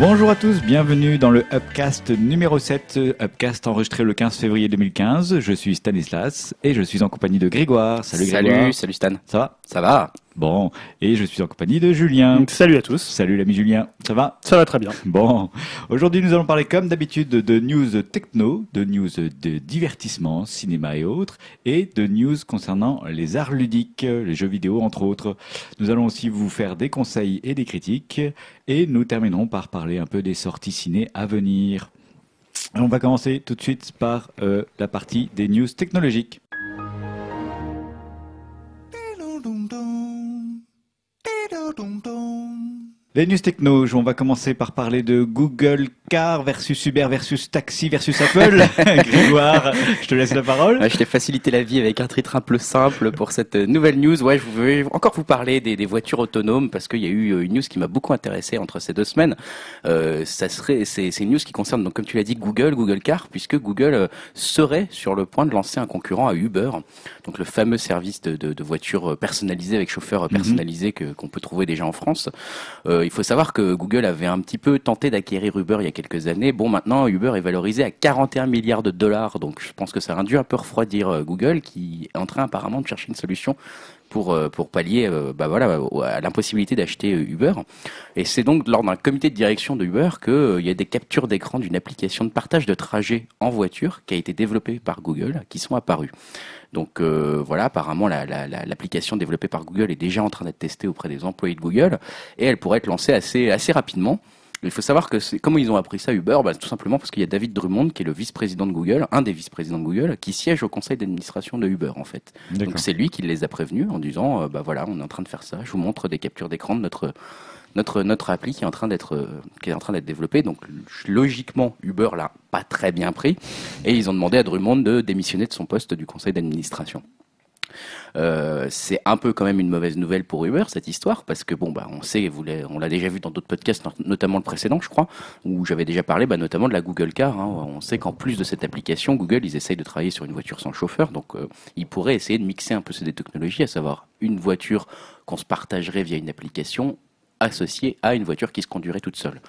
Bonjour à tous, bienvenue dans le Upcast numéro 7, Upcast enregistré le 15 février 2015. Je suis Stanislas et je suis en compagnie de Grégoire. Salut Grégoire. Salut, salut Stan. Ça va? Ça va Bon, et je suis en compagnie de Julien. Salut à tous. Salut l'ami Julien, ça va? Ça va très bien. Bon, aujourd'hui nous allons parler comme d'habitude de news techno, de news de divertissement, cinéma et autres, et de news concernant les arts ludiques, les jeux vidéo entre autres. Nous allons aussi vous faire des conseils et des critiques, et nous terminerons par parler un peu des sorties ciné à venir. On va commencer tout de suite par euh, la partie des news technologiques. Don't do. Les news techno, on va commencer par parler de Google Car versus Uber versus Taxi versus Apple. Grégoire, je te laisse la parole. Ouais, je t'ai facilité la vie avec un titre un peu simple pour cette nouvelle news. Ouais, je vais encore vous parler des, des voitures autonomes parce qu'il y a eu une news qui m'a beaucoup intéressé entre ces deux semaines. Euh, ça serait, c'est, une news qui concerne donc comme tu l'as dit Google, Google Car, puisque Google euh, serait sur le point de lancer un concurrent à Uber, donc le fameux service de, de, de voitures personnalisées avec chauffeur personnalisé que, qu'on peut trouver déjà en France. Euh, il faut savoir que Google avait un petit peu tenté d'acquérir Uber il y a quelques années. Bon, maintenant, Uber est valorisé à 41 milliards de dollars, donc je pense que ça a dû un peu refroidir euh, Google, qui est en train apparemment de chercher une solution pour euh, pallier euh, bah à l'impossibilité d'acheter Uber. Et c'est donc lors d'un comité de direction de Uber que il y a des captures d'écran d'une application de partage de trajet en voiture qui a été développée par Google qui sont apparues donc euh, voilà, apparemment l'application la, la, développée par Google est déjà en train d'être testée auprès des employés de Google et elle pourrait être lancée assez, assez rapidement. Il faut savoir que c'est comment ils ont appris ça Uber, bah, tout simplement parce qu'il y a David Drummond qui est le vice-président de Google, un des vice-présidents de Google, qui siège au conseil d'administration de Uber en fait. Donc c'est lui qui les a prévenus en disant euh, bah voilà, on est en train de faire ça, je vous montre des captures d'écran de notre notre notre appli qui est en train d'être qui est en train d'être développée. Donc logiquement Uber l'a pas très bien pris et ils ont demandé à Drummond de démissionner de son poste du conseil d'administration. Euh, c'est un peu quand même une mauvaise nouvelle pour Uber cette histoire parce que bon bah on sait on l'a déjà vu dans d'autres podcasts notamment le précédent je crois où j'avais déjà parlé bah, notamment de la Google Car hein. on sait qu'en plus de cette application Google ils essayent de travailler sur une voiture sans chauffeur donc euh, ils pourraient essayer de mixer un peu ces deux technologies à savoir une voiture qu'on se partagerait via une application associée à une voiture qui se conduirait toute seule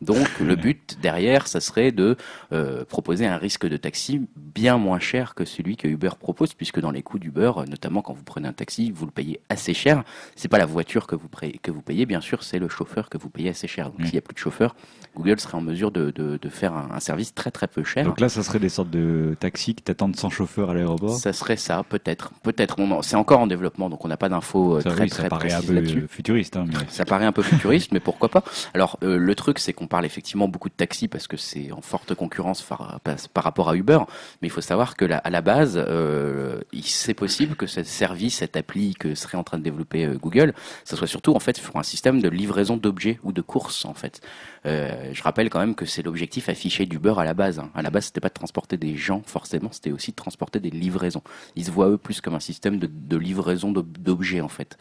donc le but derrière, ça serait de euh, proposer un risque de taxi bien moins cher que celui que Uber propose, puisque dans les coûts d'Uber, notamment quand vous prenez un taxi, vous le payez assez cher. C'est pas la voiture que vous, que vous payez, bien sûr, c'est le chauffeur que vous payez assez cher. Donc s'il n'y a plus de chauffeur, Google serait en mesure de, de, de faire un, un, service très très peu cher. Donc là, ça serait des sortes de taxis qui t'attendent sans chauffeur à l'aéroport Ça serait ça, peut-être. Peut-être. C'est encore en développement, donc on n'a pas d'infos très, oui, très, ça paraît un peu futuriste. Hein, mais... Ça paraît un peu futuriste, mais pourquoi pas Alors euh, le truc, c'est qu'on parle effectivement beaucoup de taxis parce que c'est en forte concurrence par, par, rapport à Uber. Mais il faut savoir que la, à la base, euh, c'est possible que ce service, cette appli que serait en train de développer euh, Google, ça soit surtout en fait pour un système de livraison d'objets ou de courses en fait. Euh, je rappelle quand même que c'est l'objectif affiché d'Uber à la base. Hein. À la base, c'était pas de transporter des gens forcément, c'était aussi de transporter des livraisons. Ils se voient eux plus comme un système de, livraison d'objets en fait.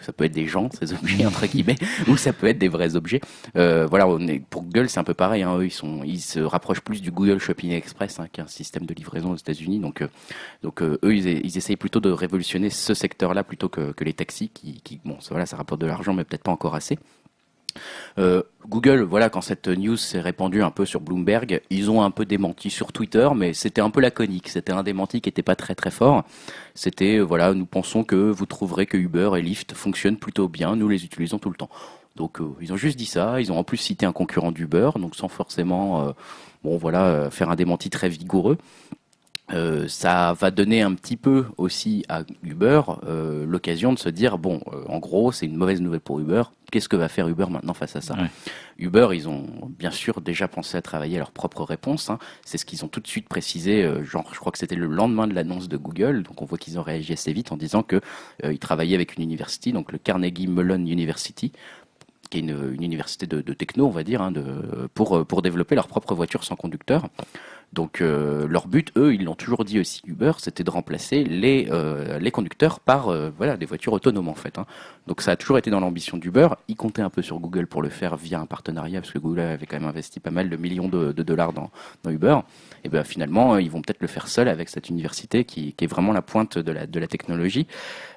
Ça peut être des gens, ces objets entre guillemets, ou ça peut être des vrais objets. Euh, voilà, on est, pour Google, c'est un peu pareil. Hein. Eux, ils se rapprochent plus du Google Shopping Express, hein, qui est un système de livraison aux États-Unis. Donc, euh, euh, eux, ils, essayent plutôt de révolutionner ce secteur-là plutôt que, les taxis, qui, bon, ça rapporte de l'argent, mais peut-être pas encore assez. Euh, Google, voilà, quand cette news s'est répandue un peu sur Bloomberg, ils ont un peu démenti sur Twitter, mais c'était un peu laconique. C'était un démenti qui n'était pas très très fort. C'était, voilà, nous pensons que vous trouverez que Uber et Lyft fonctionnent plutôt bien. Nous les utilisons tout le temps. Donc euh, ils ont juste dit ça. Ils ont en plus cité un concurrent d'Uber, donc sans forcément, euh, voilà, faire un démenti très vigoureux. Euh, ça va donner un petit peu aussi à Uber euh, l'occasion de se dire bon, euh, en gros, c'est une mauvaise nouvelle pour Uber. Qu'est-ce que va faire Uber maintenant face à ça ouais. Uber, ils ont bien sûr déjà pensé à travailler à leur propre réponse. Hein. C'est ce qu'ils ont tout de suite précisé. Euh, genre, je crois que c'était le lendemain de l'annonce de Google. Donc, on voit qu'ils ont réagi assez vite en disant que ils travaillaient avec une université, donc le Carnegie Mellon University, qui est une, une université de, de, techno, on va dire, hein, de, pour, pour développer leur propre voiture sans conducteur. Donc euh, leur but, eux, ils l'ont toujours dit aussi Uber, c'était de remplacer les euh, les conducteurs par euh, voilà des voitures autonomes en fait. Hein. Donc ça a toujours été dans l'ambition d'Uber. Ils comptaient un peu sur Google pour le faire via un partenariat parce que Google avait quand même investi pas mal de millions de, dollars dans, dans Uber. Et ben finalement, ils vont peut-être le faire seul avec cette université qui, est vraiment la pointe de la de la technologie.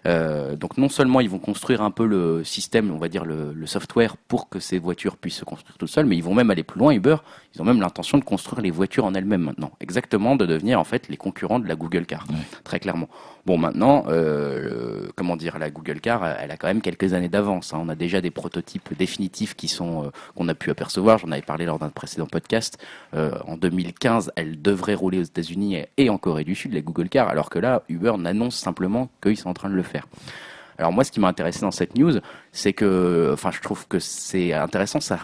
Donc non seulement ils vont construire un peu le système, on va dire le, le, software pour que ces voitures puissent se construire toutes seules, mais ils vont même aller plus loin. Uber, ils ont même l'intention de construire les voitures en elles-mêmes maintenant, exactement de devenir en fait les concurrents de la Google Car, très clairement. Bon maintenant, euh, comment dire, la Google Car, elle a quand même quelques années d'avance. Hein. On a déjà des prototypes définitifs qui sont euh, qu'on a pu apercevoir. J'en avais parlé lors d'un précédent podcast. Euh, en 2015, elle devrait rouler aux États-Unis et en Corée du Sud, les Google Car, alors que là, Uber n'annonce simplement qu'ils sont en train de le faire. Alors moi, ce qui m'a intéressé dans cette news, c'est que, enfin, je trouve que c'est intéressant. Ça,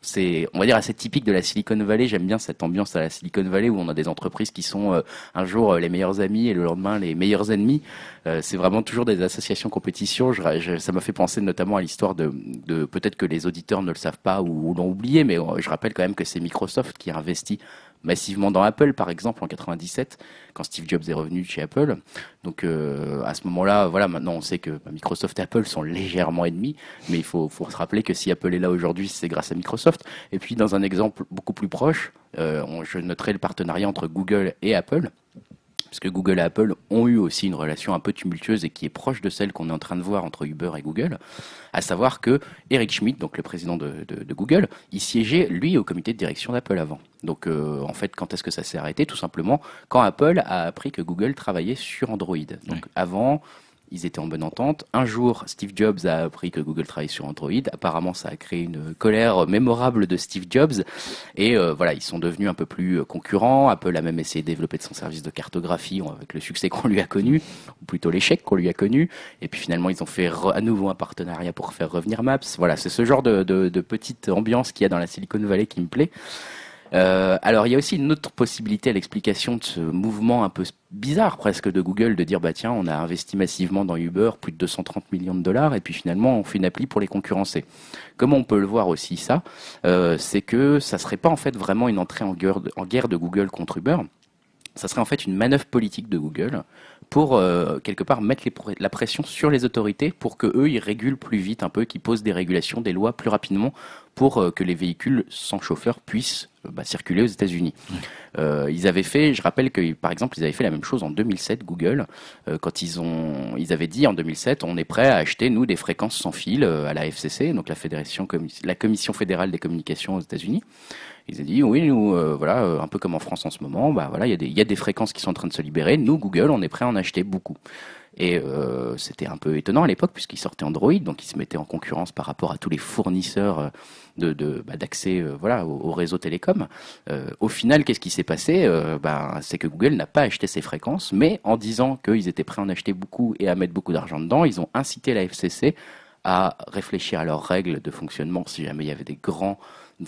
c'est, on va dire, assez typique de la Silicon Valley. J'aime bien cette ambiance à la Silicon Valley où on a des entreprises qui sont euh, un jour euh, les meilleurs amis et le lendemain les meilleurs ennemis. Euh, c'est vraiment toujours des associations compétition. Je, je, ça m'a fait penser notamment à l'histoire de, de peut-être que les auditeurs ne le savent pas ou, ou l'ont oublié, mais je rappelle quand même que c'est Microsoft qui a investi massivement dans Apple, par exemple, en 97, quand Steve Jobs est revenu chez Apple. Donc euh, à ce moment-là, voilà, maintenant on sait que Microsoft et Apple sont légèrement ennemis, mais il faut, se rappeler que si Apple est là aujourd'hui, c'est grâce à Microsoft. Et puis dans un exemple beaucoup plus proche, euh, je noterai le partenariat entre Google et Apple parce que Google et Apple ont eu aussi une relation un peu tumultueuse et qui est proche de celle qu'on est en train de voir entre Uber et Google, à savoir que Eric Schmidt, donc le président de, de, de Google, il siégeait lui au comité de direction d'Apple avant. Donc euh, en fait, quand est-ce que ça s'est arrêté? Tout simplement quand Apple a appris que Google travaillait sur Android. Donc oui. avant, ils étaient en bonne entente. Un jour, Steve Jobs a appris que Google travaillait sur Android. Apparemment, ça a créé une colère mémorable de Steve Jobs. Et euh, voilà, ils sont devenus un peu plus concurrents. Apple a même essayé de développer son service de cartographie avec le succès qu'on lui a connu, ou plutôt l'échec qu'on lui a connu. Et puis finalement, ils ont fait à nouveau un partenariat pour faire revenir Maps. Voilà, c'est ce genre de, de, de petite ambiance qu'il y a dans la Silicon Valley qui me plaît. Euh, alors il y a aussi une autre possibilité à l'explication de ce mouvement un peu bizarre presque de Google de dire bah tiens on a investi massivement dans Uber plus de 230 millions de dollars et puis finalement on fait une appli pour les concurrencer. Comment on peut le voir aussi ça euh, C'est que ça serait pas en fait vraiment une entrée en guerre de, Google contre Uber. Ça serait en fait une manœuvre politique de Google pour euh, quelque part mettre la pression sur les autorités pour que eux ils régulent plus vite un peu, qu'ils posent des régulations, des lois plus rapidement pour euh, que les véhicules sans chauffeur puissent euh, bah, circuler aux États-Unis. Euh, ils avaient fait, je rappelle que par exemple ils avaient fait la même chose en 2007 Google euh, quand ils ont, ils avaient dit en 2007 on est prêt à acheter nous des fréquences sans fil euh, à la FCC donc la fédération la commission fédérale des communications aux États-Unis. Ils ont dit oui, nous, voilà, un peu comme en France en ce moment, bah voilà, y, il y a des fréquences qui sont en train de se libérer. Nous, Google, on est prêt à en acheter beaucoup. Et euh, c'était un peu étonnant à l'époque puisqu'ils sortaient Android, donc ils se mettaient en concurrence par rapport à tous les fournisseurs de, de bah, d'accès, euh, voilà, au, au, réseau télécom. Euh, au final, qu'est-ce qui s'est passé? Bah, C'est que Google n'a pas acheté ces fréquences, mais en disant qu'ils étaient prêts à en acheter beaucoup et à mettre beaucoup d'argent dedans, ils ont incité la FCC à réfléchir à leurs règles de fonctionnement si jamais il y avait des grands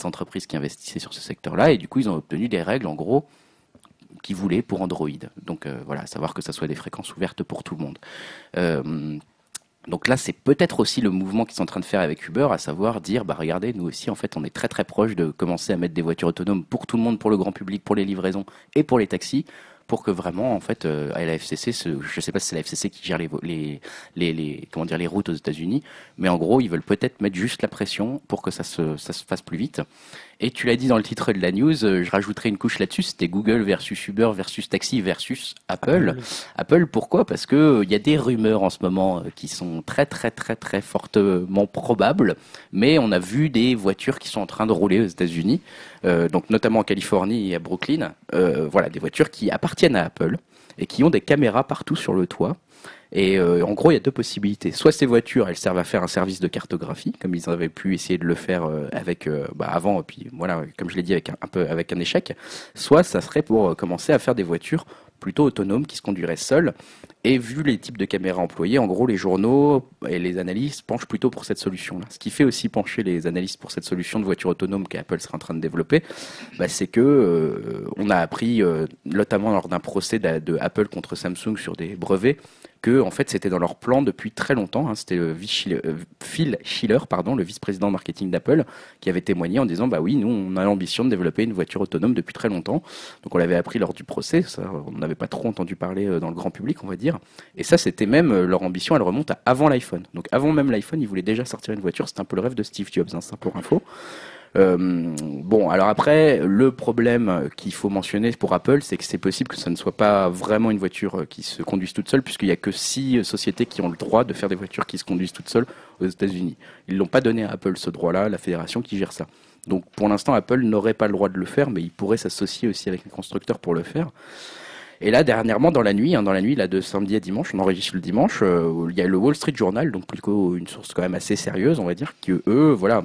entreprises qui investissaient sur ce secteur-là et du coup ils ont obtenu des règles en gros qu'ils voulaient pour Android. Donc euh, voilà, savoir que ça soit des fréquences ouvertes pour tout le monde. Euh, donc là, c'est peut-être aussi le mouvement qu'ils sont en train de faire avec Uber, à savoir dire, bah regardez, nous aussi, en fait, on est très très proche de commencer à mettre des voitures autonomes pour tout le monde, pour le grand public, pour les livraisons et pour les taxis pour que vraiment en fait euh, à la FCC je sais pas si c'est la FCC qui gère les, les, les, les comment dire les routes aux États-Unis mais en gros ils veulent peut-être mettre juste la pression pour que ça se ça se fasse plus vite et tu l'as dit dans le titre de la news, euh, je rajouterai une couche là-dessus, c'était Google versus Uber versus Taxi versus Apple. Apple, Apple pourquoi? Parce que il euh, y a des rumeurs en ce moment euh, qui sont très très très très fortement probables, mais on a vu des voitures qui sont en train de rouler aux États-Unis, euh, donc notamment en Californie et à Brooklyn. Euh, voilà, des voitures qui appartiennent à Apple et qui ont des caméras partout sur le toit. Et euh, en gros, il y a deux possibilités. Soit ces voitures, elles servent à faire un service de cartographie, comme ils avaient pu essayer de le faire euh, avec euh, bah, avant, et puis voilà, comme je l'ai dit, avec un, échec. Soit ça serait pour commencer à faire des voitures plutôt autonomes qui se conduiraient seules. Et vu les types de caméras employées, en gros, les journaux et les analystes penchent plutôt pour cette solution-là. Ce qui fait aussi pencher les analystes pour cette solution de voiture autonome qu'Apple sera en train de développer, bah, c'est que on a appris, notamment lors d'un procès de, de, Apple contre Samsung sur des brevets, que en fait c'était dans leur plan depuis très longtemps. Hein. C'était Phil Schiller, pardon, le vice-président marketing d'Apple, qui avait témoigné en disant bah oui, nous on a l'ambition de développer une voiture autonome depuis très longtemps. Donc on l'avait appris lors du procès, on n'avait pas trop entendu parler dans le grand public, on va dire. Et ça, c'était même leur ambition, elle remonte à avant l'iPhone. Donc avant même l'iPhone, ils voulaient déjà sortir une voiture. C'était un peu le rêve de Steve Jobs, hein, ça pour info. Euh, bon, alors après, le problème qu'il faut mentionner pour Apple, c'est que c'est possible que ça ne soit pas vraiment une voiture qui se conduise toute seule, puisqu'il n'y a que six sociétés qui ont le droit de faire des voitures qui se conduisent toutes seules aux États-Unis. Ils l'ont pas donné à Apple ce droit-là, la fédération qui gère ça. Donc pour l'instant, Apple n'aurait pas le droit de le faire, mais il pourrait s'associer aussi avec un constructeur pour le faire. Et là, dernièrement, dans la nuit, hein, dans la nuit là, de samedi à dimanche, on enregistre le dimanche, euh, il y a le Wall Street Journal, donc plutôt une source quand même assez sérieuse, on va dire, que eux, voilà,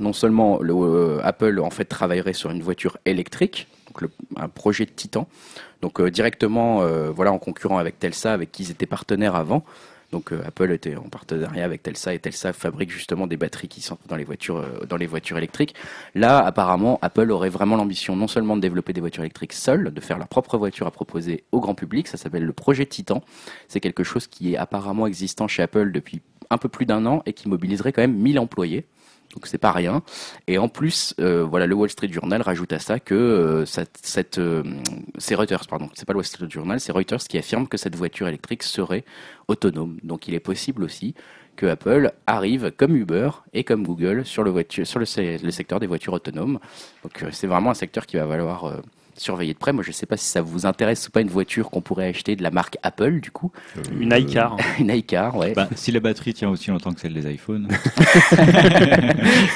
non seulement le, euh, Apple en fait travaillerait sur une voiture électrique, un projet Titan, donc euh, directement euh, voilà en concurrent avec Telsa, avec qui ils étaient partenaires avant. Donc Apple était en partenariat avec Telsa et Telsa fabrique justement des batteries qui sont dans les voitures dans les voitures électriques. Là, apparemment, Apple aurait vraiment l'ambition non seulement de développer des voitures électriques seules, de faire leur propre voiture à proposer au grand public. Ça s'appelle le projet Titan. C'est quelque chose qui est apparemment existant chez Apple depuis un peu plus d'un an et qui mobiliserait quand même 1000 employés. Donc c'est pas rien. Et en plus, euh, voilà, le Wall Street Journal rajoute à ça que euh, cette, euh, c'est Reuters, pardon, c'est pas le Wall Street Journal, c'est Reuters qui affirme que cette voiture électrique serait autonome. Donc il est possible aussi que Apple arrive comme Uber et comme Google sur le, voiture, sur le, le secteur des voitures autonomes. Donc c'est vraiment un secteur qui va valoir surveiller de près. Moi, je ne sais pas si ça vous intéresse ou pas une voiture qu'on pourrait acheter de la marque Apple, du coup. Euh, une iCar. une iCar, ouais. Bah, si la batterie tient aussi longtemps que celle des iPhones.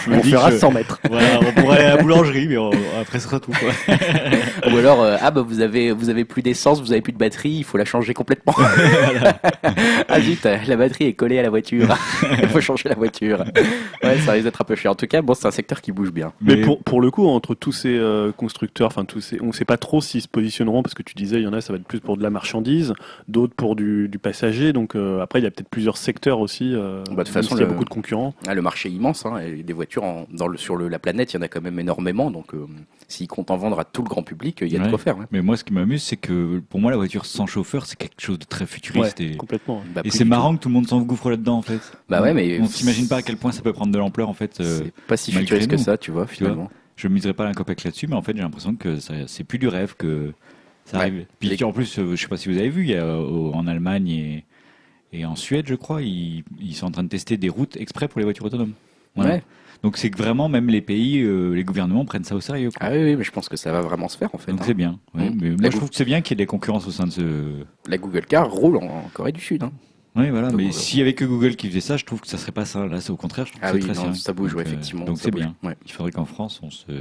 on fera 100 mètres. Voilà, on pourrait aller à la boulangerie, mais après ce sera tout. Quoi. ou alors, euh, ah bah vous avez, vous avez plus d'essence, vous avez plus de batterie, il faut la changer complètement. ah zut, la batterie est collée à la voiture. il faut changer la voiture. Ouais, ça risque d'être un peu cher. En tout cas, bon, c'est un secteur qui bouge bien. Mais, pour, pour le coup, entre tous ces euh, constructeurs, enfin tous ces, sait pas trop s'ils se positionneront parce que tu disais, il y en a, ça va être plus pour de la marchandise, d'autres pour du, passager. Donc euh, après, il y a peut-être plusieurs secteurs aussi. Euh, bah, de toute façon, il y a beaucoup de concurrents. Ah, le marché est immense. Hein, et des voitures dans le, sur la planète, il y en a quand même énormément. Donc euh, s'ils comptent en vendre à tout le grand public, il y a de quoi faire. Mais moi, ce qui m'amuse, c'est que pour moi, la voiture sans chauffeur, c'est quelque chose de très futuriste. et... Complètement. Bah, et c'est marrant que tout le monde s'engouffre là-dedans, en fait. Bah ouais, mais on s'imagine pas à quel point ça peut prendre de l'ampleur, en fait. c'est pas si futuriste que ça, tu vois, finalement je ne miserai pas un copec là-dessus, mais en fait, j'ai l'impression que c'est plus du rêve que ça arrive. Puis en plus, euh, je sais pas si vous avez vu, il y a, en Allemagne et, et, en Suède, je crois, ils, ils, sont en train de tester des routes exprès pour les voitures autonomes. Ouais. Donc c'est que vraiment, même les pays, euh, les gouvernements prennent ça au sérieux. Ah oui, mais je pense que ça va vraiment se faire en fait. Donc hein. c'est bien. Mm. Mais moi, je trouve que c'est bien qu'il y ait des concurrences au sein de ce. La Google Car roule en, Corée du Sud. Hein. Oui, voilà. mais s'il y avait que Google qui faisait ça, je trouve que ça serait pas ça. Là, c'est au contraire. Je trouve ah que oui, très ça bouge, donc, effectivement. donc c'est bien. Il faudrait qu'en France, on se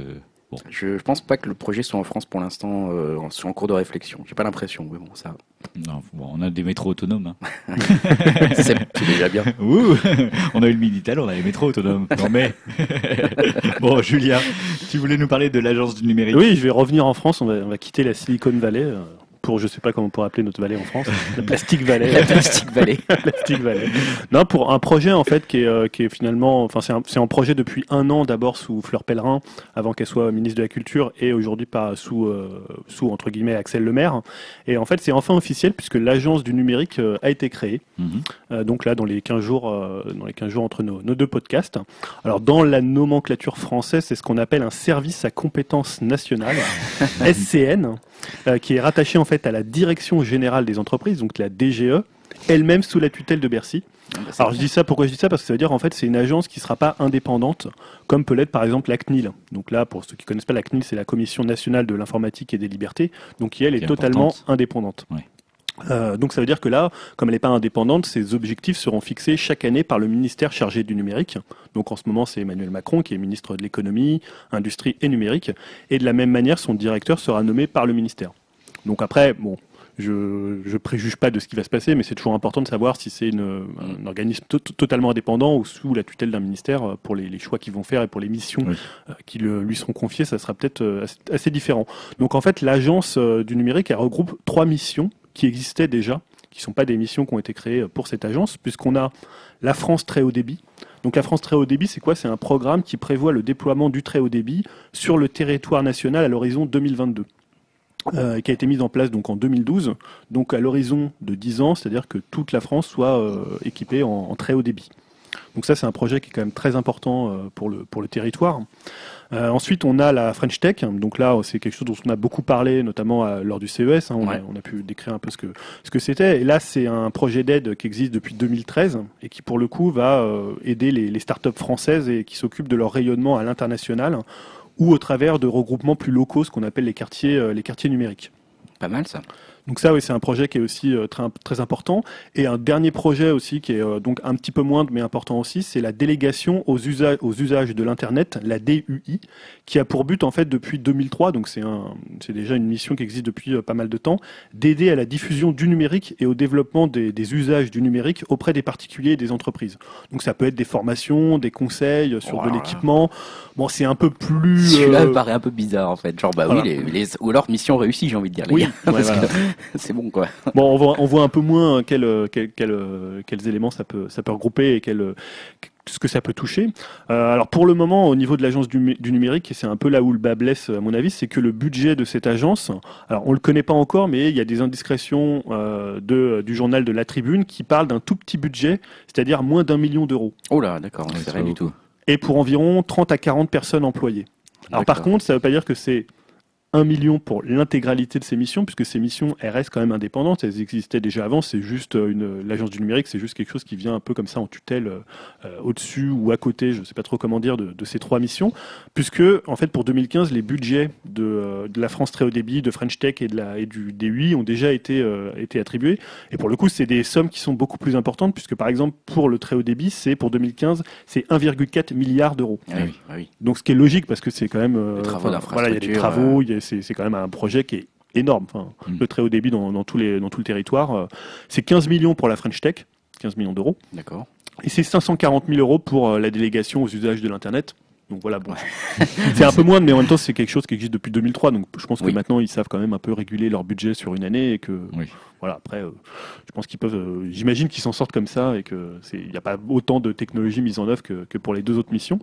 je, ne pense pas que le projet soit en France pour l'instant, euh, en cours de réflexion. J'ai pas l'impression, mais bon, ça. Non, on a des métros autonomes. Hein. c'est déjà bien. on a eu le Minitel, on a les métros autonomes. Non mais. bon, Julien, tu voulais nous parler de l'agence du numérique. Oui, je vais revenir en France. On va, on va quitter la Silicon Valley. Pour je sais pas comment on pourrait appeler notre vallée en France, la Plastic Valley. la Plastic Valley. Plastic Valley. Non, pour un projet en fait qui est, euh, qui est finalement, enfin c'est un, projet depuis un an d'abord sous Fleur Pellerin, avant qu'elle soit ministre de la Culture, et aujourd'hui pas sous euh, sous entre guillemets Axel Lemaire. Et en fait c'est enfin officiel puisque l'agence du numérique euh, a été créée. Mhm. donc là dans les 15 jours dans les 15 jours entre nos, nos deux podcasts. Alors dans la nomenclature française c'est ce qu'on appelle un service à compétence nationale SCN qui est rattaché en fait à la Direction Générale des Entreprises, donc la DGE, elle-même sous la tutelle de Bercy. Ah bah, Alors je dis ça, pourquoi je dis ça? Parce que ça veut dire en fait c'est une agence qui ne sera pas indépendante, comme peut l'être par exemple la CNIL. Donc là, pour ceux qui ne connaissent pas la CNIL, c'est la Commission nationale de l'informatique et des libertés, donc qui elle est, totalement indépendante. Euh, donc ça veut dire que là, comme elle n'est pas indépendante, ses objectifs seront fixés chaque année par le ministère chargé du numérique. Donc en ce moment, c'est Emmanuel Macron qui est ministre de l'économie, industrie et numérique. Et de la même manière, son directeur sera nommé par le ministère. Donc après, bon, je ne préjuge pas de ce qui va se passer, mais c'est toujours important de savoir si c'est un organisme totalement indépendant ou sous la tutelle d'un ministère euh, pour les, choix qu'ils vont faire et pour les missions euh, qui lui seront confiées, ça sera peut-être euh, assez différent. Donc en fait, l'agence du numérique, elle regroupe trois missions qui existaient déjà, qui ne sont pas des missions qui ont été créées pour cette agence, puisqu'on a la France très haut débit. Donc la France très haut débit, c'est quoi? C'est un programme qui prévoit le déploiement du très haut débit sur le territoire national à l'horizon 2022. Euh, qui a été mise en place donc en 2012, donc à l'horizon de 10 ans, c'est-à-dire que toute la France soit euh, équipée en, en très haut débit. Donc ça, c'est un projet qui est quand même très important euh, pour le pour le territoire. Euh, ensuite, on a la French Tech. Donc là, c'est quelque chose dont on a beaucoup parlé, notamment euh, lors du CES. hein. on, Ouais. a, on a pu décrire un peu ce que ce que c'était. Et là, c'est un projet d'aide qui existe depuis 2013 et qui, pour le coup, va euh, aider les, les startups françaises et qui s'occupent de leur rayonnement à l'international ou au travers de regroupements plus locaux, ce qu'on appelle les quartiers euh, les quartiers numériques. Pas mal ça. Donc ça, oui, c'est un projet qui est aussi euh, très, très important. Et un dernier projet aussi qui est euh, donc un petit peu moindre mais important aussi, c'est la délégation aux usages, aux usages de l'internet, la DUI, qui a pour but en fait depuis 2003, donc c'est un, c'est déjà une mission qui existe depuis euh, pas mal de temps, d'aider à la diffusion du numérique et au développement des, des usages du numérique auprès des particuliers et des entreprises. Donc ça peut être des formations, des conseils sur de l'équipement. Bon, c'est un peu plus. Celui-là euh, me paraît un peu bizarre en fait. Genre bah voilà. oui, les, les- ou alors mission réussie, j'ai envie de dire. Les Oui, gars. ouais, Parce voilà. que c'est bon quoi. Bon, on voit, on voit un peu moins quel, quel- quel, quels éléments ça peut, ça peut regrouper et quel, ce que ça peut toucher. Euh, alors pour le moment, au niveau de l'agence du, numérique, et c'est un peu là où le bas blesse à mon avis, c'est que le budget de cette agence, alors on le connaît pas encore, mais il y a des indiscrétions euh, de, du journal de La Tribune qui parlent d'un tout petit budget, c'est-à-dire moins d'un million d'euros, Oh là, d'accord, Ouais, c'est rien du tout. et pour environ 30 à 40 personnes employées. Alors par contre, ça veut pas dire que c'est un million pour l'intégralité de ces missions, puisque ces missions, elles restent quand même indépendantes. Elles existaient déjà avant. C'est juste euh, une, l'agence du numérique, c'est juste quelque chose qui vient un peu comme ça en tutelle euh, euh, au-dessus ou à côté, je sais pas trop comment dire, de, de ces trois missions. Puisque, en fait, pour 2015, les budgets de, euh, de la France très haut débit, de French Tech et, de la, et du DUI ont déjà été, euh, été attribués. Et pour le coup, c'est des sommes qui sont beaucoup plus importantes, puisque par exemple, pour le très haut débit, c'est pour 2015, c'est 1,4 milliard d'euros. Ah oui, ah oui. Donc ce qui est logique parce que c'est quand même euh, Les travaux enfin, voilà, il y a des travaux, il y a- c'est quand même un projet qui est énorme. Enfin, Mm. le très haut débit dans, dans tous les dans tout le territoire, euh, c'est 15 millions pour la French Tech, 15 millions d'euros, D'accord. et c'est 540 000 euros pour euh, la délégation aux usages de l'internet. Donc voilà, bon, c'est un peu moins, mais en même temps c'est quelque chose qui existe depuis 2003. Donc je pense que maintenant ils savent quand même un peu réguler leur budget sur une année et que Oui. Voilà. Après, euh, je pense qu'ils peuvent. euh, J'imagine qu'ils s'en sortent comme ça et que c'est il n'y a pas autant de technologies mises en œuvre que, que pour les deux autres missions.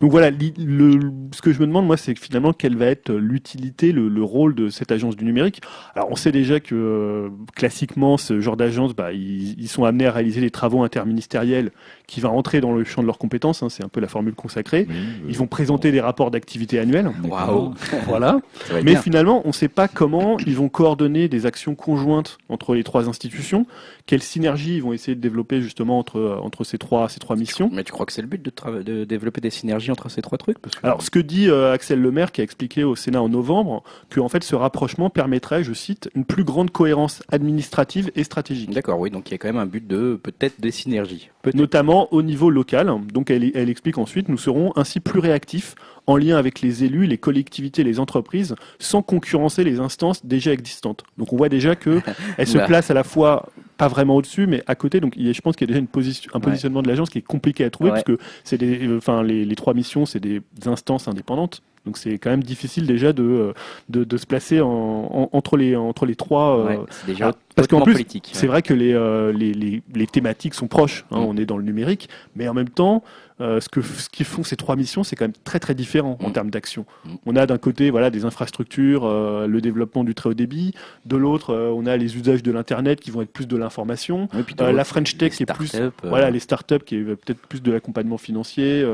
Donc voilà, li- le, ce que je me demande moi, c'est que finalement quelle va être l'utilité, le, le rôle de cette agence du numérique. Alors on sait déjà que euh, classiquement ce genre d'agence, bah, ils, ils sont amenés à réaliser des travaux interministériels qui va entrer dans le champ de leurs compétences. hein, c'est un peu la formule consacrée. Oui, euh, Ils vont présenter des rapports d'activité annuels. Waouh. Voilà. Mais bien. finalement, on ne sait pas comment ils vont coordonner des actions conjointes entre les trois institutions, quelle synergie ils vont essayer de développer justement entre, euh, entre ces, trois, ces trois missions? Mais tu crois que c'est le but de, développer des synergies entre ces trois trucs? Parce que- Alors, ce que dit euh, Axel Lemaire, qui a expliqué au Sénat en novembre, que en fait, ce rapprochement permettrait, je cite, une plus grande cohérence administrative et stratégique. D'accord, oui, donc il y a quand même un but de peut-être des synergies. Notamment au niveau local. Donc elle, elle explique ensuite, nous serons ainsi plus réactifs en lien avec les élus, les collectivités, les entreprises, sans concurrencer les instances déjà existantes. Donc on voit déjà que elle se Oula. place à la fois pas vraiment au-dessus, mais à côté. Donc je pense qu'il y a déjà une position, un Ouais. positionnement de l'agence qui est compliqué à trouver Ouais. parce que c'est des, euh, enfin les, les trois missions, c'est des instances indépendantes. Donc c'est quand même difficile déjà de, euh, de, de se placer en, en- entre les entre les trois. euh, Ouais, c'est déjà ah, parce qu'en plus, c'est vrai que les, euh, les, les, les thématiques sont proches. hein, Mm. On est dans le numérique, mais en même temps, euh, ce que ce qu'ils font ces trois missions, c'est quand même très très différent en Mm. termes d'action. Mm. On a d'un côté voilà des infrastructures, euh, le développement du très haut débit. De l'autre, euh, on a les usages de l'internet qui vont être plus de l'information. La French Tech qui est plus voilà les startups qui est peut-être plus de l'accompagnement financier.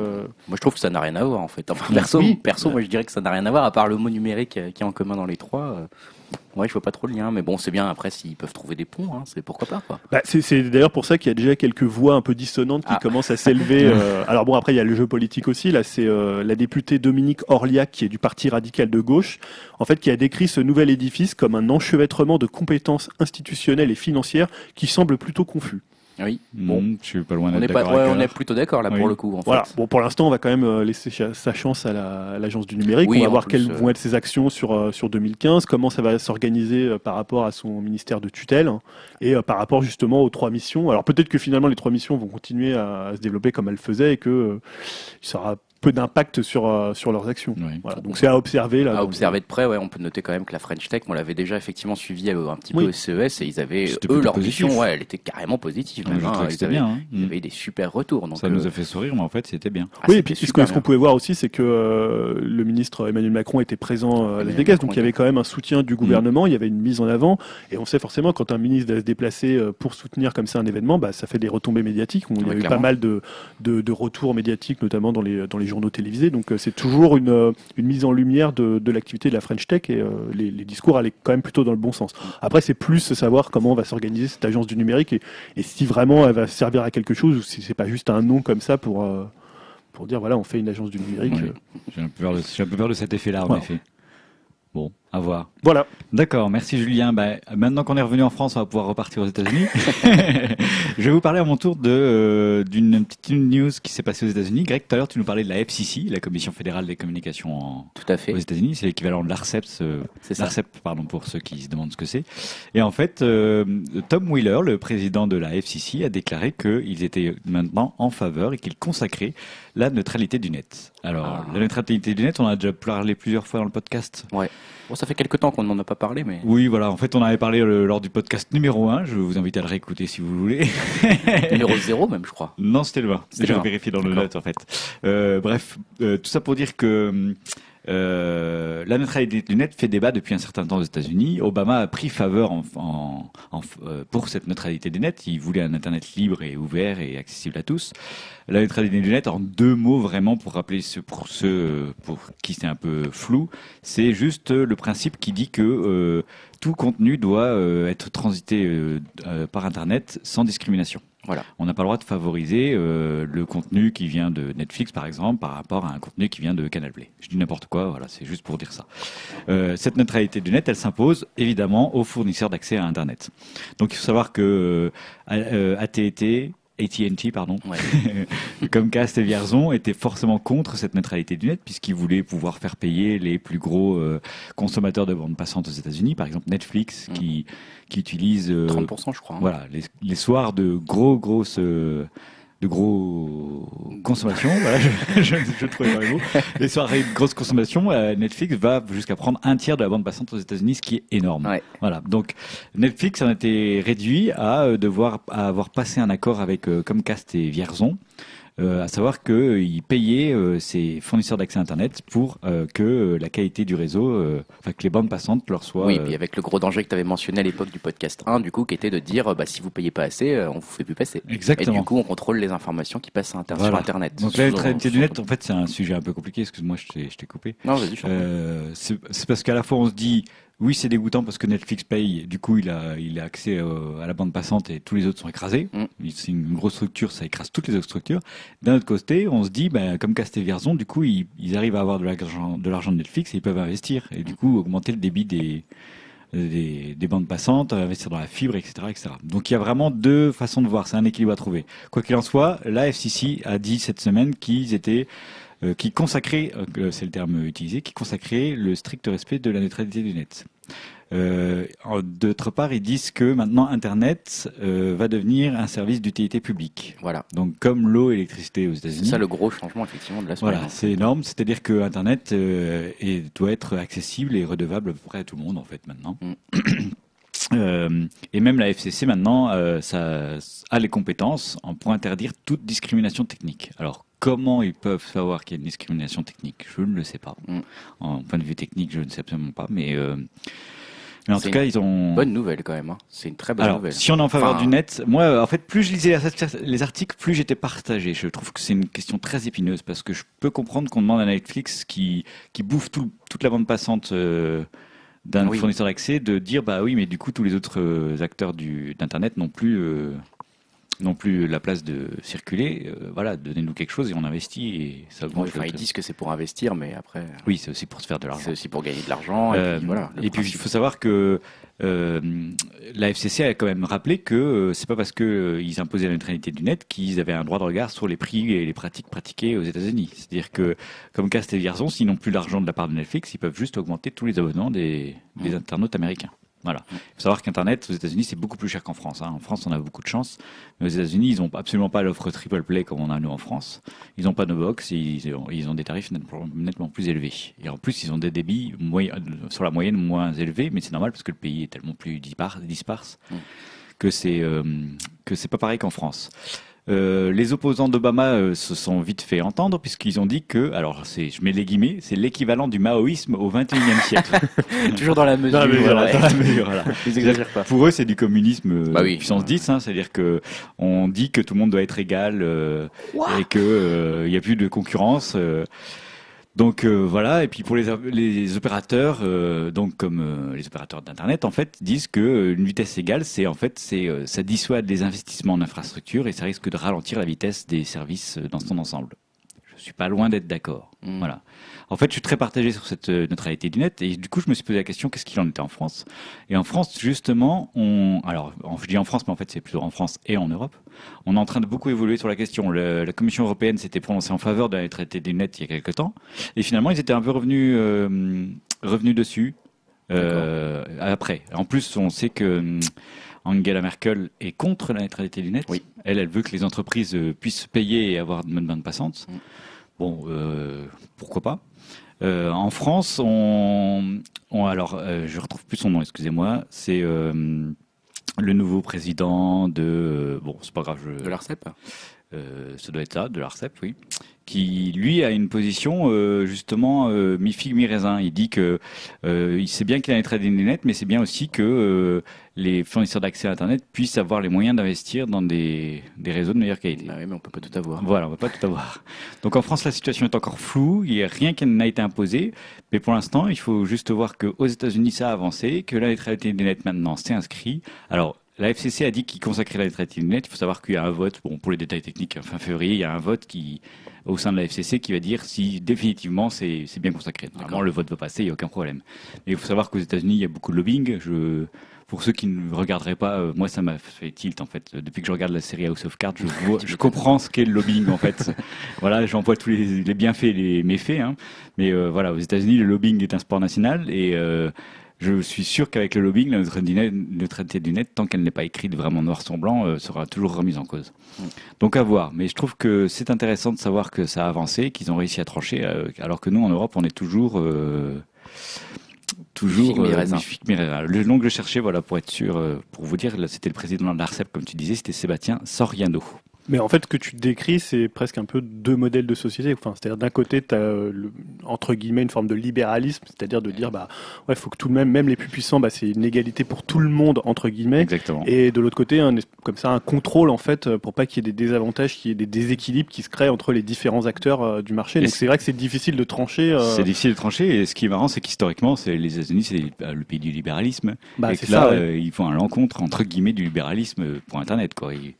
Moi, je trouve que ça n'a rien à voir en fait. Enfin, perso, Oui. perso, moi, je dirais que ça n'a rien à voir à part le mot numérique qui est en commun dans les trois. Ouais, je vois pas trop le lien, mais bon, c'est bien. Après, s'ils peuvent trouver des ponts, hein, c'est pourquoi pas quoi. Bah, c'est c'est d'ailleurs pour ça qu'il y a déjà quelques voix un peu dissonantes qui Ah. commencent à s'élever. euh, alors bon, après il y a le jeu politique aussi. Là, c'est euh, la députée Dominique Orliac qui est du Parti radical de gauche, en fait, qui a décrit ce nouvel édifice comme un enchevêtrement de compétences institutionnelles et financières qui semble plutôt confus. Oui. Bon, je suis pas loin On est d'être pas, d'accord ouais, on est plutôt d'accord là Oui. pour le coup. En Voilà. fait. Bon, pour l'instant, on va quand même euh, laisser sa chance à la- à l'agence du numérique. Oui, on va voir plus, quelles euh, vont être ses actions sur euh, sur 2015, comment ça va s'organiser par rapport à son ministère de tutelle hein, et par rapport justement aux trois missions. Alors peut-être que finalement les trois missions vont continuer à, à se développer comme elles faisaient et que euh, il sera peu d'impact sur euh, sur leurs actions. Voilà, donc c'est à observer là. À observer de près, ouais, on peut noter quand même que la French Tech, on l'avait déjà effectivement suivi euh, un petit Oui. peu au CES et ils avaient, eux, leur positif. mission, ouais, elle était carrément positive. Ouais, même, je hein, ils c'était avaient- bien. hein. Ils avaient des super retours. Donc, Ça nous euh, a fait sourire, mais en fait, c'était bien. ah, oui, et puis ce qu'on pouvait voir aussi, c'est que euh, le ministre Emmanuel Macron était présent à Las Vegas, Macron donc il y avait quand même un soutien du gouvernement, il y avait une mise en avant, et on sait forcément quand un ministre doit se déplacer pour soutenir comme ça un événement, bah, ça fait des retombées médiatiques. On- Il y a eu pas mal de, de, de retours médiatiques, notamment dans les, dans les journaux télévisés, donc euh, c'est toujours une, euh, une mise en lumière de, de l'activité de la French Tech, et euh, les, les discours allaient quand même plutôt dans le bon sens. Après, c'est plus savoir comment va s'organiser cette agence du numérique, et, et si vraiment elle va servir à quelque chose, ou si c'est pas juste un nom comme ça pour... pour dire voilà on fait une agence du numérique Ouais. J'ai un peu peur de, j'ai un peu peur de cet effet-là, en effet. Bon, à voir. voilà D'accord, merci Julien. Bah, maintenant qu'on est revenu en France, on va pouvoir repartir aux États-Unis. je vais vous parler à mon tour de euh, d'une petite news qui s'est passée aux États-Unis. Greg, tout à l'heure, tu nous parlais de la FCC, la Commission fédérale des communications en- Tout à fait. aux États-Unis. C'est l'équivalent de l'ARCEP, ça. l'ARCEP, pardon, pour ceux qui se demandent ce que c'est. Et en fait, euh, Tom Wheeler, le président de la FCC, a déclaré qu'ils étaient maintenant en faveur et qu'ils consacraient la neutralité du net. Alors, Ah. la neutralité du net, on en a déjà parlé plusieurs fois dans le podcast. Bon, ça fait quelques temps qu'on n'en a pas parlé, mais Oui, voilà. En fait, on avait parlé euh, lors du podcast numéro 1. Je vous invite à le réécouter si vous voulez. numéro zéro même, je crois. non, c'était le 1. C'était J'ai le un. vérifié dans le D'accord. note, en fait. Euh, bref, euh, tout ça pour dire que euh, la neutralité du net fait débat depuis un certain temps aux États-Unis. Obama a pris faveur en, en- en- euh, pour cette neutralité du net. Il voulait un Internet libre et ouvert et accessible à tous. La neutralité du net, en deux mots vraiment pour rappeler ce, pour ceux pour qui c'est un peu flou, c'est juste le principe qui dit que euh, tout contenu doit euh, être transité euh, euh, par Internet sans discrimination. Voilà. On n'a pas le droit de favoriser euh, le contenu qui vient de Netflix, par exemple, par rapport à un contenu qui vient de Canal Play. Je dis n'importe quoi, voilà, c'est juste pour dire ça. Euh, cette neutralité du net, elle s'impose évidemment aux fournisseurs d'accès à Internet. Donc il faut savoir que euh, euh, AT&T, AT&T, pardon, Ouais. Comcast et Vierzon étaient forcément contre cette neutralité du net puisqu'ils voulaient pouvoir faire payer les plus gros euh, consommateurs de bande passante aux États-Unis, par exemple Netflix Mm. qui qui utilise euh, 30%, je crois. hein. voilà, les, les soirs de gros, grosses, euh, de gros consommation, voilà, je, je, je trouvais pas le mot. Les soirées de grosse consommation, euh, Netflix va jusqu'à prendre un tiers de la bande passante aux États-Unis, ce qui est énorme. Ouais. Voilà. Donc, Netflix en a été réduit à euh, devoir à avoir passé un accord avec euh, Comcast et Vierzon. Euh, à savoir qu'ils payaient euh, ces fournisseurs d'accès Internet pour euh, que euh, la qualité du réseau, euh, enfin que les bandes passantes leur soient. Oui, euh, puis avec le gros danger que tu avais mentionné à l'époque du podcast 1, du coup, qui était de dire, euh, bah, si vous payez pas assez, euh, on vous fait plus passer. Exactement. Et du coup, on contrôle les informations qui passent sur, Inter- Voilà. sur Internet. Donc la neutralité du net, en fait, c'est un sujet un peu compliqué. Excuse-moi, je t'ai je t'ai coupé. Non, vas-y. Euh, c'est parce qu'à la fois on se dit oui c'est dégoûtant parce que Netflix paye, du coup il a il a accès euh, à la bande passante et tous les autres sont écrasés. Mm. C'est une grosse structure, ça écrase toutes les autres structures. D'un autre côté, on se dit ben, comme Casté Vierzon, du coup ils, ils arrivent à avoir de l'argent de l'argent de Netflix et ils peuvent investir et du coup augmenter le débit des des, des bandes passantes, investir dans la fibre, etc., etc. Donc il y a vraiment deux façons de voir, c'est un équilibre à trouver. Quoi qu'il en soit, la FCC a dit cette semaine qu'ils étaient euh, qui consacrait, euh, c'est le terme utilisé, qui consacrait le strict respect de la neutralité du net. Euh, D'autre part, ils disent que maintenant Internet euh, va devenir un service d'utilité publique. Voilà. Donc comme l'eau et l'électricité aux C'est États-Unis. ça le gros changement, effectivement, de la semaine. Voilà, c'est énorme. C'est-à-dire que Internet euh, est- doit être accessible et redevable à peu près à tout le monde en fait maintenant. Mm. Euh, et même la FCC maintenant, euh, ça a les compétences en- pour interdire toute discrimination technique. Alors comment ils peuvent savoir qu'il y a une discrimination technique? Je ne le sais pas. Mm. En point de vue technique, je ne sais absolument pas. Mais, euh, mais en tout cas, ils ont. Bonne nouvelle, quand même. hein. C'est une très bonne Alors, nouvelle. si on est en faveur Enfin, du net, moi, en fait, plus je lisais les articles, plus j'étais partagé. Je trouve que c'est une question très épineuse parce que je peux comprendre qu'on demande à Netflix qui, qui bouffe tout- toute la bande passante euh, d'un Oui. fournisseur d'accès de dire bah oui, mais du coup, tous les autres euh, acteurs du, d'Internet n'ont plus, euh, n'ont plus la place de circuler. Euh, voilà, donnez-nous quelque chose et on investit et ça augmente. enfin, ils disent que c'est pour investir, mais après, Oui, c'est aussi pour se faire de l'argent. c'est aussi pour gagner de l'argent. Euh, et puis, voilà. le et puis il faut savoir que euh, la FCC a quand même rappelé que euh, c'est pas parce que euh, ils imposaient la neutralité du net qu'ils avaient un droit de regard sur les prix et les pratiques pratiquées aux États-Unis. C'est-à-dire que comme Cast et Vierzon, s'ils n'ont plus l'argent de la part de Netflix, ils peuvent juste augmenter tous les abonnements des, des internautes américains. Voilà. Il faut savoir qu'Internet aux États-Unis c'est beaucoup plus cher qu'en France. hein. En France, on a beaucoup de chance, mais aux États-Unis, ils ont absolument pas l'offre triple play comme on a nous en France. Ils n'ont pas de box, ils, ont- ils ont des tarifs nettement, plus élevés. Et en plus, ils ont des débits sur la moyenne moins élevés, mais c'est normal parce que le pays est tellement plus dispar- disparse que c'est euh, pas pareil qu'en France. Euh, les opposants d'Obama euh, se sont vite fait entendre puisqu'ils ont dit que, alors c'est, je mets les guillemets, c'est l'équivalent du maoïsme au 21e siècle. Toujours dans la mesure. Dans la mesure, Voilà, ouais. dans la mesure, voilà. Ils exagèrent pas. Pour eux, c'est du communisme euh, Bah oui. puissance 10, hein, c'est-à-dire que on dit que tout le monde doit être égal euh, et que euh, il y a plus de concurrence. Donc euh, voilà, et puis pour les, les opérateurs, euh, donc comme euh, les opérateurs d'internet, en fait, disent que une vitesse égale, c'est en fait, c'est euh, ça dissuade les investissements en infrastructure et ça risque de ralentir la vitesse des services dans son ensemble. Je suis pas loin d'être d'accord. Mm. Voilà. En fait, je suis très partagé sur cette euh, neutralité du net et du coup, je me suis posé la question qu'est-ce qu'il en était en France? Et en France, justement, on, alors, je dis en France, mais en fait, c'est plutôt en France et en Europe. On est en train de beaucoup évoluer sur la question. Le- la Commission européenne s'était prononcée en faveur de la neutralité du net il y a quelques temps, et finalement, ils étaient un peu revenus, euh, revenus dessus. euh, après, en plus, on sait que hum, Angela Merkel est contre la neutralité du net. Oui. Elle, elle veut que les entreprises euh, puissent payer et avoir de bonnes bandes passantes. Mm. Bon, euh, pourquoi pas Euh, En France, on, on- alors, euh, je retrouve plus son nom, excusez-moi. C'est euh, le nouveau président de. euh, bon, c'est pas grave. Je, De l'ARCEP ça doit être ça, de l'ARCEP, oui, qui lui a une position justement mi figue mi raisin. Il dit que il sait bien qu'il a une trade net, mais c'est bien aussi que les fournisseurs d'accès à Internet puissent avoir les moyens d'investir dans des, des réseaux de meilleure qualité. Bah oui, mais on peut pas tout avoir. Voilà, on va pas tout avoir. Donc en France, la situation est encore floue. Il n'y a rien qui n'a été imposé. Mais pour l'instant, il faut juste voir qu'aux États-Unis, ça a avancé, que la neutralité du net maintenant, c'est inscrit. Alors, la FCC a dit qu'il consacrait la neutralité net. Il faut savoir qu'il y a un vote, bon, pour les détails techniques, fin février, il y a un vote qui, au sein de la FCC qui va dire si définitivement c'est c'est bien consacré. Normalement, le vote va passer, il n'y a aucun problème. Mais il faut savoir qu'aux États-Unis, il y a beaucoup de lobbying. Je, pour ceux qui ne regarderaient pas, euh, moi ça m'a fait tilt en fait. Depuis que je regarde la série House of Cards, je, vois, je comprends ce qu'est le lobbying en fait. voilà, j'en vois tous les, les bienfaits et les méfaits. Hein. Mais euh, voilà, aux États-Unis, le lobbying est un sport national et euh, je suis sûr qu'avec le lobbying, la neutralité du net, neutralité du net, tant qu'elle n'est pas écrite vraiment noir sur blanc, euh, sera toujours remise en cause. Donc à voir. Mais je trouve que c'est intéressant de savoir que ça a avancé, qu'ils ont réussi à trancher, euh, alors que nous en Europe, on est toujours euh, toujours mi, euh. Le nom que je cherchais, voilà, pour être sûr, euh, pour vous dire, c'était le président de l'ARCEP, comme tu disais, c'était Sébastien Soriano. Mais en fait, ce que tu décris, c'est presque un peu deux modèles de société. Enfin, c'est-à-dire d'un côté, tu as entre guillemets une forme de libéralisme, c'est-à-dire de dire bah ouais, faut que tout de même, même les plus puissants, bah c'est une égalité pour tout le monde entre guillemets. Exactement. Et de l'autre côté, un, comme ça, un contrôle en fait pour pas qu'il y ait des désavantages, qu'il y ait des déséquilibres qui se créent entre les différents acteurs euh, du marché. Et Donc c'est- vrai que c'est difficile de trancher. euh, C'est difficile de trancher et ce qui est marrant, c'est qu'historiquement, c'est les États-Unis, c'est euh, le pays du libéralisme. bah, et c'est que là, ça. ouais. euh, ils font un l'encontre entre guillemets du libéralisme euh, pour Internet, quoi. Ils-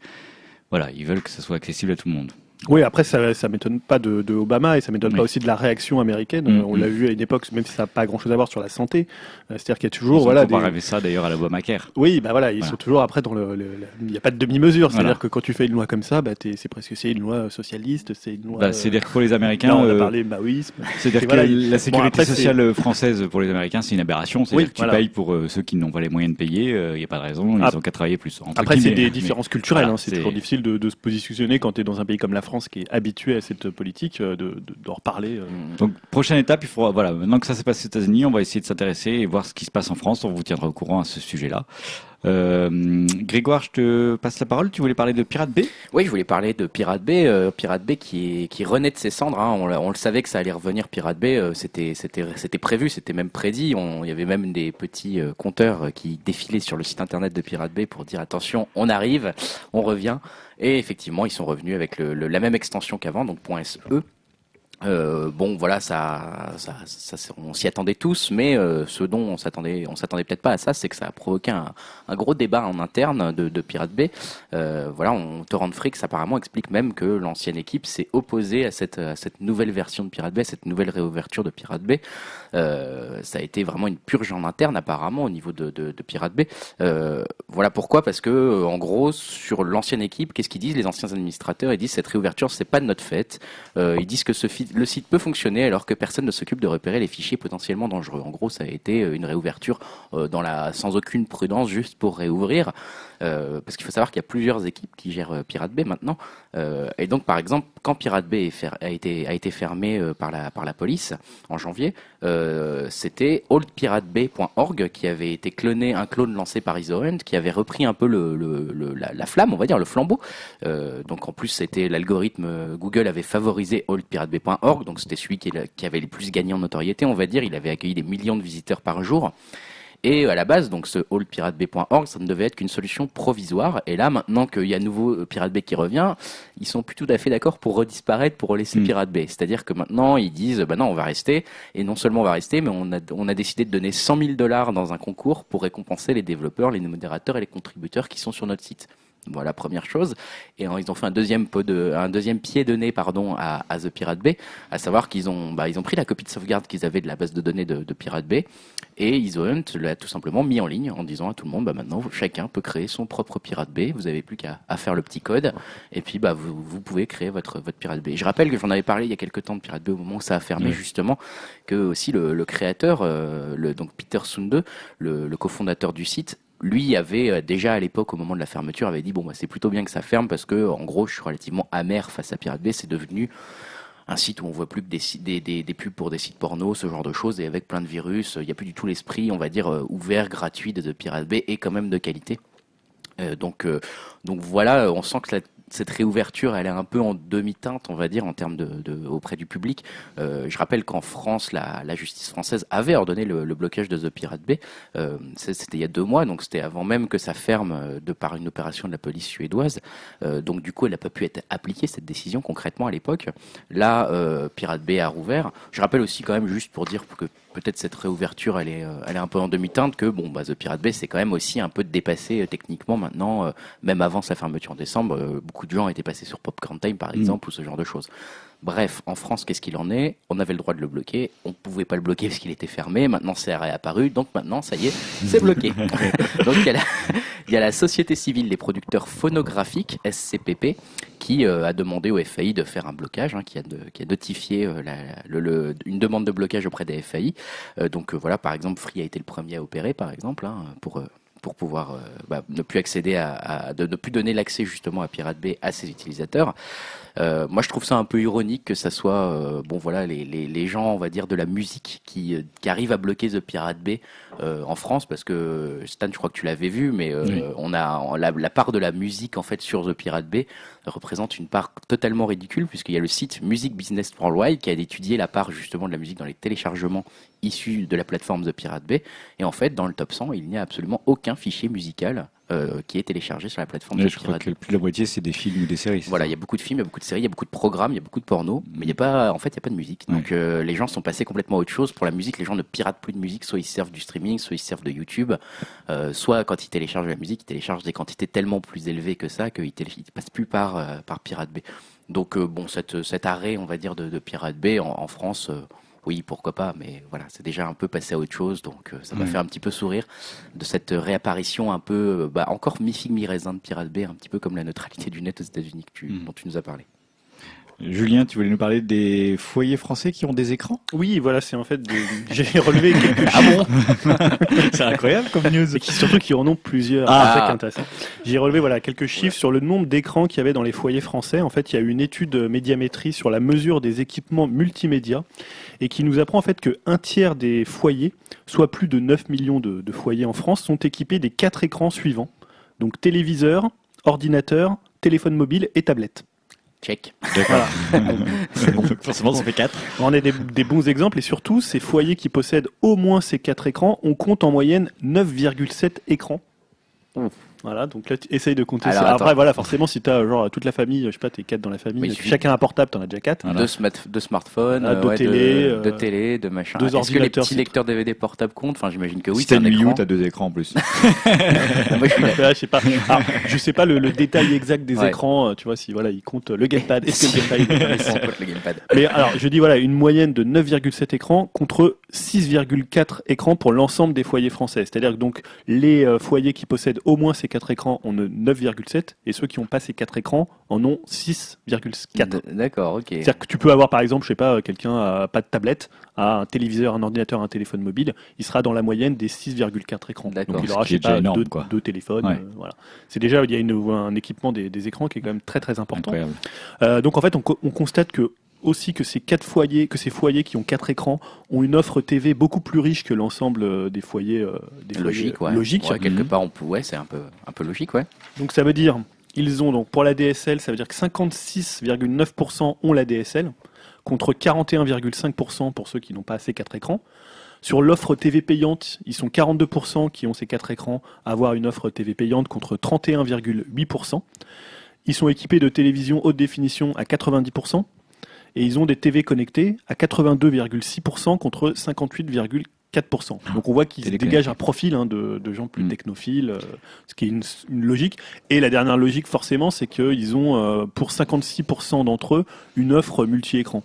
voilà, ils veulent que ça soit accessible à tout le monde. Oui, après, ça, ça m'étonne pas de, de Obama et ça m'étonne Oui. pas aussi de la réaction américaine. Mm, On mm. l'a vu à une époque, même si ça n'a pas grand chose à voir sur la santé. Euh, C'est-à-dire qu'il y a toujours, Ils voilà, des... ça d'ailleurs à la Obamacare. Oui, bah voilà, ils Voilà. sont toujours après dans le, il n'y a pas de demi-mesure. C'est-à-dire Voilà. que quand tu fais une loi comme ça, bah c'est presque c'est une loi socialiste, c'est une loi. Bah, euh, C'est-à-dire que pour les Américains, là, on a euh, parlé maoïsme. c'est-à-dire que voilà, la sécurité bon, après, c'est- sociale française pour les Américains, c'est une aberration. C'est-à-dire Oui, que tu payes pour euh, ceux qui n'ont pas les moyens de payer, euh, il n'y a pas de raison, ils Ap- ont qu'à travailler plus. Après, c'est des mais- différences culturelles. hein. C'est toujours difficile de, de se positionner quand tu es dans un pays comme la France qui est habitué à cette politique, euh, de, de, d'en reparler. euh. Donc, prochaine étape, il faudra, voilà, maintenant que ça s'est passé aux États-Unis, on va essayer de s'intéresser et voir ce qui se passe en France. On vous tiendra au courant à ce sujet-là. Euh, Grégoire, je te passe la parole. Tu voulais parler de Pirate Bay? Oui, je voulais parler de Pirate Bay, euh, Pirate Bay qui, renaît de ses cendres. hein. On, le savait que ça allait revenir, Pirate Bay. euh, c'était, prévu, c'était même prédit. Il y avait même des petits euh, compteurs euh, qui défilaient sur le site internet de Pirate Bay pour dire attention, on arrive, on revient. Et effectivement, ils sont revenus avec la même extension qu'avant, donc .SE. Euh, bon, voilà, ça, ça, ça- on s'y attendait tous, mais euh, ce dont on s'attendait, on s'attendait peut-être pas à ça, c'est que ça a provoqué un, gros débat en interne de, de Pirate Bay. Euh, voilà, on Torrent Fricks apparemment explique même que l'ancienne équipe s'est opposée à cette, à cette nouvelle version de Pirate Bay, cette nouvelle réouverture de Pirate Bay. Euh, ça a été vraiment une purge en interne apparemment au niveau de, de, de Pirate Bay. Euh, voilà pourquoi, parce que en gros sur l'ancienne équipe, qu'est-ce qu'ils disent? Les anciens administrateurs Ils disent cette réouverture c'est pas de notre. Euh, ils disent que ce, fi- le site peut fonctionner alors que personne ne s'occupe de repérer les fichiers potentiellement dangereux. En gros, ça a été une réouverture dans la sans aucune prudence, juste pour réouvrir. Euh, parce qu'il faut savoir qu'il y a plusieurs équipes qui gèrent euh, Pirate Bay maintenant. Euh, et donc, par exemple, quand Pirate Bay a été, fermé par, la, police en janvier, c'était oldpiratebay.org qui avait été cloné, un clone lancé par EtherEnt, qui avait repris un peu le, le, la, flamme, on va dire, le flambeau. donc, en plus, c'était l'algorithme Google avait favorisé oldpiratebay.org, donc c'était celui qui, qui avait les plus gagné en notoriété, on va dire. Il avait accueilli des millions de visiteurs par jour. Et à la base, donc ce allpirateb.org, ça ne devait être qu'une solution provisoire. Et là, maintenant qu'il y a nouveau euh, Pirate Bay qui revient, ils sont plus tout à fait d'accord pour redisparaître, pour laisser mm. Pirate Bay. C'est-à-dire que maintenant, ils disent, bah non, on va rester. Et non seulement on va rester, mais on a, on a décidé de donner 100 000 dollars dans un concours pour récompenser les développeurs, les modérateurs et les contributeurs qui sont sur notre site. Voilà, première chose. Et ils ont fait un deuxième, de, un deuxième pied de nez pardon, à, The Pirate Bay, à savoir qu'ils ont, bah, ils ont pris la copie de sauvegarde qu'ils avaient de la base de données de, Pirate Bay et Isohunt l'a tout simplement mis en ligne en disant à tout le monde, bah, maintenant chacun peut créer son propre Pirate Bay, vous n'avez plus qu'à faire le petit code et puis bah, vous, vous pouvez créer votre, votre Pirate Bay. Je rappelle que j'en avais parlé il y a quelques temps de Pirate Bay au moment où ça a fermé justement, que aussi le, créateur, euh, le, donc Peter Sunde, le, le cofondateur du site, lui avait euh, déjà à l'époque, au moment de la fermeture, avait dit bon, bah, c'est plutôt bien que ça ferme parce que, en gros, je suis relativement amer face à Pirate Bay. C'est devenu un site où on voit plus que des, pubs pour des sites porno, ce genre de choses, et avec plein de virus. Il n'y a plus du tout l'esprit, on va dire, euh, ouvert, gratuit de, Pirate Bay et quand même de qualité. Euh, donc, donc voilà, on sent que la cette réouverture, elle est un peu en demi-teinte, on va dire, en termes auprès du public. Euh, je rappelle qu'en France, la, justice française avait ordonné le, blocage de The Pirate Bay. Euh, c'était il y a deux mois, donc c'était avant même que ça ferme euh, de par une opération de la police suédoise. donc du coup, elle n'a pas pu être appliquée cette décision concrètement à l'époque. Là, Pirate Bay a rouvert. Je rappelle aussi quand même juste pour dire que peut-être cette réouverture, elle est, elle est un peu en demi-teinte que bon, bah, The Pirate Bay, c'est quand même aussi un peu dépassé techniquement maintenant, même avant sa fermeture en décembre beaucoup de gens étaient passés sur Popcorn Time, par mm. exemple, ou ce genre de choses. Bref, en France, qu'est-ce qu'il en est? On avait le droit de le bloquer, on ne pouvait pas le bloquer parce qu'il était fermé, maintenant c'est réapparu, donc maintenant, ça y est, c'est bloqué. donc il y, a la, Société Civile des Producteurs Phonographiques, SCPP, qui euh, a demandé au FAI de faire un blocage, hein, qui, a notifié euh, une demande de blocage auprès des FAI. Euh, donc voilà, par exemple, Free a été le premier à opérer, par exemple, hein, pour pouvoir bah, ne plus accéder à, de ne plus donner l'accès justement à Pirate Bay à ses utilisateurs. Euh, moi, je trouve ça un peu ironique que ça soit, euh, bon voilà, les, les, les, gens, on va dire, de la musique qui, euh, qui arrivent à bloquer The Pirate Bay en France, parce que Stan, je crois que tu l'avais vu, mais on a la, la, part de la musique en fait sur The Pirate Bay représente une part totalement ridicule, puisqu'il y a le site Music Business Worldwide qui a étudié la part justement de la musique dans les téléchargements issus de la plateforme The Pirate Bay, et en fait, dans le top 100, il n'y a absolument aucun fichier musical euh, qui est téléchargé sur la plateforme. je crois que plus de la moitié c'est des films ou des séries. Voilà, il y a beaucoup de films, il y a beaucoup de séries, il y a beaucoup de programmes, il y a beaucoup de porno, mais il y a pas, en fait, il y a pas de musique. Donc euh, les gens sont passés complètement à autre chose. Pour la musique, les gens ne piratent plus de musique, soit ils servent du streaming, soit ils servent de YouTube, euh, soit quand ils téléchargent la musique, ils téléchargent des quantités tellement plus élevées que ça qu'ils ne passent plus par par Pirate Bay. Donc bon, cette, cet arrêt, on va dire, de, de Pirate Bay en, en France oui, pourquoi pas, mais voilà, c'est déjà un peu passé à autre chose, donc euh, ça m'a fait un petit peu sourire de cette réapparition un peu, euh, bah, encore mi-figue, mi-raisin de Pirate Bay, un petit peu comme la neutralité du net aux États-Unis mm. dont tu nous as parlé. Julien, tu voulais nous parler des foyers français qui ont des écrans? Oui, voilà, c'est en fait j'ai relevé quelques Ah bon? C'est incroyable comme news. Et qui, surtout qui en ont plusieurs. Ah. J'ai relevé voilà quelques chiffres sur le nombre d'écrans qu'il y avait dans les foyers français. En fait, il y a une étude médiamétrie sur la mesure des équipements multimédia et qui nous apprend en fait que un tiers des foyers, soit plus de 9 millions de, de foyers en France, sont équipés des quatre écrans suivants. Donc téléviseur, ordinateur, téléphone mobile et tablette. Check. Voilà. Forcément, ça fait 4. On a des, des, bons exemples et surtout, ces foyers qui possèdent au moins ces 4 écrans, on compte en moyenne 9,7 écrans. Voilà, donc là, tu essayes de compter ça. Après, voilà, forcément, si tu as genre toute la famille, je sais pas, t'es quatre dans la famille, chacun un portable, t'en as déjà quatre. Deux, smartphones, ah, deux, télé, de, deux télé, de machin. Deux Est-ce que les petits lecteurs DVD portables comptent? Enfin, j'imagine que oui. Si t'as une Wii U, t'as deux écrans en plus. Moi, je, suis là, je sais pas. Alors, je sais pas le, le détail exact des écrans. Euh, tu vois, si voilà, ils comptent le gamepad. Est-ce que le gamepad, le gamepad Mais alors, je dis voilà, une moyenne de 9,7 écrans contre 6,4 écrans pour l'ensemble des foyers français. C'est-à-dire que donc les euh, foyers qui possèdent au moins ces ces quatre écrans en ont 9,7 et ceux qui ont pas ces quatre écrans en ont 6,4. D- D'accord, ok. C'est-à-dire que tu peux avoir par exemple, je sais pas, quelqu'un a pas de tablette, a un téléviseur, un ordinateur, un téléphone mobile, il sera dans la moyenne des 6,4 écrans. D'accord. Donc il aura, qui je sais est déjà pas, énorme, deux, téléphones. Ouais. euh, voilà. C'est déjà, il y a une- un équipement des, des écrans qui est quand même très très important. Euh, donc en fait, on constate que aussi que ces quatre foyers, que ces foyers qui ont quatre écrans ont une offre TV beaucoup plus riche que l'ensemble euh, des foyers, euh, des Logique, foyers ouais. quelque Mhm. part, on peut, ouais, c'est un peu, un peu logique, ouais. Donc ça veut dire, ils ont donc pour la DSL, ça veut dire que 56,9% ont la DSL contre 41,5% pour ceux qui n'ont pas assez quatre écrans. Sur l'offre TV payante, ils sont 42% qui ont ces quatre écrans à avoir une offre TV payante contre 31,8%. Ils sont équipés de télévision haute définition à 90% et ils ont des TV connectées à 82,6% contre 58,4%. Donc on voit qu'ils dégagent un profil hein, de, de gens plus Mm. technophiles, euh, ce qui est une, une logique. Et la dernière logique forcément, c'est qu'ils ont euh, pour 56% d'entre eux une offre multi-écran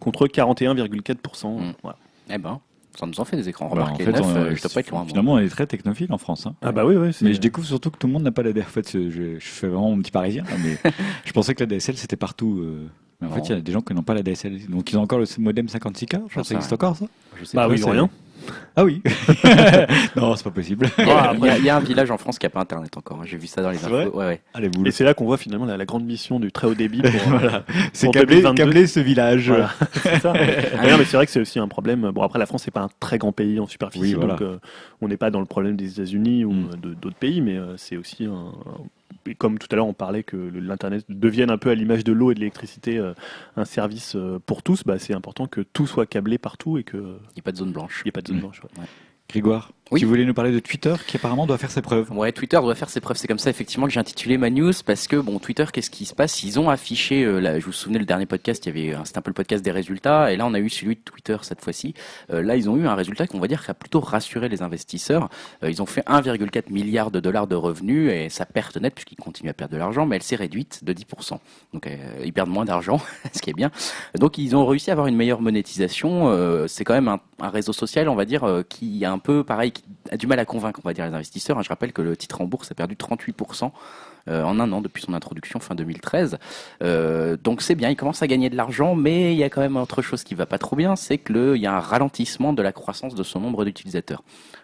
contre 41,4%. Mm. Voilà. Eh ben, ça nous en fait des écrans. Remarquez, en fait, neuf, on- euh, je dois pas être loin. finalement, on est très technophile en France. hein. Ah bah oui, oui. Mais je découvre surtout que tout le monde n'a pas la DSL. En fait, je, je fais vraiment mon petit parisien, mais je pensais que la DSL c'était partout. euh, Mais en Non. fait, il y a des gens qui n'ont pas la DSL. Donc ils ont encore le modem 56K. Je pense que sais ça existe encore ça. Je sais Bah pas. oui, rien. Ah oui. non, c'est pas possible. Il y, a, Ah, il y a- il y a un village en France qui a pas internet encore. hein. J'ai vu ça dans les infos. ouais, ouais. Allez. Et c'est là qu'on voit finalement la, la grande mission du très haut débit. Pour, euh, voilà. C'est pour câblé, 2022. câblé ce village. Voilà, c'est ça. Ah non, mais c'est vrai que c'est aussi un problème. Bon, après, la France, c'est pas un très grand pays en superficie, Oui, voilà. donc euh, on n'est pas dans le problème des États-Unis ou Mm. euh, de- d'autres pays, mais euh, c'est aussi un. un- et comme tout à l'heure, on parlait que l'Internet devienne un peu à l'image de l'eau et de l'électricité euh, un service euh, pour tous, bah, c'est important que tout soit câblé partout et n'y Il n'y a pas de zone blanche. ait pas de zone blanche. ouais. Grégoire, Oui. tu voulais nous parler de Twitter qui apparemment doit faire ses preuves. Ouais, Twitter doit faire ses preuves. C'est comme ça, effectivement, que j'ai intitulé ma news parce que, bon, Twitter, qu'est-ce qui se passe? Ils ont affiché, euh, là, je vous souvenez, le dernier podcast, il y avait, c'était un peu le podcast des résultats, et là, on a eu celui de Twitter cette fois-ci. Euh, là, ils ont eu un résultat qu'on va dire qui a plutôt rassuré les investisseurs. Euh, ils ont fait 1,4 milliard de dollars de revenus et sa perte nette, puisqu'ils continuent à perdre de l'argent, mais elle s'est réduite de 10%. Donc, ils perdent moins d'argent, ce qui est bien. Donc, ils ont réussi à avoir une meilleure monétisation. C'est quand même un, un réseau social, on va dire, qui est un peu pareil, qui a du mal à convaincre, on va dire, les investisseurs. hein. Je rappelle que le titre en bourse a perdu 38% euh, en un an depuis son introduction fin 2013. Euh, donc c'est bien, il commence à gagner de l'argent, mais il y a quand même autre chose qui va pas trop bien, c'est que le, il y a un ralentissement de la croissance de son nombre d'utilisateurs.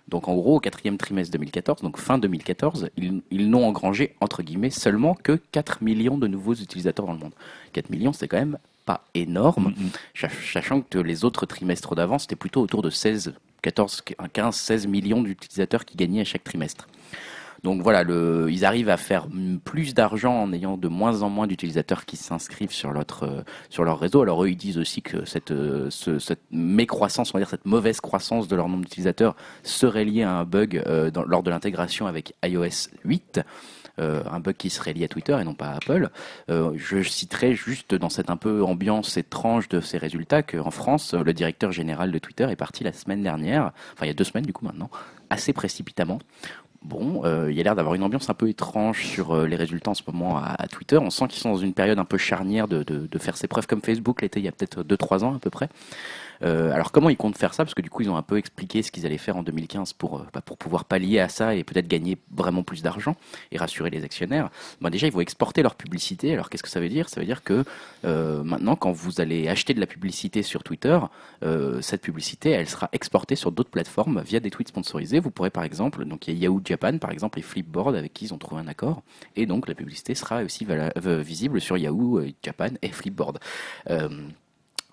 Donc en gros, au quatrième trimestre 2014, donc fin 2014, ils, ils n'ont engrangé entre guillemets seulement que 4 millions de nouveaux utilisateurs dans le monde. 4 millions, c'est quand même pas énorme, sach- sachant que les autres trimestres d'avant, c'était plutôt autour de 16, 14, 15, 16 millions d'utilisateurs qui gagnaient à chaque trimestre. Donc voilà, le, ils arrivent à faire plus d'argent en ayant de moins en moins d'utilisateurs qui s'inscrivent sur, euh, leur réseau. Alors eux, ils disent aussi que cette, euh, on mauvaise croissance de leur nombre d'utilisateurs serait liée à un bug euh, lors de l'intégration avec iOS 8. Euh, un bug qui serait lié à Twitter et non pas à Apple. Euh, je citerai juste dans cette un peu ambiance étrange de ces résultats qu'en France, le directeur général de Twitter est parti la semaine dernière, enfin il y a deux semaines du coup maintenant, assez précipitamment. Bon, euh, il y a l'air d'avoir une ambiance un peu étrange sur les résultats en ce moment à, Twitter. On sent qu'ils sont dans une période un peu charnière de, de, de faire ses preuves comme Facebook l'était il y a peut-être 2-3 ans à peu près. Euh, alors comment ils comptent faire ça? Parce que du coup ils ont un peu expliqué ce qu'ils allaient faire en 2015 pour, euh, bah, pour pouvoir pallier à ça et peut-être gagner vraiment plus d'argent et rassurer les actionnaires. Bah, déjà ils vont exporter leur publicité. Alors qu'est-ce que ça veut dire? Ça veut dire que euh, maintenant quand vous allez acheter de la publicité sur Twitter, cette publicité elle sera exportée sur d'autres plateformes via des tweets sponsorisés. Vous pourrez par exemple, donc il y a Yahoo Japan par exemple et Flipboard avec qui ils ont trouvé un accord et donc la publicité sera aussi visible sur Yahoo Japan et Flipboard.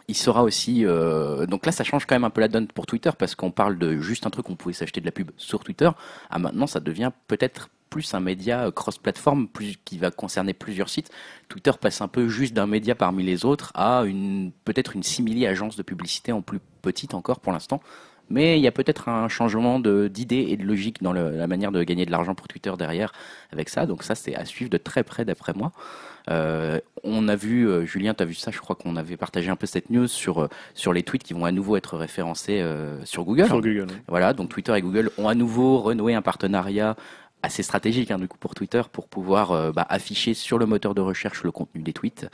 Il sera aussi euh, donc là ça change quand même un peu la donne pour Twitter parce qu'on parle de juste un truc on pouvait s'acheter de la pub sur Twitter à maintenant ça devient peut-être plus un média cross-platform plus qui va concerner plusieurs sites. Twitter passe un peu juste d'un média parmi les autres à une peut-être une simili agence de publicité en plus petite encore pour l'instant. Mais il y a peut-être un changement d'idée et de logique dans le- la manière de gagner de l'argent pour Twitter derrière avec ça. Donc ça, c'est à suivre de très près d'après moi. Euh, on a vu, euh, Julien, tu as vu ça, je crois qu'on avait partagé un peu cette news sur, euh, sur les tweets qui vont à nouveau être référencés sur Google. Sur Google. Voilà, donc Twitter et Google ont à nouveau renoué un partenariat assez stratégique hein, du coup pour Twitter pour pouvoir bah, afficher sur le moteur de recherche le contenu des tweets.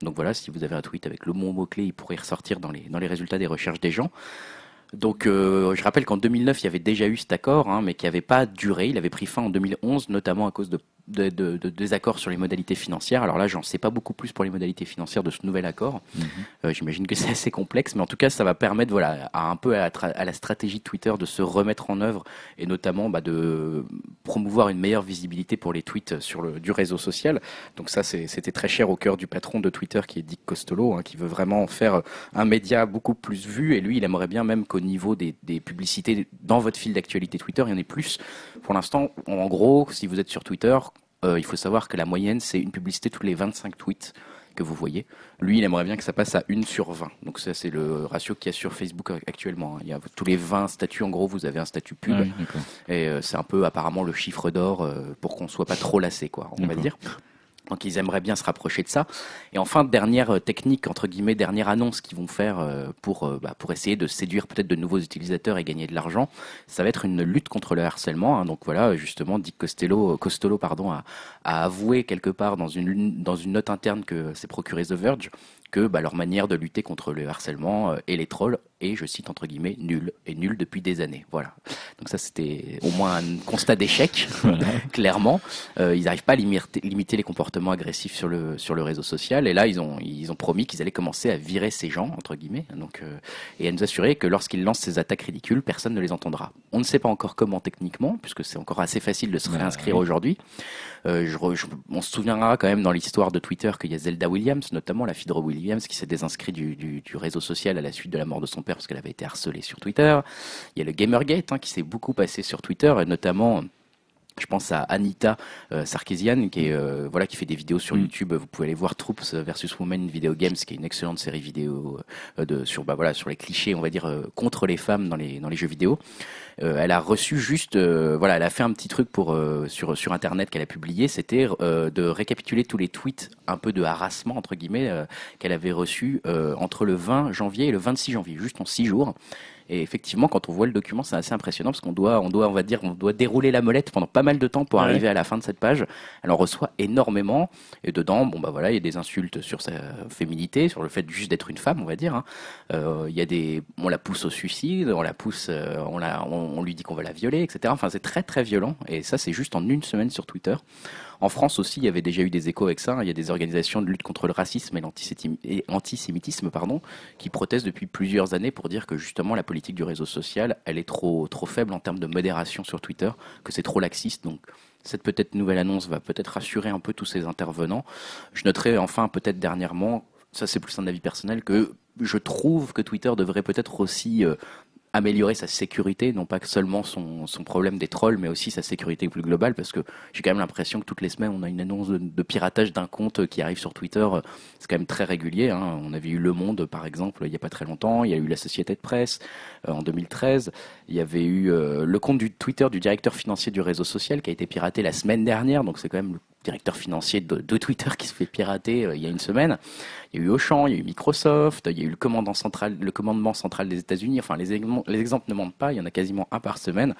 Donc voilà, si vous avez un tweet avec le mot mot-clé, il pourrait ressortir dans les, dans les résultats des recherches des gens. Donc, euh, je rappelle qu'en 2009, il y avait déjà eu cet accord, hein, mais qui n'avait pas duré. Il avait pris fin en 2011, notamment à cause de, de, de, sur les modalités financières. Alors là, j'en sais pas beaucoup plus pour les modalités financières de ce nouvel accord. Euh, J'imagine que c'est assez complexe, mais en tout cas, ça va permettre, voilà, à un peu à la, tra- à la stratégie de Twitter de se remettre en œuvre et notamment bah, de promouvoir une meilleure visibilité pour les tweets sur le du réseau social. Donc ça, c'était très cher au cœur du patron de Twitter, qui est Dick Costolo, hein, qui veut vraiment en faire un média beaucoup plus vu. Et lui, il aimerait bien même qu'au niveau des, des publicités dans votre fil d'actualité Twitter, il y en ait plus. Pour l'instant, en gros, si vous êtes sur Twitter, il faut savoir que la moyenne, c'est une publicité tous les 25 tweets que vous voyez. Lui, il aimerait bien que ça passe à une sur 20. Donc ça, c'est le ratio qu'il y a sur Facebook actuellement. hein. Il y a tous les 20 statuts, en gros, vous avez un statut pub. Ah oui. Et euh, c'est un peu apparemment le chiffre d'or euh, pour qu'on soit pas trop lassé, quoi, on va dire. Donc ils aimeraient bien se rapprocher de ça. Et enfin, dernière euh, technique, entre guillemets, dernière annonce qu'ils vont faire euh, pour, euh, bah, pour essayer de séduire peut-être de nouveaux utilisateurs et gagner de l'argent, ça va être une lutte contre le harcèlement. hein. Donc voilà, justement, Dick Costello, Costolo pardon, a, avoué quelque part dans une, note interne que s'est procuré The Verge que bah, leur manière de lutter contre le harcèlement et les trolls est, je cite entre guillemets, nulle et nulle depuis des années. Voilà. Donc ça, c'était au moins un constat d'échec, clairement. Euh, ils n'arrivent pas à limiter, limiter les comportements agressifs sur le sur le réseau social. Et là, ils ont ils ont promis qu'ils allaient commencer à virer ces gens entre guillemets. Donc euh, et à nous assurer que lorsqu'ils lancent ces attaques ridicules, personne ne les entendra. On ne sait pas encore comment techniquement, puisque c'est encore assez facile de se réinscrire oui. aujourd'hui. Euh, je on se souviendra quand même dans l'histoire de Twitter qu'il y a Zelda Williams, notamment la fille de Rob Williams, qui s'est désinscrite du, du, du réseau social à la suite de la mort de son parce qu'elle avait été harcelée sur Twitter. Il y a le Gamergate hein, qui s'est beaucoup passé sur Twitter, et notamment. Je pense à Anita euh, Sarkeesian qui est euh, voilà qui fait des vidéos sur Mm. YouTube. Vous pouvez aller voir Troops versus Women Video Games, qui est une excellente série vidéo euh, de sur bah voilà sur les clichés, on va dire euh, contre les femmes dans les dans les jeux vidéo. Elle a reçu juste, voilà, elle a fait un petit truc pour sur sur internet qu'elle a publié, c'était de récapituler tous les tweets un peu de harassement entre guillemets qu'elle avait reçus euh, entre le 20 janvier et le 26 janvier, juste en six jours. Et effectivement, quand on voit le document, c'est assez impressionnant parce qu'on doit, on doit, on va dire, on doit dérouler la molette pendant pas mal de temps pour Ouais. arriver à la fin de cette page. Elle en reçoit énormément et dedans, bon bah voilà, il y a des insultes sur sa féminité, sur le fait juste d'être une femme, on va dire. hein. Euh, Il y a des, on la pousse au suicide, on la pousse, euh, on la, on, on lui dit qu'on va la violer, etc. Enfin, c'est très très violent et ça, c'est juste en une semaine sur Twitter. En France aussi, il y avait déjà eu des échos avec ça. Il y a des organisations de lutte contre le racisme et l'antisémitisme, qui protestent depuis plusieurs années pour dire que justement la politique du réseau social, elle est trop trop faible en termes de modération sur Twitter, que c'est trop laxiste. Donc cette peut-être nouvelle annonce va peut-être rassurer un peu tous ces intervenants. Je noterai enfin peut-être dernièrement, ça c'est plus un avis personnel, que je trouve que Twitter devrait peut-être aussi euh, améliorer sa sécurité, non pas seulement son, son problème des trolls, mais aussi sa sécurité plus globale, parce que j'ai quand même l'impression que toutes les semaines, on a une annonce de, piratage d'un compte qui arrive sur Twitter. C'est quand même très régulier. Hein. On avait eu Le Monde, par exemple, il n'y a pas très longtemps. Il y a eu la Société de Presse euh, en 2013. Il y avait eu euh, le compte du Twitter du directeur financier du réseau social qui a été piraté la semaine dernière. Donc c'est quand même directeur financier de, de Twitter qui se fait pirater euh, il y a une semaine. Il y a eu Auchan, il y a eu Microsoft, il y a eu le commandant central, le commandement central des États-Unis. Enfin, les, exemples- les exemples ne mentent pas. Il y en a quasiment un par semaine.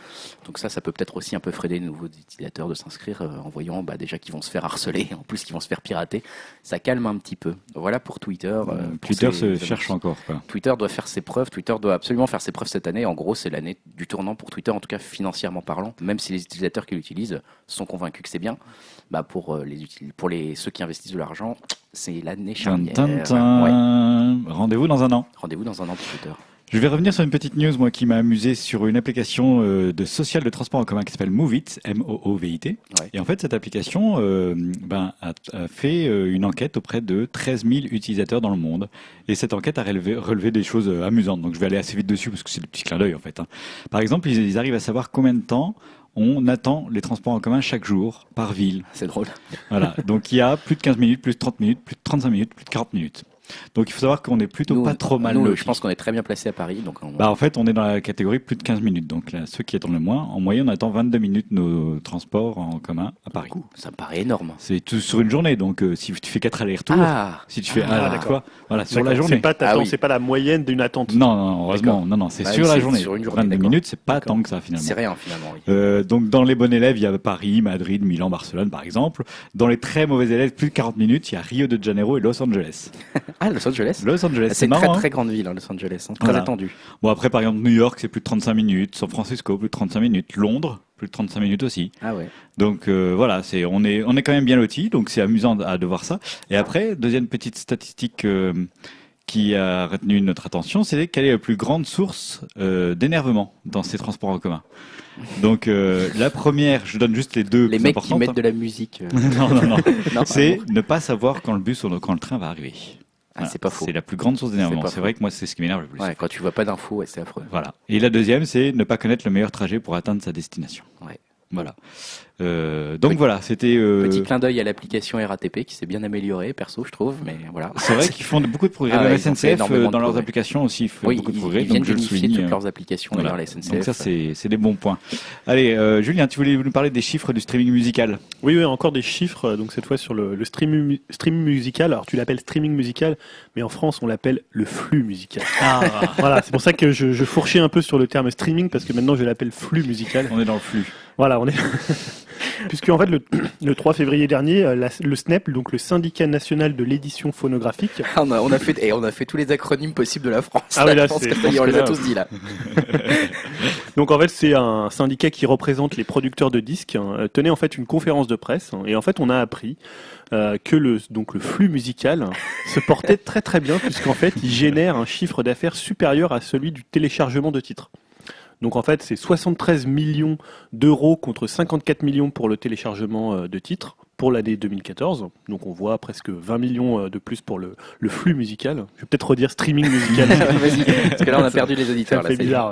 Donc ça, ça peut peut-être aussi un peu freiner les nouveaux utilisateurs de s'inscrire euh, en voyant bah, déjà qu'ils vont se faire harceler, en plus qu'ils vont se faire pirater. Ça calme un petit peu. Voilà pour Twitter. euh, pour Twitter se cherche encore. Quoi. Twitter doit faire ses preuves. Twitter doit absolument faire ses preuves cette année. En gros, c'est l'année du tournant pour Twitter, en tout cas financièrement parlant. Même si les utilisateurs qui l'utilisent sont convaincus que c'est bien, bah pour euh, les pour les ceux qui investissent de l'argent, c'est l'année charnière. Ouais. Rendez-vous dans un an. Rendez-vous dans un an Twitter. Je vais revenir sur une petite news, moi, qui m'a amusé sur une application euh, de social de transport en commun qui s'appelle Movit, M-O-O-V-I-T. Ouais. Et en fait, cette application euh, ben, a, a fait euh, une enquête auprès de 13 000 utilisateurs dans le monde. Et cette enquête a relevé, relevé des choses amusantes. Donc, je vais aller assez vite dessus parce que c'est des petits clins d'œil, en fait. hein. Par exemple, ils, ils arrivent à savoir combien de temps on attend les transports en commun chaque jour par ville. C'est drôle. Voilà. Donc, il y a plus de 15 minutes, plus de 30 minutes, plus de 35 minutes, plus de 40 minutes. Donc, il faut savoir qu'on est plutôt Nous, pas trop mal nous, je pense qu'on est très bien placé à Paris, donc on- Bah, en fait, on est dans la catégorie plus de 15 minutes. Donc, là, ceux qui attendent le moins, en moyenne, on attend 22 minutes nos transports en commun à Paris. ça me paraît énorme. C'est tout sur une journée. Donc, euh, si tu fais 4 allers-retours, Ah, si tu fais Ah, ah, d'accord. voilà, sur la journée. C'est pas, t'attends, Ah oui. c'est pas la moyenne d'une attente. Non, non, heureusement, non, non, c'est Bah, sur la journée. sur une journée, 22 d'accord. minutes, c'est pas tant que ça finalement. c'est rien finalement. oui. Euh, donc dans les bons élèves, il y a Paris, Madrid, Milan, Barcelone par exemple. Dans les très mauvais élèves, plus de 40 minutes, il y a Rio de Janeiro et Los Angeles. Ah, Los Angeles Los Angeles, C'est c'est une très hein très grande ville, hein, Los Angeles, hein, très Voilà. attendu. Bon, après, par exemple, New York, c'est plus de 35 minutes. San Francisco, plus de 35 minutes. Londres, plus de 35 minutes aussi. Ah ouais. Donc euh, voilà, c'est on est on est quand même bien lotis, donc c'est amusant à de voir ça. Et après, deuxième petite statistique euh, qui a retenu notre attention, c'est quelle est la plus grande source euh, d'énervement dans ces transports en commun. Donc euh, la première, je donne juste les deux Les plus mecs qui importantes. mettent de la musique. euh, non non non, non, c'est ne pas savoir quand le bus ou quand le train va arriver. Ah, Voilà. c'est pas faux. C'est la plus grande source d'énervement. C'est vrai que moi c'est ce qui m'énerve le plus. Ouais, quand tu vois pas d'infos, ouais, c'est affreux. Voilà. Et la deuxième, c'est ne pas connaître le meilleur trajet pour atteindre sa destination. Ouais. Voilà. Euh, donc voilà, c'était. euh, Petit clin d'œil à l'application RATP qui s'est bien améliorée, perso, je trouve, mais voilà. C'est vrai qu'ils font de- beaucoup de progrès. Ah fait SNCF, euh, de dans leurs progrès. applications aussi, ils font Oui, beaucoup de ils, progrès. ils viennent donc toutes leurs applications, Voilà. d'ailleurs, la SNCF. Donc ça, c'est des bons points. Allez, euh, Julien, tu voulais nous parler des chiffres du streaming musical? Oui, oui, encore des chiffres, euh, donc cette fois sur le, le streaming, streaming musical. Alors tu l'appelles streaming musical, mais en France on l'appelle le flux musical. voilà, c'est pour ça que je, je fourchais un peu sur le terme streaming, parce que maintenant je l'appelle flux musical. On est dans le flux. Voilà, on est. Puisque en fait, le, le 3 février dernier, euh, la- le SNEP, donc le syndicat national de l'édition phonographique, Ah, on, a, on a fait et on a fait tous les acronymes possibles de la France. Ah là, est, pense on les a là- tous dit là. Donc en fait c'est un syndicat qui représente les producteurs de disques hein, euh, tenait en fait une conférence de presse hein, et en fait on a appris euh, que le donc le flux musical hein, se portait très très bien puisqu'en fait il génère un chiffre d'affaires supérieur à celui du téléchargement de titres. Donc en fait c'est 73 millions d'euros contre 54 millions pour le téléchargement euh, de titres pour l'année 2014. Donc on voit presque 20 millions euh, de plus pour le, le flux musical. Je vais peut-être redire streaming musical. Vas-y, parce que là on a perdu les auditeurs. me Là, fait ça y est. bizarre.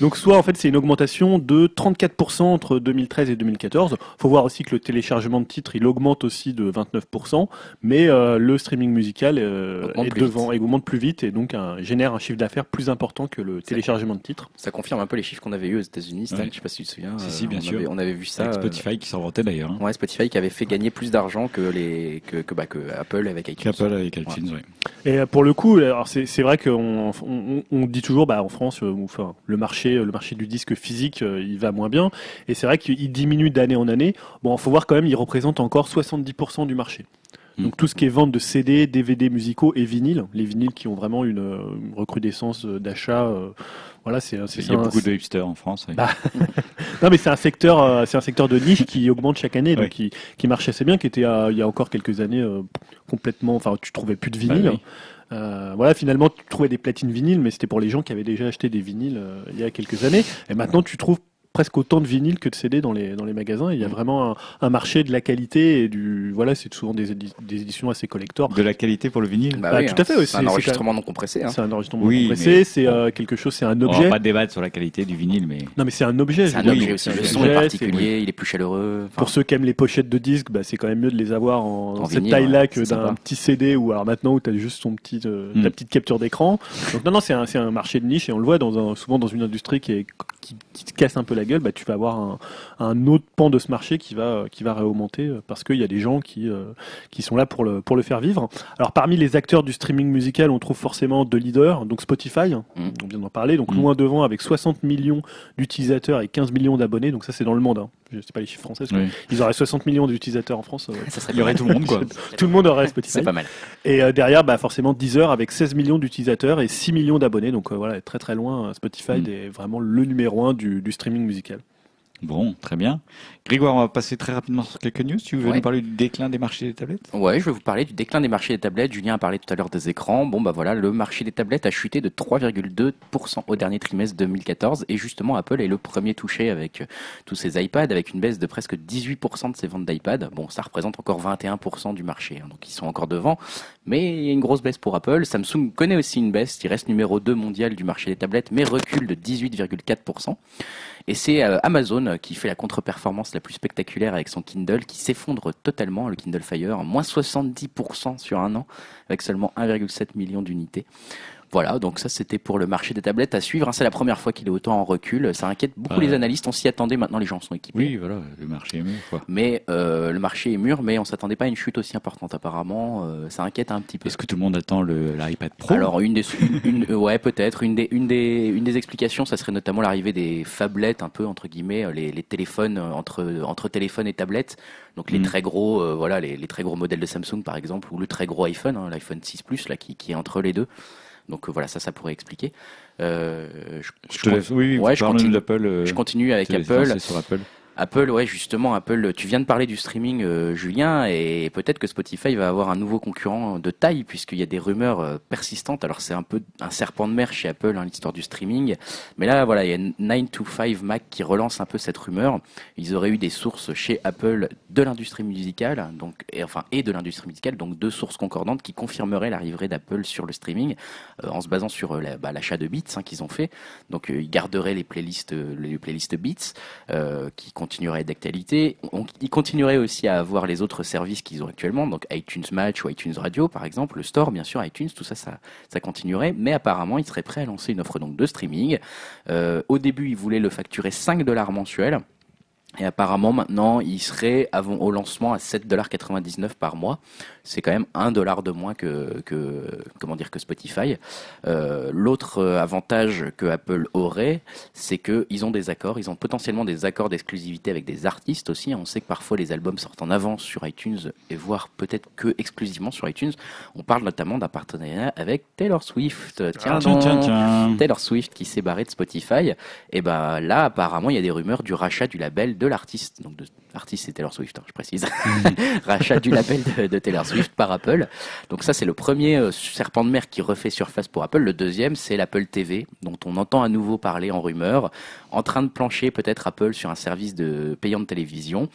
Donc soit en fait c'est une augmentation de 34% entre 2013 et 2014. Faut voir aussi que le téléchargement de titres il augmente aussi de 29%, mais euh, le streaming musical euh, est devant, et augmente plus vite et donc un- génère un chiffre d'affaires plus important que le téléchargement de titres. Ça confirme un peu les chiffres qu'on avait eu aux États-Unis. Stan, Ouais. je sais pas si tu te souviens. Si, euh, si, bien on sûr. Avait, on avait vu ça. Avec euh, Spotify qui s'en vantait d'ailleurs. Hein. Ouais, Spotify qui avait fait gagner plus d'argent que les que que, bah, que Apple avec iTunes. Qu'Apple avec iTunes, oui. Et euh, pour le coup, alors c'est c'est vrai qu'on on, on dit toujours, bah, en France, euh, enfin, le marché, le marché du disque physique, euh, il va moins bien. Et c'est vrai qu'il diminue d'année en année. Bon, faut voir quand même, il représente encore 70% du marché. Donc tout ce qui est vente de CD, DVD musicaux et vinyles, les vinyles qui ont vraiment une, une recrudescence d'achat, euh, voilà, c'est Il y a beaucoup de hipsters en France. oui. Bah, non mais c'est un secteur, euh, c'est un secteur de niche qui augmente chaque année, donc Ouais. qui, qui marche assez bien, qui était euh, il y a encore quelques années euh, complètement, enfin tu trouvais plus de vinyle. Bah oui. Euh, voilà, finalement tu trouvais des platines vinyles, mais c'était pour les gens qui avaient déjà acheté des vinyles euh, il y a quelques années. Et maintenant tu trouves presque autant de vinyles que de CD dans les dans les magasins. Il y a vraiment un, un marché de la qualité et du voilà, c'est souvent des, édi- des éditions assez collector. De la qualité pour le vinyle. Bah Bah, oui, tout hein, à fait, oui, C'est un enregistrement non compressé. hein. C'est un enregistrement Oui, compressé, mais- c'est euh, quelque chose, c'est un On va objet. pas débattre sur la qualité du vinyle, mais Non mais c'est un objet. C'est je un objet aussi. c'est Le un son est objet, particulier, il est plus chaleureux. Pour ceux qui aiment les pochettes de disques, bah, c'est quand même mieux de les avoir en, cette taille-là que d'un petit CD ou alors maintenant où tu as juste ton petit, euh, Mm. ta petite capture d'écran. Donc non, non, c'est un, c'est un marché de niche et on le voit dans un, souvent dans une industrie qui, est, qui, qui te casse un peu la gueule. Bah, tu vas avoir un, un autre pan de ce marché qui va, qui va réaugmenter euh, parce qu'il y a des gens qui, euh, qui sont là pour le, pour le faire vivre. Alors parmi les acteurs du streaming musical, on trouve forcément deux leaders, donc Spotify, Mm. on vient d'en parler, donc Mm. loin devant avec 60 millions d'utilisateurs et 15 millions d'abonnés. Donc ça c'est dans le monde. Hein. Je sais pas les chiffres français. oui. Ils auraient 60 millions d'utilisateurs en France. euh, ça serait il y aurait tout le monde, quoi. tout le monde aurait. Spotify. C'est pas mal. Et euh, derrière, bah, forcément, Deezer avec 16 millions d'utilisateurs et 6 millions d'abonnés. Donc euh, voilà, très très loin. euh, Spotify Mm. est vraiment le numéro un du, du streaming musical. Bon, très bien. Grégoire, on va passer très rapidement sur quelques news. Tu veux Ouais. nous parler du déclin des marchés des tablettes? Ouais, je vais vous parler du déclin des marchés des tablettes. Julien a parlé tout à l'heure des écrans. Bon, bah voilà, le marché des tablettes a chuté de 3,2% au dernier trimestre 2014. Et justement, Apple est le premier touché avec euh, tous ses iPads, avec une baisse de presque 18% de ses ventes d'iPad. Bon, ça représente encore 21% du marché, hein, donc ils sont encore devant. Mais il y a une grosse baisse pour Apple. Samsung connaît aussi une baisse. Il reste numéro 2 mondial du marché des tablettes, mais recule de 18,4%. Et c'est euh, Amazon qui fait la contre-performance la plus spectaculaire avec son Kindle qui s'effondre totalement, le Kindle Fire, moins 70% sur un an, avec seulement 1,7 million d'unités. Voilà, donc ça c'était pour le marché des tablettes à suivre. hein. C'est la première fois qu'il est autant en recul. Ça inquiète beaucoup Ouais. les analystes. On s'y attendait. Maintenant, les gens sont équipés. Oui, voilà, le marché est mûr, quoi. Mais euh, le marché est mûr, mais on s'attendait pas à une chute aussi importante. Apparemment, euh, ça inquiète un petit peu. Est-ce que tout le monde attend l'iPad Pro? Alors une des, une- une- ouais peut-être une des, une des, une des explications, ça serait notamment l'arrivée des phablettes, un peu entre guillemets, euh, les, les téléphones entre entre téléphones et tablettes. Donc les Mhm. très gros, euh, voilà, les, les très gros modèles de Samsung par exemple, ou le très gros iPhone, hein, l'iPhone 6 Plus là, qui, qui est entre les deux. Donc euh, voilà, ça, ça pourrait expliquer. Euh, je, Je je te laisse. Oui, Ouais, je continue. d'Apple. euh, je continue avec Apple. sur Apple. Apple, ouais, justement, Apple, tu viens de parler du streaming, euh, Julien, et peut-être que Spotify va avoir un nouveau concurrent de taille, puisqu'il y a des rumeurs euh, persistantes. Alors, c'est un peu un serpent de mer chez Apple, hein, l'histoire du streaming. Mais là, voilà, il y a 9 to 5 Mac qui relance un peu cette rumeur. Ils auraient eu des sources chez Apple de l'industrie musicale, donc, et, enfin, et de l'industrie musicale, donc deux sources concordantes qui confirmeraient l'arrivée d'Apple sur le streaming, euh, en se basant sur bah, l'achat de Beats hein, qu'ils ont fait. Donc, ils garderaient les playlists, les playlists Beats qui continuerait d'actualité. Ils continueraient aussi à avoir les autres services qu'ils ont actuellement, donc iTunes Match ou iTunes Radio par exemple, le store bien sûr, iTunes, tout ça, ça, continuerait. Mais apparemment, ils seraient prêts à lancer une offre de streaming. Euh, au début, ils voulaient le facturer 5 dollars mensuels. Et apparemment, maintenant, il serait au lancement à 7,99$ par mois. C'est quand même 1 dollar de moins que, que, comment dire, que Spotify. Euh, L'autre euh, avantage que Apple aurait, c'est qu'ils ont des accords. Ils ont potentiellement des accords d'exclusivité avec des artistes aussi. On sait que parfois les albums sortent en avance sur iTunes et voire peut-être que exclusivement sur iTunes. On parle notamment d'un partenariat avec Taylor Swift. Tiens, Ah, tiens, tiens, tiens. Taylor Swift qui s'est barré de Spotify, et ben là apparemment il y a des rumeurs du rachat du label de l'artiste. Donc de l'artiste c'est Taylor Swift, hein, je précise. rachat du label de, de Taylor Swift par Apple. Donc ça c'est le premier euh, serpent de mer qui refait surface pour Apple. Le deuxième c'est l'Apple TV dont on entend à nouveau parler en rumeur, en train de plancher peut-être Apple sur un service de payant de télévision.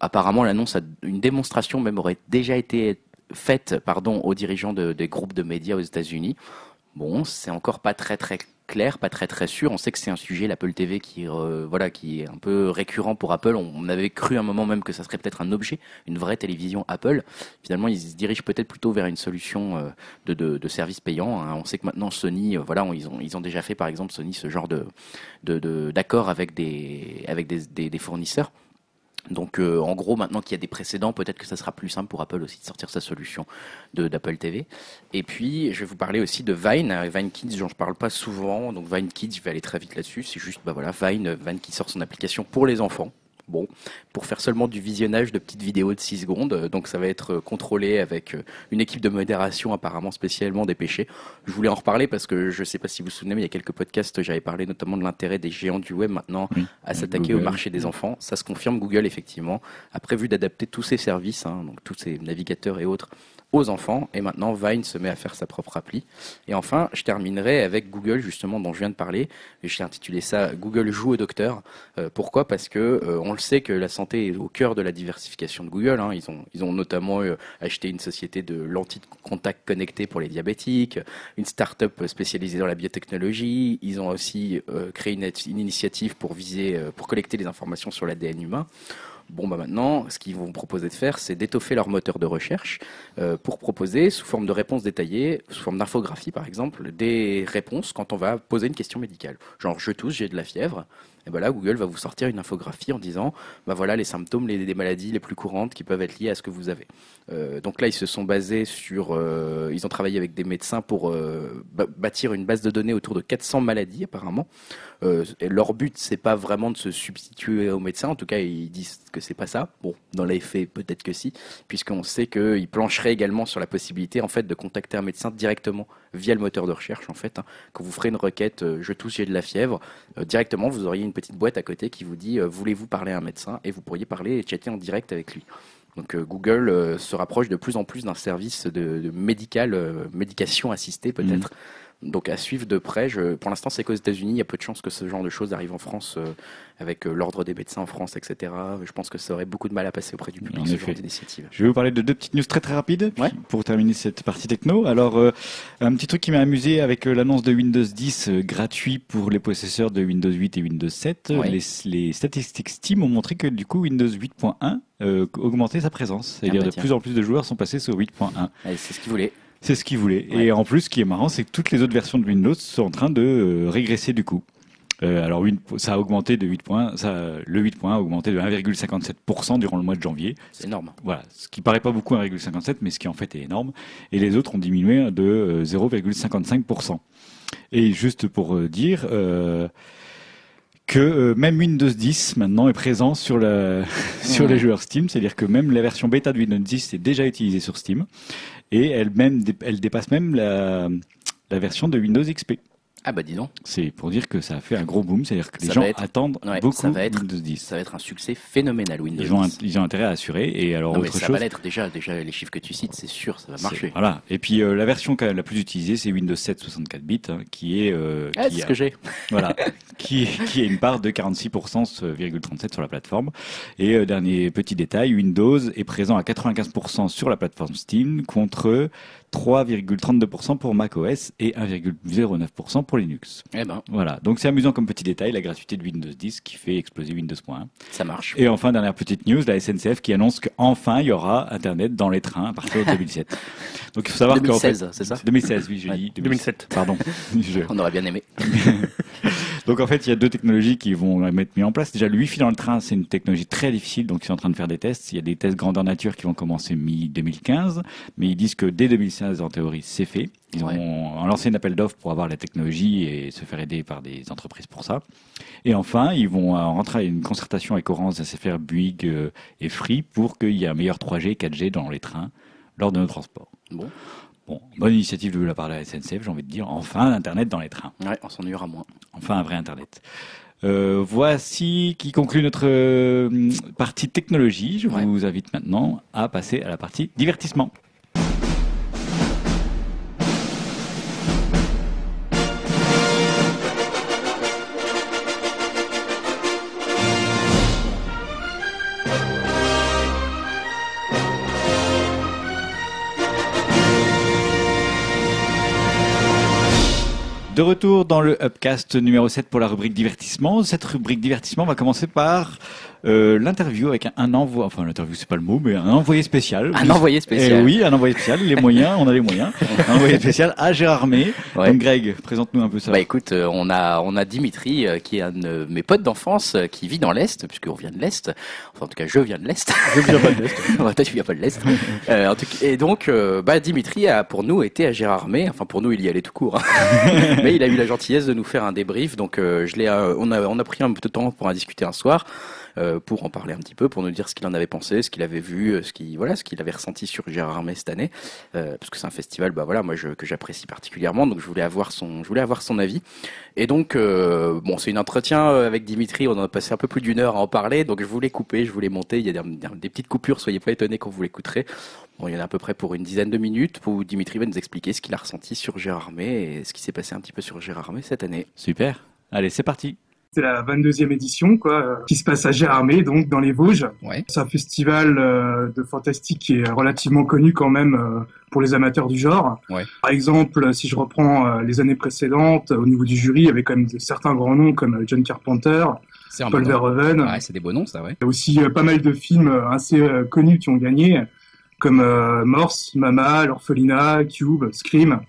Apparemment l'annonce une démonstration même aurait déjà été faite pardon aux dirigeants de- des groupes de médias aux États-Unis. Bon, c'est encore pas très très clair, pas très très sûr. On sait que c'est un sujet, l'Apple TV, qui euh, voilà, qui est un peu récurrent pour Apple. On, avait cru un moment même que ça serait peut-être un objet, une vraie télévision Apple. Finalement, ils se dirigent peut-être plutôt vers une solution euh, de, de, de service payant. hein. On sait que maintenant Sony, euh, voilà, on- ils ont ils ont déjà fait par exemple Sony ce genre de d'accord avec des avec des, des fournisseurs. Donc euh, en gros, maintenant qu'il y a des précédents, peut-être que ça sera plus simple pour Apple aussi de sortir sa solution d'Apple TV. Et puis, je vais vous parler aussi de Vine, euh, Vine Kids, dont je parle pas souvent. Donc Vine Kids, je vais aller très vite là-dessus. C'est juste, bah voilà, Vine, Vine qui sort son application pour les enfants. Bon, pour faire seulement du visionnage de petites vidéos de 6 secondes. Euh, Donc ça va être euh, contrôlé avec euh, une équipe de modération apparemment spécialement dépêchée. Je voulais en reparler parce que je sais pas si vous vous souvenez, mais il y a quelques podcasts, j'avais parlé notamment de l'intérêt des géants du web maintenant Oui, à s'attaquer au marché des enfants. Ça se confirme, Google effectivement a prévu d'adapter tous ses services, hein, donc tous ses navigateurs et autres, aux enfants. Et maintenant, Vine se met à faire sa propre appli. Et enfin, je terminerai avec Google, justement, dont je viens de parler. Et j'ai intitulé ça Google joue au docteur. Euh, pourquoi? Parce que euh, on le sait que la santé est au cœur de la diversification de Google. hein. Ils ont, ils ont notamment euh, acheté une société de lentilles de contact connectées pour les diabétiques, une start-up spécialisée dans la biotechnologie. Ils ont aussi créé une, une initiative pour viser, pour collecter les informations sur l'ADN humain. Bon, bah maintenant, ce qu'ils vont proposer de faire, c'est d'étoffer leur moteur de recherche euh, pour proposer, sous forme de réponses détaillées, sous forme d'infographie par exemple, des réponses quand on va poser une question médicale. Genre, je tousse, j'ai de la fièvre. Et ben là, Google va vous sortir une infographie en disant, bah voilà les symptômes les, des maladies les plus courantes qui peuvent être liées à ce que vous avez. Euh, donc là, ils se sont basés sur, euh, ils ont travaillé avec des médecins pour euh, bâtir une base de données autour de 400 maladies apparemment. Et leur but, c'est pas vraiment de se substituer aux médecins. En tout cas, ils disent que c'est pas ça. Bon, dans les faits, peut-être que si, puisqu'on sait qu'ils plancheraient également sur la possibilité, en fait, de contacter un médecin directement via le moteur de recherche, en fait. hein. Quand vous ferez une requête, je tousse, j'ai de la fièvre, directement, vous auriez une petite boîte à côté qui vous dit, euh, voulez-vous parler à un médecin Et vous pourriez parler et chatter en direct avec lui. Donc euh, Google euh, se rapproche de plus en plus d'un service de, médical, médication assistée peut-être. Donc à suivre de près. Je, pour l'instant, c'est qu'aux États-Unis, il y a peu de chances que ce genre de choses arrive en France, euh, avec euh, l'ordre des médecins en France, etc. Je pense que ça aurait beaucoup de mal à passer auprès du public En ce effet. genre d'initiative. Je vais vous parler de deux petites news très très rapides Ouais. pour terminer cette partie techno. Alors, euh, un petit truc qui m'a amusé avec l'annonce de Windows 10 euh, gratuit pour les possesseurs de Windows 8 et Windows 7. Ouais. Les, les statistiques Steam ont montré que du coup Windows 8.1 euh, augmentait sa présence. C'est-à-dire bah de plus en plus de joueurs sont passés sur 8.1. Allez, c'est ce qu'ils voulaient. C'est ce qu'ils voulaient. Et en plus, ce qui est marrant, c'est que toutes les autres versions de Windows sont en train de euh, régresser du coup. Euh, alors, ça a augmenté de 8 points. Ça, le 8 points a augmenté de 1,57% durant le mois de janvier. C'est énorme. Voilà, ce qui paraît pas beaucoup 1,57, mais ce qui en fait est énorme. Et les autres ont diminué de euh, 0,55%. Et juste pour euh, dire euh, que euh, même Windows 10 maintenant est présent sur la sur les joueurs Steam, c'est-à-dire que même la version bêta de Windows 10 est déjà utilisée sur Steam et elle même elle dépasse même la la version de Windows XP. Ah bah dis donc, C'est pour dire que ça a fait un gros boom, c'est-à-dire que les Ça gens être- attendent ouais, beaucoup ça va être- Windows 10. ça va être un succès phénoménal Windows. Ils ont, 10. ils ont intérêt à assurer. Et alors, Non, mais autre ça chose. va l'être déjà, déjà les chiffres que tu cites, c'est sûr, ça va marcher. Voilà. Et puis euh, la version quand même la plus utilisée, c'est Windows 7 64 bits, hein, qui est euh, Ah, qui c'est ce que j'ai. voilà, qui qui a une part de 46,37% sur la plateforme. Et euh, dernier petit détail, Windows est présent à 95% sur la plateforme Steam contre 3,32% pour macOS et 1,09% pour Linux. Eh ben, Voilà. Donc c'est amusant comme petit détail, la gratuité de Windows 10 qui fait exploser Windows.1. ça marche. Et enfin, dernière petite news, la SNCF qui annonce qu'enfin il y aura Internet dans les trains à partir de 2007. Donc il faut savoir qu'en fait, 2016, c'est ça? 2016, oui, je Ouais. dis 2007. Pardon. Je- On aurait bien aimé. Donc en fait, il y a deux technologies qui vont être mises en place. Déjà, le Wi-Fi dans le train, c'est une technologie très difficile, donc ils sont en train de faire des tests. Il y a des tests grandeur nature qui vont commencer mi-2015, mais ils disent que dès 2016, en théorie, c'est fait. Ils Ouais. ont lancé un appel d'offres pour avoir la technologie et se faire aider par des entreprises pour ça. Et enfin, ils vont euh, rentrer à une concertation avec Orange, SFR, Bouygues euh, et Free pour qu'il y ait un meilleur 3G, 4G dans les trains lors de nos transports. Bon, Bon, bonne initiative de la part de la SNCF, j'ai envie de dire. Enfin, Internet dans les trains. ouais, on s'ennuiera moins. Enfin, un vrai Internet. Euh, voici qui conclut notre euh, partie technologie. Je Ouais. vous invite maintenant à passer à la partie divertissement. De retour dans le Upcast numéro 7 pour la rubrique divertissement. Cette rubrique divertissement va commencer par euh, l'interview avec un, un envoi, enfin l'interview c'est pas le mot, mais un envoyé spécial. Un envoyé spécial. Eh oui, un envoyé spécial. Les moyens, on a les moyens. Un envoyé spécial à Gérard May. Ouais. Donc Greg, présente-nous un peu ça. Bah écoute, euh, on a on a Dimitri euh, qui est un de mes potes d'enfance euh, qui vit dans l'est puisqu'on vient de l'est. Enfin en tout cas je viens de l'est. Je viens pas de l'Est. Ouais, toi tu viens pas de l'est. Euh, en tout cas, et donc euh, bah Dimitri a pour nous été à Gérard May. Enfin pour nous il y allait tout court. hein. Mais il a eu la gentillesse de nous faire un débrief. Donc euh, je l'ai on a on a pris un peu de temps pour en discuter un soir. Euh, pour en parler un petit peu, pour nous dire ce qu'il en avait pensé, ce qu'il avait vu, euh, ce qu'il voilà, ce qu'il avait ressenti sur Gérard Armé cette année, euh, parce que c'est un festival, bah voilà, moi que j'apprécie particulièrement, donc je voulais avoir son, je voulais avoir son avis. Et donc bon, c'est une entretien avec Dimitri, on en a passé un peu plus d'une heure à en parler, donc je voulais couper, je voulais monter, il y a des, des petites coupures, soyez pas étonnés quand vous l'écouterez. Bon, il y en a à peu près pour une dizaine de minutes où Dimitri va nous expliquer ce qu'il a ressenti sur Gérard Armé et ce qui s'est passé un petit peu sur Gérard Armé cette année. Super. Allez, c'est parti. C'est la 22e édition, quoi, euh, qui se passe à Gérardmer, donc dans les Vosges. Ouais. C'est un festival euh, de fantastique qui est relativement connu quand même euh, pour les amateurs du genre. Ouais. Par exemple, si je reprends euh, les années précédentes, au niveau du jury, il y avait quand même de- certains grands noms comme John Carpenter, Paul Verhoeven. Ouais, c'est des beaux noms, ça, ouais. Il y a aussi pas mal de films assez connus qui ont gagné, comme Morse, Mama, L'Orphelinat, Cube, Scream.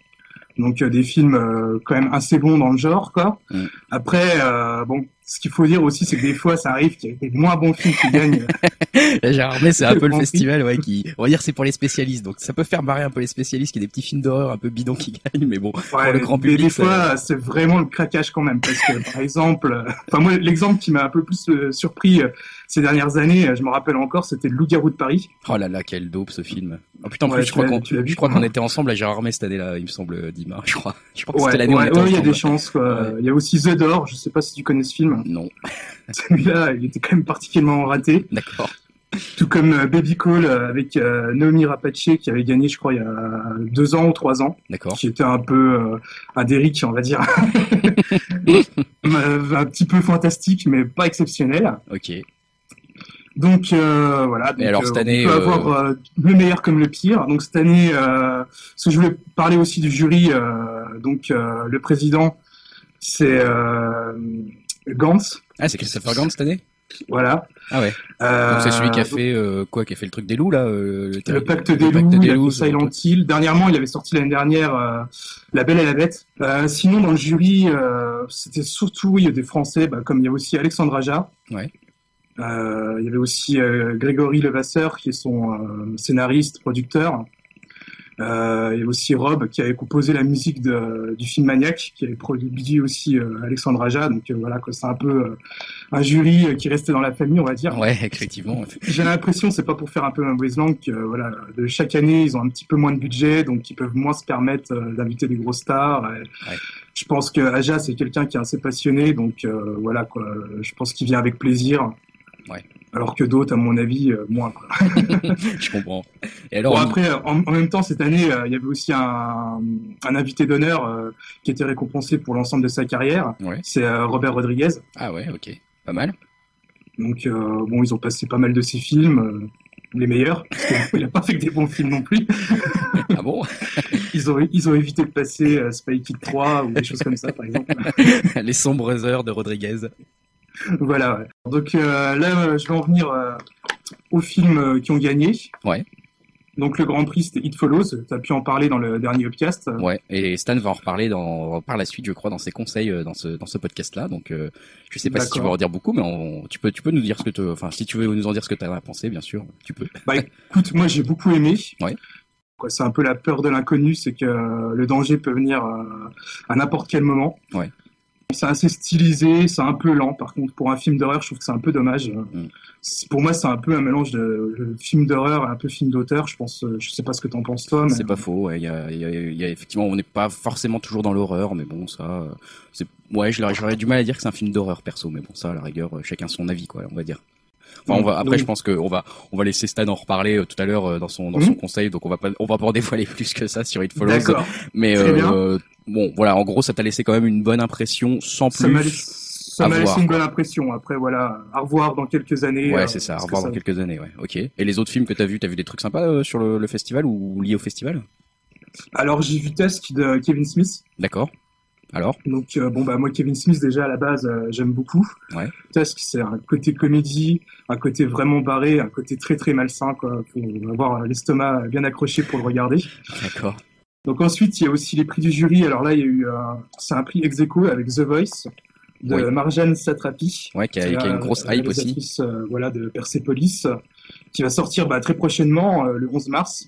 Donc euh, des films euh, quand même assez bons dans le genre, quoi. Mm. Après, euh, bon, ce qu'il faut dire aussi, c'est que des fois, ça arrive qu'il y ait des moins bons films qui gagnent. Gérard c'est un peu le festival, ouais, qui, on va dire, c'est pour les spécialistes. Donc, ça peut faire marrer un peu les spécialistes, qui y a des petits films d'horreur un peu bidons qui gagnent, mais bon. Ouais, le grand mais public, des ça- fois, c'est vraiment le craquage quand même, parce que par exemple, enfin moi, l'exemple qui m'a un peu plus surpris ces dernières années, euh, je me rappelle encore, c'était Le Loup-garou de Paris. Oh là là, quel dope ce film. Oh putain, en Ouais, plus, je crois qu'on, je crois était ensemble à Gérard Armé cette année-là, il me semble, Dima, je crois. Je crois que Ouais, c'était l'année où on ouais, était ouais, il y a des chances. Quoi. Il y a aussi The Door, je sais pas si tu connais ce film. Non, Celui-là, il était quand même particulièrement raté. d'accord. Tout comme euh, Baby Call euh, avec euh, Naomi Rapace qui avait gagné, je crois, il y a deux ans ou trois ans, D'accord. qui était un peu euh, un Derrick, on va dire, Euh, un petit peu fantastique, mais pas exceptionnel. Ok. Donc euh, voilà. Donc, alors, euh, cette année, on peut euh, avoir euh, le meilleur comme le pire. Donc cette année, euh, parce que je voulais parler aussi du jury. euh, donc euh, le président, c'est euh, Gantz. Ah, c'est Christopher Gant cette année? Voilà. Ah ouais. Euh, Donc c'est celui qui a fait euh, quoi Qui a fait le truc des loups là euh, le terri- pacte le des pacte loups, des il a loups, Silent Hill. Dernièrement, il avait sorti l'année dernière euh, La Belle et la Bête. Euh, sinon, dans le jury, euh, c'était surtout il y a des Français, bah, comme il y a aussi Alexandre Aja. Ouais. Euh, il y avait aussi euh, Grégory Levasseur, qui est son euh, scénariste, producteur. Euh, il y a aussi Rob, qui avait composé la musique de, du film Maniac, qui avait produit aussi euh, Alexandre Aja. Donc voilà, quoi, c'est un peu euh, un jury qui restait dans la famille, on va dire. Ouais, effectivement. J'ai l'impression, c'est pas pour faire un peu mauvaise langue, que voilà, de chaque année, ils ont un petit peu moins de budget, donc ils peuvent moins se permettre euh, d'inviter des grosses stars. Et Je pense que Aja, c'est quelqu'un qui est assez passionné, donc euh, voilà, quoi. Je pense qu'il vient avec plaisir. Ouais. Alors que d'autres, à mon avis, euh, moins. Quoi. Je comprends. Et alors, Bon, après, en, en même temps, cette année, euh, il y avait aussi un, un invité d'honneur euh, qui était récompensé pour l'ensemble de sa carrière. Ouais. C'est euh, Robert Rodriguez. ah ouais, ok, pas mal. Donc, bon, ils ont passé pas mal de ses films, les meilleurs, parce qu'il n'a pas fait que des bons films non plus. Ah bon? Ils ont, ils ont évité de passer Spy Kid 3 ou des choses comme ça, par exemple. Les sombres heures de Rodriguez. voilà. Donc euh, là, euh, je vais en venir euh, aux films qui ont gagné. Ouais. Donc le Grand Prix, c'était It Follows. Tu as pu en parler dans le dernier podcast. Ouais, et Stan va en reparler dans, par la suite, je crois, dans ses conseils dans ce, dans ce podcast-là. Donc, euh, je sais pas si tu veux en dire beaucoup, mais on- tu peux, tu peux nous dire ce que tu, enfin, si tu veux nous en dire ce que tu as pensé, bien sûr, tu peux. Bah écoute, moi j'ai beaucoup aimé. Ouais. C'est un peu la peur de l'inconnu, c'est que le danger peut venir à n'importe quel moment. Ouais. C'est assez stylisé, c'est un peu lent. Par contre, pour un film d'horreur, je trouve que c'est un peu dommage. Mm. Pour moi, c'est un peu un mélange de, de film d'horreur et un peu film d'auteur. Je pense, euh, je sais pas ce que t'en penses toi, mais C'est pas faux. ouais, Il y, a, il y, a, il y a effectivement, on n'est pas forcément toujours dans l'horreur, mais bon, ça, euh, c'est, ouais, j'aurais du mal à dire que c'est un film d'horreur perso, mais bon, ça, à la rigueur, euh, chacun son avis, quoi, on va dire. Enfin, on va, après, Oui. je pense que on va, on va laisser Stan en reparler euh, tout à l'heure euh, dans son, dans son conseil, donc on va pas, on va pas en dévoiler plus que ça sur It Follows. d'accord. Mais euh, bon, voilà, en gros, ça t'a laissé quand même une bonne impression, sans Ça plus. ça à m'a laissé une bonne impression. Après, voilà, à revoir dans quelques années. Ouais, euh, c'est ça. Que revoir dans quelques années, ouais. Ok. Et les autres films que t'as vus, t'as vu des trucs sympas euh, sur le, le festival ou liés au festival? Alors, j'ai vu Tusk de Kevin Smith. D'accord. Alors? Donc euh, bon bah moi Kevin Smith déjà à la base euh, j'aime beaucoup. Ouais. Tusk c'est un côté comédie, un côté vraiment barré, un côté très très malsain quoi. Faut avoir l'estomac bien accroché pour le regarder. D'accord. Donc ensuite il y a aussi les prix du jury. Alors là il y a eu c'est un prix ex aequo avec The Voice de Oui. Marjane Satrapi. Ouais, qui a, qui une grosse hype aussi. euh, voilà de Persepolis qui va sortir bah, très prochainement euh, le 11 mars.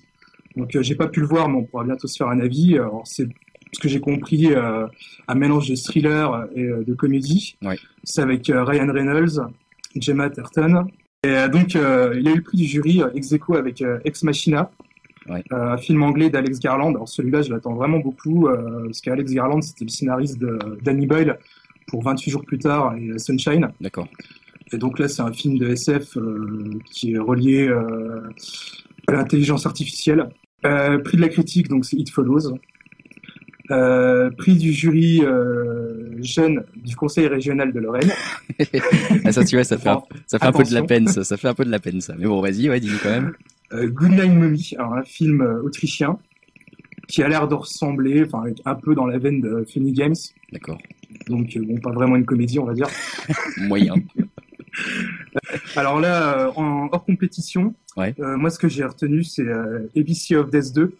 Donc euh, j'ai pas pu le voir mais on pourra bientôt se faire un avis. C'est ce que j'ai compris euh, un mélange de thriller et euh, de comédie. C'est avec euh, Ryan Reynolds, Gemma Terton. Et donc il a eu le prix du jury ex aequo avec Ex Machina. Ouais. Euh, un film anglais d'Alex Garland. Alors celui-là, je l'attends vraiment beaucoup euh, parce qu'Alex Garland, c'était le scénariste de Danny Boyle pour 28 jours plus tard et Sunshine. D'accord. Et donc là, c'est un film de SF euh, qui est relié euh, à l'intelligence artificielle. Euh, prix de la critique, donc c'est It Follows. Prix du jury jeune du Conseil régional de Lorraine. Ah, ça, tu vois, ça fait, un, ça fait un peu de la peine, ça. Ça fait un peu de la peine, ça. Mais bon, vas-y, ouais, dis-nous quand même. Euh, Good Night Mommy, alors un film euh, autrichien qui a l'air de ressembler, enfin un peu dans la veine de Funny Games. D'accord. Donc euh, bon, pas vraiment une comédie, on va dire. Moyen. Alors là, en hors compétition, Ouais. euh, moi ce que j'ai retenu, c'est euh, ABC of Death 2,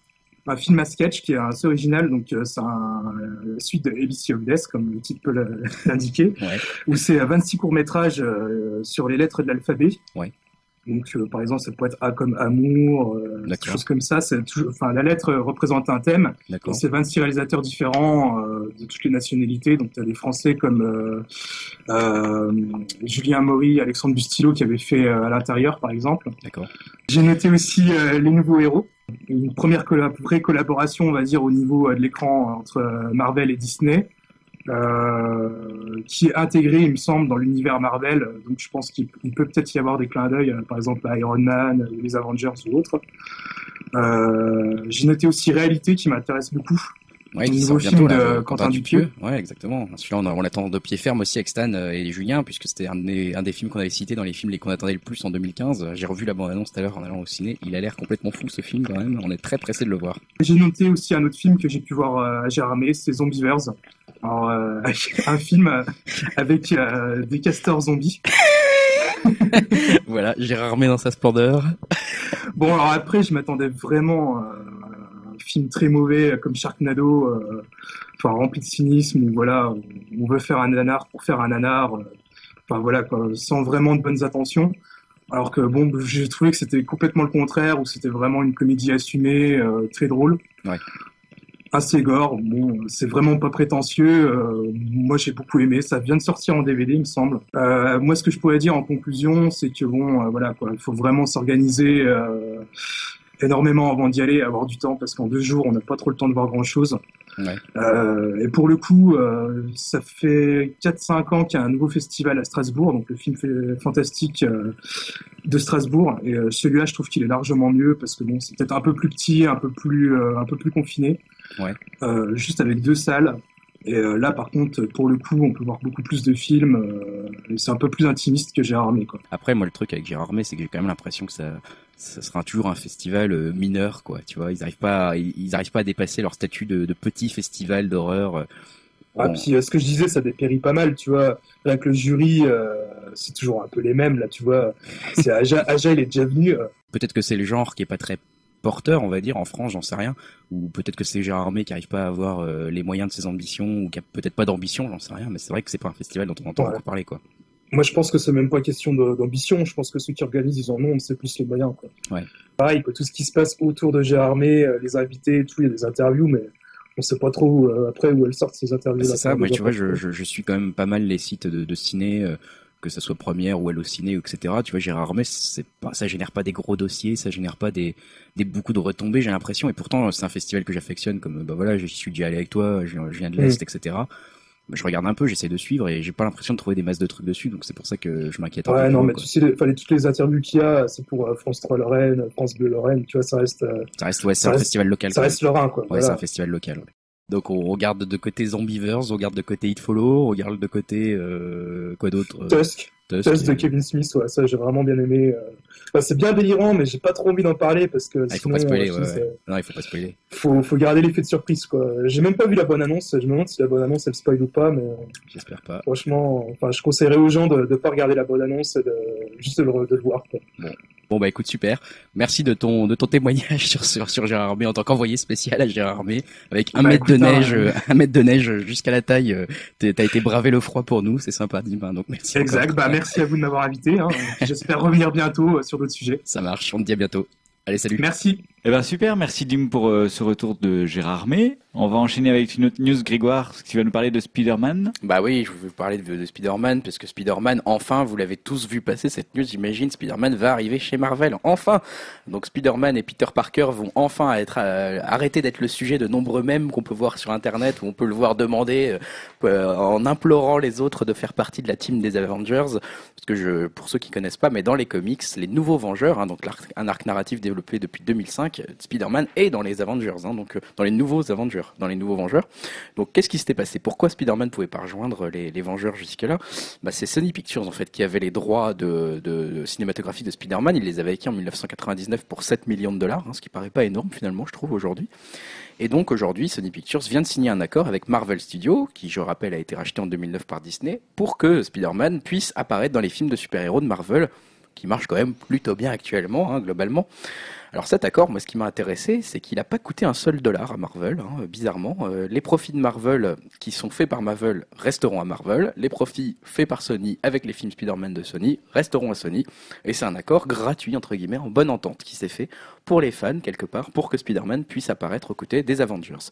un film à sketch qui est assez original. Donc euh, c'est la suite de ABC of Death, comme le titre peut l'indiquer, Ouais. où c'est euh, 26 courts métrages euh, sur les lettres de l'alphabet. Ouais. Donc euh, par exemple, ça peut être A comme amour, euh, des choses comme ça. Enfin la lettre représente un thème. C'est 26 réalisateurs différents euh, de toutes les nationalités. Donc, tu as des Français comme euh, euh, Julien Maury, Alexandre Bustillo qui avait fait euh, à l'intérieur, par exemple. J'ai noté aussi euh, Les Nouveaux Héros. Une première colla- vraie collaboration, on va dire, au niveau euh, de l'écran entre euh, Marvel et Disney. Euh, qui est intégré, il me semble, dans l'univers Marvel. Donc, je pense qu'il il peut peut-être y avoir des clins d'œil, euh, par exemple, à Iron Man, ou les Avengers ou autres. Euh, J'ai noté aussi Réalité qui m'intéresse beaucoup. Ouais, qui sort bientôt, film là, de Quentin Dupieux. Ouais, exactement. Celui-là, on, l'attend de pied ferme aussi avec Stan euh, et Julien, puisque c'était un des, un des films qu'on avait cité dans les films les qu'on attendait le plus en 2015. J'ai revu la bande-annonce tout à l'heure en allant au ciné. Il a l'air complètement fou, ce film, quand même. On est très pressé de le voir. J'ai noté aussi un autre film que j'ai pu voir euh, à Gérardmer, c'est Zombievers. Alors, euh, un film euh, avec euh, des castors zombies. voilà, Gérard Armé dans sa splendeur. Bon, alors après, je m'attendais vraiment à un film très mauvais comme Sharknado, euh, enfin rempli de cynisme, où voilà, on veut faire un nanar pour faire un nanar, euh, enfin voilà, quoi, sans vraiment de bonnes intentions. Alors que bon, j'ai trouvé que c'était complètement le contraire, où c'était vraiment une comédie assumée, euh, très drôle. Ouais. Assez gore, bon, c'est vraiment pas prétentieux. euh, moi, j'ai beaucoup aimé. Ça vient de sortir en DVD, il me semble. Euh, moi, ce que je pourrais dire en conclusion, c'est que bon, euh, voilà, quoi, il faut vraiment s'organiser euh, énormément avant d'y aller, avoir du temps, parce qu'en deux jours, on n'a pas trop le temps de voir grand-chose. Ouais. Euh, et pour le coup, euh, ça fait 4-5 ans qu'il y a un nouveau festival à Strasbourg, donc le film fantastique euh, de Strasbourg. Et celui-là, je trouve qu'il est largement mieux parce que bon, c'est peut-être un peu plus petit, un peu plus, euh, un peu plus confiné, Ouais. Euh, juste avec deux salles. Et euh, là, par contre, pour le coup, on peut voir beaucoup plus de films. euh, c'est un peu plus intimiste que Gérard Armé, quoi. Après, moi, le truc avec Gérard Armé, c'est que j'ai quand même l'impression que ça, ça sera toujours un festival mineur, quoi. Tu vois, ils arrivent pas, à- ils, arrivent pas à dépasser leur statut de, de petit festival d'horreur. Ah, Bon. puis euh, ce que je disais, ça dépérit pas mal, tu vois. Rien que le jury, euh, c'est toujours un peu les mêmes, là, tu vois. C'est Aja, Aja, il est déjà venu. euh, Peut-être que c'est le genre qui est pas très porteur, on va dire, en France, j'en sais rien. Ou peut-être que c'est Gérard Armé qui arrive pas à avoir euh, les moyens de ses ambitions, ou qui a peut-être pas d'ambition, j'en sais rien. Mais c'est vrai que c'est pas un festival dont on entend Ouais. parler, quoi. Moi, je pense que c'est même pas question d'ambition. Je pense que ceux qui organisent, ils en ont, c'est plus les moyens. Quoi. Ouais. Pareil, quoi, tout ce qui se passe autour de Gérard Armé, euh, les invités et tout, il y a des interviews, mais on sait pas trop euh, après où elles sortent ces interviews. C'est ça, moi tu vois, je, je, je suis quand même pas mal les sites de, de ciné, euh, que ça soit Première ou Allociné, etc. Tu vois, Gérard Armé, c'est pas, ça génère pas des gros dossiers, ça génère pas des, des beaucoup de retombées, j'ai l'impression. Et pourtant, c'est un festival que j'affectionne, comme bah voilà, je suis déjà allé avec toi, je, je viens de l'est, etc. Bah, Je regarde un peu, j'essaie de suivre et j'ai pas l'impression de trouver des masses de trucs dessus, donc c'est pour ça que je m'inquiète un Ouais, peu. non, mais quoi. tu sais, les, fallait toutes les interviews qu'il y a, c'est pour euh, France 3 Lorraine, France Bleu Lorraine, tu vois, ça reste, euh, Ça reste, ouais, c'est un festival local. ça reste Lorrain, quoi. Ouais, Voilà. c'est un festival local. ouais. Donc on regarde de côté Zombievers, on regarde de côté It Follow, on regarde de côté euh, quoi d'autre euh, Tusk, Tusk, Tusk de Kevin Smith, ouais, ça j'ai vraiment bien aimé. euh. C'est bien délirant, mais j'ai pas trop envie d'en parler parce que Ah, il faut sinon, pas spoiler, ouais, ouais. Non, il faut pas spoiler. faut, faut garder l'effet de surprise, quoi. J'ai même pas vu la bonne annonce, je me demande si la bonne annonce elle spoil ou pas, mais J'espère pas. franchement, enfin, je conseillerais aux gens de, de pas regarder la bonne annonce et de juste de le, de le voir, quoi. Bon bah écoute super. Merci de ton de ton témoignage sur sur, sur Gérard Armé en tant qu'envoyé spécial à Gérard Armé avec un Bah, mètre de écoute, hein, neige, euh, un mètre de neige jusqu'à la taille. euh, T'as été bravé le froid pour nous, c'est sympa, Dim. Donc merci. Exact, encore. bah merci à vous de m'avoir invité, hein. J'espère revenir bientôt euh, sur d'autres sujets. Ça marche. On te dit à bientôt. Allez salut. Merci. Eh ben super, merci Dim pour euh, ce retour de Gérard Armé. On va enchaîner avec une autre news, Grégoire, tu vas nous parler de Spider-Man. Bah oui, je vais vous parler de, de Spider-Man, parce que Spider-Man, enfin, vous l'avez tous vu passer cette news, j'imagine, Spider-Man va arriver chez Marvel, enfin Donc Spider-Man et Peter Parker vont enfin être euh, arrêter d'être le sujet de nombreux mèmes qu'on peut voir sur Internet, où on peut le voir demander, euh, en implorant les autres de faire partie de la team des Avengers, parce que je, pour ceux qui connaissent pas, mais dans les comics, les nouveaux Vengeurs, hein, donc un arc narratif développé depuis 2005, euh, Spider-Man est dans les Avengers, hein, donc euh, dans les nouveaux Avengers, dans les nouveaux Vengeurs. Donc qu'est-ce qui s'était passé? Pourquoi Spider-Man pouvait pas rejoindre les, Vengeurs jusque-là? Bah, C'est Sony Pictures en fait qui avait les droits de, de, de cinématographie de Spider-Man. Il les avait acquis en 1999 pour 7 millions de dollars, hein, ce qui paraît pas énorme finalement, je trouve aujourd'hui. Et donc aujourd'hui, Sony Pictures vient de signer un accord avec Marvel Studios, qui je rappelle a été racheté en 2009 par Disney, pour que Spider-Man puisse apparaître dans les films de super-héros de Marvel, qui marchent quand même plutôt bien actuellement, hein, globalement. Alors cet accord, moi ce qui m'a intéressé, c'est qu'il n'a pas coûté un seul dollar à Marvel, hein, bizarrement. Euh, les profits de Marvel qui sont faits par Marvel resteront à Marvel, les profits faits par Sony avec les films Spider-Man de Sony resteront à Sony, et c'est un accord gratuit, entre guillemets, en bonne entente qui s'est fait pour les fans, quelque part, pour que Spider-Man puisse apparaître aux côtés des Avengers.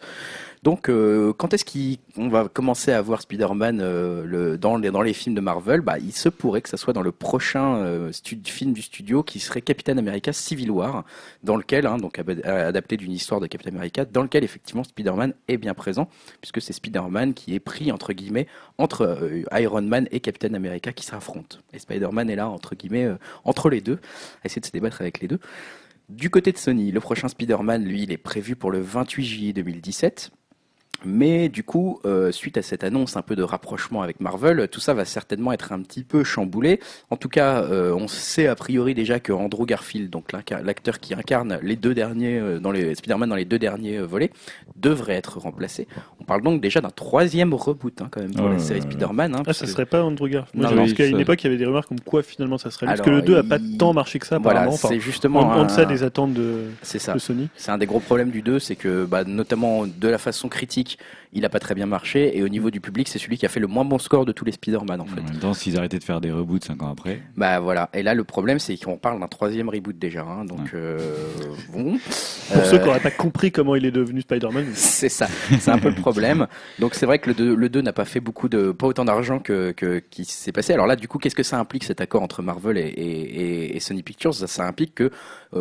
Donc euh, quand est-ce qu'on va commencer à voir Spider-Man euh, dans, les, films de Marvel? Bah, Il se pourrait que ça soit dans le prochain euh, film du studio qui serait Captain America Civil War, dans lequel, hein, donc adapté d'une histoire de Captain America, dans lequel effectivement Spider-Man est bien présent, puisque c'est Spider-Man qui est pris entre guillemets entre euh, Iron Man et Captain America qui s'affrontent. Et Spider-Man est là entre guillemets euh, entre les deux, à essayer de se débattre avec les deux. Du côté de Sony, le prochain Spider-Man, lui, il est prévu pour le 28 juillet 2017. Mais du coup, euh, suite à cette annonce un peu de rapprochement avec Marvel, tout ça va certainement être un petit peu chamboulé. En tout cas, euh, on sait a priori déjà que Andrew Garfield, donc l'acteur qui incarne les deux derniers euh, dans les Spider-Man dans les deux derniers euh, volets, devrait être remplacé. On parle donc déjà d'un troisième reboot hein, quand même pour Ouais, la série. Spider-Man. Hein, Ah, parce ça que- serait pas Andrew Garfield. Moi, Non, pense qu'à une époque, il y avait des rumeurs comme quoi finalement ça serait lui. Parce que Alors, le 2 a pas il- tant marché que ça, Voilà. Enfin, c'est justement en, en un- deçà des attentes de, c'est ça. de Sony. C'est un des gros problèmes du 2, c'est que bah, notamment de la façon critique, il a pas très bien marché et au niveau du public, c'est celui qui a fait le moins bon score de tous les Spider-Man en fait. En même temps, s'ils arrêtaient de faire des reboots 5 ans après. Bah voilà. Et là, le problème, c'est qu'on parle d'un troisième reboot déjà. hein, donc Ouais. euh, bon. Pour Euh, ceux qui n'auraient pas compris comment il est devenu Spider-Man. C'est ça, c'est un peu le problème. Donc c'est vrai que le 2, le 2 n'a pas fait beaucoup de, pas autant d'argent que, que qui s'est passé. Alors là, du coup, qu'est-ce que ça implique cet accord entre Marvel et, et, et- et Sony Pictures? Ça, ça implique que euh,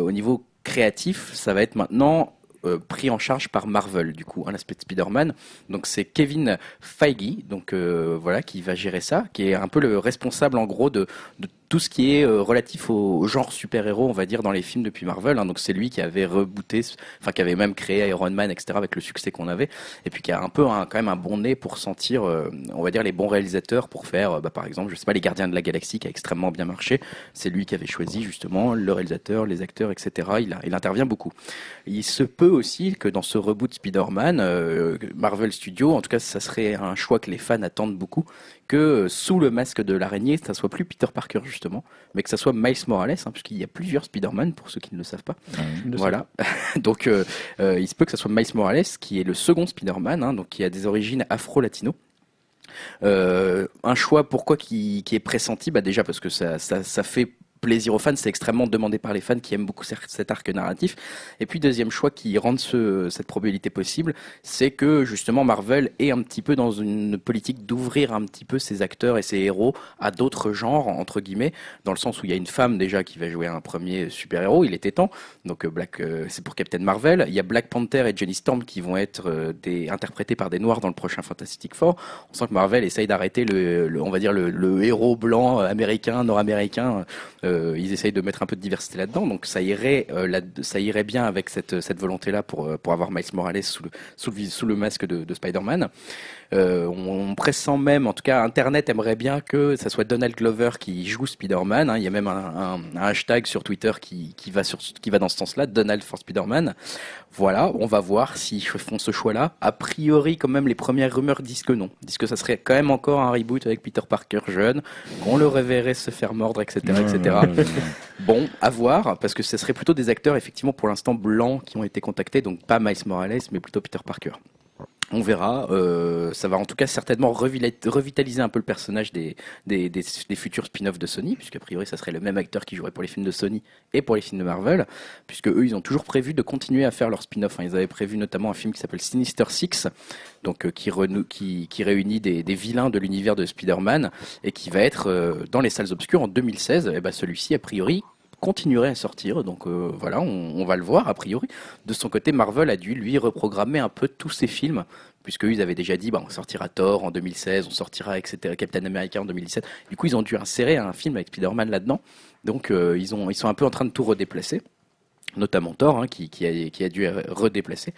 au niveau créatif, ça va être maintenant euh, pris en charge par Marvel, du coup, un aspect de Spider-Man. Donc c'est Kevin Feige, donc euh, voilà, qui va gérer ça, qui est un peu le responsable en gros de, de tout ce qui est euh, relatif au, genre super-héros, on va dire, dans les films depuis Marvel. hein. Donc c'est lui qui avait rebooté, enfin qui avait même créé Iron Man, etc. avec le succès qu'on avait, et puis qui a un peu un- quand même un bon nez pour sentir, euh, on va dire, les bons réalisateurs pour faire, euh, bah, par exemple, je sais pas, les Gardiens de la Galaxie qui a extrêmement bien marché. C'est lui qui avait choisi justement le réalisateur, les acteurs, etc. Il, a- il intervient beaucoup. Il se peut aussi que dans ce reboot Spider-Man, euh, Marvel Studios, en tout cas, ça serait un choix que les fans attendent beaucoup, que euh, sous le masque de l'araignée, ça soit plus Peter Parker justement, mais que ça soit Miles Morales, hein, puisqu'il y a plusieurs Spider-Man pour ceux qui ne le savent pas. de Voilà. donc, euh, euh, il se peut que ça soit Miles Morales, qui est le second Spider-Man, hein, donc qui a des origines afro-latino. Euh, un choix, pourquoi qui, qui est pressenti bah Déjà parce que ça, ça, ça fait plaisir aux fans, c'est extrêmement demandé par les fans qui aiment beaucoup cet arc narratif. Et puis deuxième choix qui rend ce, cette probabilité possible, c'est que justement Marvel est un petit peu dans une politique d'ouvrir un petit peu ses acteurs et ses héros à d'autres genres, entre guillemets, dans le sens où il y a une femme déjà qui va jouer un premier super-héros, il était temps, donc euh, Black, euh, c'est pour Captain Marvel. Il y a Black Panther et Johnny Storm qui vont être euh, interprétés par des noirs dans le prochain Fantastic Four. On sent que Marvel essaye d'arrêter le, on va dire le, héros blanc américain, nord-américain. Ils essayent de mettre un peu de diversité là-dedans, donc ça irait, euh, là, ça irait bien avec cette, cette volonté-là pour, euh, pour avoir Miles Morales sous le, sous le, sous le masque de, de Spider-Man. Euh, on, on pressent même, en tout cas, Internet aimerait bien que ça soit Donald Glover qui joue Spider-Man. hein. Il y a même un, un- un hashtag sur Twitter qui, qui, va sur, qui va dans ce sens-là, Donald for Spider-Man. Voilà, on va voir s'ils font ce choix-là. A priori, quand même, les premières rumeurs disent que non. Disent que ça serait quand même encore un reboot avec Peter Parker jeune, qu'on le reverrait se faire mordre, etc., etc. Bon, à voir, parce que ce serait plutôt des acteurs, effectivement, pour l'instant, blancs qui ont été contactés, donc pas Miles Morales, mais plutôt Peter Parker. On verra. euh, ça va en tout cas certainement revitaliser un peu le personnage des, futurs spin-offs de Sony, puisque a priori ça serait le même acteur qui jouerait pour les films de Sony et pour les films de Marvel, puisque eux ils ont toujours prévu de continuer à faire leurs spin-offs. hein. Ils avaient prévu notamment un film qui s'appelle Sinister Six, donc euh, qui, réunit des, vilains de l'univers de Spider-Man et qui va être euh, dans les salles obscures en 2016. Et ben celui-ci a priori continuerait à sortir. Donc euh, voilà, on, va le voir a priori. De son côté, Marvel a dû lui reprogrammer un peu tous ses films, puisque ils avaient déjà dit, bah, on sortira Thor en 2016, on sortira etc. Captain America en 2017. Du coup, ils ont dû insérer un film avec Spider-Man là-dedans. Donc euh, ils ont, ils sont un peu en train de tout redéplacer. Notamment Thor, hein, qui, a, qui a dû redéplacer.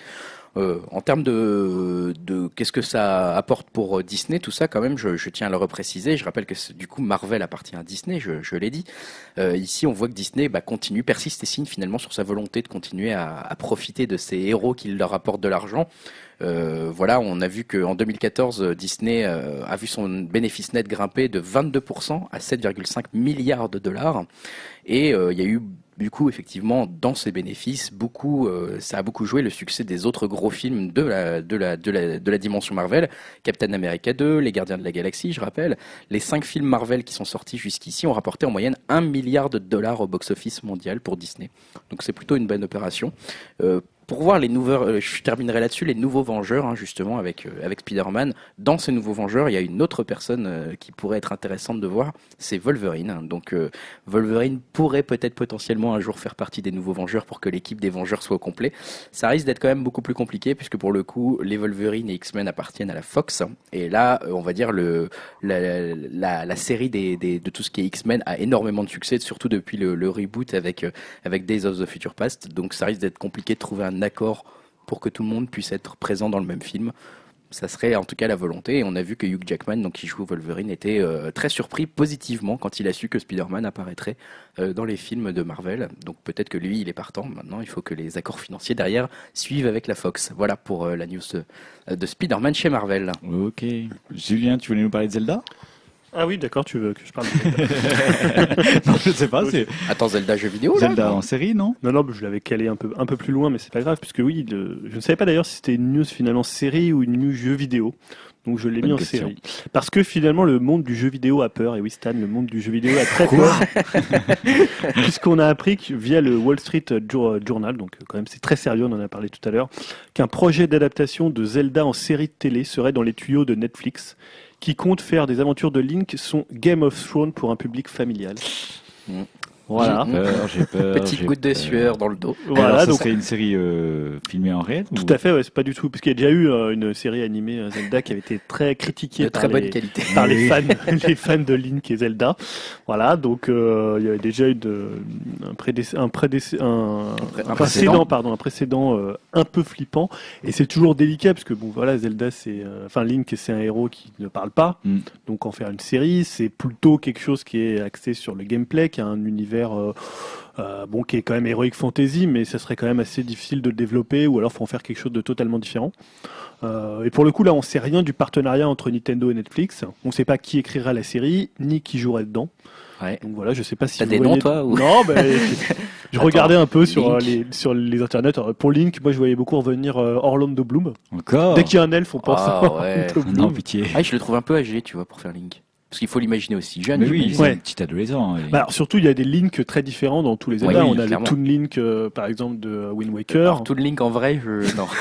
Euh, en termes de, qu'est-ce que ça apporte pour euh, Disney, tout ça quand même, je, tiens à le repréciser. Je rappelle que du coup Marvel appartient à Disney, je, l'ai dit. Euh, ici, on voit que Disney bah, continue, persiste et signe finalement sur sa volonté de continuer à, profiter de ces héros qui leur apportent de l'argent. Voilà, on a vu qu'en 2014, euh, Disney a vu son bénéfice net grimper de 22% à 7,5 milliards de dollars. Et il y a eu du coup effectivement dans ces bénéfices beaucoup euh, ça a beaucoup joué le succès des autres gros films de la de la de la de la dimension Marvel. Captain America 2 les Gardiens de la Galaxie je rappelle. Les cinq films Marvel qui sont sortis jusqu'ici ont rapporté en moyenne 1 milliard de dollars au box-office mondial pour Disney. Donc c'est plutôt une bonne opération. Euh, pour voir les nouveaux, euh, je terminerai là-dessus, les nouveaux Vengeurs, hein, justement, avec, euh, avec Spider-Man. Dans ces nouveaux Vengeurs, il y a une autre personne euh, qui pourrait être intéressante de voir, c'est Wolverine. hein. Donc, Wolverine pourrait peut-être potentiellement un jour faire partie des nouveaux Vengeurs pour que l'équipe des Vengeurs soit au complet. Ça risque d'être quand même beaucoup plus compliqué, puisque pour le coup, les Wolverine et X-Men appartiennent à la Fox. Et là, on va dire, le, la, la, la série des, de tout ce qui est X-Men a énormément de succès, surtout depuis le, le reboot avec, avec Days of the Future Past. Donc, ça risque d'être compliqué de trouver un accord pour que tout le monde puisse être présent dans le même film. ça serait en tout cas la volonté. Et on a vu que Hugh Jackman, donc qui joue Wolverine, était euh, très surpris positivement quand il a su que Spider-Man apparaîtrait euh, dans les films de Marvel. Donc peut-être que lui, il est partant. Maintenant, il faut que les accords financiers derrière suivent avec la Fox. Voilà pour euh, la news de Spider-Man chez Marvel. Ok. Julien, tu voulais nous parler de Zelda? Ah oui, d'accord, tu veux que je parle de Non, je sais pas. C'est Attends, Zelda jeu vidéo là Zelda en série, non? Non, non, je l'avais calé un peu, un peu plus loin, mais c'est pas grave, puisque oui, le- je ne savais pas d'ailleurs si c'était une news finalement série ou une news jeu vidéo. Donc je l'ai Bonne mis en question. série. Parce que finalement, le monde du jeu vidéo a peur. Et oui, Stan, le monde du jeu vidéo a très peur. Puisqu'on a appris que, via le Wall Street Jour- Journal, donc quand même c'est très sérieux, on en a parlé tout à l'heure, qu'un projet d'adaptation de Zelda en série de télé serait dans les tuyaux de Netflix, qui compte faire des aventures de Link son Game of Thrones pour un public familial. Mm. Voilà. J'ai peur, j'ai peur. Petite goutte de sueur dans le dos. Voilà, Alors, ça donc serait une série euh, filmée en réel Tout ou- à fait, ouais, c'est pas du tout, parce qu'il y a déjà eu euh, une série animée euh, Zelda qui avait été très critiquée De par, très bonne les, qualité. par les fans, les fans de Link et Zelda. Voilà, donc euh, il y avait déjà eu de, un, prédéc- un, prédéc- un, pré- un un précédent, précédent. pardon, un précédent euh, un peu flippant. Et c'est toujours délicat parce que bon, voilà, Zelda, c'est, euh, enfin Link, c'est un héros qui ne parle pas. Mm. Donc en faire une série, c'est plutôt quelque chose qui est axé sur le gameplay, qui a un univers. Euh, euh, bon, qui est quand même Heroic Fantasy, mais ça serait quand même assez difficile de le développer, ou alors faut en faire quelque chose de totalement différent. Euh, et pour le coup, là, on sait rien du partenariat entre Nintendo et Netflix. On sait pas qui écrira la série, ni qui jouerait dedans. Ouais. Donc voilà, je sais pas si T'as vous des voyez- noms, toi, ou- Non, ben, je, je regardais un peu sur Link. euh, les sur les internets. Alors, Pour Link, moi, je voyais beaucoup revenir euh, Orlando Bloom. Encore? Dès qu'il y a un elfe, on pense Ah, à ouais. Orlando Non, Bloom. pitié. Ah, je le trouve un peu âgé, tu vois, pour faire Link. Parce qu'il faut l'imaginer aussi jeune. Mais oui, c'est Ouais. un petit adolescent. et- Bah, alors, surtout, il y a des Links très différents dans tous les. Oui, on a clairement. le Toon Link, euh, par exemple, de Wind Waker. Alors, le Link en vrai, je... non.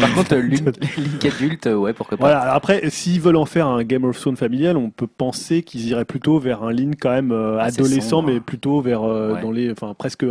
Par contre, Link, Link adulte, ouais, pourquoi pas. Voilà, alors après, s'ils veulent en faire un Game of Thrones familial, on peut penser qu'ils iraient plutôt vers un Link quand même euh, adolescent, sombre. mais plutôt vers euh, Ouais. dans les, enfin presque,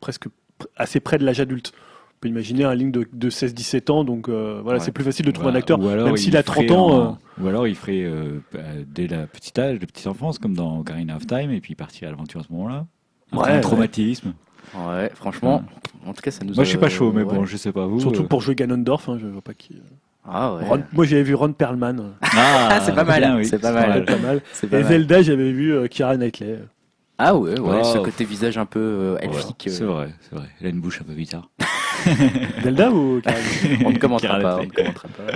presque pr- assez près de l'âge adulte. On peut imaginer un Link de, de 16-17 ans, donc euh, voilà, Ouais. c'est plus facile de trouver Voilà. un acteur, même il s'il a 30 ferait ans. euh, Ou alors il ferait euh, bah, dès la petite âge, de petite enfance, comme dans Ocarina of Time, et puis partir à l'aventure à ce moment-là. Ouais, un ouais. traumatisme. Ouais, franchement, en tout cas, ça nous Moi je suis a- pas chaud, mais ouais. bon, je sais pas vous. Surtout euh. pour jouer Ganondorf, hein, je vois pas qui. Ah ouais. Ron- moi j'avais vu Ron Perlman, euh, Ah, c'est pas mal, oui, c'est pas mal. pas mal. C'est pas Et mal. Zelda, j'avais vu euh, Keira Knightley. Ah ouais, ouais, Oh. ce côté visage un peu euh, Ouais, elfique. C'est vrai, c'est vrai. Elle a une bouche un peu bizarre. Zelda ou on ne commentera pas, on ne commentera pas.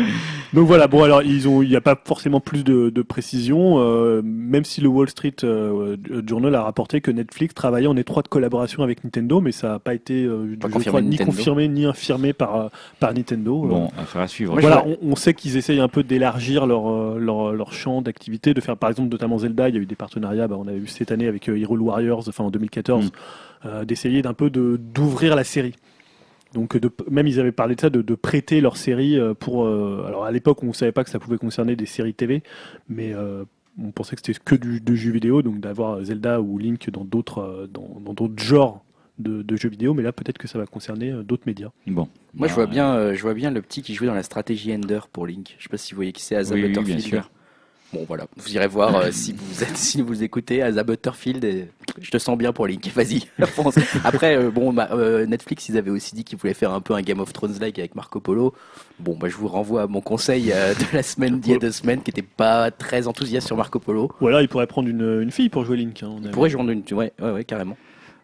Donc voilà, bon alors ils ont, il n'y a pas forcément plus de, de précision, euh, même si le Wall Street euh, Journal a rapporté que Netflix travaillait en étroite collaboration avec Nintendo, mais ça n'a pas été euh, Pas confirmé crois, ni Nintendo. confirmé ni infirmé par euh, par Nintendo. Bon, affaire à suivre. Voilà, on, on sait qu'ils essayent un peu d'élargir leur, euh, leur leur champ d'activité, de faire par exemple notamment Zelda, il y a eu des partenariats, bah, on avait vu cette année avec euh, Hyrule Warriors, enfin en 2014, Mm. euh, d'essayer d'un peu de d'ouvrir la série. Donc de, même ils avaient parlé de ça, de, de prêter leur série euh, pour. euh, alors à l'époque on ne savait pas que ça pouvait concerner des séries TV, mais euh, on pensait que c'était que du de jeux vidéo, donc d'avoir Zelda ou Link dans d'autres dans dans d'autres genres de, de jeux vidéo, mais là peut-être que ça va concerner d'autres médias. Bon. Moi, je Bah, vois bien, euh, je vois bien le petit qui jouait dans la stratégie Ender pour Link. Je sais pas si vous voyez qui c'est, Asa Oui, oui, Butterfield. bien sûr. Bon, voilà, vous irez voir euh, si vous êtes, si vous écoutez Asa Butterfield. Et je te sens bien pour Link. Vas-y, fonce. Après, euh, bon, bah, euh, Netflix, ils avaient aussi dit qu'ils voulaient faire un peu un Game of Thrones like avec Marco Polo. Bon, bah, je vous renvoie à mon conseil de la semaine d'il y a deux semaines, qui était pas très enthousiaste sur Marco Polo. Ou alors ils pourraient prendre une, une fille pour jouer Link. hein, on On avait- pourrait jouer une, ouais, ouais, ouais, carrément.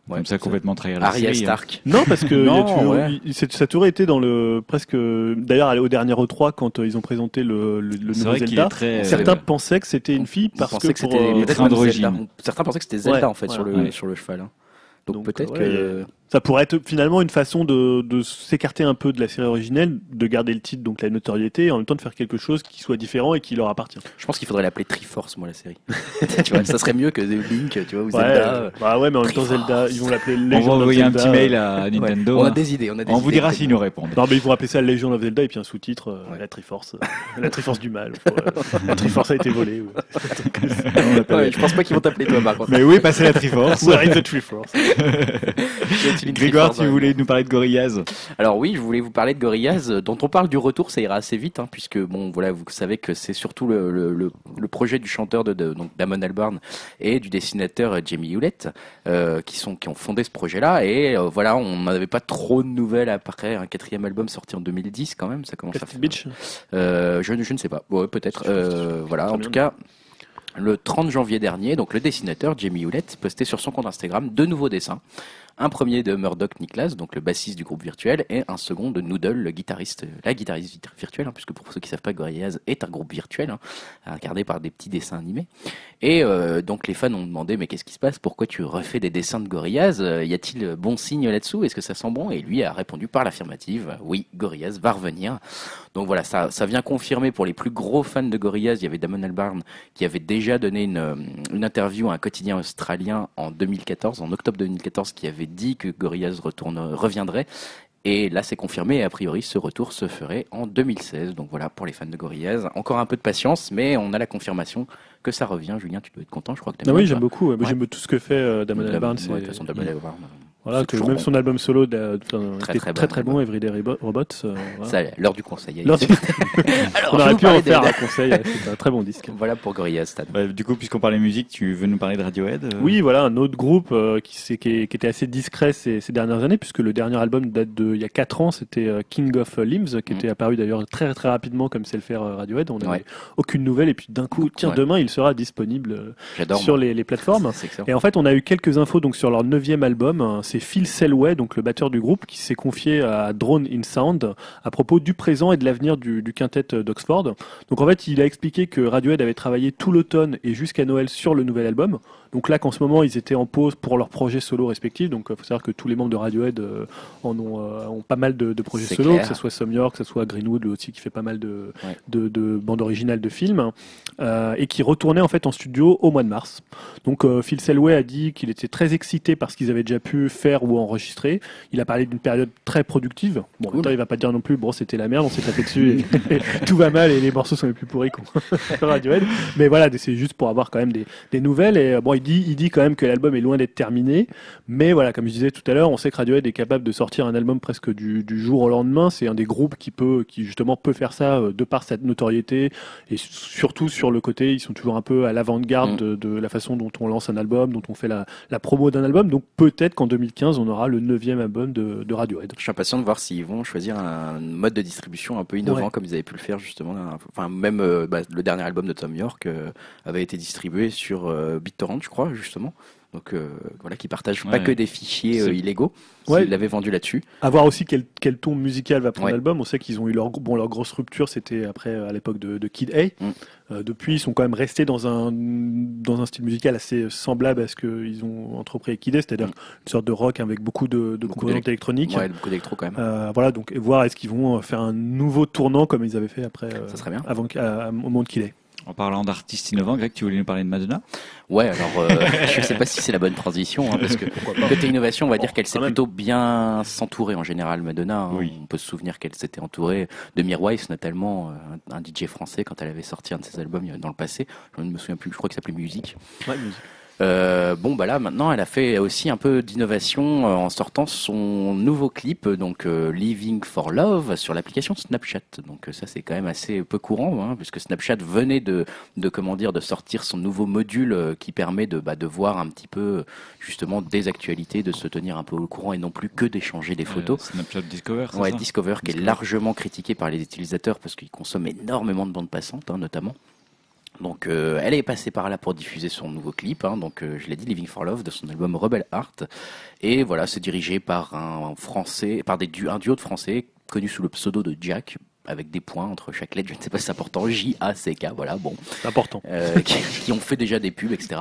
Ouais, Comme ça, complètement trahir la Arya série. hein. Stark. Non, parce que il y a toujours- ouais. il- ça a toujours été dans le presque. D'ailleurs, au dernier E3, quand euh, ils ont présenté le, le, le nouveau Zelda, très. certains euh, pensaient que c'était une fille parce que, que pour, euh, les. Certains pensaient que c'était Zelda Ouais, en fait sur le ouais. sur le cheval. hein. Donc, Donc, peut-être ouais, que ça pourrait être finalement une façon de, de s'écarter un peu de la série originelle, de garder le titre, donc la notoriété, et en même temps de faire quelque chose qui soit différent et qui leur appartient. je pense qu'il faudrait l'appeler Triforce moi la série. tu vois, ça serait mieux que Link, tu vois, ou Ouais, Zelda. euh, bah ouais, mais en même temps. Zelda, ils vont l'appeler On Legend va of envoyer un Zelda. petit mail à Ouais. Nintendo. On a hein. des idées, on a des On vous dira s'ils nous répondent. Non, mais ils vont appeler ça Legend of Zelda et puis un sous-titre, euh, Ouais. la Triforce, euh, la Triforce du mal. euh, la Triforce a été volée. ou- je pense pas qu'ils vont t'appeler toi par contre. Mais oui, passez la Triforce. Where is the Triforce Grégoire, tu voulais nous parler de Gorillaz Alors oui, je voulais vous parler de Gorillaz, euh, dont on parle du retour, ça ira assez vite, hein, puisque bon, voilà, vous savez que c'est surtout le, le, le, le projet du chanteur de, de donc Damon Albarn et du dessinateur euh, Jamie Hewlett, euh, qui sont qui ont fondé ce projet-là. Et euh, voilà, on n'avait pas trop de nouvelles après un quatrième album sorti en 2010 quand même. Ça commence à faire. Beach. Euh, je, ne- je ne sais pas. Ouais, peut-être. Euh, voilà. En tout cas, le 30 janvier dernier, donc le dessinateur Jamie Hewlett postait sur son compte Instagram deux nouveaux dessins. Un premier de Murdoch Niklas, donc le bassiste du groupe virtuel, et un second de Noodle, le guitariste, la guitariste virtuelle, hein, puisque pour ceux qui savent pas, Gorillaz est un groupe virtuel, hein, incarné par des petits dessins animés. Et euh, donc les fans ont demandé, mais qu'est-ce qui se passe? Pourquoi tu refais des dessins de Gorillaz? Euh, Y a-t-il bon signe là-dessous? Est-ce que ça sent bon? Et lui a répondu par l'affirmative, oui, Gorillaz va revenir. Donc voilà, ça, ça vient confirmer pour les plus gros fans de Gorillaz, il y avait Damon Albarn qui avait déjà donné une, euh, une interview à un quotidien australien en 2014, en octobre 2014, qui avait dit que Gorillaz retourne, reviendrait. Et là, c'est confirmé. Et a priori, ce retour se ferait en 2016. Donc voilà, pour les fans de Gorillaz, encore un peu de patience, mais on a la confirmation que ça revient. Julien, tu dois être content. Je crois que t'aimes Ah oui, j'aime beaucoup. ouais. J'aime tout ce que fait euh, Damon Albarn. ouais, de toute façon, Damon Albarn. Voilà, que même bon. son album solo de- de- Très, était très très bon très bon, Everyday Robots. euh, voilà. L'heure du conseil. du- Alors, On aurait pu en faire un conseil, ouais, c'est un très bon disque. Voilà pour Gorillaz. Bah, Du coup, puisqu'on parlait musique, tu veux nous parler de Radiohead euh Oui, voilà, un autre groupe euh, qui, s'est- qui, est- qui était assez discret ces, ces dernières années, puisque le dernier album date de il y a 4 ans, c'était euh, King of Limbs, qui Mhm. était apparu d'ailleurs très très rapidement, comme c'est le faire euh, Radiohead. On n'avait Ouais. aucune nouvelle, et puis d'un coup, tiens, Ouais. demain, il sera disponible euh, J'adore. sur les, les plateformes. C'est excellent. Et en fait, on a eu quelques infos donc sur leur neuvième album. hein. C'est Phil Selway, donc le batteur du groupe, qui s'est confié à Drone in Sound à propos du présent et de l'avenir du, du quintet d'Oxford. Donc en fait, il a expliqué que Radiohead avait travaillé tout l'automne et jusqu'à Noël sur le nouvel album. Donc là, qu'en ce moment, ils étaient en pause pour leurs projets solo respectifs. Donc il faut savoir que tous les membres de Radiohead euh, en ont, euh, ont pas mal de, de projets solo, clair. que ce soit Some York, que ce soit Greenwood lui aussi qui fait pas mal de, Ouais. de, de bandes originales de films, euh, et qui retournait en fait en studio au mois de mars. Donc euh, Phil Selway a dit qu'il était très excité par ce qu'ils avaient déjà pu faire ou enregistrer. Il a parlé d'une période très productive. Bon, en même temps, il va pas dire non plus, bon, c'était la merde, on s'est tapé dessus, et, et tout va mal et les morceaux sont les plus pourris qu'on Radiohead. Mais voilà, c'est juste pour avoir quand même des, des nouvelles. Et euh, bon, il dit, il dit quand même que l'album est loin d'être terminé. Mais voilà, comme je disais tout à l'heure, on sait que Radiohead est capable de sortir un album presque du, du jour au lendemain. C'est un des groupes qui peut, qui justement peut faire ça euh, de par cette notoriété et surtout sur le côté, ils sont toujours un peu à l'avant-garde Mm. de, de la façon dont on lance un album, dont on fait la, la promo d'un album. Donc peut-être qu'en 2015, on aura le neuvième album de, de Radiohead. Je suis impatient de voir s'ils vont choisir un mode de distribution un peu innovant Ouais. comme ils avaient pu le faire justement. Enfin, même euh, bah, le dernier album de Tom York euh, avait été distribué sur euh, BitTorrent, je crois, justement. Donc euh, voilà, qui partagent pas Ouais. que des fichiers euh, illégaux. Ouais. Ils l'avaient vendu là-dessus. À voir aussi quel, quel ton musical va prendre Ouais. l'album. On sait qu'ils ont eu leur, bon, leur grosse rupture, c'était après à l'époque de, de Kid A. Mm. Euh, depuis, ils sont quand même restés dans un, dans un style musical assez semblable à ce qu'ils ont entrepris avec Kid A, c'est-à-dire Mm. une sorte de rock avec beaucoup de, de Beaucoup composantes électroniques. Ouais, beaucoup d'électro quand même. Euh, voilà, donc et voir est-ce qu'ils vont faire un nouveau tournant comme ils avaient fait après, euh, Ça serait bien. avant, à- au moment de Kid A. En parlant d'artistes innovants, Greg, tu voulais nous parler de Madonna? Ouais, alors euh, je sais pas si c'est la bonne transition, hein, parce que côté innovation, on va dire qu'elle sait quand même. plutôt bien s'entourer en général, Madonna. hein. Oui. On peut se souvenir qu'elle s'était entourée de Mirwais, notamment euh, un DJ français quand elle avait sorti un de ses albums euh, dans le passé. Je ne me souviens plus, je crois qu'il s'appelait Musique. Euh, bon, bah là, maintenant, elle a fait aussi un peu d'innovation euh, en sortant son nouveau clip, donc euh, Living for Love, sur l'application Snapchat. Donc ça, c'est quand même assez peu courant, hein, puisque Snapchat venait de, de comment dire, de sortir son nouveau module qui permet de, bah, de voir un petit peu justement des actualités, de se tenir un peu au courant et non plus que d'échanger des photos. Euh, Snapchat Discover, c'est Ouais, ça? Discover qui est largement critiqué par les utilisateurs parce qu'il consomme énormément de bandes passantes, hein, notamment. Donc, euh, elle est passée par là pour diffuser son nouveau clip. hein, donc, euh, je l'ai dit, Living for Love de son album Rebel Heart. Et voilà, c'est dirigé par un français, par des du- un duo de français connu sous le pseudo de Jack, avec des points entre chaque lettre. Je ne sais pas si c'est important. J A C K. Voilà, bon C'est important. euh, qui, qui ont fait déjà des pubs, etc.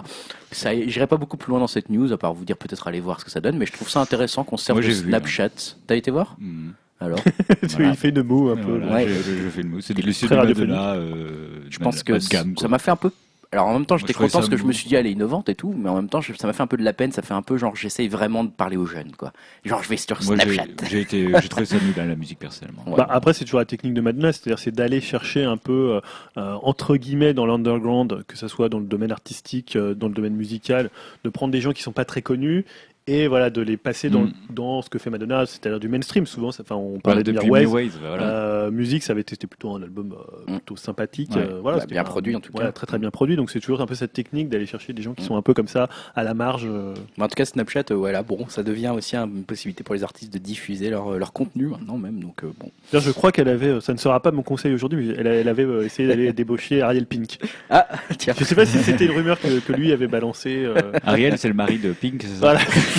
Ça, j'irai pas beaucoup plus loin dans cette news, à part vous dire peut-être aller voir ce que ça donne, mais je trouve ça intéressant qu'on serve Moi, de j'ai vu, Snapchat. T'as été voir? Mhm. Alors Voilà. Il fait une moue un peu. Voilà, Ouais. je, je- je fais le mot. C'est Très le style de radiophonique. Madonna. euh, Je de pense que de gamme, ça m'a fait un peu. Alors en même temps, j'étais content ça parce que je me suis dit elle est innovante et tout, mais en même temps, ça m'a fait un peu de la peine. Ça fait un peu genre j'essaye vraiment de parler aux jeunes, quoi. Genre je vais sur Snapchat. j'ai été, j'ai trouvé ça nul à la musique personnellement. Ouais. Bah, après, c'est toujours la technique de Madonna, c'est-à-dire c'est d'aller chercher un peu, euh, euh, entre guillemets, dans l'underground, que ce soit dans le domaine artistique, euh, dans le domaine musical, de prendre des gens qui sont pas très connus et voilà de les passer dans, Mm. dans ce que fait Madonna, c'est-à-dire du mainstream. Souvent, enfin, on parlait de depuis Mirwais. Mirwais, voilà. Euh, musique, ça avait été plutôt un album euh, Mm. plutôt sympathique. Ouais. euh, voilà, Bah, bien un- produit, en tout cas. très très bien produit. Donc c'est toujours un peu cette technique d'aller chercher des gens qui Mm. sont un peu comme ça à la marge. euh. Mais en tout cas, Snapchat, euh, voilà, bon, ça devient aussi un- une possibilité pour les artistes de diffuser leur, leur contenu maintenant même. Donc euh, bon. Je crois qu'elle avait, euh, ça ne sera pas mon conseil aujourd'hui, mais elle, avait euh, essayé d'aller débaucher Ariel Pink. Ah, tiens. Je sais pas si c'était une rumeur que, que lui avait balancé. euh. Ariel, c'est le mari de Pink, c'est ça? Voilà.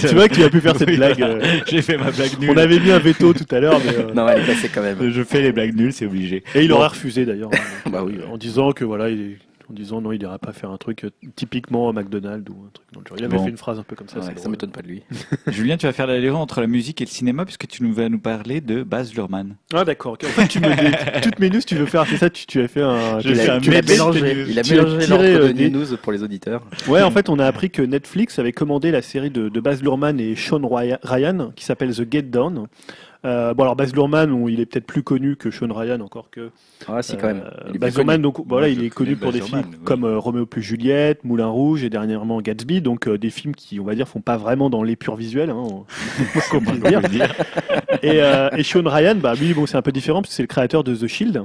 tu vois que tu as pu faire cette Oui, blague. euh. J'ai fait ma blague nulle. On avait mis un veto tout à l'heure, mais euh, Non, elle est passée quand même. Je fais les blagues nulles, c'est obligé. et il Bon. aurait refusé d'ailleurs, hein, Bah oui. en disant que voilà, il est- en disant non, il ira pas faire un truc euh, typiquement à McDonald's ou un truc dans le genre. Il avait Bon. fait une phrase un peu comme ça. Ouais, ça m'étonne pas de lui. Julien, tu vas faire la liaison entre la musique et le cinéma puisque tu nous vas nous parler de Baz Luhrmann. Ah d'accord. ok. En fait, tu me dis toutes mes news, tu veux faire, c'est ça, tu, tu as fait un. Je tu tu il a mix. mélangé. mélangé, il a Tu mélangé l'ordre de des- news pour les auditeurs. Ouais, en fait, on a appris que Netflix avait commandé la série de, de Baz Luhrmann et Sean Rya- Ryan qui s'appelle The Get Down. Euh, bon alors Baz Luhrmann, il est peut-être plus connu que Sean Ryan encore que Ah, si, quand même. Euh, Il Baz. Luhrmann, donc voilà, il est connu pour des films oui. comme euh, Roméo plus Juliette, Moulin Rouge et dernièrement Gatsby, donc euh, des films qui, on va dire, font pas vraiment dans l'épure visuelle, hein, on- on peut dire et, euh, et Sean Ryan, bah lui, bon, c'est un peu différent parce que c'est le créateur de The Shield.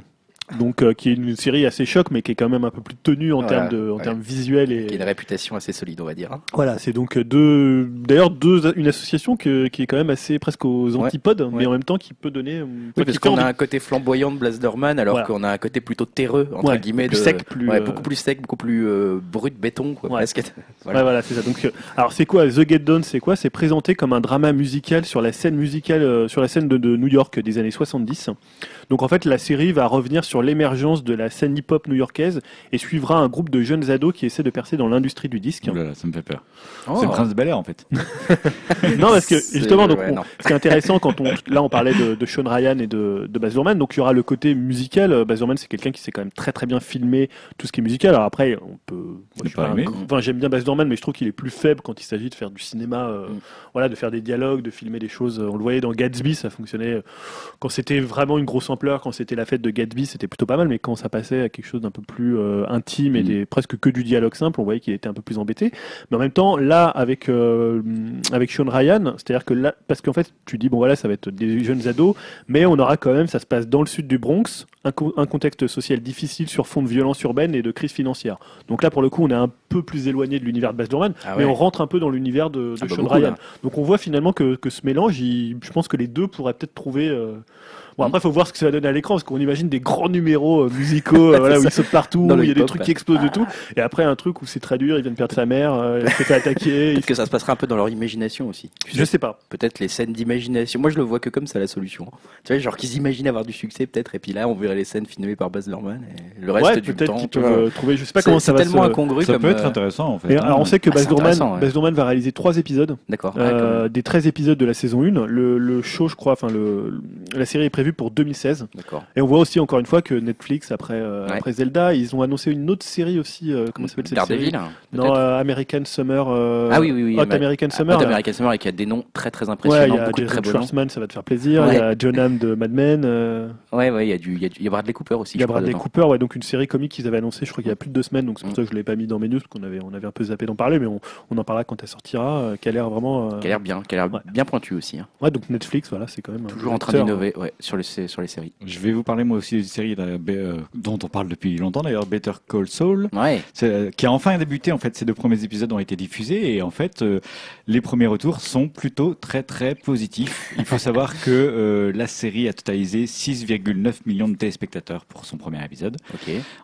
Donc, euh, qui est une série assez choc, mais qui est quand même un peu plus tenue en Voilà, termes de, en ouais. termes visuels et Qui a une réputation assez solide, on va dire. hein. voilà, c'est donc deux, d'ailleurs deux, une association que- qui est quand même assez presque aux Ouais. antipodes, mais Ouais. en même temps qui peut donner. euh, Oui, parce qu'on a un côté flamboyant de Blas Luhrmann, alors Voilà. qu'on a un côté plutôt terreux, entre guillemets. plus de... sec, plus, Ouais, euh, beaucoup plus sec, beaucoup plus euh, brut béton, quoi, Ouais. presque. Voilà. C'est ça. Donc, euh, alors c'est quoi The Get Down C'est quoi? C'est présenté comme un drama musical sur la scène musicale, euh, sur la scène de, de New York des années 70. Donc en fait, la série va revenir sur l'émergence de la scène hip-hop new-yorkaise et suivra un groupe de jeunes ados qui essaient de percer dans l'industrie du disque. Ouh là là, ça me fait peur. Oh. C'est le prince de Bel Air en fait. non, parce que justement, donc, ouais, on- ce qui est intéressant quand on, là, on parlait de, de Sean Ryan et de, de Baz Luhrmann, donc il y aura le côté musical. Euh, Baz Luhrmann, c'est quelqu'un qui sait quand même très très bien filmer tout ce qui est musical. Alors après, on peut, grand- enfin, j'aime bien Baz Luhrmann, mais je trouve qu'il est plus faible quand il s'agit de faire du cinéma, euh, Mm. voilà, de faire des dialogues, de filmer des choses. On le voyait dans Gatsby, ça fonctionnait euh, quand c'était vraiment une grosse ampleur, quand c'était la fête de Gatsby, c'était plutôt pas mal, mais quand ça passait à quelque chose d'un peu plus euh, intime et Mm. des, presque que du dialogue simple, on voyait qu'il était un peu plus embêté. Mais en même temps, là, avec euh, avec Sean Ryan, c'est-à-dire que là, parce qu'en fait, tu dis bon voilà, ça va être des jeunes ados, mais on aura quand même, ça se passe dans le sud du Bronx, un, co- un contexte social difficile sur fond de violence urbaine et de crise financière. Donc là, pour le coup, on est un peu plus éloigné de l'univers de Baz Luhrmann, Ah mais on rentre un peu dans l'univers de, de Ah bah Sean beaucoup, Ryan. là. Donc on voit finalement que, que ce mélange, il- je pense que les deux pourraient peut-être trouver. euh, Bon après, faut voir ce que ça va donner à l'écran, parce qu'on imagine des grands numéros euh, musicaux, euh, voilà, où ils sautent partout, où il y a des trucs ouais. qui explosent de tout, et après un truc où c'est très dur, il vient de perdre sa mère, euh, il s'est fait attaquer, Peut-être que ça se passera un peu dans leur imagination aussi. Tu Je sais, sais pas. Peut-être les scènes d'imagination. Moi, je le vois que comme ça, la solution. Tu vois, genre qu'ils imaginent avoir du succès, peut-être, et puis là, on verrait les scènes filmées par Baz Luhrmann, et le reste ouais, du peut-être temps. qu'ils tu peuvent vois. euh, trouver. Je sais pas comment ça c'est va tellement se. incongru Ça comme. peut être euh, intéressant en fait. Et alors on sait que Ah, Baz Luhrmann, intéressant, ouais. Baz Luhrmann va réaliser trois épisodes, D'accord. euh, même. des 13 épisodes de la saison 1. Le, le show, je crois, enfin le, la série est prévue pour 2016. D'accord. Et on voit aussi encore une fois que Netflix, après, euh, Ouais. après Zelda, ils ont annoncé une autre série aussi. euh, comment s'appelle cette Daredevil, série hein, Non, euh, American Summer. euh, Ah oui, oui, oui, Hot mais- American Summer. Hot. American Summer, et qui a des noms très très Ouais, il impressionnants, y a beaucoup de très beaux noms. Ça va te faire plaisir. Il Ouais. y a John Hamm de Mad Men. Ouais, ouais, il y a du, il y a du, il y a Bradley Cooper aussi. il y a Bradley. Cooper, ouais, donc une série comique qu'ils avaient annoncée, je crois qu'il y a plus de deux semaines, donc c'est pour Mm. ça que je l'ai pas mis dans mes news, parce qu'on avait, on avait un peu zappé d'en parler, mais on, on en parlera quand elle sortira, qui a l'air vraiment. Qui a l'air bien, qui a l'air Ouais. bien pointu aussi. hein. Ouais, donc Netflix, voilà, c'est quand même. Toujours en train d'innover, ouais, sur les, sur les séries. Je vais vous parler moi aussi d'une série là, euh, dont on parle depuis longtemps d'ailleurs, Better Call Saul. Ouais. Euh, qui a enfin débuté. En fait, ces deux premiers épisodes ont été diffusés et en fait, euh, les premiers retours sont plutôt très très positifs. Il faut savoir que euh, la série a totalisé 6,9 millions de téléspectateurs pour son premier épisode.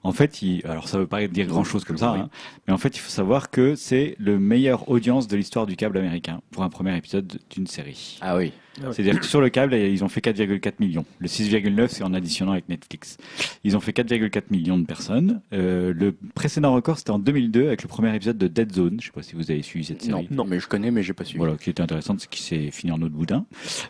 En fait, il, alors ça veut pas dire grand chose comme ça, hein, mais en fait, il faut savoir que c'est le meilleur audience de l'histoire du câble américain pour un premier épisode d'une série. Ah oui. Ah ouais. C'est-à-dire que sur le câble, ils ont fait 4,4 millions. Le 6,9, c'est en additionnant avec Netflix. Ils ont fait 4,4 millions de personnes. Euh, le précédent record, c'était en 2002 avec le premier épisode de Dead Zone. Je sais pas si vous avez suivi cette Non, série. non, mais je connais, mais j'ai pas suivi. Voilà, qui était intéressante, c'est qui s'est fini en autre boudin.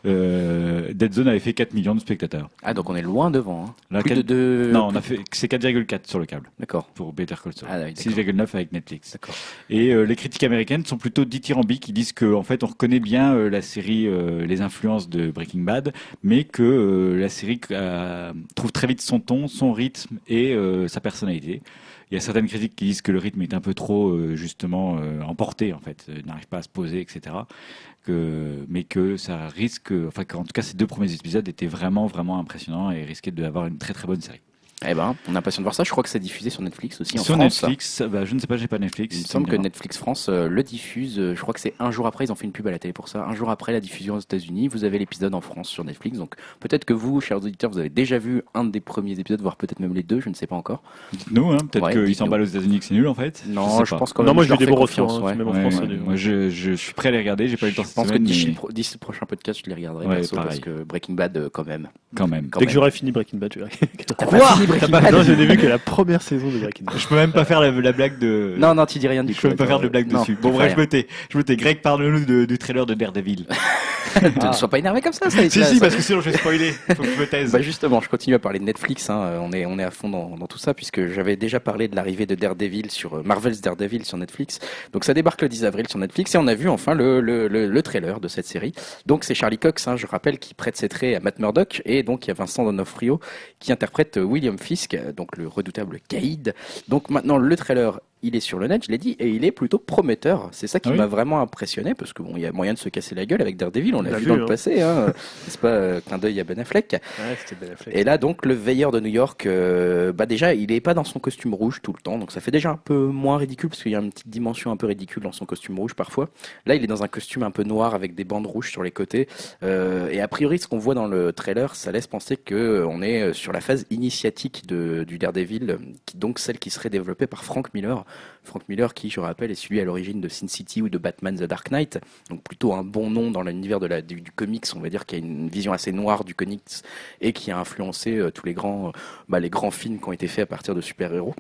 Euh, Dead Zone avait fait 4 millions de spectateurs. Ah, donc on est loin devant. Hein. Là, Plus de deux. Non, on a fait, c'est 4,4 sur le câble D'accord. pour Better Call Saul. Ah, oui, d'accord. 6,9 avec Netflix. D'accord. Et euh, les critiques américaines sont plutôt dithyrambiques. Ils disent que en fait, on reconnaît bien euh, la série, euh, les de Breaking Bad, mais que euh, la série euh, trouve très vite son ton, son rythme et euh, sa personnalité. Il y a certaines critiques qui disent que le rythme est un peu trop justement emporté en fait, n'arrive pas à se poser, etc. Mais que ça risque, enfin qu'en tout cas ces deux premiers épisodes étaient vraiment vraiment impressionnants et risquaient d'avoir une très très bonne série. Eh ben, on a impatient de voir ça. Je crois que c'est diffusé sur Netflix aussi en Sur France. Netflix, bah, je ne sais pas, j'ai pas Netflix. Il me semble que. Netflix France euh, le diffuse. euh, je crois que c'est un jour après. Ils ont fait une pub à la télé pour ça. Un jour après la diffusion aux États-Unis, vous avez l'épisode en France sur Netflix. Donc peut-être que vous, chers auditeurs, vous avez déjà vu un des premiers épisodes, voire peut-être même les deux. Je ne sais pas encore. Dites-nous, hein, peut-être Ouais, qu'ils s'emballent aux États-Unis que c'est nul en fait. Non, je, pense quand même. Non, moi je des confiance. retours. hein, ouais. même en Ouais, France, moi je, je suis prêt à les regarder, j'ai pas eu le temps Je pense que d'ici le prochain podcast, je les regarderai parce que Breaking Bad, euh, quand même. quand même. Dès que j'aurai fini Breaking Bad, tu verras. Breaking Bad non, je n'ai vu que la première saison de Breaking Bad. Je peux même pas faire la, la blague de. Non, non, tu dis rien du Je coup. peux même pas faire de blague Non, dessus. Bon, bref, je me tais. Je me tais. Greg, parle-nous du trailer de Daredevil. Ne sois pas énervé comme ça. ça si, ça- si, ça- parce que sinon je vais spoiler. Faut que je me taise. Bah justement, je continue à parler de Netflix. Hein. Euh, On est on est à fond dans, dans tout ça puisque j'avais déjà parlé de l'arrivée de Daredevil sur euh, Marvel's Daredevil sur Netflix. Donc ça débarque le 10 avril sur Netflix et on a vu enfin le le, le, le trailer de cette série. Donc c'est Charlie Cox, hein, je rappelle, qui prête ses traits à Matt Murdock et donc il y a Vincent D'Onofrio qui interprète euh, William Fisk, donc le redoutable Caïd. Donc maintenant le trailer il est sur le net, je l'ai dit, et il est plutôt prometteur. C'est ça qui Ah oui m'a vraiment impressionné, parce que bon, il y a moyen de se casser la gueule avec Daredevil, on l'a vu, vu, dans hein. le passé, hein. n'est-ce pas, euh, clin d'œil à Ben Affleck. Ouais, Ben Affleck. Et là, donc, le veilleur de New York, euh, bah déjà, il est pas dans son costume rouge tout le temps, donc ça fait déjà un peu moins ridicule, parce qu'il y a une petite dimension un peu ridicule dans son costume rouge parfois. Là, il est dans un costume un peu noir avec des bandes rouges sur les côtés. Euh, et a priori, ce qu'on voit dans le trailer, ça laisse penser que euh, on est sur la phase initiatique de, du Daredevil, qui, donc celle qui serait développée par Frank Miller. Frank Miller, qui, je rappelle, est celui à l'origine de Sin City ou de Batman The Dark Knight, donc plutôt un bon nom dans l'univers du, comics, on va dire, qui a une vision assez noire du comics et qui a influencé euh, tous les grands, euh, bah, les grands films qui ont été faits à partir de super-héros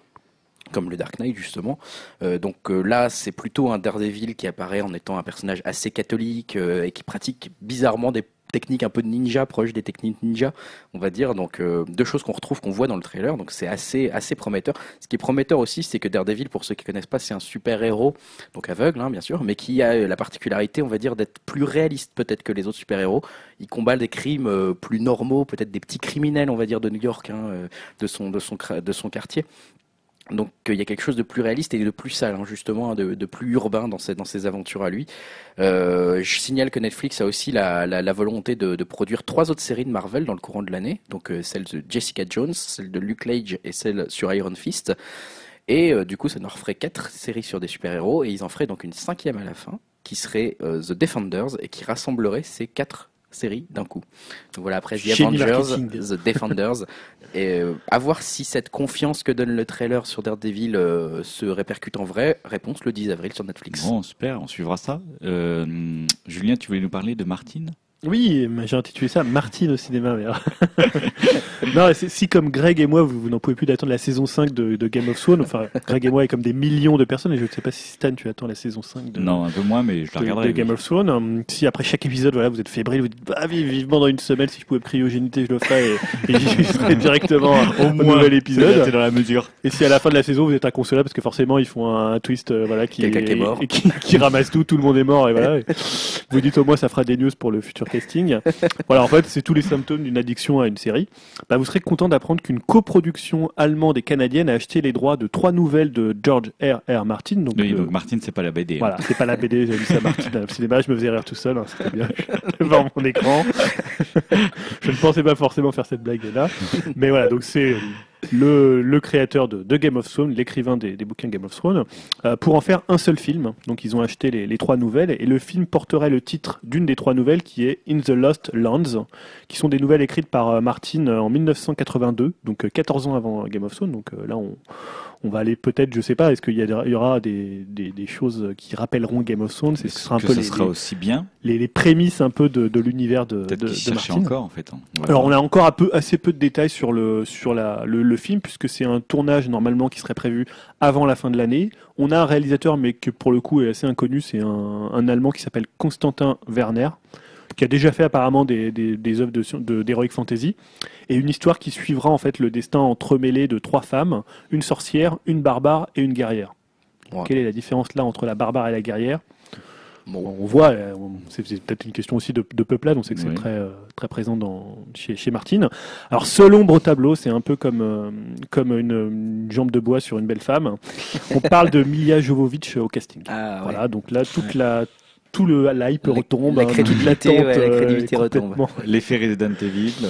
comme le Dark Knight justement. Euh, donc là, c'est plutôt un Daredevil qui apparaît en étant un personnage assez catholique et qui pratique bizarrement des techniques un peu de ninja, proches des techniques ninja, on va dire. Donc euh, deux choses qu'on retrouve, qu'on voit dans le trailer. Donc c'est assez assez prometteur. Ce qui est prometteur aussi, c'est que Daredevil, pour ceux qui connaissent pas, c'est un super héros, donc aveugle hein, bien sûr, mais qui a euh, la particularité, on va dire, d'être plus réaliste peut-être que les autres super héros. Il combat des crimes euh, plus normaux, peut-être des petits criminels, on va dire, de New York, hein, de son de son de son quartier. Donc euh, il y a quelque chose de plus réaliste et de plus sale, hein, justement, hein, de, plus urbain dans ses, aventures à lui. Euh, je signale que Netflix a aussi la, volonté de, produire trois autres séries de Marvel dans le courant de l'année. Donc euh, celle de Jessica Jones, celle de Luke Cage et celle sur Iron Fist. Et du coup, ça leur ferait quatre séries sur des super-héros et ils en feraient donc une cinquième à la fin qui serait The Defenders et qui rassemblerait ces quatre séries d'un coup. Donc voilà, après The Avengers. The Defenders. et euh, à voir si cette confiance que donne le trailer sur Daredevil euh, se répercute en vrai. Réponse le 10 avril sur Netflix. Bon, super, on suivra ça. Euh, Julien, tu voulais nous parler de Martine? Oui, j'ai intitulé ça Martine au cinéma. Mais... non, c'est- si comme Greg et moi, vous, vous n'en pouvez plus d'attendre la saison 5 de, de Game of Thrones, enfin, Greg et moi est comme des millions de personnes, et je ne sais pas si Stan, tu attends la saison 5 de, Non, un peu moins, mais je la de, regarderai. de Game oui. of Thrones. Hum, Si après chaque épisode, voilà, vous êtes fébrile, vous dites bah, vive- vivement dans une semaine, si je pouvais me cryogéniter, je le ferais, et, et j'y serais directement au, nouvel épisode. T'es dans la mesure. Et si à la fin de la saison vous êtes inconsolable parce que forcément ils font un, twist euh, voilà qui, est mort. et qui, qui ramasse tout, tout le monde est mort et voilà. Et vous dites au moins ça fera des news pour le futur casting. Voilà en fait c'est tous les symptômes d'une addiction à une série. Bah, vous serez content d'apprendre qu'une coproduction allemande et canadienne a acheté les droits de trois nouvelles de George R. R. Martin. Donc, Oui, donc Martine, c'est pas la BD. hein. voilà, c'est pas la BD, j'ai lu ça Martin au cinéma, je me faisais rire tout seul, hein, c'était bien devant mon écran. je ne pensais pas forcément faire cette blague là, mais voilà, donc c'est le, le créateur de, de Game of Thrones, l'écrivain des, des bouquins Game of Thrones, euh, pour en faire un seul film. Donc ils ont acheté les, les trois nouvelles et le film porterait le titre d'une des trois nouvelles qui est In the Lost Lands, qui sont des nouvelles écrites par euh, Martin euh, en 1982, donc euh, 14 ans avant Game of Thrones. Donc euh, là on on va aller peut-être, je sais pas, est-ce qu'il y, aura des, des, des choses qui rappelleront Game of Thrones? C'est ce sera un que peu ça les, sera aussi bien? les, les prémices un peu de, de l'univers de, de, de Martin. encore, en fait. hein. Alors on a encore un peu, assez peu de détails sur le, sur la, le, le film puisque c'est un tournage normalement qui serait prévu avant la fin de l'année. On a un réalisateur mais que pour le coup est assez inconnu, c'est un, un Allemand qui s'appelle Constantin Werner qui a déjà fait apparemment des, des, des œuvres de, de, d'heroic fantasy et une histoire qui suivra en fait le destin entremêlé de trois femmes, une sorcière, une barbare et une guerrière. Ouais. Quelle est la différence là entre la barbare et la guerrière? Bon, on voit, euh, c'est peut-être une question aussi de, de peuplade, on sait que c'est très, euh, très présent dans, chez, chez Martine. Alors, seul ombre au tableau, c'est un peu comme, euh, comme une, une jambe de bois sur une belle femme. On parle de Mila Jovovich au casting. Ah, ouais. Voilà, donc là, toute la, tout le hype retombe, la hein, crédibilité, ouais, la euh, crédibilité retombe. complètement- L'effet Resident Evil. euh,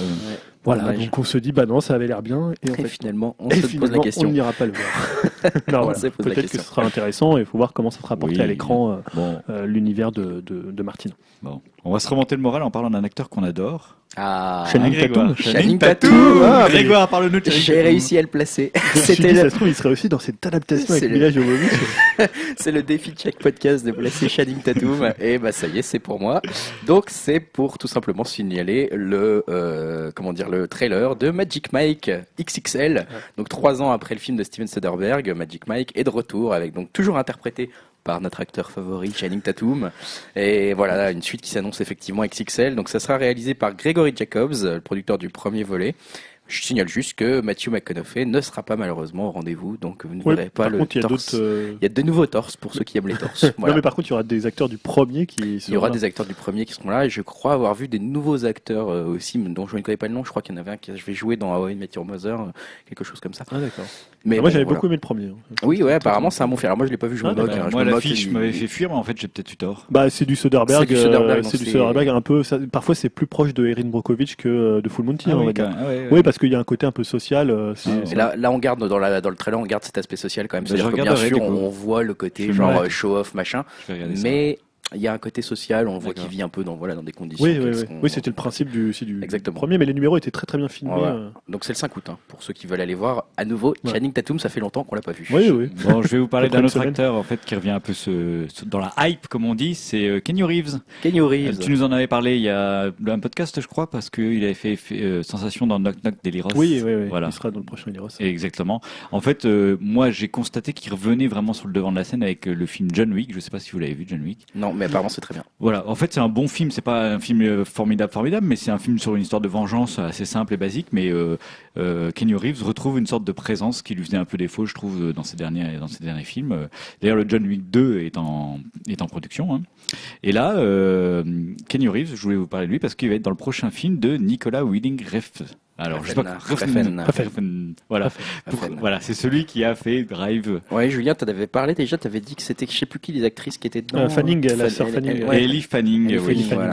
Voilà, Dommage. donc on se dit, bah non, ça avait l'air bien, et en Et fait, finalement, on et se pose finalement, la on question. n'ira pas le voir. On voilà. Peut-être que ce sera intéressant, et il faut voir comment ça sera apporté Oui. à l'écran, euh, Bon, euh, l'univers de, de, de Martine. bon, on va se remonter le moral en parlant d'un acteur qu'on adore. Ah, Channing Grégoire. Tatum. Channing Tatum. Ah, Grégoire, parle-nous de j'ai réussi à le placer. C'était ça le, se trouve, il serait aussi dans cette adaptation avec le- c'est le défi de chaque podcast de placer Channing Tatum. Et bah ça y est, c'est pour moi. Donc c'est pour tout simplement signaler le euh, comment dire le trailer de Magic Mike XXL. Donc trois ans après le film de Steven Soderbergh, Magic Mike est de retour avec donc toujours interprété par notre acteur favori Channing Tatum. Et voilà, une suite qui s'annonce effectivement XXL. Donc ça sera réalisé par Gregory Jacobs, le producteur du premier volet. Je signale juste que Matthew McConaughey ne sera pas malheureusement au rendez-vous, donc vous ne Ouais, verrez pas le contre, il y a torse. euh, Il y a de nouveaux torses pour ceux qui aiment les torses. Voilà. Non, mais par contre, il y aura des acteurs du premier qui. Il y seront aura là. des acteurs du premier qui seront là et je crois avoir vu des nouveaux acteurs euh, aussi dont je ne connais pas le nom. Je crois qu'il y en avait un qui je vais jouer dans How I Met Your Mother, euh, quelque chose comme ça. Ah, d'accord. Mais moi, bon, j'avais voilà. beaucoup aimé le premier. hein. Oui, ouais, apparemment c'est un bon film. Alors moi je l'ai pas vu, je me Ah, d'accord. hein, je Moi, l'affiche il- m'avait fait fuir, mais en fait, j'ai peut-être eu tort. Bah, c'est du Soderbergh. C'est du Soderbergh, un peu. parfois, c'est plus proche de Erin Brockovich que de Full Monty, Ah on va dire. Ah. Oui, parce qu'il y a un côté un peu social. euh, Ah, là, là, on garde dans, la, dans le trailer, on garde cet aspect social quand même. Bah, C'est-à-dire je que bien sûr, on voit le côté Je genre euh, show off machin, mais il y a un côté social. On voit qu'il vit un peu dans voilà dans des conditions. Oui, oui, oui. oui c'était le principe du, du Exactement. premier, mais les numéros étaient très très bien filmés. Euh. Donc c'est le 5 août hein, pour ceux qui veulent aller voir à nouveau Ouais. Channing Tatum. Ça fait longtemps qu'on l'a pas vu. Oui, oui. Bon, je vais vous parler d'un autre semaine. acteur en fait qui revient un peu ce- ce- dans la hype comme on dit, c'est euh, Kenny Reeves. Kenny Reeves. Euh, Tu nous en avais parlé il y a un podcast, je crois, parce qu'il avait fait, fait, euh, sensation dans Knock Knock Deliros. Oui, oui, oui. Voilà. Il sera dans le prochain Liros. Exactement. En fait, euh, moi, j'ai constaté qu'il revenait vraiment sur le devant de la scène avec euh, le film John Wick. Je sais pas si vous l'avez vu, John Wick. Non, mais apparemment c'est très bien. Voilà. En fait, c'est un bon film. C'est pas un film euh, formidable, formidable, mais c'est un film sur une histoire de vengeance assez simple et basique. Mais euh, euh, Kenny Reeves retrouve une sorte de présence qui lui faisait un peu défaut, je trouve, dans ses derniers, dans ses derniers films. D'ailleurs, le John Wick 2 est en, est en production. hein. Et là, euh, Kenny Reeves, je voulais vous parler de lui parce qu'il va être dans le prochain film de Nicolas Winding Refn. Alors, je sais pas. Refn. Refn. Refn. Voilà. Pour- voilà, c'est celui qui a fait Drive. Ouais, Julien, t'en avais parlé déjà. T'avais dit que c'était, je sais plus qui les actrices qui étaient dedans. Euh, Fanning, la sœur Fanning, ouais. Et Ellie Fanning. Ellie oui. Fanning, voilà.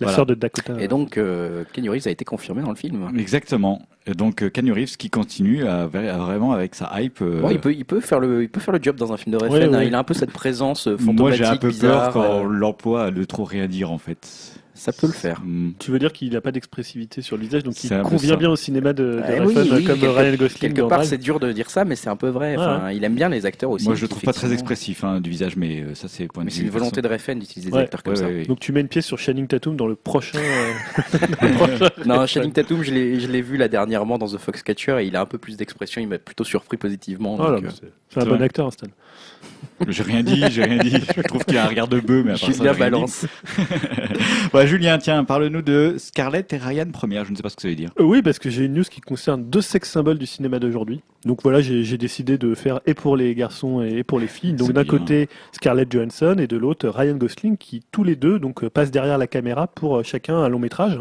La Voilà. sœur de Dakota. Et donc euh, Kenny Reeves a été confirmé dans le film. Exactement. Et donc euh, Keanu Reeves qui continue à, à vraiment avec sa hype. euh, il peut, il peut faire le, il peut faire le job dans un film de Refn. Ouais, hein. ouais. Il a un peu cette présence euh, fantomatique, moi j'ai un peu bizarre. peur quand euh, l'emploi de trop rien dire en fait. Ça peut le faire. Hmm. Tu veux dire qu'il n'a pas d'expressivité sur le visage, donc il convient bien au cinéma de, de Eh Refn, oui, oui, comme quelque- Ryan Gosling Quelque part, c'est dur de dire ça, mais c'est un peu vrai. Il aime bien les acteurs aussi. Moi je le trouve pas très expressif hein, du visage, mais euh, ça c'est point de Mais vue. c'est une volonté de Refn d'utiliser des Ouais. acteurs comme Ouais, ça. ouais, ouais. Donc tu mets une pièce sur Channing Tatum dans le prochain. euh, Non, Channing Tatum, je l'ai, je l'ai vu là dernièrement dans The Foxcatcher et il a un peu plus d'expression. Il m'a plutôt surpris positivement. Oh mais euh, c'est un bon vrai. acteur, Stan. J'ai rien dit, j'ai rien dit. Je trouve qu'il a un regard de bœuf, mais à part ça, Julien dit. balance. Ouais, Julien, tiens, parle-nous de Scarlett et Ryan première. Je ne sais pas ce que ça veut dire. Euh, Oui, parce que j'ai une news qui concerne deux sex symboles du cinéma d'aujourd'hui. Donc voilà, j'ai décidé de faire et pour les garçons et pour les filles. Donc d'un côté Scarlett Johansson et de l'autre Ryan Gosling, qui tous les deux donc euh, passent derrière la caméra pour chacun un long métrage.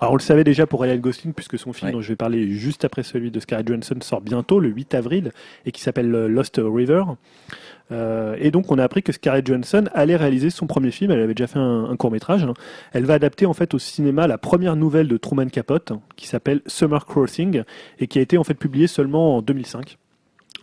Alors on le savait déjà pour Ryan Gosling puisque son film Ouais. dont je vais parler juste après celui de Scarlett Johansson sort bientôt le 8 avril et qui s'appelle euh, Lost River. Euh, et donc on a appris que Scarlett Johansson allait réaliser son premier film. Elle avait déjà fait un, court métrage. Elle va adapter en fait au cinéma la première nouvelle de Truman Capote qui s'appelle Summer Crossing et qui a été en fait publiée seulement en 2005.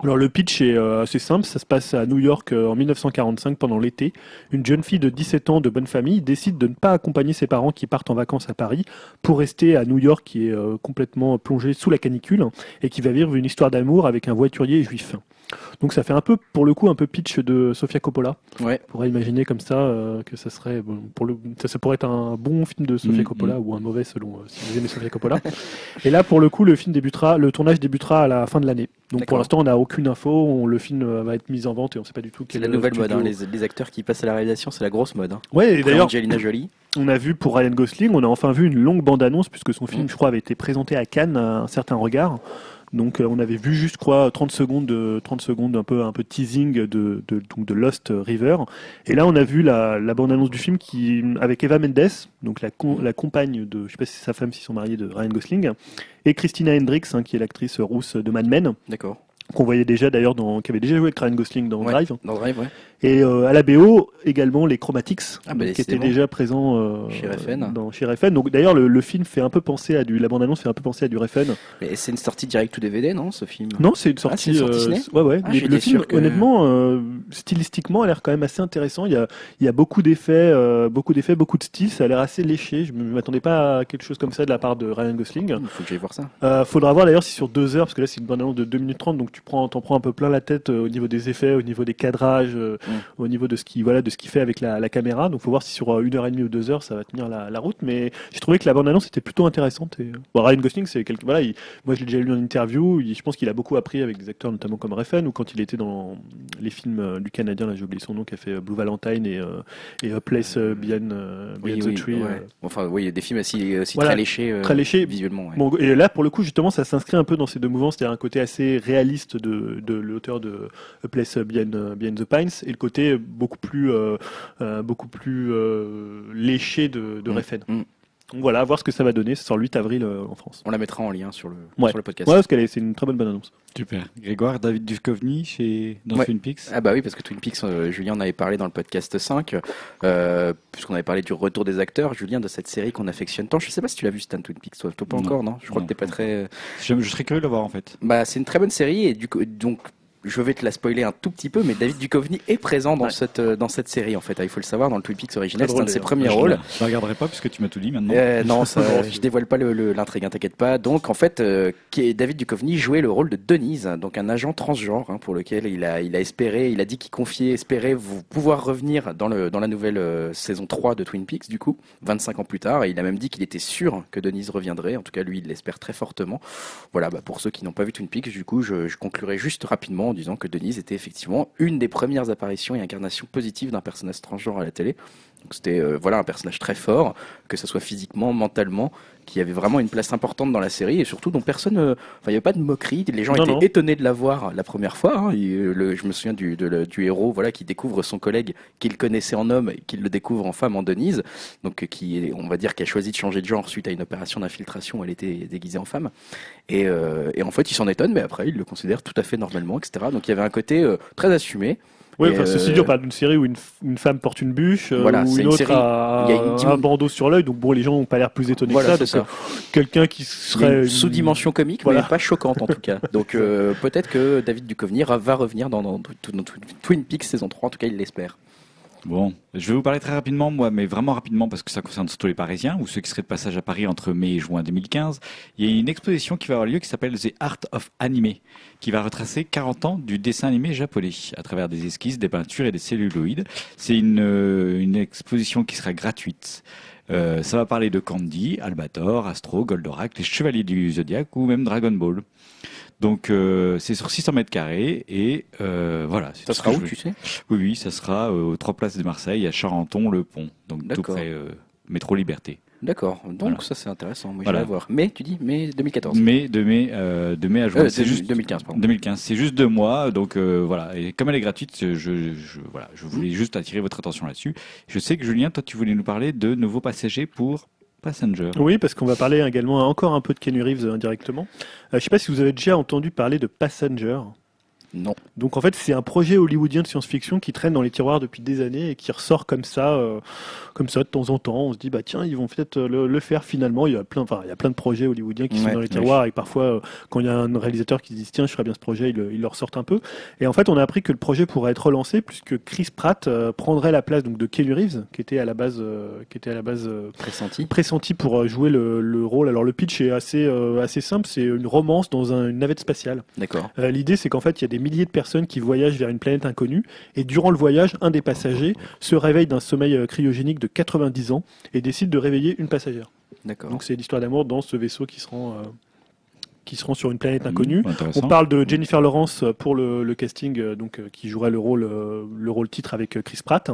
Alors le pitch est euh, assez simple, ça se passe à New York euh, en 1945 pendant l'été. Une jeune fille de 17 ans de bonne famille décide de ne pas accompagner ses parents qui partent en vacances à Paris pour rester à New York qui est euh, complètement plongé sous la canicule et qui va vivre une histoire d'amour avec un voiturier juif. Donc ça fait un peu, pour le coup, un peu pitch de Sofia Coppola. Ouais. On pourrait imaginer comme ça euh, que ça serait, bon, pour le, ça, ça pourrait être un bon film de Sofia Mm, Coppola ou un mauvais selon euh, si vous aimez Sofia Coppola. Et là, pour le coup, le film débutera, le tournage débutera à la fin de l'année. Donc pour l'instant, on n'a aucune info. on- le film euh, va être mis en vente et on ne sait pas du tout C'est la nouvelle mode. hein. Les, les acteurs qui passent à la réalisation, c'est la grosse mode. Hein. Ouais, d'ailleurs, Angelina Jolie. on a vu pour Ryan Gosling, on a enfin vu une longue bande-annonce puisque son film, Mm. je crois, avait été présenté à Cannes à un certain regard. Donc euh, on avait vu juste quoi 30 secondes, de, 30 secondes un peu un peu teasing de, de, donc de Lost River. Et là on a vu la, la bande annonce du film qui avec Eva Mendes, donc la, la compagne de je sais pas si c'est sa femme s'ils sont mariés de Ryan Gosling, et Christina Hendricks hein, qui est l'actrice rousse de Mad Men D'accord. Qu'on voyait déjà d'ailleurs dans qui avait déjà joué avec Ryan Gosling dans Ouais. Drive. Dans Drive, ouais. Et euh, à la BO également les Chromatics Ah, bah, qui étaient déjà présents euh, Chez Refn. dans chez Refn. Donc d'ailleurs le, le film fait un peu penser à du la bande annonce fait un peu penser à du Refn. Mais c'est une sortie direct to DVD, non, ce film? Non, c'est une Ah, sortie. une sortie ciné? ouais, ouais. Ah, Mais j'étais le film, que- honnêtement, euh, stylistiquement, a l'air quand même assez intéressant. Il y a, il y a beaucoup d'effets, euh, beaucoup d'effets, beaucoup de style. Ça a l'air assez léché. Je ne m'attendais pas à quelque chose comme ça de la part de Ryan Gosling. Il faut que j'aille voir ça. Euh, faudra voir d'ailleurs si sur deux heures, parce que là c'est une bande annonce de 2 minutes 30, donc tu prends, t'en prends un peu plein la tête euh, au niveau des effets, au niveau des cadrages, euh, Mm. au niveau de ce qui, voilà, de ce qu'il fait avec la, la caméra. Donc faut voir si sur euh, une heure et demie ou deux heures ça va tenir la, la route. Mais j'ai trouvé que la bande annonce était plutôt intéressante. Et, bon, Ryan Gosling, c'est quelque, voilà, il- moi je l'ai déjà lu en interview. il- je pense qu'il a beaucoup appris avec des acteurs notamment comme Refn ou quand il était dans les films du Canadien, là j'ai oublié son nom, qui a fait Blue Valentine et, euh, et A Place Beyond, Oui, Beyond oui, the Tree. ouais. euh, Enfin, oui, il y a des films aussi, aussi Voilà, très léchés. euh, très léchés. Visuellement, ouais. Bon, et là, pour le coup, justement, ça s'inscrit un peu dans ces deux mouvements, c'est-à-dire un côté assez réaliste de, de l'auteur de A Place Beyond, Beyond the Pines et le côté beaucoup plus, euh, euh, beaucoup plus euh, léché de, de Mm, Refn. mm. Donc voilà, à voir ce que ça va donner. Ça sort le 8 avril euh, en France. On la mettra en lien sur le, Ouais. sur le podcast. Ouais, parce qu'elle est, c'est une très bonne bonne annonce. Super. Grégoire, David Duchovny chez dans Ouais. Twin Peaks. Ah bah oui, parce que Twin Peaks, euh, Julien en avait parlé dans le podcast 5, euh, puisqu'on avait parlé du retour des acteurs, Julien, de cette série qu'on affectionne tant. Je sais pas si tu l'as vu, Stan Twin Peaks, toi, toi pas Non. encore, non? Je crois Non, que t'es pas pas très... Je, je serais curieux de le voir en fait. Bah, c'est une très bonne série et du coup, donc je vais te la spoiler un tout petit peu, mais David Duchovny est présent dans Ouais. cette euh, dans cette série en fait. Ah, il faut le savoir dans le Twin Peaks original, c'est un de ses premiers rôles. Je la regarderai pas puisque tu m'as tout dit maintenant. Euh, non, ça, je dévoile pas l'intrigue, hein, t'inquiète pas. Donc, en fait, euh, David Duchovny jouait le rôle de Denise, donc un agent transgenre hein, pour lequel il a, il a espéré, il a dit qu'il confiait, espérait vous pouvoir revenir dans le dans la nouvelle euh, saison 3 de Twin Peaks, du coup, 25 ans plus tard. Et il a même dit qu'il était sûr que Denise reviendrait. En tout cas, lui, il l'espère très fortement. Voilà, bah, pour ceux qui n'ont pas vu Twin Peaks, du coup, je, je conclurai juste rapidement disant que Denise était effectivement une des premières apparitions et incarnations positives d'un personnage transgenre à la télé. C'était euh, voilà un personnage très fort, que ce soit physiquement, mentalement, qui avait vraiment une place importante dans la série et surtout dont personne, euh, enfin il n'y avait pas de moquerie, les gens Non, étaient non. étonnés de la voir la première fois. hein. Et, euh, le- je me souviens du, de le- du héros voilà qui découvre son collègue qu'il connaissait en homme et qu'il le découvre en femme en Denise, donc qui on va dire qui a choisi de changer de genre suite à une opération d'infiltration, où elle était déguisée en femme. Et, et en fait il s'en étonne, mais après il le considère tout à fait normalement, etc. Donc il y avait un côté très assumé. Oui, enfin, ceci euh, dit, on parle d'une série où une, une femme porte une bûche, euh, Voilà, c'est une une autre série. a Il y a une dim- un bandeau sur l'œil, donc bon, les gens n'ont pas l'air plus étonnés Voilà, que c'est ça. ça. Euh, quelqu'un qui serait une sous-dimension comique, Voilà. mais pas choquante en tout cas. Donc peut-être que David Duchovny va revenir dans, dans- dans- dans Twin Peaks saison 3, en tout cas il l'espère. Bon, je vais vous parler très rapidement, moi, mais vraiment rapidement parce que ça concerne surtout les Parisiens ou ceux qui seraient de passage à Paris entre mai et juin 2015. Il y a une exposition qui va avoir lieu qui s'appelle The Art of Anime, qui va retracer 40 ans du dessin animé japonais à travers des esquisses, des peintures et des celluloïdes. C'est une, euh, exposition qui sera gratuite. Euh, ça va parler de Candy, Albator, Astro, Goldorak, les Chevaliers du Zodiac ou même Dragon Ball. Donc euh, c'est sur 600 mètres carrés et euh, voilà. Ça sera où, je tu sais? Oui, oui, ça sera euh, aux trois places de Marseille, à Charenton-le-Pont, donc tout près métro Liberté. D'accord, donc Voilà. ça c'est intéressant, moi Voilà. j'irai voir. Mais tu dis, mai 2014. Mais de mai, euh, de mai à juin, Euh, c'est juste 2015, pardon. 2015, c'est juste deux mois, donc euh, voilà. Et comme elle est gratuite, je, je, je- voilà, je voulais juste attirer votre attention là-dessus. Je sais que Julien, toi, tu voulais nous parler de nouveaux passagers pour Passenger. Oui, parce qu'on va parler également encore un peu de Keanu Reeves euh, indirectement. Euh, je ne sais pas si vous avez déjà entendu parler de Passenger. Non. Donc en fait, c'est un projet hollywoodien de science-fiction qui traîne dans les tiroirs depuis des années et qui ressort comme ça, euh, comme ça de temps en temps. On se dit bah tiens, ils vont peut-être euh, le, le faire finalement. Il y a plein, enfin il y a plein de projets hollywoodiens qui sont dans les oui. tiroirs et parfois euh, quand il y a un réalisateur qui se dit tiens, je ferais bien ce projet, il, il le ressortent un peu. Et en fait, on a appris que le projet pourrait être relancé puisque Chris Pratt euh, prendrait la place donc de Keanu Reeves, qui était à la base, qui était à la base Pressenti pressenti pour jouer le, le rôle. Alors le pitch est assez assez simple, c'est une romance dans un- une navette spatiale. D'accord. L'idée, c'est qu'en fait, il y a des milliers de personnes qui voyagent vers une planète inconnue, et durant le voyage, un des passagers se réveille d'un sommeil euh, cryogénique de 90 ans et décide de réveiller une passagère. D'accord. Donc c'est l'histoire d'amour dans ce vaisseau qui se rend, euh, qui se rend sur une planète inconnue. Mmh, intéressant. On parle de Jennifer Lawrence pour le, le casting, euh, donc euh, qui jouerait le rôle, euh, le rôle titre avec euh, Chris Pratt.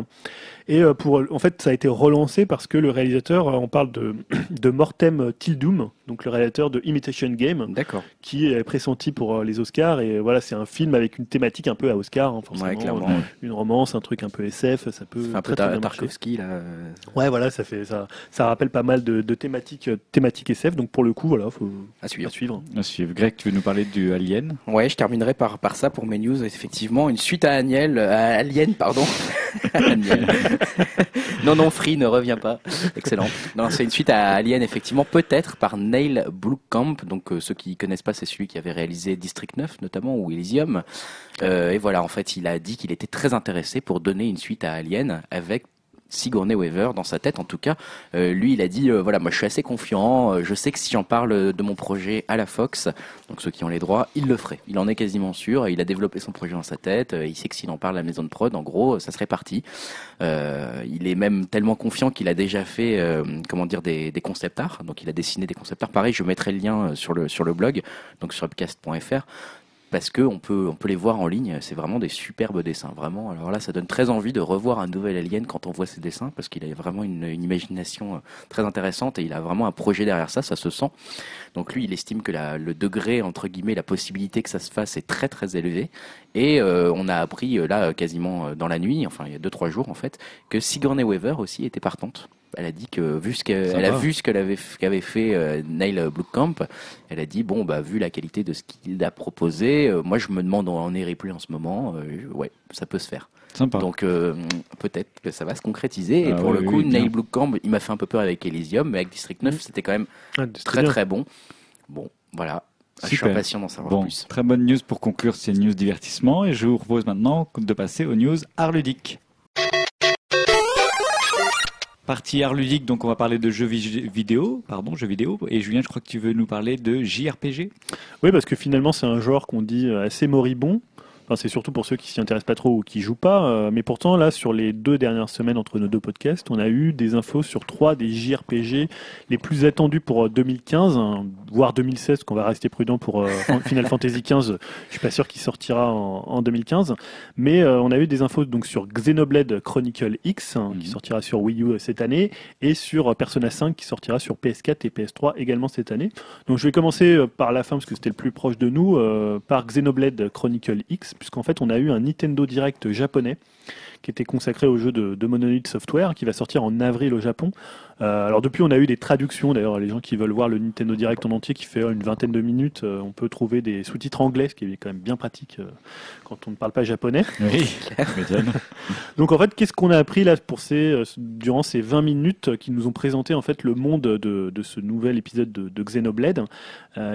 Et euh, pour, en fait, ça a été relancé parce que le réalisateur, euh, on parle de, de Mortem Tildum, donc le réalisateur de Imitation Game, D'accord. qui est pressenti pour euh, les Oscars. Et voilà, c'est un film avec une thématique un peu à Oscar, hein, forcément. Ouais, clairement. Ouais. Une romance, un truc un peu SF, ça peut un peu très, très bien marcher. Tarkovsky là. euh, Ouais, voilà, ça fait ça, ça rappelle pas mal de, de thématiques, euh, thématiques SF. Donc pour le coup, voilà, faut à à suivre. À suivre. Greg, tu veux nous parler du Alien? Ouais, je terminerai par, par ça pour mes news. Effectivement, une suite à Aniel, à Alien, pardon. Non, non, Free ne revient pas. Excellent. Non, c'est une suite à Alien, effectivement, peut-être par Neil Blomkamp. Donc, euh, ceux qui connaissent pas, c'est celui qui avait réalisé District 9, notamment, ou Elysium. Euh, et voilà, en fait, il a dit qu'il était très intéressé pour donner une suite à Alien avec Sigourney Weaver dans sa tête en tout cas. Euh, lui, il a dit euh, voilà, moi je suis assez confiant. euh, je sais que si j'en parle de mon projet à la Fox, donc ceux qui ont les droits, il le ferait. Il en est quasiment sûr. Il a développé son projet dans sa tête. Il sait que s'il en parle à la maison de prod, en gros, ça serait parti. Il est même tellement confiant qu'il a déjà fait, comment dire, des, des concept art. Donc il a dessiné des concept art. Pareil, je mettrai le lien sur le sur le blog, donc sur upcast.fr parce que on peut on peut les voir en ligne. C'est vraiment des superbes dessins, vraiment. Alors là, ça donne très envie de revoir un nouvel Alien quand on voit ces dessins, parce qu'il a vraiment une, imagination euh, très intéressante et il a vraiment un projet derrière ça, ça se sent. Donc lui, il estime que le degré entre guillemets, la possibilité que ça se fasse est très très élevé. Et euh, on a appris euh, là quasiment dans la nuit, enfin il y a deux trois jours en fait, que Sigourney Weaver aussi était partante. Elle a dit que vu ce qu'elle elle a vu ce qu'elle avait qu'avait fait euh, Neil Blomkamp, elle a dit bon bah vu la qualité de ce qu'il a proposé, euh, moi je me demande où on est plus en ce moment, euh, ouais ça peut se faire. Sympa. Donc euh, peut-être que ça va se concrétiser. Et Ah pour oui, le coup, oui. Neil Blomkamp, il m'a fait un peu peur avec Elysium, mais avec District 9 c'était quand même Ah, très bien. très bon. Bon voilà, je suis Super. impatient d'en savoir Bon, plus. très bonne news pour conclure ces news divertissement et je vous propose maintenant de passer aux news art ludique. Partie art ludique, donc on va parler de jeux vi- vidéo, pardon, jeux vidéo. Et Julien, je crois que tu veux nous parler de JRPG. Oui, parce que finalement, c'est un genre qu'on dit euh, assez moribond. Enfin, c'est surtout pour ceux qui s'y intéressent pas trop ou qui jouent pas. euh, mais pourtant, là, sur les deux dernières semaines entre nos deux podcasts, on a eu des infos sur trois des JRPG les plus attendus pour euh, 2015, hein, voire 2016, qu'on va rester prudent pour euh, Final Fantasy XV. Je suis pas sûr qu'il sortira en, en 2015. Mais euh, on a eu des infos donc sur Xenoblade Chronicle X, hein, qui Mhm. sortira sur Wii U cette année, et sur euh, Persona 5, qui sortira sur PS4 et PS3 également cette année. Donc je vais commencer euh, par la fin parce que c'était le plus proche de nous, euh, par Xenoblade Chronicle X, puisqu'en fait on a eu un Nintendo Direct japonais qui était consacré au jeu de, de Monolith Software, qui va sortir en avril au Japon. Euh, alors depuis on a eu des traductions, d'ailleurs les gens qui veulent voir le Nintendo Direct en entier, qui fait une vingtaine de minutes, euh, on peut trouver des sous-titres anglais, ce qui est quand même bien pratique euh, quand on ne parle pas japonais. Oui. Donc en fait, qu'est-ce qu'on a appris là pour ces, durant ces 20 minutes qui nous ont présenté en fait le monde de, de ce nouvel épisode de, de Xenoblade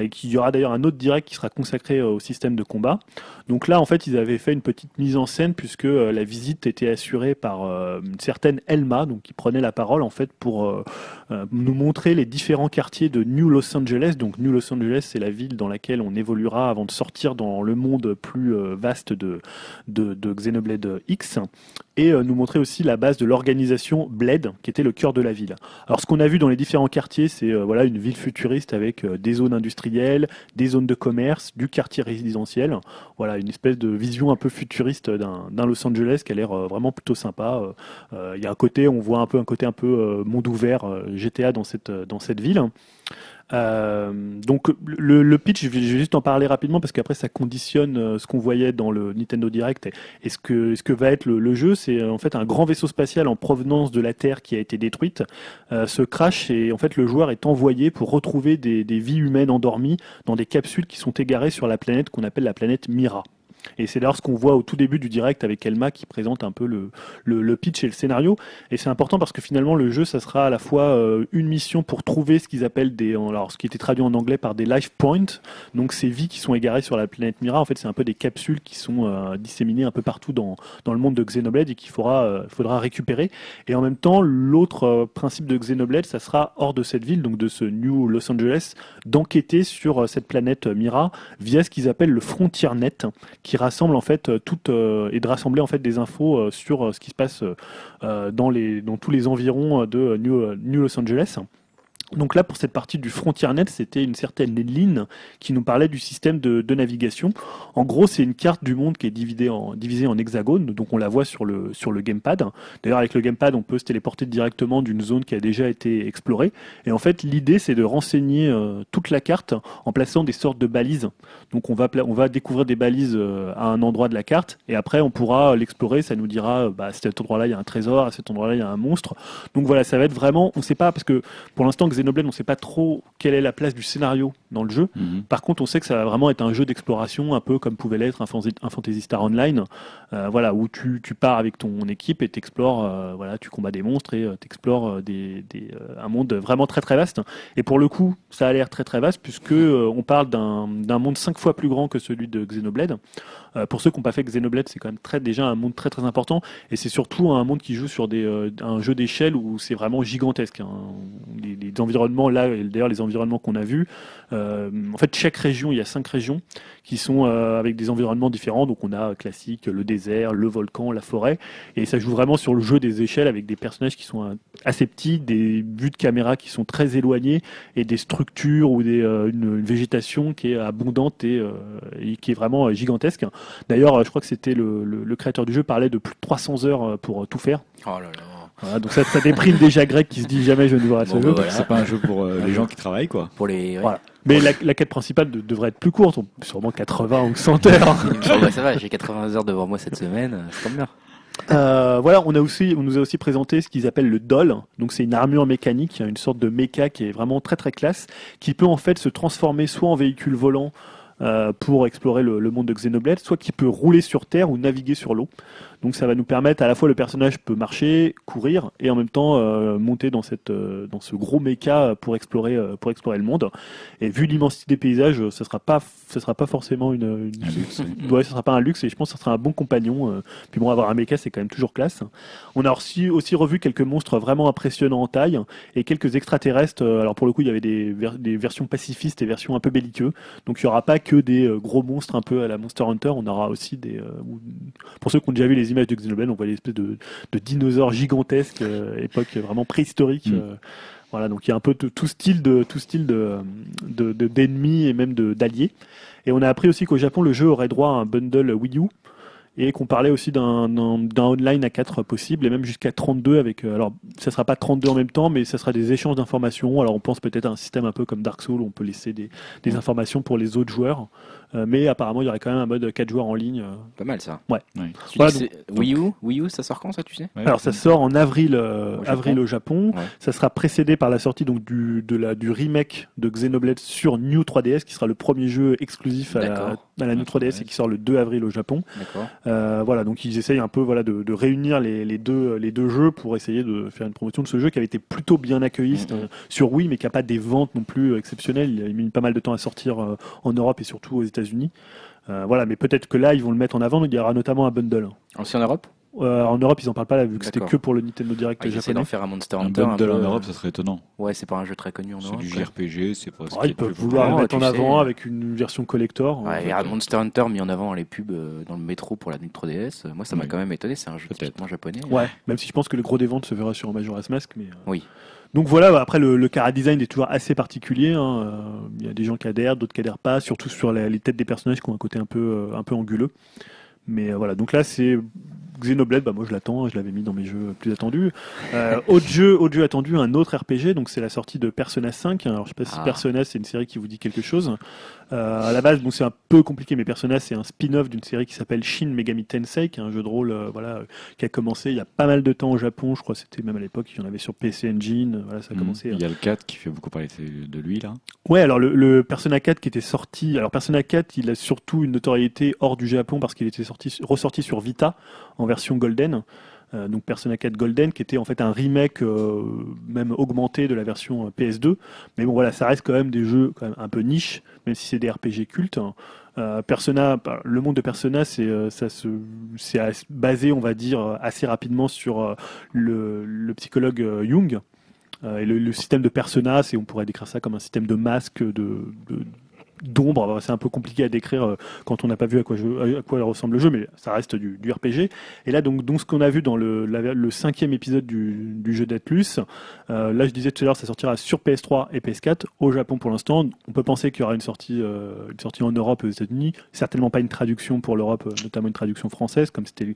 et qu'il y aura d'ailleurs un autre direct qui sera consacré au système de combat. Donc là en fait, ils avaient fait une petite mise en scène puisque la visite était assurée par euh, une certaine Elma, qui prenait la parole en fait pour euh, euh, nous montrer les différents quartiers de New Los Angeles. Donc New Los Angeles, c'est la ville dans laquelle on évoluera avant de sortir dans le monde plus vaste de, de, de Xenoblade X et euh, nous montrer aussi la base de l'organisation Bled, qui était le cœur de la ville. Alors ce qu'on a vu dans les différents quartiers, c'est euh, voilà une ville futuriste avec euh, des zones industrielles, des zones de commerce, du quartier résidentiel. Voilà une espèce de vision un peu futuriste d'un Los Angeles qui a l'air euh, vraiment plutôt sympa. Il y a un côté, on voit un peu un côté un peu monde ouvert GTA dans cette dans cette ville. Euh, donc le, pitch, je vais, juste en parler rapidement parce qu'après ça conditionne euh, ce qu'on voyait dans le Nintendo Direct et, ce que ce va être le, jeu. C'est euh, en fait un grand vaisseau spatial en provenance de la Terre qui a été détruite, euh, se crash et en fait le joueur est envoyé pour retrouver des vies humaines endormies dans des capsules qui sont égarées sur la planète qu'on appelle la planète Mira. Et c'est d'ailleurs ce qu'on voit au tout début du direct avec Elma qui présente un peu le, le, le pitch et le scénario. Et c'est important parce que finalement le jeu, ça sera à la fois euh, une mission pour trouver ce qu'ils appellent des, alors ce qui était traduit en anglais par des life points, donc ces vies qui sont égarées sur la planète Mira. En fait, c'est un peu des capsules qui sont euh, disséminées un peu partout dans, dans le monde de Xenoblade et qu'il faudra, euh, faudra récupérer. Et en même temps, l'autre euh, principe de Xenoblade, ça sera hors de cette ville, donc de ce New Los Angeles, d'enquêter sur cette planète Mira via ce qu'ils appellent le FrontierNet, qui rassemble en fait euh, toutes euh, et de rassembler en fait des infos euh, sur ce qui se passe dans les dans tous les environs de New, Los Angeles. Donc là, pour cette partie du FrontierNet, c'était une certaine ligne qui nous parlait du système de, navigation. En gros, c'est une carte du monde qui est divisée en, divisée hexagones, donc on la voit sur le, sur le gamepad. D'ailleurs, avec le gamepad, on peut se téléporter directement d'une zone qui a déjà été explorée. Et en fait, l'idée, c'est de renseigner toute la carte en plaçant des sortes de balises. Donc on va, on va découvrir des balises euh, à un endroit de la carte, et après, on pourra l'explorer. Ça nous dira, euh, bah, à cet endroit-là, il y a un trésor, à cet endroit-là, il y a un monstre. Donc voilà, ça va être vraiment, on ne sait pas, parce que pour l'instant, Xenoblade, on ne sait pas trop quelle est la place du scénario dans le jeu. Mhm. Par contre, on sait que ça va vraiment être un jeu d'exploration, un peu comme pouvait l'être un, Fantasy- un Fantasy Star Online, euh, voilà, où tu, tu pars avec ton équipe et t'explores, euh, voilà, tu combats des monstres et tu explores des, des, euh, un monde vraiment très très vaste. Et pour le coup, ça a l'air très très vaste puisque euh, on parle d'un monde cinq fois plus grand que celui de Xenoblade. Euh, pour ceux qui n'ont pas fait Xenoblade, c'est quand même déjà un monde très très important et c'est surtout un monde qui joue sur des, euh, un jeu d'échelle où c'est vraiment gigantesque. hein. Les, les environnements là, d'ailleurs les environnements qu'on a vus, en fait chaque région, il y a cinq régions qui sont euh, avec des environnements différents. Donc on a euh, classique le désert, le volcan, la forêt, et ça joue vraiment sur le jeu des échelles avec des personnages qui sont euh, assez petits, des vues de caméra qui sont très éloignées et des structures ou des, euh, une, une végétation qui est abondante et, euh, et qui est vraiment euh, gigantesque. D'ailleurs, euh, je crois que c'était le, le- le créateur du jeu parlait de plus de 300 heures euh, pour euh, tout faire. Oh là là. Voilà, donc ça, ça déprime déjà Greg qui se dit jamais je ne jouerai à ce Bon, jeu. bah, voilà. C'est pas un jeu pour euh, les gens qui travaillent, quoi. Pour les. ouais. Voilà. Mais la, la quête principale de- devrait être plus courte, sûrement 80 ou 100 heures. Que ça va, j'ai 80 heures devant moi cette semaine, ça tombe bien. Euh, voilà, on a aussi, on nous a aussi présenté ce qu'ils appellent le doll. Donc c'est une armure mécanique, une sorte de méca qui est vraiment très très classe, qui peut en fait se transformer soit en véhicule volant euh, pour explorer le, le monde de Xenoblade, soit qui peut rouler sur terre ou naviguer sur l'eau. Donc ça va nous permettre à la fois le personnage peut marcher, courir et en même temps euh, monter dans cette euh, dans ce gros méca pour explorer euh, pour explorer le monde. Et vu l'immensité des paysages, ça sera pas ça sera pas forcément une, une Un luxe, ouais, ça sera pas un luxe et je pense que ça sera un bon compagnon. Puis bon, avoir un mecha, c'est quand même toujours classe. On a aussi, aussi revu quelques monstres vraiment impressionnants en taille et quelques extraterrestres. Alors pour le coup, il y avait des, ver- des versions pacifistes et versions un peu belliqueux. Donc il y aura pas que des gros monstres un peu à la Monster Hunter. On aura aussi des. ou- pour ceux qui ont déjà vu les images de Xenoblade, on voit des espèces de, de dinosaures gigantesques, euh, époque vraiment préhistorique. Mm. euh. voilà, donc il y a un peu de- tout style de tout style de de- de- d'ennemis et même de d'alliés. Et on a appris aussi qu'au Japon, le jeu aurait droit à un bundle Wii U et qu'on parlait aussi d'un d'un- d'un online à 4 possible et même jusqu'à 32 avec euh, alors ça sera pas 32 en même temps mais ça sera des échanges d'informations alors on pense peut-être à un système un peu comme Dark Souls où on peut laisser des, des informations pour les autres joueurs mais apparemment il y aurait quand même un mode 4 joueurs en ligne euh. Pas mal ça. Oui. Voilà, que c'est- Wii U, Wii U, ça sort quand ça, tu sais? Ouais. alors ça sort en avril euh, Au Japon. avril au Japon Ouais. ça sera précédé par la sortie donc du de la du remake de Xenoblade sur New 3DS qui sera le premier jeu exclusif à la, D'accord. à la New 3DS et qui sort le 2 avril au Japon. Euh, voilà, donc ils essayent un peu voilà de, de réunir les, les deux les deux jeux pour essayer de faire une promotion de ce jeu qui avait été plutôt bien accueilli Mhm. euh, sur Wii, mais qui a pas des ventes non plus euh, exceptionnelles. Il a mis pas mal de temps à sortir euh, en Europe et surtout aux États-Unis. Euh, voilà, mais peut-être que là ils vont le mettre en avant. Il y aura notamment un bundle. Aussi en Europe? Euh, en Europe, ils en parlent pas là, vu que c'était que pour le Nintendo Direct ah, Ils essaient japonais. d'en faire un Monster Un Hunter. bundle peu, en euh, Europe, ça serait étonnant. Ouais, c'est pas un jeu très connu en C'est Europe. du quoi. JRPG, c'est pas ce Ah, est ils peuvent vouloir le mettre en avant avec une version collector. Ouais, Euh, et à Monster Hunter mis en avant à les pubs dans le métro pour la nuit 3DS, euh, moi ça m'a Oui. quand même étonné, c'est un jeu typiquement japonais. Ouais, même si je pense que le gros des ventes se verra sur Majora's Mask, mais. euh, Oui. Donc voilà, après le, le design est toujours assez particulier. hein, euh, Il y a des gens qui adhèrent, d'autres qui adhèrent pas, surtout sur les têtes des personnages qui ont un côté un peu, euh, un peu anguleux. Mais euh, voilà, donc là c'est Xenoblade, bah moi je l'attends, je l'avais mis dans mes jeux plus attendus. Euh, autre jeu, autre jeu attendu, un autre RPG, donc c'est la sortie de Persona 5. Alors je sais pas si Ah. Persona c'est une série qui vous dit quelque chose. Euh, à la base, bon c'est un peu compliqué, mais Persona c'est un spin-off d'une série qui s'appelle Shin Megami Tensei, qui est un jeu de rôle, euh, voilà, qui a commencé il y a pas mal de temps au Japon. Je crois que c'était même à l'époque, il y en avait sur PC Engine. Voilà, ça a Mhm. commencé. Il y a le 4 qui fait beaucoup parler de de lui, là. Ouais, alors le, le Persona 4 qui était sorti, alors Persona 4, il a surtout une notoriété hors du Japon parce qu'il était sorti, ressorti sur Vita en version Golden. Euh, donc Persona 4 Golden qui était en fait un remake euh, même augmenté de la version euh, PS2. Mais bon voilà, ça reste quand même des jeux un peu niche, même si c'est des RPG cultes. Euh, Persona, bah, le monde de Persona, c'est ça basé, on va dire, assez rapidement sur le, psychologue Jung. Et le, système de Persona, c'est, on pourrait décrire ça comme un système de masque, de, d'ombre. C'est un peu compliqué à décrire euh, quand on n'a pas vu à quoi, je- à quoi ressemble le jeu, mais ça reste du, du RPG. Et là, donc, donc ce qu'on a vu dans le, la- le cinquième épisode du, du jeu d'Atlus, euh, là je disais tout à l'heure, ça sortira sur PS3 et PS4. Au Japon pour l'instant, on peut penser qu'il y aura une sortie, euh, une sortie en Europe et aux États-Unis. Certainement pas une traduction pour l'Europe, notamment une traduction française, comme c'était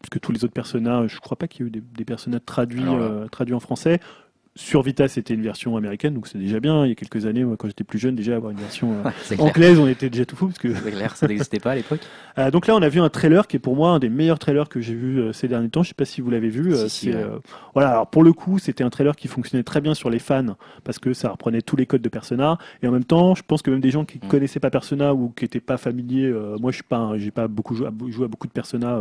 parce que tous les autres personnages, je crois pas qu'il y ait eu des, des personnages euh, traduits en français. Sur Vita, c'était une version américaine, donc c'est déjà bien. Il y a quelques années, moi, quand j'étais plus jeune, déjà avoir une version euh, anglaise, on était déjà tout fou parce que clair, ça n'existait pas à l'époque. euh, donc là, on a vu un trailer qui est pour moi un des meilleurs trailers que j'ai vu euh, ces derniers temps. Je sais pas si vous l'avez vu. Si, si, c'est, ouais. voilà. Alors pour le coup, c'était un trailer qui fonctionnait très bien sur les fans parce que ça reprenait tous les codes de Persona. Et en même temps, je pense que même des gens qui Mm. connaissaient pas Persona ou qui étaient pas familiers. moi, je suis pas, j'ai pas beaucoup joué à, joué à beaucoup de Persona,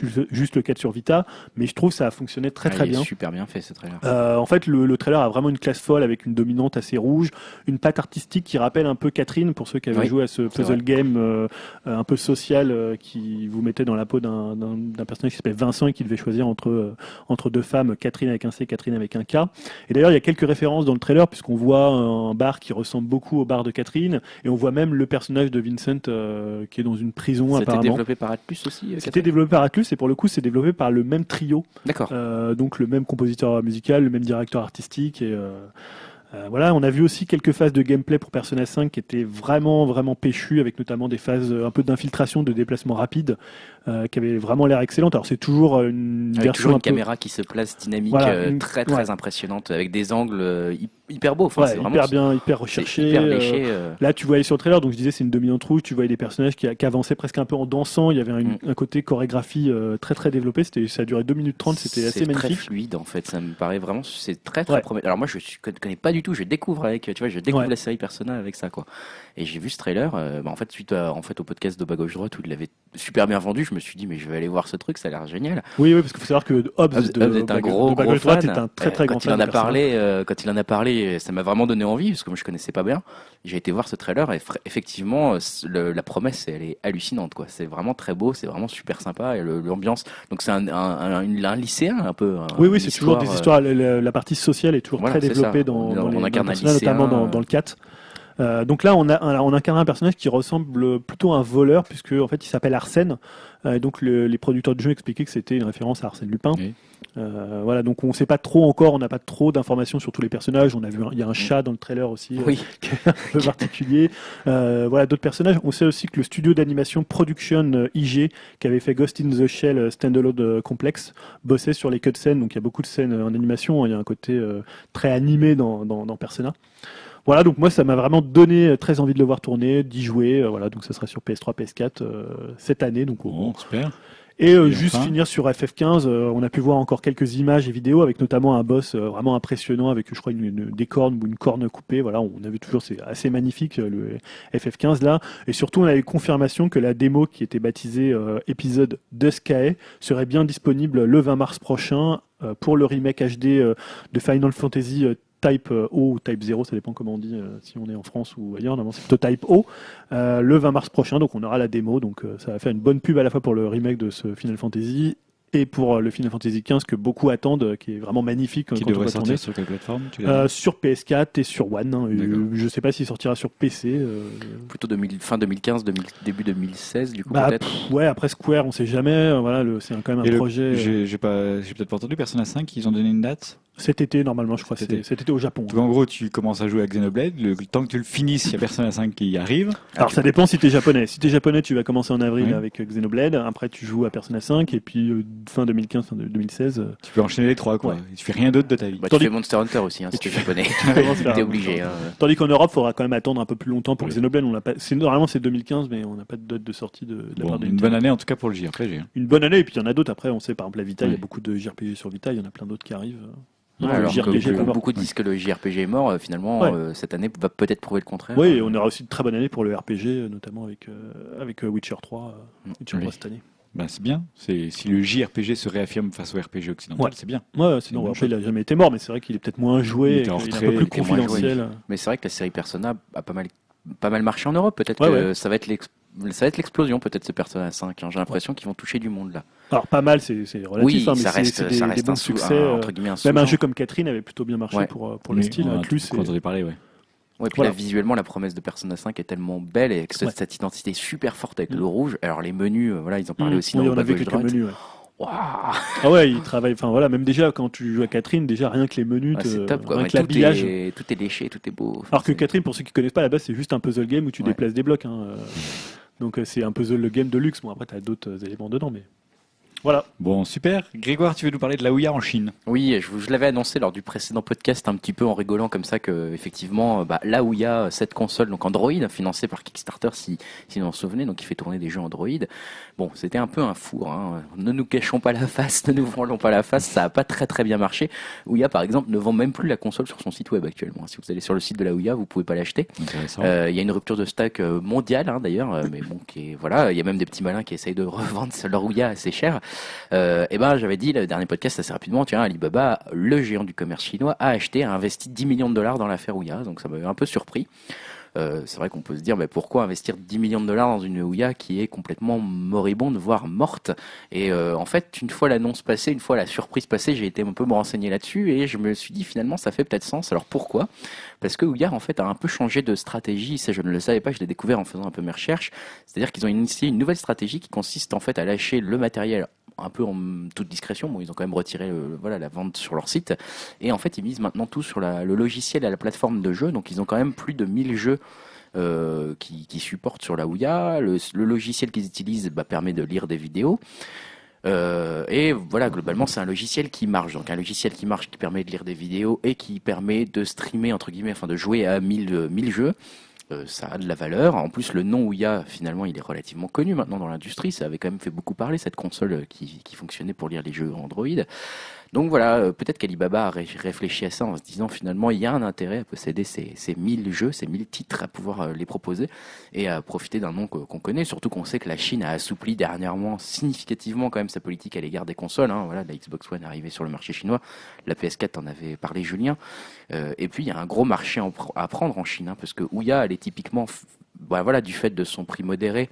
juste, juste le 4 sur Vita, mais je trouve que ça a fonctionné très Ah, très il est bien. super bien fait ce trailer. En fait, le, le trailer a vraiment une classe folle avec une dominante assez rouge, une patte artistique qui rappelle un peu Catherine pour ceux qui avaient Oui, joué à ce puzzle game euh, un peu social euh, qui vous mettait dans la peau d'un personnage qui s'appelait Vincent et qui devait choisir entre euh, entre deux femmes, Catherine avec un C, Catherine avec un K. Et d'ailleurs, il y a quelques références dans le trailer puisqu'on voit un bar qui ressemble beaucoup au bar de Catherine et on voit même le personnage de Vincent qui est dans une prison C'était apparemment. développé par Atlus aussi C'était développé par Atlus et pour le coup, c'est développé par le même trio D'accord. donc le même compositeur musical, le même directeur artistique et euh, euh, voilà, on a vu aussi quelques phases de gameplay pour Persona 5 qui étaient vraiment vraiment péchues avec notamment des phases euh, un peu d'infiltration, de déplacement rapide euh, qui avaient vraiment l'air excellentes. Alors c'est toujours une Avec version toujours un une peu caméra qui se place dynamique, Voilà, une- très très ouais. impressionnante, avec des angles euh, hy- hyper beaux. Enfin, ouais, c'est vraiment hyper bien, hyper recherché. hyper euh, léché. euh, Là, tu voyais sur le trailer, donc je disais c'est une dominante rouge, tu voyais des personnages qui, qui avançaient presque un peu en dansant, il y avait un, Mm. un côté chorégraphie euh, très très développé, c'était ça a duré 2 minutes 30, c'était assez c'est très magnifique. fluide en fait, ça me paraît vraiment, c'est très très Ouais. prometteur. Alors moi je suis- connais pas du tout, je découvre avec, tu vois, je découvre Ouais. la série Persona avec ça quoi. Et j'ai vu ce trailer, euh, bah, en fait suite à, en fait au podcast de bas gauche droite où il l'avait super bien vendu, je me suis dit mais je vais aller voir ce truc, ça a l'air génial. Oui, oui, parce qu'il faut savoir que de, Hobbes est un gros de gros Droite est un très très grand quand fan il en a parlé, quand il en a parlé, ça m'a vraiment donné envie parce que moi je connaissais pas bien. J'ai été voir ce trailer et effectivement euh, le- la promesse elle est hallucinante quoi. C'est vraiment très beau, c'est vraiment super sympa et l'ambiance. Donc c'est un, un, un, une- un lycéen un peu. Oui, oui, c'est toujours des euh, histoires. La, partie sociale est toujours Voilà, très développée ça. dans, dans les, dans incarne les lycéen, notamment dans, euh, dans le 4. Euh, donc là, on, a, on incarne un personnage qui ressemble plutôt à un voleur, puisque en fait, il s'appelle Arsène. Euh, donc le- les producteurs du jeu expliquaient que c'était une référence à Arsène Lupin. Oui. Euh, voilà, donc on ne sait pas trop encore, on n'a pas trop d'informations sur tous les personnages. On a vu, il y a un chat dans le trailer aussi. euh, Oui, un peu particulier. Euh, voilà, d'autres personnages. On sait aussi que le studio d'animation Production euh, IG, qui avait fait Ghost in the Shell Standalone Complex, bossait sur les cutscenes. Donc il y a beaucoup de scènes en animation. Il y a un côté euh, très animé dans, dans, dans Persona. Voilà, donc moi ça m'a vraiment donné euh, très envie de le voir tourner, d'y jouer. euh, voilà, donc ça sera sur PS3, PS4 euh, cette année. Donc on- Bon, super. et euh, Et juste enfin finir sur FF15, euh, on a pu voir encore quelques images et vidéos avec notamment un boss euh, vraiment impressionnant avec je crois une, une- des cornes ou une corne coupée. Voilà, on a vu toujours c'est assez magnifique euh, le FF15 là. Et surtout on a eu confirmation que la démo qui était baptisée euh, épisode de Sky serait bien disponible le 20 mars prochain euh, pour le remake HD euh, de Final Fantasy. Type euh, O ou Type 0, ça dépend comment on dit, euh, si on est en France ou ailleurs, normalement c'est plutôt Type O, euh, le 20 mars prochain, donc on aura la démo, donc euh, ça va faire une bonne pub à la fois pour le remake de ce Final Fantasy et pour le Final Fantasy XV que beaucoup attendent, qui est vraiment magnifique Qui quand on devrait sortir sur quelle plateforme tu Euh, sur PS4 et sur One. hein, je sais pas s'il sortira sur PC. euh, plutôt 2000, fin 2015, 2000 début 2016 du coup bah, peut-être. ouais, après Square, on sait jamais. voilà, c'est quand même un Et projet j'ai peut-être pas entendu Persona 5, ils ont donné une date? Cet été normalement, je crois. Cet été. Cet été au Japon. Donc en gros, tu commences à jouer à Xenoblade, le, le temps que tu le finisses, il y a Persona 5 qui arrive. Alors ça dépend si t'es japonais. Si t'es japonais, tu vas commencer en avril avec euh, Xenoblade. Après, tu joues à Persona 5 et puis euh, fin 2015, fin de- 2016. euh, Tu peux enchaîner les trois, quoi. Ouais. Tu fais rien d'autre de ta vie. Bah, tu fais Monster Hunter aussi, hein, si tu es japonais. T'es obligé. hein. Tandis qu'en Europe, il faudra quand même attendre un peu plus longtemps pour Oui. Xenoblade. On pas. Normalement c'est 2015, mais on n'a pas de date de sortie de, de la Bon, part de une bonne année en tout cas pour le JRPG. hein. Une bonne année. Et puis il y en a d'autres. Après, on sait par exemple la Vita, il y a beaucoup de JRPG sur Vita. Il y en a plein d'autres qui arrivent. Non, alors que beaucoup, disent que le JRPG est mort. euh, Finalement, Ouais. euh, cette année va peut-être prouver le contraire. Oui, et on aura aussi de très bonne année pour le RPG, euh, notamment avec euh, avec Witcher 3. euh, Mm, Witcher oui. 3 cette année. Bah, c'est bien. C'est si le JRPG se réaffirme face au RPG occidental, Ouais. c'est bien. Ouais, sinon une après il a jamais été mort, mais c'est vrai qu'il est peut-être moins joué, Il et était en qu'il est un peu plus confidentiel. Mais c'est vrai que la série Persona a pas mal, pas mal marché en Europe. Peut-être Ouais, que ça va être l'ex- ça va être l'explosion, peut-être ce Persona 5. hein. J'ai l'impression qu'ils vont toucher du monde là. Alors pas mal, c'est relatif, oui, hein, mais ça reste, c'est des, ça des reste bons un sous, succès. un- euh, entre guillemets un Même un jeu comme Catherine avait plutôt bien marché Ouais. pour, euh, pour le style. on Atlus, tout et- entendu parler, ouais. Ouais, puis Voilà. là, visuellement, la promesse de Persona 5 est tellement belle et avec cette, Ouais. cette identité super forte avec Mm. le rouge. Alors les menus, euh, voilà, ils en parlaient aussi Oui, dans on le avait quelques menus. ouais. Waouh Ah ouais, il travaille. Enfin voilà, même déjà quand tu joues à Catherine, déjà rien que les menus, Ouais, te- c'est top quoi. rien Ouais, que tout, l'habillage. est, tout est léché, tout est beau. Enfin, Alors que c'est- Catherine, pour ceux qui connaissent pas, à la base, c'est juste un puzzle game où tu Ouais. déplaces des blocs. hein, euh. Donc euh, c'est un puzzle game de luxe. Bon après, t'as d'autres euh, éléments dedans, mais voilà. Bon, super. Grégoire, tu veux nous parler de la Ouya en Chine? Oui, je, vous- je l'avais annoncé lors du précédent podcast un petit peu en rigolant comme ça que effectivement, euh, bah, là où il y a cette console, donc Android, financée par Kickstarter, si, si vous en souvenez, donc qui fait tourner des jeux Android. Bon, c'était un peu un four. Hein. Ne nous cachons pas la face, ne nous voilons pas la face. Ça a pas très très bien marché. Ouya, par exemple, ne vend même plus la console sur son site web actuellement. Si vous allez sur le site de la Ouya, vous pouvez pas l'acheter. Euh, Il y a une rupture de stock euh, mondiale hein, d'ailleurs, mais bon, qui est, voilà, il y a même des petits malins qui essayent de revendre leur Ouya assez cher. Euh, et ben, j'avais dit le dernier podcast assez rapidement, tiens, Alibaba, le géant du commerce chinois, a acheté, a investi 10 millions de dollars dans l'affaire Ouya, donc ça m'avait un peu surpris. Euh, c'est vrai qu'on peut se dire, mais pourquoi investir 10 millions de dollars dans une Ouya qui est complètement moribonde, voire morte? Et euh, en fait, une fois l'annonce passée, une fois la surprise passée, j'ai été un peu me renseigner là-dessus et je me suis dit finalement, ça fait peut-être sens. Alors pourquoi? Parce que Ouya, en fait, a un peu changé de stratégie. Ça, je ne le savais pas, je l'ai découvert en faisant un peu mes recherches. C'est-à-dire qu'ils ont initié une nouvelle stratégie qui consiste en fait à lâcher le matériel un peu en toute discrétion. Bon, ils ont quand même retiré voilà, la vente sur leur site. Et en fait, ils misent maintenant tout sur le logiciel et la plateforme de jeu. Donc, ils ont quand même plus de 1000 jeux euh, qui, supportent sur la Ouya. Le, logiciel qu'ils utilisent bah, permet de lire des vidéos. Euh, et voilà, globalement, c'est un logiciel qui marche. Donc, un logiciel qui marche, qui permet de lire des vidéos et qui permet de streamer, entre guillemets, enfin de jouer à 1000, euh, 1000 jeux. Euh, ça a de la valeur. En plus, le nom Ouya, finalement, il est relativement connu maintenant dans l'industrie. Ça avait quand même fait beaucoup parler, cette console euh, qui, qui fonctionnait pour lire les jeux Android. Donc voilà, euh, peut-être qu'Alibaba a ré- réfléchi à ça en se disant finalement il y a un intérêt à posséder ces, ces 1000 jeux, ces 1000 titres, à pouvoir euh, les proposer et à profiter d'un nom qu'on connaît, surtout qu'on sait que la Chine a assoupli dernièrement significativement quand même sa politique à l'égard des consoles. hein. Voilà, la Xbox One est arrivée sur le marché chinois, la PS4 en avait parlé Julien, Euh, et puis il y a un gros marché à prendre en Chine, hein, parce que Ouya, elle est typiquement, bah, voilà, du fait de son prix modéré,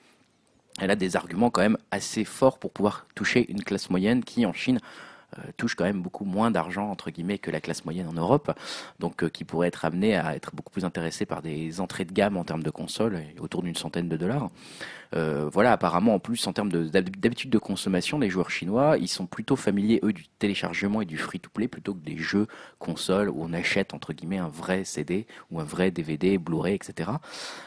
elle a des arguments quand même assez forts pour pouvoir toucher une classe moyenne qui en Chine touche quand même beaucoup moins d'argent entre guillemets que la classe moyenne en Europe, donc euh, qui pourrait être amenée à être beaucoup plus intéressée par des entrées de gamme en termes de consoles, autour d'une centaine de dollars. Euh, voilà, apparemment en plus en termes de- d'hab- d'habitude de consommation, les joueurs chinois, ils sont plutôt familiers eux du téléchargement et du free-to-play plutôt que des jeux consoles où on achète entre guillemets un vrai CD ou un vrai DVD, Blu-ray, etc.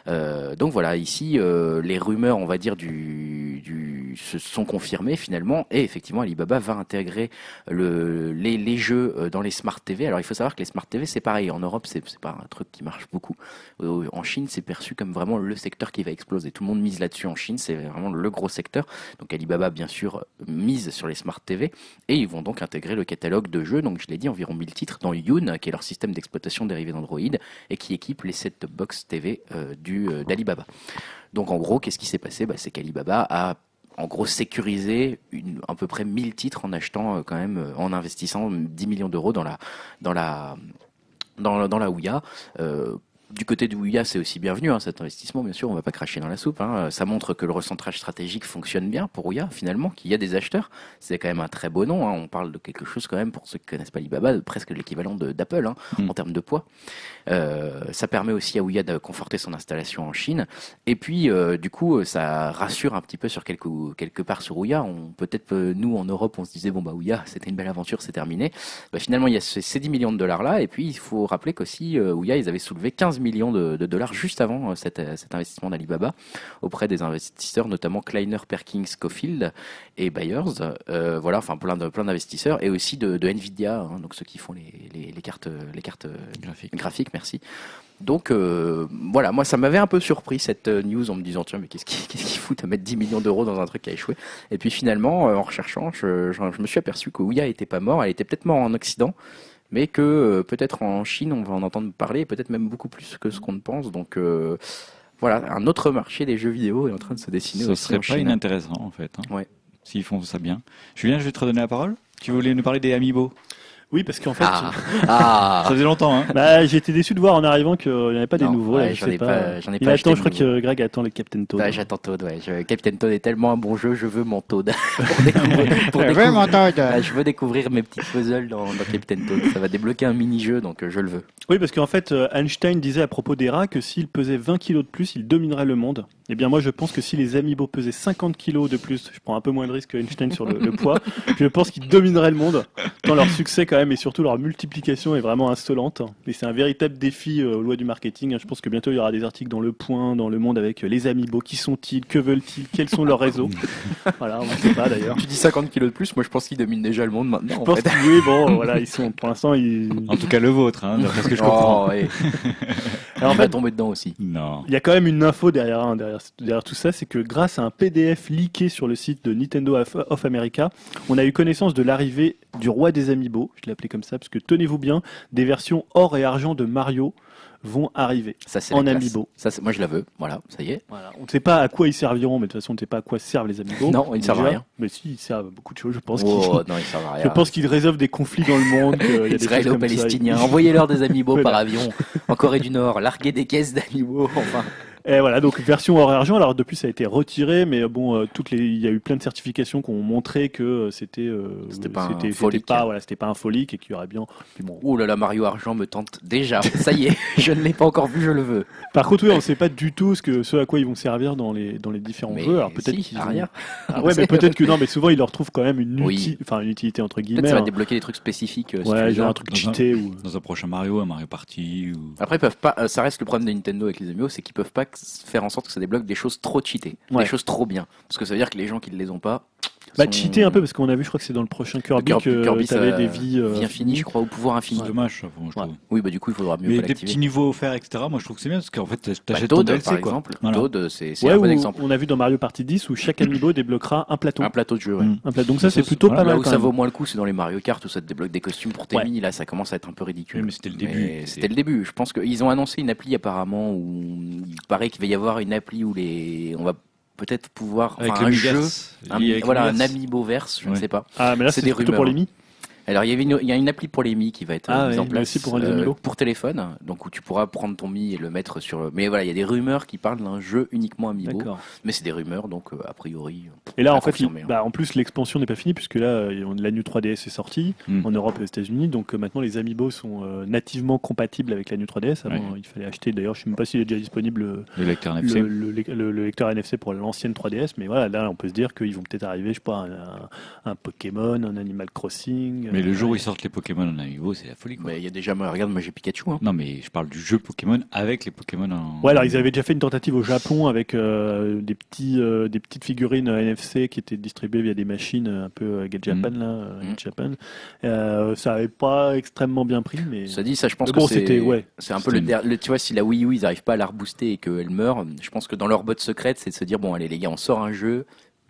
Euh, donc voilà, ici euh, les rumeurs, on va dire du, se sont confirmées finalement et effectivement Alibaba va intégrer le, les, jeux dans les smart TV. Alors il faut savoir que les smart TV c'est pareil en Europe, c'est pas un truc qui marche beaucoup. En Chine, c'est perçu comme vraiment le secteur qui va exploser. Tout le monde mise là-dessus en Chine, c'est vraiment le gros secteur. Donc Alibaba, bien sûr, mise sur les smart TV et ils vont donc intégrer le catalogue de jeux. Donc je l'ai dit, environ 1000 titres dans Yoon, qui est leur système d'exploitation dérivé d'Android et qui équipe les set-top box TV euh, du euh, d'Alibaba. Donc en gros, qu'est-ce qui s'est passé? Bah, C'est qu'Alibaba a en gros sécurisé à peu près 1000 titres en achetant euh, quand même, en investissant 10 millions d'euros dans la, dans la, dans, la du côté du Ouya, c'est aussi bienvenu hein, cet investissement, bien sûr, on va pas cracher dans la soupe. hein. Ça montre que le recentrage stratégique fonctionne bien pour Ouya, finalement, qu'il y a des acheteurs. C'est quand même un très beau nom. hein. On parle de quelque chose quand même, pour ceux qui connaissent pas Alibaba, de presque l'équivalent de- d'Apple Mm. en termes de poids. Euh, ça permet aussi à Ouya de conforter son installation en Chine. Et puis, euh, du coup, euh, ça rassure un petit peu sur quelque, quelque part sur Ouya. Peut-être, euh, nous, en Europe, on se disait, bon, bah, Ouya, c'était une belle aventure, c'est terminé. Bah, finalement, il y a ce- ces 10 millions de dollars-là. Et puis, il faut rappeler qu'aussi, Ouya, ils avaient soulevé 15 millions de, de dollars juste avant euh, cet, euh, cet investissement d'Alibaba auprès des investisseurs, notamment Kleiner Perkins Cofield et Bayers. Euh, voilà, enfin, plein de, plein d'investisseurs. Et aussi de, de Nvidia, hein, donc ceux qui font les, les, les cartes, les cartes euh, Graphique. graphique, merci. Donc euh, voilà, moi ça m'avait un peu surpris cette news en me disant tiens mais qu'est-ce qui qu'est-ce qu'ils foutent à mettre 10 millions d'euros dans un truc qui a échoué? Et puis finalement en recherchant, je, je- je me suis aperçu que Ouya était pas mort, elle était peut-être mort en Occident, mais que euh, peut-être en Chine on va en entendre parler, peut-être même beaucoup plus que ce qu'on ne pense. Donc euh, voilà, un autre marché des jeux vidéo est en train de se dessiner Ce serait en pas Chine. inintéressant en fait. hein, Ouais. S'ils font ça bien. Julien, je vais te redonner la parole. Tu voulais nous parler des Amiibo? Oui, parce qu'en fait, Ah, ah. Ça faisait longtemps, hein. bah, été déçu de voir en arrivant qu'il n'y avait pas des Non, nouveaux. ouais, je j'en ai pas- j'en ai Il pas attend, je crois que Greg attend le Captain Toad. Ouais, j'attends Toad, ouais. Je- Captain Toad est tellement un bon jeu, je veux mon Toad. pour découvrir, pour découvrir- Ah, je veux découvrir mes petits puzzles dans, dans Captain Toad. Ça va débloquer un mini-jeu, donc euh, je le veux. Oui, parce qu'en fait, euh, Einstein disait à propos des rats que s'il pesait 20 kilos de plus, il dominerait le monde. Eh bien, moi, je pense que si les amiibo pesaient 50 kilos de plus, je prends un peu moins de risque que Einstein sur le, le poids, je pense qu'ils domineraient le monde. Tant leur succès, quand même, et surtout leur multiplication est vraiment insolente. Et c'est un véritable défi euh, aux lois du marketing. Je pense que bientôt, il y aura des articles dans Le Point, dans Le Monde, avec euh, les amiibo. Qui sont-ils? Que veulent-ils? Quels sont leurs réseaux? Voilà, on ne sait pas d'ailleurs. Tu dis 50 kilos de plus, moi je pense qu'ils dominent déjà le monde maintenant. Je en pense fait. que oui, bon, voilà, ils sont, pour l'instant, ils... En tout cas, le vôtre, hein, d'après ce que je comprends. Oh, ouais. On va fait, tomber dedans aussi. Non. Il y a quand même une info derrière, hein, derrière, derrière tout ça, c'est que grâce à un PDF leaké sur le site de Nintendo of, of America, on a eu connaissance de l'arrivée du roi des amiibo, je l'ai appelé comme ça, parce que tenez-vous bien, des versions or et argent de Mario vont arriver. Ça, c'est En amiibo. Ça, c'est- moi je la veux. Voilà, ça y est. Voilà. On ne sait pas à quoi ils serviront, mais de toute façon, on ne sait pas à quoi servent les amiibo. Non, ils ne servent à rien. Mais si, ils servent à beaucoup de choses, je pense. Oh, qu'ils- non, ils servent à rien. Je pense qu'ils résolvent des conflits dans le monde. Israélo-palestiniens, envoyez-leur des amiibo Voilà. par avion en Corée du Nord, larguez des caisses d'amiibo, enfin. Et voilà, donc version or et argent. Alors depuis, ça a été retiré, mais bon, euh, toutes les, il y a eu plein de certifications qui ont montré que euh, c'était, euh, C'était pas un c'était folique. pas, voilà, c'était pas un folique et qu'il y aurait bien. Puis bon. Oh là là, Mario Argent me tente déjà. Ça y est, je ne l'ai pas encore vu, je le veux. Par contre, oui, on ne sait pas du tout ce que, ce à quoi ils vont servir dans les, dans les différents Mais jeux. Alors peut-être si, qu'ils ont- rien. Ah ouais, mais peut-être que non, mais souvent ils leur trouvent quand même une, Oui. uti- enfin une utilité entre Peut-être guillemets. ça va hein. débloquer des trucs spécifiques. euh, Ouais, genre un truc Dans un- cheaté ou. Dans un prochain Mario, un Mario Party ou. Après, ils peuvent pas. euh, Ça reste le problème de Nintendo avec les amiibo, c'est qu'ils peuvent pas faire en sorte que ça débloque des choses trop cheatées, Ouais. des choses trop bien. Parce que ça veut dire que les gens qui ne les ont pas. Bah sont- cheater un peu parce qu'on a vu, je crois que c'est dans le prochain Kirby, Kirby- que Kirby, tu avais ça des vies. euh, Vie infinie, je crois, ou pouvoir infini. C'est dommage, bon, je Ouais. trouve. Oui, bah du coup, il faudra mieux Mais pas des petits niveaux offerts, etc. Moi, je trouve que c'est bien parce qu'en fait, Bah, t'achètes ton Toad, DLC, par quoi. exemple. Voilà. Toad, c'est Ouais, un bon où exemple. on a vu dans Mario Party 10 où chaque amiibo débloquera un plateau. Un plateau de jeu, ouais. Mm. Un plateau. Donc ça, c'est plutôt pas Là mal. où quand ça vaut moins le coup, c'est dans les Mario Kart où ça te débloque des costumes pour tes mini. Là, ça commence à être un peu ridicule. Oui, mais c'était le début. C'était le début. Je pense qu'ils ont annoncé une appli apparemment où il paraît qu'il va y avoir une appli où les on va peut-être pouvoir Avec enfin, le un jeu, un- voilà un amiibo verse, je ne Ouais. sais pas. Ah, mais là, C'est plutôt pour les rumeurs. mi. Alors il y avait une, il y a une appli pour les Mi qui va être Ah euh, mise ouais, en place aussi pour téléphone, donc où tu pourras prendre ton Mi et le mettre sur. le- Mais voilà, il y a des rumeurs qui parlent d'un jeu uniquement amiibo, mais c'est des rumeurs, donc euh, a priori. euh, Et là, en fait, il- hein. bah, en plus, l'expansion n'est pas finie puisque là, euh, la New 3DS est sortie Mm. en Europe et aux États-Unis. Donc euh, maintenant, les amiibo sont euh, nativement compatibles avec la New 3DS. Avant, Ouais. il fallait acheter. D'ailleurs, je ne sais même pas s'il est déjà disponible euh, Le lecteur le, NFC. le- le- le lecteur NFC pour l'ancienne 3DS. Mais voilà, là, on peut se dire qu'ils vont peut-être arriver, je sais pas, un, un Pokémon, un Animal Crossing. Mais le euh, jour où ils sortent les Pokémon en amiibo, c'est la folie, quoi. Mais il y a déjà, moi, regarde, moi j'ai Pikachu. Hein. Non, mais je parle du jeu Pokémon avec les Pokémon en. Ouais, alors ils avaient déjà fait une tentative au Japon avec euh, des petits, euh, des petites figurines euh, NFC qui étaient distribuées via des machines un peu Get Japan là, Mm. Get Japan. Euh, ça avait pas extrêmement bien pris, mais Ça dit, ça, je pense Mais bon, que c'est. c'était- ouais. C'est un peu le, der- le- Tu vois, si la Wii U, ils n'arrivent pas à la rebooster et qu'elle meurt, je pense que dans leur botte secrète, c'est de se dire bon, allez, les gars, on sort un jeu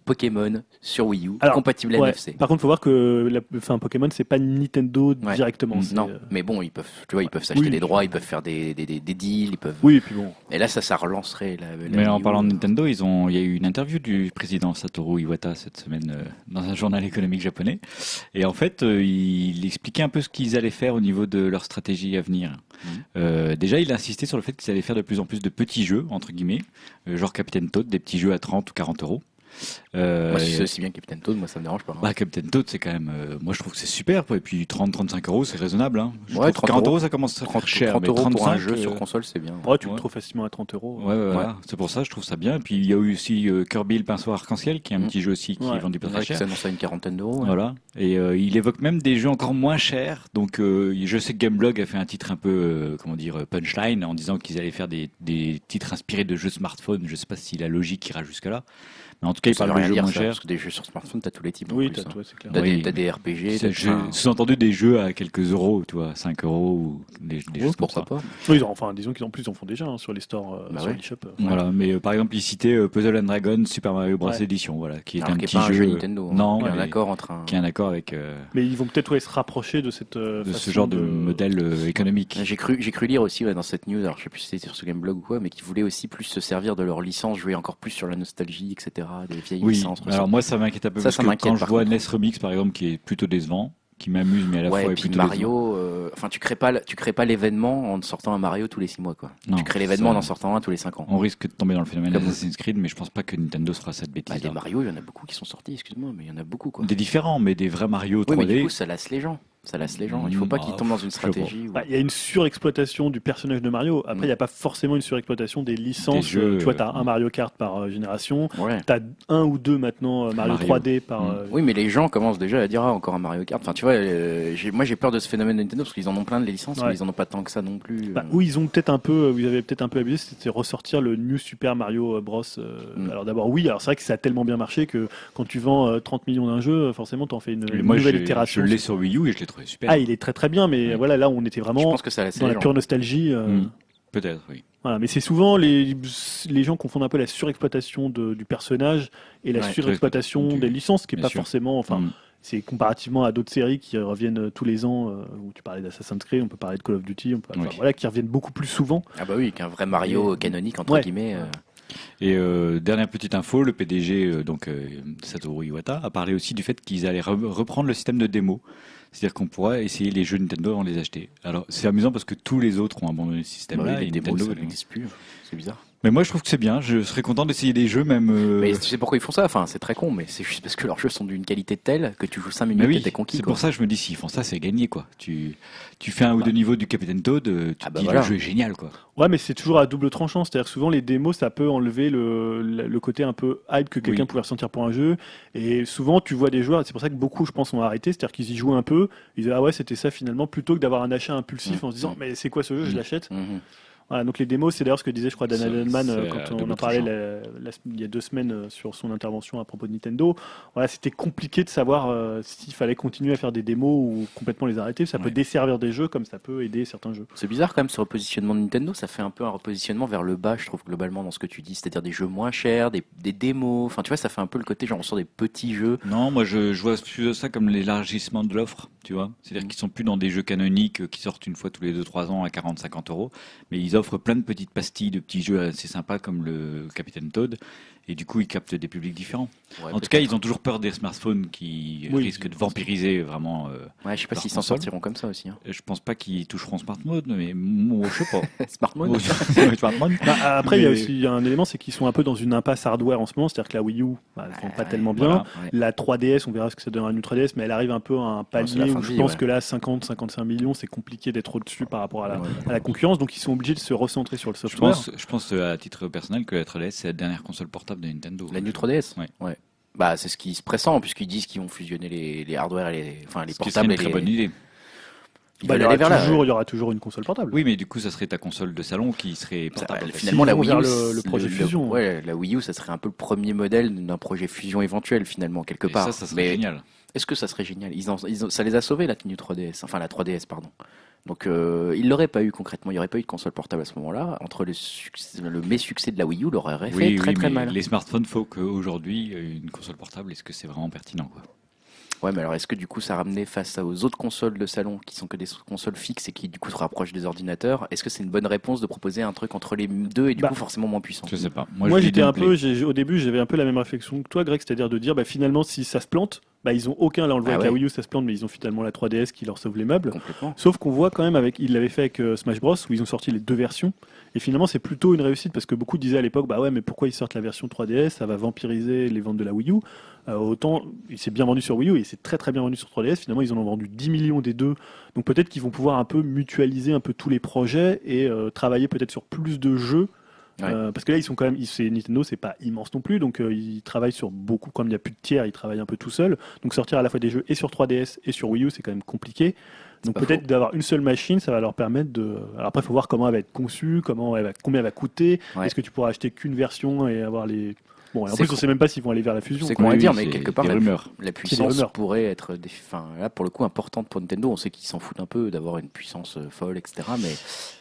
Pokémon sur Wii U, Alors, compatible Ouais. NFC. Par contre, faut voir que la, enfin, Pokémon c'est pas Nintendo Ouais. directement. Mm. Non, euh, mais bon, ils peuvent, tu vois, ils peuvent s'acheter Oui. des droits, ils peuvent faire des, des, des, des deals, ils peuvent. Oui, et puis bon. Et là, ça, ça relancerait la. la Mais en Wii U. parlant de Nintendo, ils ont, il y a eu une interview du président Satoru Iwata cette semaine euh, dans un journal économique japonais. Et en fait, euh, il expliquait un peu ce qu'ils allaient faire au niveau de leur stratégie à venir. Euh, déjà, il a insisté sur le fait qu'ils allaient faire de plus en plus de petits jeux, entre guillemets, euh, genre Captain Toad, des petits jeux à 30 ou 40 euros. Euh, Moi, si c'est aussi bien Captain Toad, moi, ça me dérange pas. hein. bah, Captain Toad, c'est quand même, euh, moi je trouve que c'est super. quoi. Et puis 30-35 euros, c'est raisonnable. Hein. Je Ouais, trouve que 30 40 euros, ça commence à 30, faire cher. 30 mais euros pour un 35, jeu sur euh, console, c'est bien. Ouais, tu le Ouais. trouves facilement à 30 euros. Ouais, c'est pour ça, je trouve ça bien. Et puis il y a eu aussi euh, Kirby le pinceau arc-en-ciel, qui est un Mm. petit jeu aussi qui Ouais. est vendu pas très qui cher. s'annonce à une quarantaine d'euros. ouais. Voilà. Et euh, il évoque même des jeux encore moins chers. Donc euh, je sais que Gameblog a fait un titre un peu, euh, comment dire, punchline, en disant qu'ils allaient faire des, des titres inspirés de jeux smartphone. Je sais pas si la logique ira jusque là. Mais en tout cas, il parle de jeux moins chers. Parce que des jeux sur smartphone, t'as tous les types. en Oui, t'as- hein. ouais, c'est clair. T'as Oui. des, RPG, t'as sous-entendu des jeux à quelques euros, tu vois, 5 euros ou des, des ouais, choses comme pourquoi ça. pas. Oui, ils ont- enfin, disons qu'ils en plus ils en font déjà hein, sur les stores, euh, Bah sur ouais. l'eShop. euh. Voilà, mais euh, par exemple, il citait euh, Puzzle and Dragon Super Mario Bros Ouais. Edition, voilà, qui est Alors un qui est petit un jeu, Nintendo. hein. non, Il y a un mais accord entre un. qui est un accord avec Mais ils vont peut-être se rapprocher de cette de ce genre de, modèle économique. J'ai cru, j'ai cru lire aussi dans cette news, alors je sais plus si c'était sur ce Gameblog ou quoi, mais qui voulaient aussi plus se servir de leur licence, jouer encore plus sur la nostalgie, etc. Des vieilles Oui, licences. alors moi ça m'inquiète un peu Ça, parce ça que quand je vois. NES Remix par exemple qui est plutôt décevant, qui m'amuse, mais à la ouais, fois et puis Mario, euh, enfin tu crées pas, tu crées pas l'événement en sortant un Mario tous les six mois quoi. Non, tu crées l'événement en sortant un tous les cinq ans. décevant. On risque de tomber dans le phénomène Comme- Assassin's Creed, mais je pense pas que Nintendo sera cette Bah, bêtise. des Mario, il y en a beaucoup qui sont sortis, excuse-moi, mais il y en a beaucoup quoi. Des différents, mais des vrais Mario 3D. Oui, mais du coup, ça lasse les gens. Ça lasse les gens. Il faut pas Mm, qu'ils tombent dans une stratégie. où- Bah, Il y a une surexploitation du personnage de Mario. Après, il Mm. n'y a pas forcément une surexploitation des licences. Des jeux, tu vois, tu as euh, un Mario Kart par euh, génération. Ouais. Tu as un ou deux maintenant euh, Mario, Mario. 3D par. Mm. euh, Oui, mais les gens commencent déjà à dire ah, encore un Mario Kart. Enfin, tu vois, euh, moi j'ai peur de ce phénomène de Nintendo parce qu'ils en ont plein de les licences, Ouais. mais ils en ont pas tant que ça non plus. Bah, où ils ont peut-être un peu, vous avez peut-être un peu abusé, c'était ressortir le New Super Mario Bros. euh, Mm. Alors d'abord, oui, alors c'est vrai que ça a tellement bien marché que quand tu vends euh, 30 millions d'un jeu, forcément, tu en fais une, moi, nouvelle j'ai- itération. je l'ai sur Wii U et je l'ai trouvé super. Ah, il est très très bien, mais voilà, là, on était je vraiment pense que ça laisse dans la pure nostalgie. euh, Mm. Peut-être, oui. Voilà, mais c'est souvent les, les gens confondent un peu la surexploitation de- du personnage et la Ouais, surexploitation du- des licences, qui est bien pas sûr. forcément. Enfin, Mm. c'est comparativement à d'autres séries qui reviennent euh, tous les ans. euh, où tu parlais d'Assassin's Creed, on peut parler de Call of Duty, on peut, enfin, Oui. voilà, qui reviennent beaucoup plus souvent. Ah bah oui, qu'un vrai Mario Et- canonique entre Ouais. guillemets. euh, Et euh, dernière petite info, le PDG euh, donc euh, Satoru Iwata a parlé aussi du fait qu'ils allaient re- reprendre le système de démo. C'est-à-dire qu'on pourra essayer les jeux Nintendo avant de les acheter. Alors c'est amusant parce que tous les autres ont abandonné ce bah système-là oui, et les démos, Nintendo. ça n'existe plus. C'est bizarre. Mais moi je trouve que c'est bien. Je serais content d'essayer des jeux même. euh, Mais tu sais pourquoi ils font ça Enfin, c'est très con, mais c'est juste parce que leurs jeux sont d'une qualité telle que tu joues 5 minutes et t'es conquis. c'est pour ça que je me dis s'ils font ça, c'est gagné quoi. Tu tu fais un ou deux niveaux du Capitaine Toad, euh, tu Ah te bah dis voilà. le jeu est génial quoi. Ouais, mais c'est toujours à double tranchant. C'est-à-dire que souvent les démos, ça peut enlever le, le côté un peu hype que quelqu'un Oui. pouvait ressentir pour un jeu. Et souvent, tu vois des joueurs, c'est pour ça que beaucoup, je pense, ont arrêté. C'est-à-dire qu'ils y jouent un peu. Ils disent, ah ouais, c'était ça finalement, plutôt que d'avoir un achat impulsif Mm. en se disant, Mm. mais c'est quoi ce jeu, je Mm. l'achète? Voilà, donc les démos, c'est d'ailleurs ce que disait, je crois, Dan Edelman euh, quand on double en parlait tranchant. la- la- il y a deux semaines euh, sur son intervention à propos de Nintendo. Voilà, c'était compliqué de savoir euh, s'il fallait continuer à faire des démos ou complètement les arrêter. Ça peut desservir des jeux comme ça peut aider certains jeux. C'est bizarre quand même ce repositionnement de Nintendo, ça fait un peu un repositionnement vers le bas, je trouve globalement dans ce que tu dis, c'est-à-dire des jeux moins chers, des, des démos, enfin tu vois, ça fait un peu le côté genre on sort des petits jeux. Non, moi je, je vois ça comme l'élargissement de l'offre, tu vois. C'est-à-dire Mm. qu'ils sont plus dans des jeux canoniques euh, qui sortent une fois tous les 2-3 ans à 40-50 euros, mais ils offrent plein de petites pastilles, de petits jeux assez sympas comme le Capitaine Toad, et du coup ils captent des publics différents. Ouais, en tout cas, ils ont toujours peur des smartphones qui Oui, risquent de vampiriser vraiment. euh, Ouais, je sais pas s'ils s'en sortiront comme ça aussi. Hein. je pense pas qu'ils toucheront Smart Mode, mais moi, je sais pas. Smart Mode. Moi, Smart Mode. Bah, après, il y a aussi il y a un élément, c'est qu'ils sont un peu dans une impasse hardware en ce moment. C'est-à-dire que la Wii U, bah, elle ne pas Ouais, tellement bien. Voilà. Ouais. La 3DS, on verra ce que ça donnera une 3DS, mais elle arrive un peu à un palier où je vie, pense ouais. que là, 50-55 millions, c'est compliqué d'être au-dessus par rapport à la, Ouais. à la concurrence. Donc, ils sont obligés de se recentrer sur le Je software. pense, je pense euh, à titre personnel que la 3DS c'est la dernière console portable de Nintendo. La New 3DS Ouais. Bah, c'est ce qui se pressent, puisqu'ils disent qu'ils vont fusionner les, les hardware et les, enfin, les portables une et très les... bonne idée. Bah, il, y aura là. toujours, il y aura toujours une console portable. Oui, mais du coup, ça serait ta console de salon qui serait portable. en fait. finalement, la Wii U, le- le c'est- projet fusion. ouais, la Wii U, ça serait un peu le premier modèle d'un projet fusion éventuel, finalement, quelque Et part. ça, ça serait Mais génial. est-ce que ça serait génial? Ils en- ils ont- Ça les a sauvés, la New 3DS, enfin la 3DS, pardon. Donc, euh, ils l'auraient pas eu concrètement. Il n'y aurait pas eu de console portable à ce moment-là. Entre le, succès, le mésuccès de la Wii U, leur aurait fait Oui, très oui, très mais mal. les smartphones, faut qu'aujourd'hui, une console portable, est-ce que c'est vraiment pertinent quoi? Ouais, mais alors est-ce que du coup ça ramenait face aux autres consoles de salon qui sont que des consoles fixes et qui du coup se rapprochent des ordinateurs? Est-ce que c'est une bonne réponse de proposer un truc entre les deux et du Bah, coup forcément moins puissant? Je sais pas. Moi, j'étais un peu, au début, j'avais un peu la même réflexion que toi, Greg, c'est-à-dire de dire, bah, finalement, si ça se plante, bah, ils ont aucun, là, on le voit Ah avec la. Wii U, ça se plante, mais ils ont finalement la 3DS qui leur sauve les meubles. Sauf qu'on voit quand même avec, ils l'avaient fait avec euh, Smash Bros où ils ont sorti les deux versions. Et finalement, c'est plutôt une réussite parce que beaucoup disaient à l'époque, bah ouais, mais pourquoi ils sortent la version 3DS Ça va vampiriser les ventes de la Wii U. Euh, autant, il s'est bien vendu sur Wii U et c'est très très bien vendu sur 3DS. Finalement, ils en ont vendu 10 millions des deux. Donc peut-être qu'ils vont pouvoir un peu mutualiser un peu tous les projets et euh, travailler peut-être sur plus de jeux. Ouais. Euh, parce que là, ils sont quand même, ils- c'est Nintendo, c'est pas immense non plus, donc euh, ils travaillent sur beaucoup. Comme il n'y a plus de tiers, ils travaillent un peu tout seuls. Donc sortir à la fois des jeux et sur 3DS et sur Wii U, c'est quand même compliqué. Donc peut-être d'avoir une seule machine, ça va leur permettre de. Alors après, il faut voir comment elle va être conçue, comment elle va, combien elle va coûter. Ouais. Est-ce que tu pourras acheter qu'une version et avoir les. Bon, et en plus, on sait même pas s'ils vont aller vers la fusion. C'est à Oui, dire, mais quelque part, des la, rumeurs. la puissance pourrait être, des, enfin, là, pour le coup, importante pour Nintendo. On sait qu'ils s'en foutent un peu d'avoir une puissance euh, folle, etc. Mais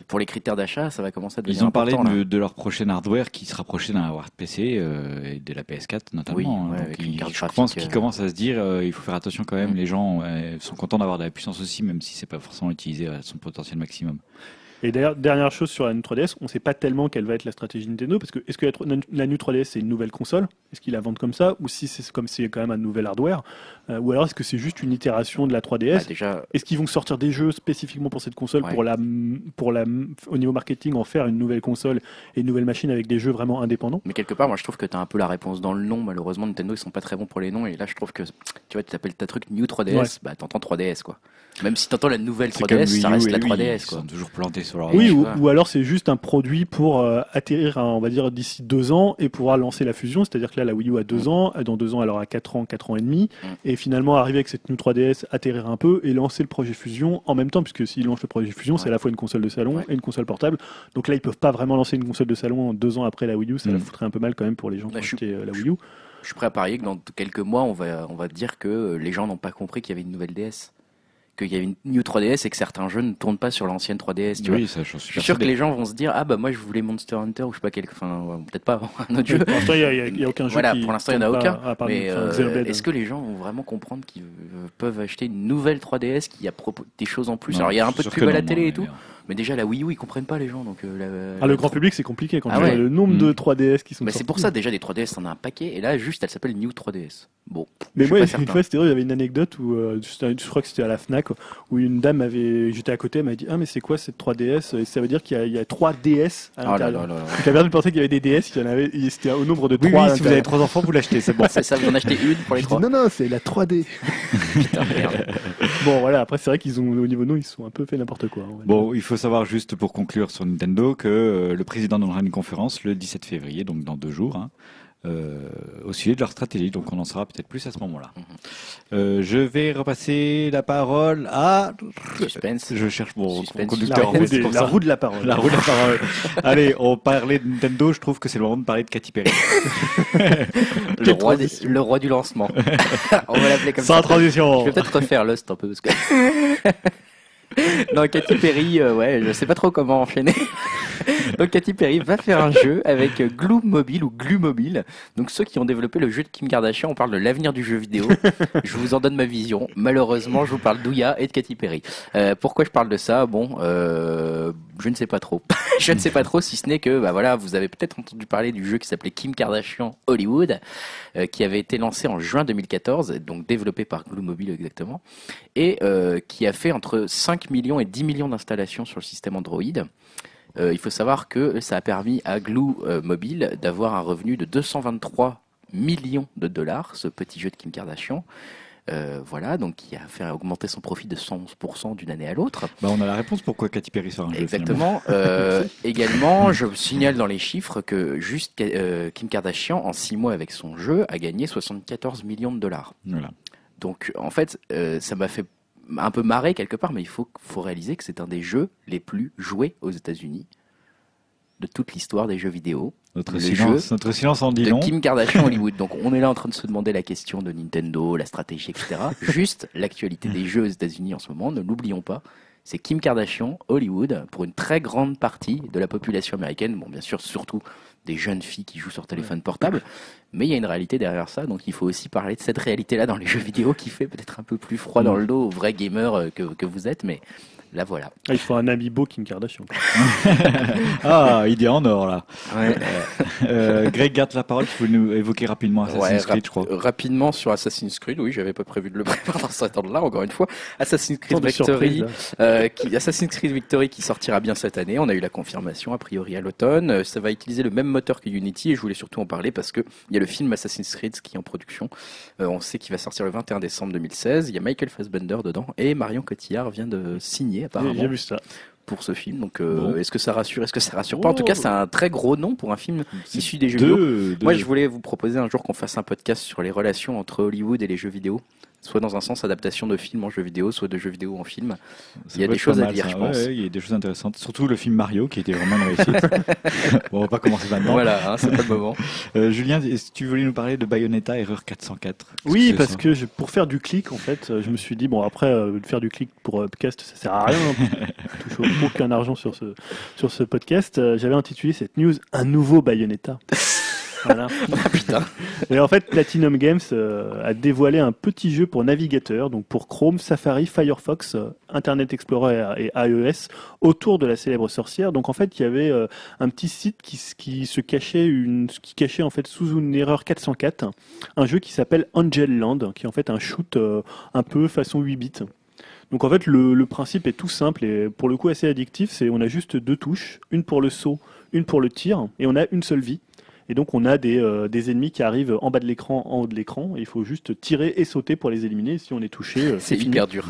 pour les critères d'achat, ça va commencer à devenir Ils ont parlé de, de leur prochain hardware qui se rapprochait d'un hardware PC euh, et de la PS4 notamment. Oui, hein. ouais, Donc, ils- je graphique, pense qu'ils euh, commencent à se dire euh, il faut faire attention quand même. Mm. Les gens euh, sont contents d'avoir de la puissance aussi, même si c'est pas forcément utilisé à son potentiel maximum. Et d'ailleurs, dernière chose sur la New 3DS, on ne sait pas tellement quelle va être la stratégie Nintendo, parce que est-ce que la, New 3DS c'est une nouvelle console? Est-ce qu'ils la vendent comme ça? Ou si c'est comme c'est quand même un nouvel hardware? Euh, Ou alors est-ce que c'est juste une itération de la 3DS Bah, déjà, Est-ce qu'ils vont sortir des jeux spécifiquement pour cette console Ouais. pour la, pour la, au niveau marketing, en faire une nouvelle console et une nouvelle machine avec des jeux vraiment indépendants? Mais quelque part, moi je trouve que tu as un peu la réponse dans le nom. Malheureusement, Nintendo ils sont pas très bons pour les noms. Et là, je trouve que tu vois, tu t'appelles ta truc New 3DS, Ouais. bah t'entends 3DS quoi. Même si t'entends la nouvelle C'est comme 3DS, ça reste et la Wii, 3DS Ils quoi. sont toujours plantés sur leur Oui, ou, alors c'est juste un produit pour euh, atterrir, à, on va dire, d'ici deux ans et pouvoir lancer la fusion. C'est-à-dire que là, la Wii U a deux Mm. ans, dans deux ans, elle aura quatre ans, quatre ans et demi. Mm. Et finalement, arriver avec cette New 3DS, atterrir un peu et lancer le projet fusion en même temps, puisque s'ils lancent le projet fusion, c'est à la fois une console de salon Ouais. et une console portable. Donc là, ils peuvent pas vraiment lancer une console de salon deux ans après la Wii U. Ça la Mm. foutrait un peu mal quand même pour les gens qui Bah, ont suis- acheté euh, la Wii U. Je suis prêt à parier que dans quelques mois, on va, on va dire que les gens n'ont pas compris qu'il y avait une nouvelle DS. Qu'il y avait une New 3DS et que certains jeux ne tournent pas sur l'ancienne 3DS. Tu vois. Oui, ça, suis Je suis sûr que les gens vont se dire Ah bah moi je voulais Monster Hunter ou je sais pas quel. Enfin, ouais, peut-être pas un autre jeu. Pour l'instant, il n'y a, a- a aucun jeu Voilà, qui pour l'instant, il n'y en a aucun. à Mais euh, est-ce que les gens vont vraiment comprendre qu'ils euh, peuvent acheter une nouvelle 3DS qui a des choses en plus? Non, Alors il y a un peu de pub que à la télé et tout. Mais déjà la Wii U ils comprennent pas les gens donc euh, la- Ah, le la- grand public, c'est compliqué quand Ah tu vois le nombre de 3DS qui sont Bah, c'est pour ça déjà des 3DS t'en as un paquet et là juste elle s'appelle New 3DS. Bon. Mais moi, une fois, c'était il y avait une anecdote où, euh, je crois que c'était à la Fnac, où une dame avait, j'étais à côté, elle m'a dit, ah, mais c'est quoi cette 3DS? Et ça veut dire qu'il y a, y a 3 DS à Oh là l'intérieur. là là là. Donc, la personne pensait qu'il y avait des DS, il y en avait, c'était au nombre de Oui, 3 oui, si vous avez trois enfants, vous l'achetez, c'est bon. C'est ça, vous en achetez une pour les Je dis, trois. non, non, c'est la 3D. Putain, merde. bon, voilà, après, c'est vrai qu'ils ont, au niveau nous, ils se sont un peu fait n'importe quoi. on. Bon, il faut savoir juste pour conclure sur Nintendo que euh, le président donnera une conférence le 17 février, donc dans deux jours, hein, euh, au sujet de leur stratégie. Donc on en saura peut-être plus à ce moment-là. Mhm. Euh, je vais repasser la parole à. Suspense. Je cherche mon, Suspense. la, conducteur. en roue des- la roue de la parole. La roue de la parole. Allez, on parlait de Nintendo. Je trouve que c'est le moment de parler de Katy Perry. Le roi, des- le roi du lancement. On va l'appeler comme Sans ça. transition. Je vais peut-être refaire Lost un peu parce que. non, Katy Perry, euh, ouais, je sais pas trop comment enchaîner. Donc Katy Perry va faire un jeu avec Glue Mobile ou Glue Mobile. Donc ceux qui ont développé le jeu de Kim Kardashian, on parle de l'avenir du jeu vidéo. je vous en donne ma vision. Malheureusement, je vous parle d'Ouya et de Katy Perry. Euh, pourquoi je parle de ça? Bon, euh, je ne sais pas trop. je ne sais pas trop, si ce n'est que, bah voilà, vous avez peut-être entendu parler du jeu qui s'appelait Kim Kardashian Hollywood, euh, qui avait été lancé en juin 2014, donc développé par Glue Mobile exactement, et euh, qui a fait entre 5 millions et 10 millions d'installations sur le système Android. Euh, il faut savoir que ça a permis à Glue euh, Mobile d'avoir un revenu de 223 millions de dollars, ce petit jeu de Kim Kardashian. Euh, voilà, donc qui a fait augmenter son profit de 111% d'une année à l'autre. Bah, on a la réponse pourquoi Katy Perry sort un jeu. Exactement. Euh, également, je signale dans les chiffres que juste euh, Kim Kardashian, en 6 mois avec son jeu, a gagné 74 millions de dollars. Voilà. Donc, en fait, ça m'a fait un peu marrer quelque part, mais il faut, faut réaliser que c'est un des jeux les plus joués aux États-Unis de toute l'histoire des jeux vidéo. Notre Le silence, notre silence en dit de long. Kim Kardashian Hollywood. Donc on est là en train de se demander la question de Nintendo, la stratégie, etc. Juste l'actualité des jeux aux États-Unis en ce moment, ne l'oublions pas. C'est Kim Kardashian Hollywood pour une très grande partie de la population américaine. Bon, bien sûr, surtout des jeunes filles qui jouent sur téléphone portable. Mais il y a une réalité derrière ça, donc il faut aussi parler de cette réalité-là dans les jeux vidéo qui fait peut-être un peu plus froid dans le dos aux vrais gamers euh, que, que vous êtes, mais là voilà. Ah, il faut un amiibo Kim Kardashian. Ah, idée en or là. Ouais. Euh, Greg garde la parole. Tu veux nous évoquer rapidement Assassin's Ouais, Creed, je crois. Euh, Rapidement sur Assassin's Creed, oui, j'avais pas prévu de le préparer dans cet ordre-là, encore une fois. Assassin's Creed Victory, euh, qui, Assassin's Creed Victory qui sortira bien cette année. On a eu la confirmation a priori à l'automne. Euh, Ça va utiliser le même moteur que Unity et je voulais surtout en parler parce que il y a le film Assassin's Creed qui est en production. Euh, on sait qu'il va sortir le 21 décembre 2016. Il y a Michael Fassbender dedans et Marion Cotillard vient de signer Apparemment j'ai vu ça. pour ce film. Donc euh, Bon. est-ce que ça rassure Est-ce que ça rassure pas? En tout Oh. cas, c'est un très gros nom pour un film issu des jeux vidéo. Deux. Moi, je voulais vous proposer un jour qu'on fasse un podcast sur les relations entre Hollywood et les jeux vidéo. Soit dans un sens adaptation de films en jeux vidéo, soit de jeux vidéo en film. Ça il y a des choses à dire, ça. je pense. Ouais, ouais, il y a des choses intéressantes. Surtout le film Mario qui était vraiment une réussite. bon, on va pas commencer maintenant. Voilà, hein, c'est pas le moment. Euh, Julien, est-ce que tu voulais nous parler de Bayonetta Erreur 404 Oui, parce que je- pour faire du clic, en fait, euh, je me suis dit, bon, après, euh, faire du clic pour euh, podcast, ça sert à rien. Je touche aucun argent sur ce, sur ce podcast. Euh, J'avais intitulé cette news Un nouveau Bayonetta. Voilà. Ah putain. Et en fait, Platinum Games euh, a dévoilé un petit jeu pour navigateur, donc pour Chrome, Safari, Firefox, euh, Internet Explorer et iOS, autour de la célèbre sorcière. Donc en fait, il y avait euh, un petit site qui se cachait, une, qui cachait en fait sous une erreur 404, un jeu qui s'appelle Angel Land, qui est en fait un shoot euh, un peu façon 8 bits. Donc en fait, le, le principe est tout simple et pour le coup assez addictif. C'est on a juste deux touches, une pour le saut, une pour le tir, et on a une seule vie. Et donc on a des, euh, des ennemis qui arrivent en bas de l'écran, en haut de l'écran. et Il faut juste tirer et sauter pour les éliminer. Si on est touché, euh, C'est hyper dur.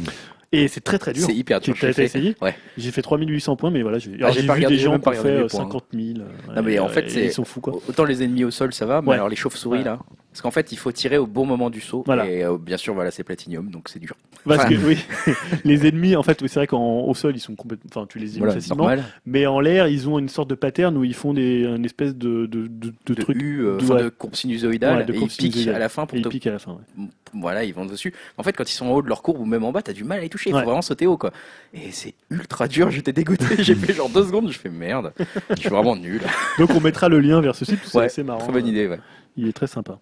Et c'est très très dur. C'est hyper dur. T'as essayé Ouais. J'ai fait 3800 points, mais voilà, j'ai Ah, vu des gens qui ont fait regardé euh, les points. 50 000. euh, Non, mais en fait, ils sont fous quoi. Autant les ennemis au sol, ça va, mais Ouais. alors les chauves-souris Ouais. là. Parce qu'en fait, il faut tirer au bon moment du saut. Voilà. Et euh, bien sûr, voilà, c'est Platinium, donc c'est dur. Parce que oui, les ennemis, en fait, oui, c'est vrai qu'au sol, ils sont complètement, enfin, tu les élimines Voilà, facilement. normal. Mais en l'air, ils ont une sorte de pattern où ils font des, une espèce de, de, de, de De truc. U, euh, de- ouais. de courbe sinusoïdale, Ouais, de et courbe ils piquent sinusoïdale. à la fin Et pour ils te... piquent à la fin. ouais. Voilà, ils vont dessus. En fait, quand ils sont en haut de leur courbe ou même en bas, t'as du mal à y toucher. Il faut vraiment sauter haut, quoi. Et c'est ultra dur. J'étais dégoûté. J'ai fait genre deux secondes. Je fais merde. Je suis vraiment nul. Donc on mettra le lien vers ce site, c'est marrant. Très bonne idée, ouais. Il est très sympa.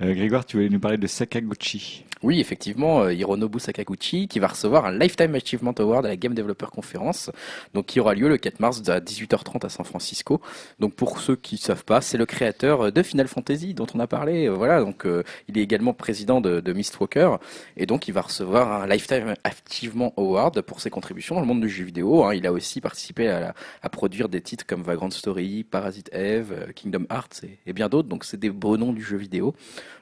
Euh, Grégoire, tu voulais nous parler de Sakaguchi. Oui, effectivement, euh, Hironobu Sakaguchi qui va recevoir un Lifetime Achievement Award à la Game Developer Conference, donc qui aura lieu le 4 mars à 18h30 à San Francisco. Donc pour ceux qui ne savent pas, c'est le créateur de Final Fantasy dont on a parlé. Euh, Voilà, donc euh, il est également président de, de Mistwalker et donc il va recevoir un Lifetime Achievement Award pour ses contributions dans le monde du jeu vidéo. hein. Il a aussi participé à, la- à produire des titres comme Vagrant Story, Parasite Eve, euh, Kingdom Hearts et, et bien d'autres. Donc c'est des beaux noms du jeu vidéo.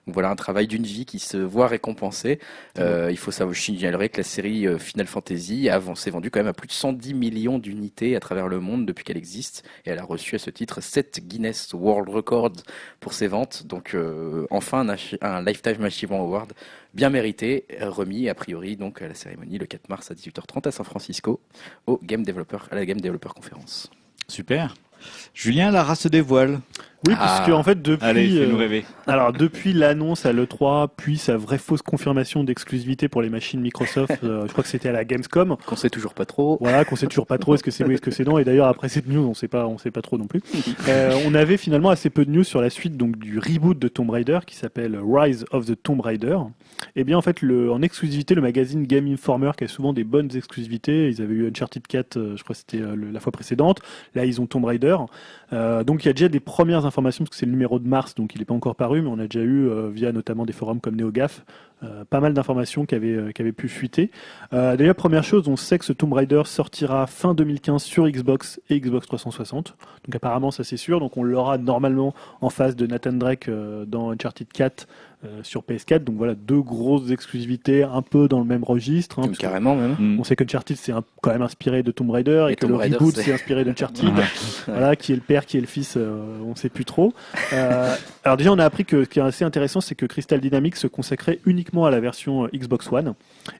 Donc voilà un travail d'une vie qui se voit récompensé. Euh, il faut savoir, je signalerai que la série euh, Final Fantasy a avancé- s'est vendue quand même à plus de 110 millions d'unités à travers le monde depuis qu'elle existe. Et elle a reçu à ce titre 7 Guinness World Records pour ses ventes. Donc euh, enfin un, Lifetime Achievement Award bien mérité, remis a priori donc à la cérémonie le 4 mars à 18h30 à San Francisco au Game Developer, à la Game Developer Conference. Super. Julien, la race se dévoile. Oui, Ah. puisque en fait depuis, Allez, fais-nous euh, rêver. alors depuis l'annonce à l'E3, puis sa vraie fausse confirmation d'exclusivité pour les machines Microsoft, euh, je crois que c'était à la Gamescom. Qu'on sait toujours pas trop. Voilà, qu'on sait toujours pas trop est-ce que c'est oui, est-ce que c'est non. Et d'ailleurs après cette news, on sait pas, on sait pas trop non plus. Euh, on avait finalement assez peu de news sur la suite donc du reboot de Tomb Raider qui s'appelle Rise of the Tomb Raider. Et bien en fait, le, en exclusivité, le magazine Game Informer qui a souvent des bonnes exclusivités. Ils avaient eu Uncharted 4, euh, je crois que c'était euh, la fois précédente. Là, ils ont Tomb Raider. Euh, donc il y a déjà des premières informations parce que c'est le numéro de mars, donc il n'est pas encore paru, mais on a déjà eu euh, via notamment des forums comme NeoGaf. Euh, pas mal d'informations qui avaient, euh, qui avaient pu fuiter. Euh, D'ailleurs, première chose, on sait que ce Tomb Raider sortira fin 2015 sur Xbox et Xbox 360. Donc apparemment, ça c'est sûr. Donc on l'aura normalement en face de Nathan Drake euh, dans Uncharted 4 euh, sur PS4. Donc voilà, deux grosses exclusivités un peu dans le même registre. hein, Carrément même. On sait qu'Uncharted c'est quand même inspiré de Tomb Raider et, Et que Tomb le Raider, reboot c'est- inspiré d'Uncharted. voilà, qui est le père, qui est le fils, on sait plus trop. Alors déjà, on a appris que ce qui est assez intéressant, c'est que Crystal Dynamics se consacrait uniquement à la version euh, Xbox One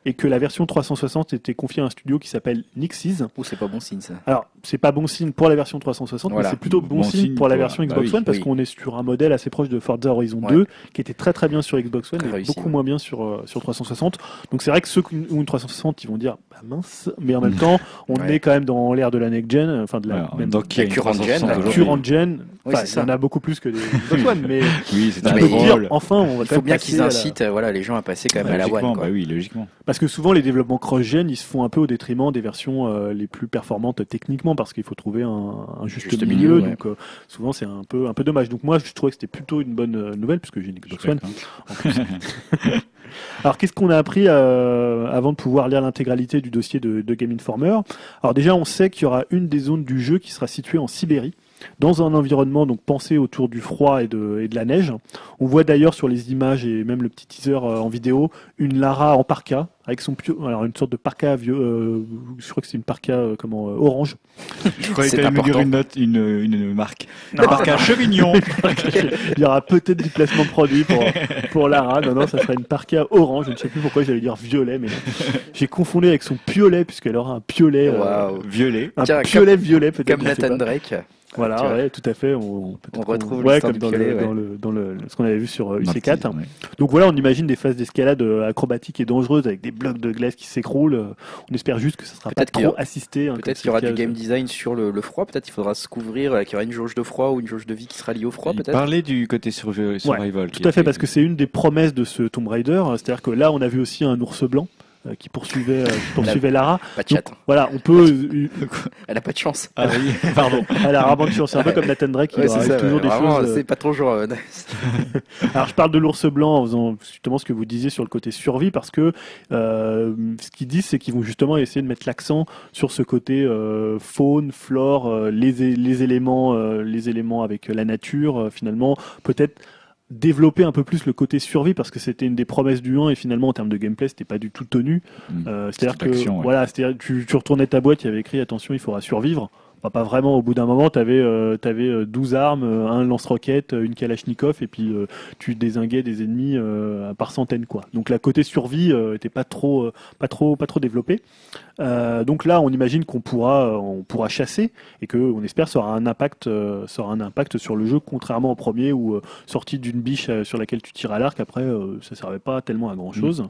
et que la version 360 était confiée à un studio qui s'appelle Nixis. Ou c'est pas bon signe ça. Alors, c'est pas bon signe pour la version 360, Voilà. mais c'est plutôt bon, Bon signe pour la version bah Xbox oui, One parce oui. qu'on est sur un modèle assez proche de Forza Horizon Ouais. 2 qui était très très bien sur Xbox One Très et réussi, beaucoup ouais. moins bien sur, euh, sur 360. Donc c'est vrai que ceux qui ont une 360, ils vont dire bah mince, mais en même temps, on Ouais. est quand même dans l'ère de la next gen, enfin de la Alors, même une current gen, 360 la aujourd'hui current gen. Oui, Enfin, c'est il y en ça. a beaucoup plus que des Xbox One, mais Oui, c'est enfin, on va Il faut bien qu'ils incitent euh, voilà, les gens à passer quand même à la one. quoi. bah oui, logiquement. Parce que souvent les développements cross-gen, ils se font un peu au détriment des versions euh, les plus performantes techniquement, parce qu'il faut trouver un, un juste, Juste milieu. milieu, ouais. Donc euh, souvent c'est un peu un peu dommage. Donc moi je trouvais que c'était plutôt une bonne euh, nouvelle puisque j'ai une Xbox One. Hein. Alors qu'est-ce qu'on a appris euh, avant de pouvoir lire l'intégralité du dossier de, de Game Informer? Alors déjà on sait qu'il y aura une des zones du jeu qui sera située en Sibérie. Dans un environnement donc pensé autour du froid et de, et de la neige. On voit d'ailleurs sur les images et même le petit teaser euh, en vidéo une Lara en parka avec son pio- alors une sorte de parka vieux, euh, je crois que c'est une parka euh, comment euh, orange. Je croyais que me dire une note, une, une marque. Non. Parc Chevignon. Il y aura peut-être du placement de produit pour, pour Lara. Non, non, ça sera une parka orange. Je ne sais plus pourquoi j'allais dire violet, mais j'ai confondu avec son piolet, puisqu'elle aura un piolet. euh, Waouh. Violet. un Tiens, piolet violet peut-être. Comme Nathan pas. Drake. Voilà, ouais, tout à fait. On, peut-être On retrouve ouais, l'histoire comme dans, piolet, le, ouais. dans, le, dans le, ce qu'on avait vu sur euh, Dans le UC4. teaser, ouais. Donc voilà, on imagine des phases d'escalade euh, acrobatiques et dangereuses avec des blocs de glace qui s'écroulent. Euh, On espère juste que ça sera pas trop assisté. hein, Peut-être qu'il y aura du game euh, design sur le, le froid. Peut-être qu'il faudra se couvrir, euh, qu'il y aura une jauge de froid ou une jauge de vie qui sera liée au froid. Il Peut-être. parlait du côté survi- survival. Tout à fait, était- parce que c'est une des promesses de ce Tomb Raider. euh, C'est-à-dire que là, on a vu aussi un ours blanc euh, qui poursuivait, euh, qui poursuivait Lara. Pas de Donc, chat. voilà, on peut. euh, Elle a pas de chance. Ah oui, pardon. Elle a rarement de chance. C'est un peu comme Nathan Drake qui Ouais, ça, toujours ouais. des Vraiment, choses. euh, C'est pas toujours. euh, Alors je parle de l'ours blanc en faisant justement ce que vous disiez sur le côté survie parce que euh, ce qu'ils disent c'est qu'ils vont justement essayer de mettre l'accent sur ce côté euh, faune, flore, euh, les, éléments, euh, les éléments avec la nature euh, finalement peut-être développer un peu plus le côté survie parce que c'était une des promesses du 1 et finalement en termes de gameplay c'était pas du tout tenu Mm. euh, c'est-à-dire que ouais. voilà c'est-à-dire tu, tu retournais ta boîte il y avait écrit attention il faudra survivre Enfin, pas vraiment au bout d'un moment tu avais, 12 armes euh, un lance-roquette euh, une kalachnikov et puis euh, tu désinguais des ennemis euh, par centaines quoi. Donc la côté survie euh, était pas trop pas trop pas trop développé. Euh, donc là on imagine qu'on pourra on pourra chasser et que on espère ça aura un impact ça aura un impact sur le jeu contrairement au premier où sorti d'une biche sur laquelle tu tires à l'arc après ça servait pas tellement à grand chose.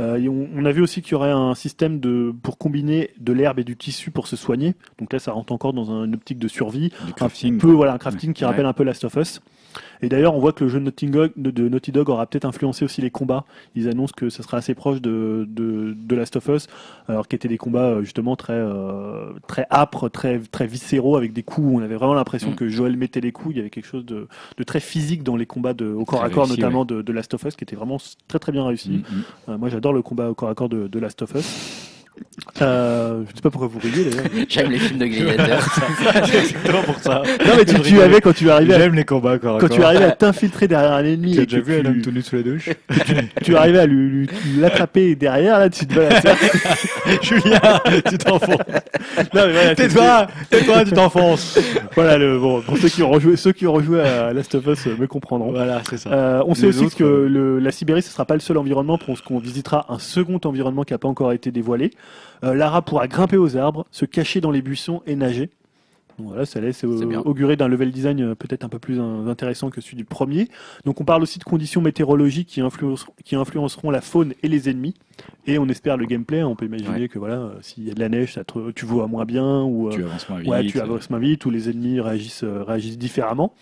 Euh, on, on a vu aussi qu'il y aurait un système de pour combiner de l'herbe et du tissu pour se soigner. Donc là ça rentre encore dans un- une optique de survie Du crafting. un peu voilà un crafting qui Ouais. rappelle un peu Last of Us. Et d'ailleurs, on voit que le jeu de Naughty Dog, de, de Naughty Dog aura peut-être influencé aussi les combats. Ils annoncent que ça sera assez proche de, de, de Last of Us, alors qui étaient des combats euh, justement très euh, très âpres, très très viscéraux, avec des coups. où On avait vraiment l'impression Mm. que Joel mettait les coups. Il y avait quelque chose de, de très physique dans les combats de, au corps Très à corps, réussi, notamment de, de Last of Us, qui était vraiment très très bien réussi. Mm, mm. Euh, moi, j'adore le combat au corps à corps de, de Last of Us. Euh, je sais pas pourquoi vous riez d'ailleurs. J'aime les films de gladiateurs. C'est exactement pour ça. Non mais tu, tu avais quand tu arrivais à J'aime les combats corps à quand tu arrives à t'infiltrer derrière un ennemi Tu as et déjà que vu un tu- homme tout nu sous la douche tu arrivais à lui- lui- l'attraper derrière, là, tu te balances. Julien, tu t'enfonces. Non, mais voilà, Tais-toi, tais-toi, tu t'enfonces. Voilà, le, bon, pour ceux qui ont rejoué, ceux qui ont rejoué à Last of Us euh, me comprendront. Voilà, c'est ça. Euh, on sait Les aussi autres, que euh, le- la Sibérie, ce sera pas le seul environnement pour ce qu'on visitera un second environnement qui n'a pas encore été dévoilé. Euh, Lara pourra grimper aux arbres, se cacher dans les buissons et nager. Voilà, ça laisse euh, augurer d'un level design euh, peut-être un peu plus euh, intéressant que celui du premier. Donc on parle aussi de conditions météorologiques qui, influenceront- qui influenceront la faune et les ennemis. Et on espère le gameplay. On peut imaginer Ouais. que voilà, s'il y a de la neige, ça te- tu vois moins bien ou Tu avances moins vite. Ouais, tu avances moins vite ou les ennemis réagissent, réagissent différemment.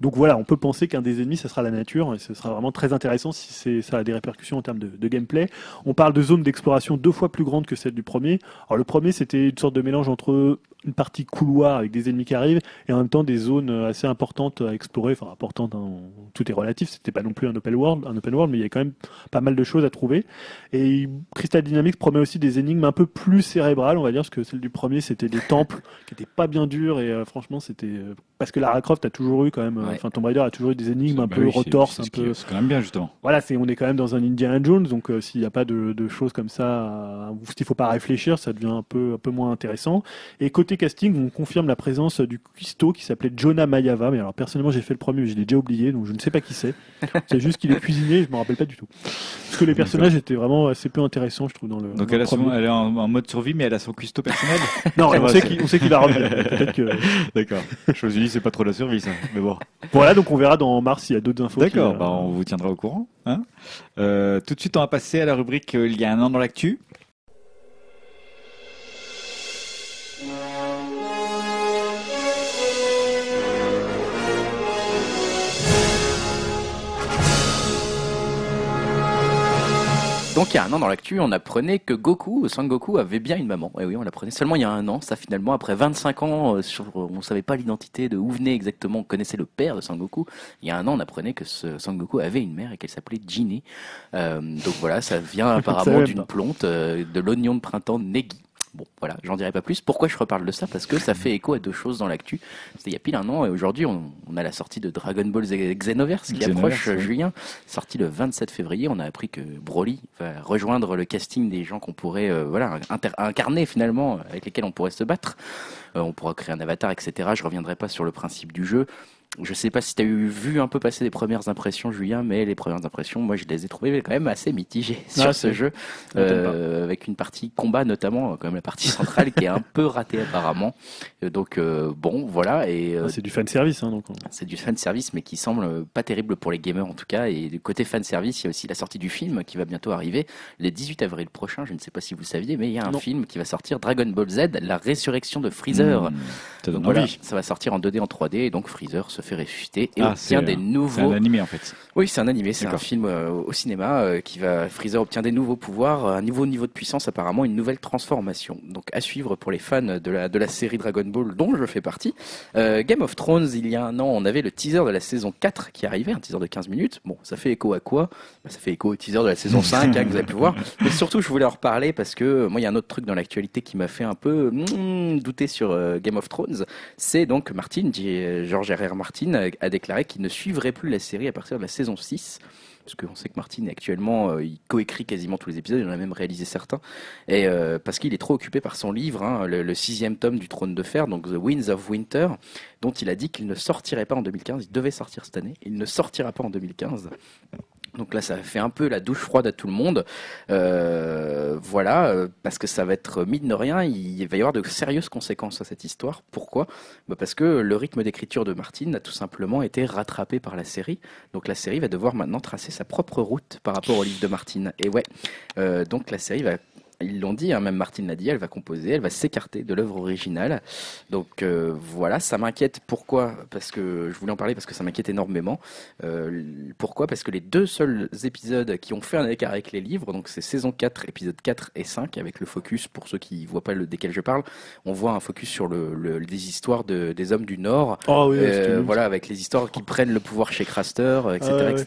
Donc voilà, on peut penser qu'un des ennemis, ça sera la nature, et ce sera vraiment très intéressant si ça a des répercussions en termes de, de gameplay. On parle de zones d'exploration deux fois plus grandes que celle du premier. Alors le premier, c'était une sorte de mélange entre une partie couloir avec des ennemis qui arrivent et en même temps des zones assez importantes à explorer. Enfin, importantes, hein, tout est relatif. C'était pas non plus un open world, un open world, mais il y a quand même pas mal de choses à trouver. Et Crystal Dynamics promet aussi des énigmes un peu plus cérébrales, on va dire, parce que celle du premier, c'était des temples qui étaient pas bien durs et euh, franchement, c'était euh, parce que Lara Croft a toujours eu quand même, euh, Ouais. enfin Tomb Raider a toujours eu des énigmes un Bah peu oui, retorses, un peu. C'est quand même bien, justement. Voilà, c'est on est quand même dans un Indiana Jones, donc euh, s'il n'y a pas de, de choses comme ça, euh, où il faut pas réfléchir, ça devient un peu un peu moins intéressant. Et côté casting, on confirme la présence du cuistot qui s'appelait Jonah Mayava, mais alors personnellement j'ai fait le premier, mais je l'ai déjà oublié, donc je ne sais pas qui c'est. c'est juste qu'il est cuisinier, je me rappelle pas du tout. Parce que les personnages étaient vraiment assez peu intéressants, je trouve dans le. Donc dans elle, le a son- premier. elle est en, en mode survie, mais elle a son cuistot personnel. Non, on sait qu'il on sait qu'il va revenir. Que D'accord. Suis dit, c'est pas trop la survie, ça. Mais bon. voilà, donc on verra dans mars s'il y a d'autres infos. D'accord, euh, bah, on vous tiendra au courant. Hein Euh, tout de suite, on va passer à la rubrique euh, Il y a un an dans l'actu. Donc il y a un an dans l'actu, on apprenait que Goku, Sangoku, avait bien une maman. Et oui, on l'apprenait seulement il y a un an. Ça finalement, après 25 ans, euh, sur, on savait pas l'identité de où venait exactement, on connaissait le père de Sangoku. Il y a un an, on apprenait que ce Sangoku avait une mère et qu'elle s'appelait. Euh, donc voilà, ça vient apparemment d'une plante, euh, de l'oignon de printemps Negi. Bon, voilà, j'en dirai pas plus. Pourquoi je reparle de ça? Parce que ça fait écho à deux choses dans l'actu. C'était il y a pile un an et aujourd'hui, on, on a la sortie de Dragon Ball Z- Xenoverse qui Xenoverse, approche, oui. Julien. Sorti le 27 février, on a appris que Broly va rejoindre le casting des gens qu'on pourrait euh, voilà, incarner finalement, avec lesquels on pourrait se battre. Euh, on pourra créer un avatar, etc. Je reviendrai pas sur le principe du jeu. Je sais pas si tu as eu vu un peu passer les premières impressions, Julien, mais les premières impressions, moi, je les ai trouvées quand même assez mitigées sur Ah, ce jeu, euh, avec une partie combat notamment, quand même la partie centrale qui est un peu ratée apparemment. Euh, Donc euh, bon, voilà, et euh, Ah, c'est du fan service, hein, donc. on- c'est du fan service, mais qui semble pas terrible pour les gamers en tout cas. Et du côté fan service, il y a aussi la sortie du film qui va bientôt arriver le 18 avril prochain. Je ne sais pas si vous le saviez, mais il y a un Non. film qui va sortir, Dragon Ball Z, la résurrection de Freezer. Mmh, Donc voilà, envie. ça va sortir en 2D, en 3D, et donc Freezer se fait ressusciter et Ah, obtient des un- C'est un nouveaux. animé en fait. Oui, c'est un animé, c'est un film euh, au cinéma euh, qui va. Freezer obtient des nouveaux pouvoirs, un nouveau niveau de puissance, apparemment une nouvelle transformation. Donc à suivre pour les fans de la de la série Dragon Ball, dont je fais partie. Euh, Game of Thrones, il y a un an, on avait le teaser de la saison 4 qui arrivait, un teaser de 15 minutes. Bon, ça fait écho à quoi? Bah, Ça fait écho au teaser de la saison 5 hein, que vous avez pu voir. Mais surtout, je voulais en reparler parce que euh, moi, il y a un autre truc dans l'actualité qui m'a fait un peu mm, douter sur euh, Game of Thrones. C'est donc Martin, J- George R.R. Martin, a- a déclaré qu'il ne suivrait plus la série à partir de la saison 6. Parce qu'on sait que Martin, actuellement, euh, il coécrit quasiment tous les épisodes, il en a même réalisé certains. Et euh, parce qu'il est trop occupé par son livre, hein, le, le sixième tome du Trône de Fer, donc The Winds of Winter, dont il a dit qu'il ne sortirait pas en 2015. Il devait sortir cette année. Il ne sortira pas en 2015. Donc là, ça fait un peu la douche froide à tout le monde. Euh, voilà, euh, parce que ça va être, mine de rien, il va y avoir de sérieuses conséquences à cette histoire. Pourquoi? Bah Parce que le rythme d'écriture de Martin a tout simplement été rattrapé par la série. Donc la série va devoir maintenant tracer sa propre route par rapport au livre de Martin. Et ouais, euh, donc la série va ils l'ont dit, hein, même Martin l'a dit, elle va composer, elle va s'écarter de l'œuvre originale. Donc euh, voilà, ça m'inquiète. Pourquoi? Parce que je voulais en parler parce que ça m'inquiète énormément. Euh, pourquoi? Parce que les deux seuls épisodes qui ont fait un écart avec les livres, donc c'est saison 4, épisode 4 et 5, avec le focus, pour ceux qui ne voient pas le, desquels je parle, on voit un focus sur le, le- des histoires de, des hommes du Nord, Oh oui, euh, voilà, avec les histoires qui prennent le pouvoir chez Craster, euh, etc., Ah ouais, ouais.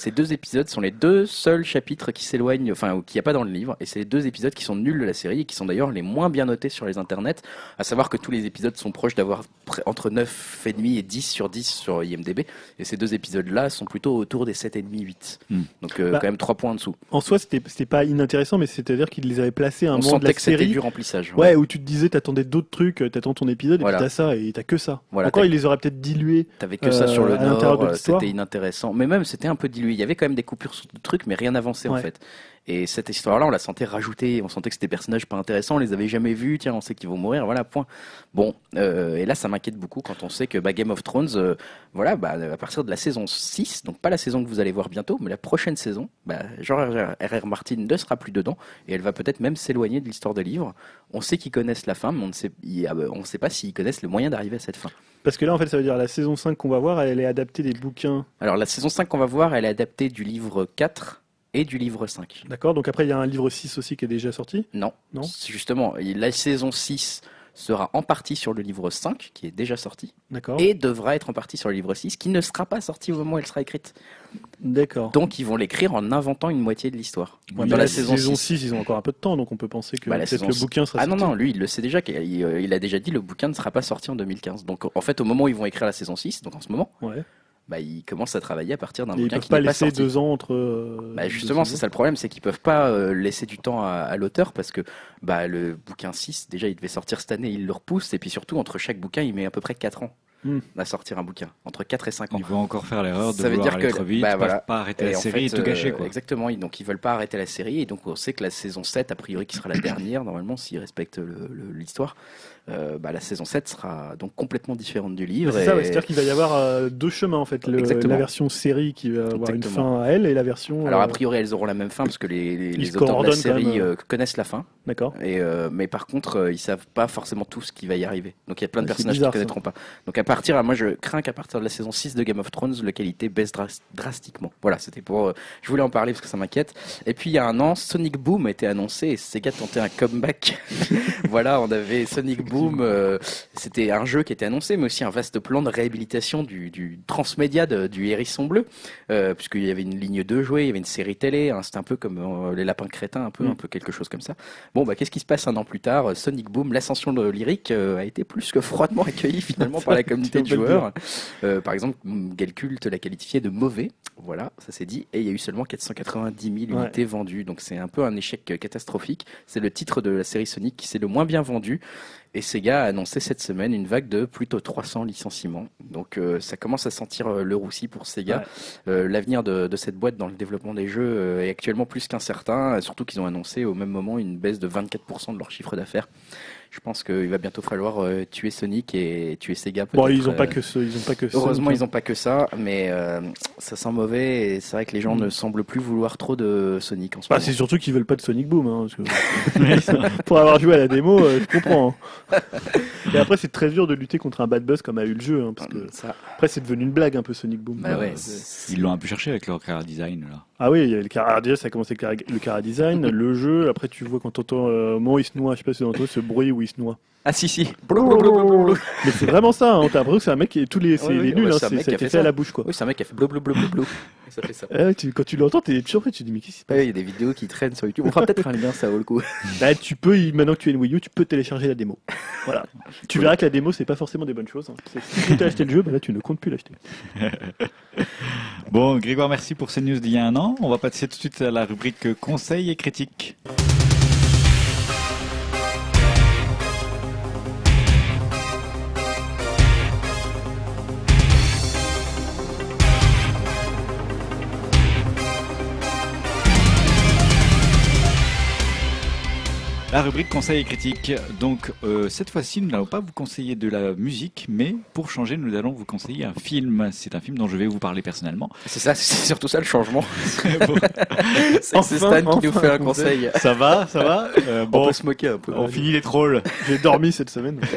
Ces deux épisodes sont les deux seuls chapitres qui s'éloignent, enfin, ou qu'il n'y a pas dans le livre, et c'est les deux épisodes qui sont nuls de la série et qui sont d'ailleurs les moins bien notés sur les internets. À savoir que tous les épisodes sont proches d'avoir entre 9,5 et 10 sur 10 sur IMDb, et ces deux épisodes-là sont plutôt autour des 7,5, 8. Hmm. Donc, euh, Bah, quand même 3 points en dessous. En soi, c'était pas inintéressant, mais c'est-à-dire qu'ils les avaient placés à un On moment de la sentait que c'était série. du remplissage. Ouais, où tu te disais, t'attendais d'autres trucs, t'attends ton épisode, Voilà. et puis t'as ça, et t'as que ça. Voilà, Encore, ils les auraient peut-être dilués. T'avais que ça sur le Euh, l'intérieur nord, euh, c'était inintéressant. Mais même, c'était un peu dilué. Il y avait quand même des coupures sur de trucs, mais rien n'avançait en fait. Et cette histoire-là, on la sentait rajoutée. On sentait que c'était des personnages pas intéressants. On les avait jamais vus. Tiens, on sait qu'ils vont mourir. Voilà, point. Bon, euh, et là, ça m'inquiète beaucoup quand on sait que bah, Game of Thrones, euh, voilà, bah, à partir de la saison 6, donc pas la saison que vous allez voir bientôt, mais la prochaine saison, bah, George R.R. Martin ne sera plus dedans et elle va peut-être même s'éloigner de l'histoire des livres. On sait qu'ils connaissent la fin, mais on ne sait, on ne sait pas s'ils connaissent le moyen d'arriver à cette fin. Parce que là, en fait, ça veut dire la saison 5 qu'on va voir, elle est adaptée des bouquins. Alors la saison 5 qu'on va voir, elle est adaptée du livre 4 et du livre 5. D'accord Donc après, il y a un livre 6 aussi qui est déjà sorti? Non, Non? Justement, la saison 6 sera en partie sur le livre 5, qui est déjà sorti, D'accord. et devra être en partie sur le livre 6, qui ne sera pas sorti au moment où elle sera écrite. D'accord. Donc ils vont l'écrire en inventant une moitié de l'histoire. Ouais, dans la saison 6. ils ont encore un peu de temps, donc on peut penser que Bah, peut-être saison le bouquin sera Ah non, sorti. non, lui, il le sait déjà, il, euh, il a déjà dit le bouquin ne sera pas sorti en 2015. Donc en fait, au moment où ils vont écrire la saison 6, donc en ce moment, Ouais. bah, ils commencent à travailler à partir d'un ils bouquin peuvent qui pas n'est pas laisser deux ans entre. euh, Bah justement, c'est ça le problème, c'est qu'ils peuvent pas euh, laisser du temps à, à l'auteur parce que bah, le bouquin 6, déjà, il devait sortir cette année, il le repousse, et puis surtout, entre chaque bouquin, il met à peu près 4 ans Hmm. à sortir un bouquin, entre 4 et 5 ans. Ils vont encore faire l'erreur de Ça veut dire aller que- trop vite, bah, pas- voilà. pas arrêter la en série et fait, tout gâcher. euh, Quoi. Exactement, ils- donc ils veulent pas arrêter la série, et donc on sait que la saison 7, a priori, qui sera la dernière, normalement, s'ils respectent le- le- l'histoire, euh, bah, la saison 7 sera donc complètement différente du livre. C'est ça, ouais, et- c'est-à-dire qu'il va y avoir euh, deux chemins en fait. Le- Exactement. la version série qui va avoir une fin à elle et la version. Alors euh, a priori, elles auront la même fin parce que les, les, auteurs de la série euh, connaissent la fin. D'accord. Et euh, mais par contre, euh, ils savent pas forcément tout ce qui va y arriver. Donc il y a plein de personnages bizarre, qui connaîtront pas. Donc à partir, moi je crains qu'à partir de la saison 6 de Game of Thrones, la qualité baisse dras- drastiquement. Voilà, c'était pour. euh, je voulais en parler parce que ça m'inquiète. Et puis il y a un an, Sonic Boom a été annoncé et Sega tentait un comeback. voilà, on avait Sonic Boom. euh, c'était un jeu qui était annoncé, mais aussi un vaste plan de réhabilitation du, du transmédia de- du Hérisson Bleu, euh, puisqu'il y avait une ligne de jouets, il y avait une série télé. hein, c'était un peu comme euh, les lapins crétins, un peu, Mm. un peu quelque chose comme ça. Bon, bah, qu'est-ce qui se passe un an plus tard? Sonic Boom, l'ascension de lyrique, euh, a été plus que froidement accueilli finalement par la unité de joueurs. Euh, par exemple, Galcult l'a qualifié de mauvais. Voilà, ça c'est dit. Et il y a eu seulement 490 000 Ouais. unités vendues. Donc c'est un peu un échec euh, catastrophique. C'est le titre de la série Sonic qui s'est le moins bien vendu. Et Sega a annoncé cette semaine une vague de plutôt 300 licenciements. Donc euh, ça commence à sentir euh, le roussi pour Sega. Euh, L'avenir de, de cette boîte dans le développement des jeux est actuellement plus qu'incertain. Surtout qu'ils ont annoncé au même moment une baisse de 24% de leur chiffre d'affaires. Je pense qu'il va bientôt falloir euh, tuer Sonic et tuer Sega. Bon, ils ont pas euh, que ce, ils ont pas que ça. Heureusement, ils n'ont pas que ça, mais euh, ça sent mauvais et c'est vrai que les gens Mm. ne semblent plus vouloir trop de Sonic en ce Bah, moment. c'est surtout qu'ils veulent pas de Sonic Boom. Hein, parce que- pour avoir joué à la démo, euh, je comprends. hein. Et après, c'est très dur de lutter contre un bad buzz comme a eu le jeu. hein, parce que Ça, après, c'est devenu une blague un peu Sonic Boom. bah ouais, Ils l'ont un peu cherché avec leur car design là. Ah oui, il y a le alors déjà, ça a commencé avec le cara design, le jeu. Après, tu vois quand t'entends euh, où il se noie, je sais pas si t'entends ce bruit où il se noie. Ah si si. Mais c'est vraiment ça, hein, t'as l'impression que c'est un mec qui est tous les, c'est Ouais, les ouais, nuls, ouais, hein, c'est un c'est- mec ça a qui a été fait fait à la bouche quoi. Oui, c'est un mec qui a fait blou blou blou blou blou. Et ça fait ça. Ah ouais, tu- quand tu l'entends, t'es surpris, tu te dis mais qu'est-ce qui se passe Il y a des vidéos qui traînent sur YouTube. On fera peut-être un lien, ça vaut le coup. Bah, tu peux, maintenant que tu as une Wii U, tu peux télécharger la démo. Voilà. tu verras que la démo, c'est pas forcément des bonnes choses. hein. Si tu as acheté le jeu, bah là, tu ne comptes plus l'acheter. Bon, Grégoire, merci pour ces news d'il y a un an. On va passer tout de suite à la rubrique conseils et critiques. La rubrique conseils et critiques. Donc euh, cette fois-ci, nous n'allons pas vous conseiller de la musique, mais pour changer, nous allons vous conseiller un film. C'est un film dont je vais vous parler personnellement. C'est ça, c'est surtout ça le changement. Bon, C'est Enfin, Stan qui nous enfin, fait un un conseil. ça va, ça va. Euh, On bon, peut se moquer un peu. on finit les trolls. J'ai dormi cette semaine.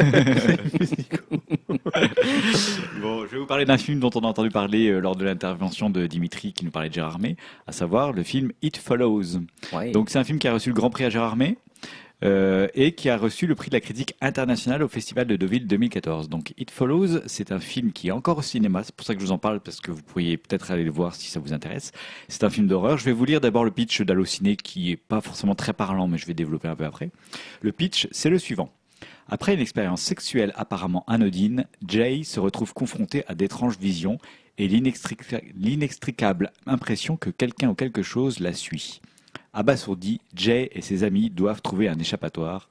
Bon, je vais vous parler d'un film dont on a entendu parler euh, lors de l'intervention de Dimitri qui nous parlait de Gérard May, à savoir le film It Follows. Ouais. Donc c'est un film qui a reçu le Grand Prix à Gérard May. Euh, et qui a reçu le prix de la critique internationale au Festival de Deauville 2014. Donc It Follows, c'est un film qui est encore au cinéma, c'est pour ça que je vous en parle, parce que vous pourriez peut-être aller le voir si ça vous intéresse. C'est un film d'horreur. Je vais vous lire d'abord le pitch d'Allociné, qui est pas forcément très parlant, mais je vais développer un peu après. Le pitch, c'est le suivant. Après une expérience sexuelle apparemment anodine, Jay se retrouve confronté à d'étranges visions et l'inextrica- l'inextricable impression que quelqu'un ou quelque chose la suit. Abasourdi, Jay et ses amis doivent trouver un échappatoire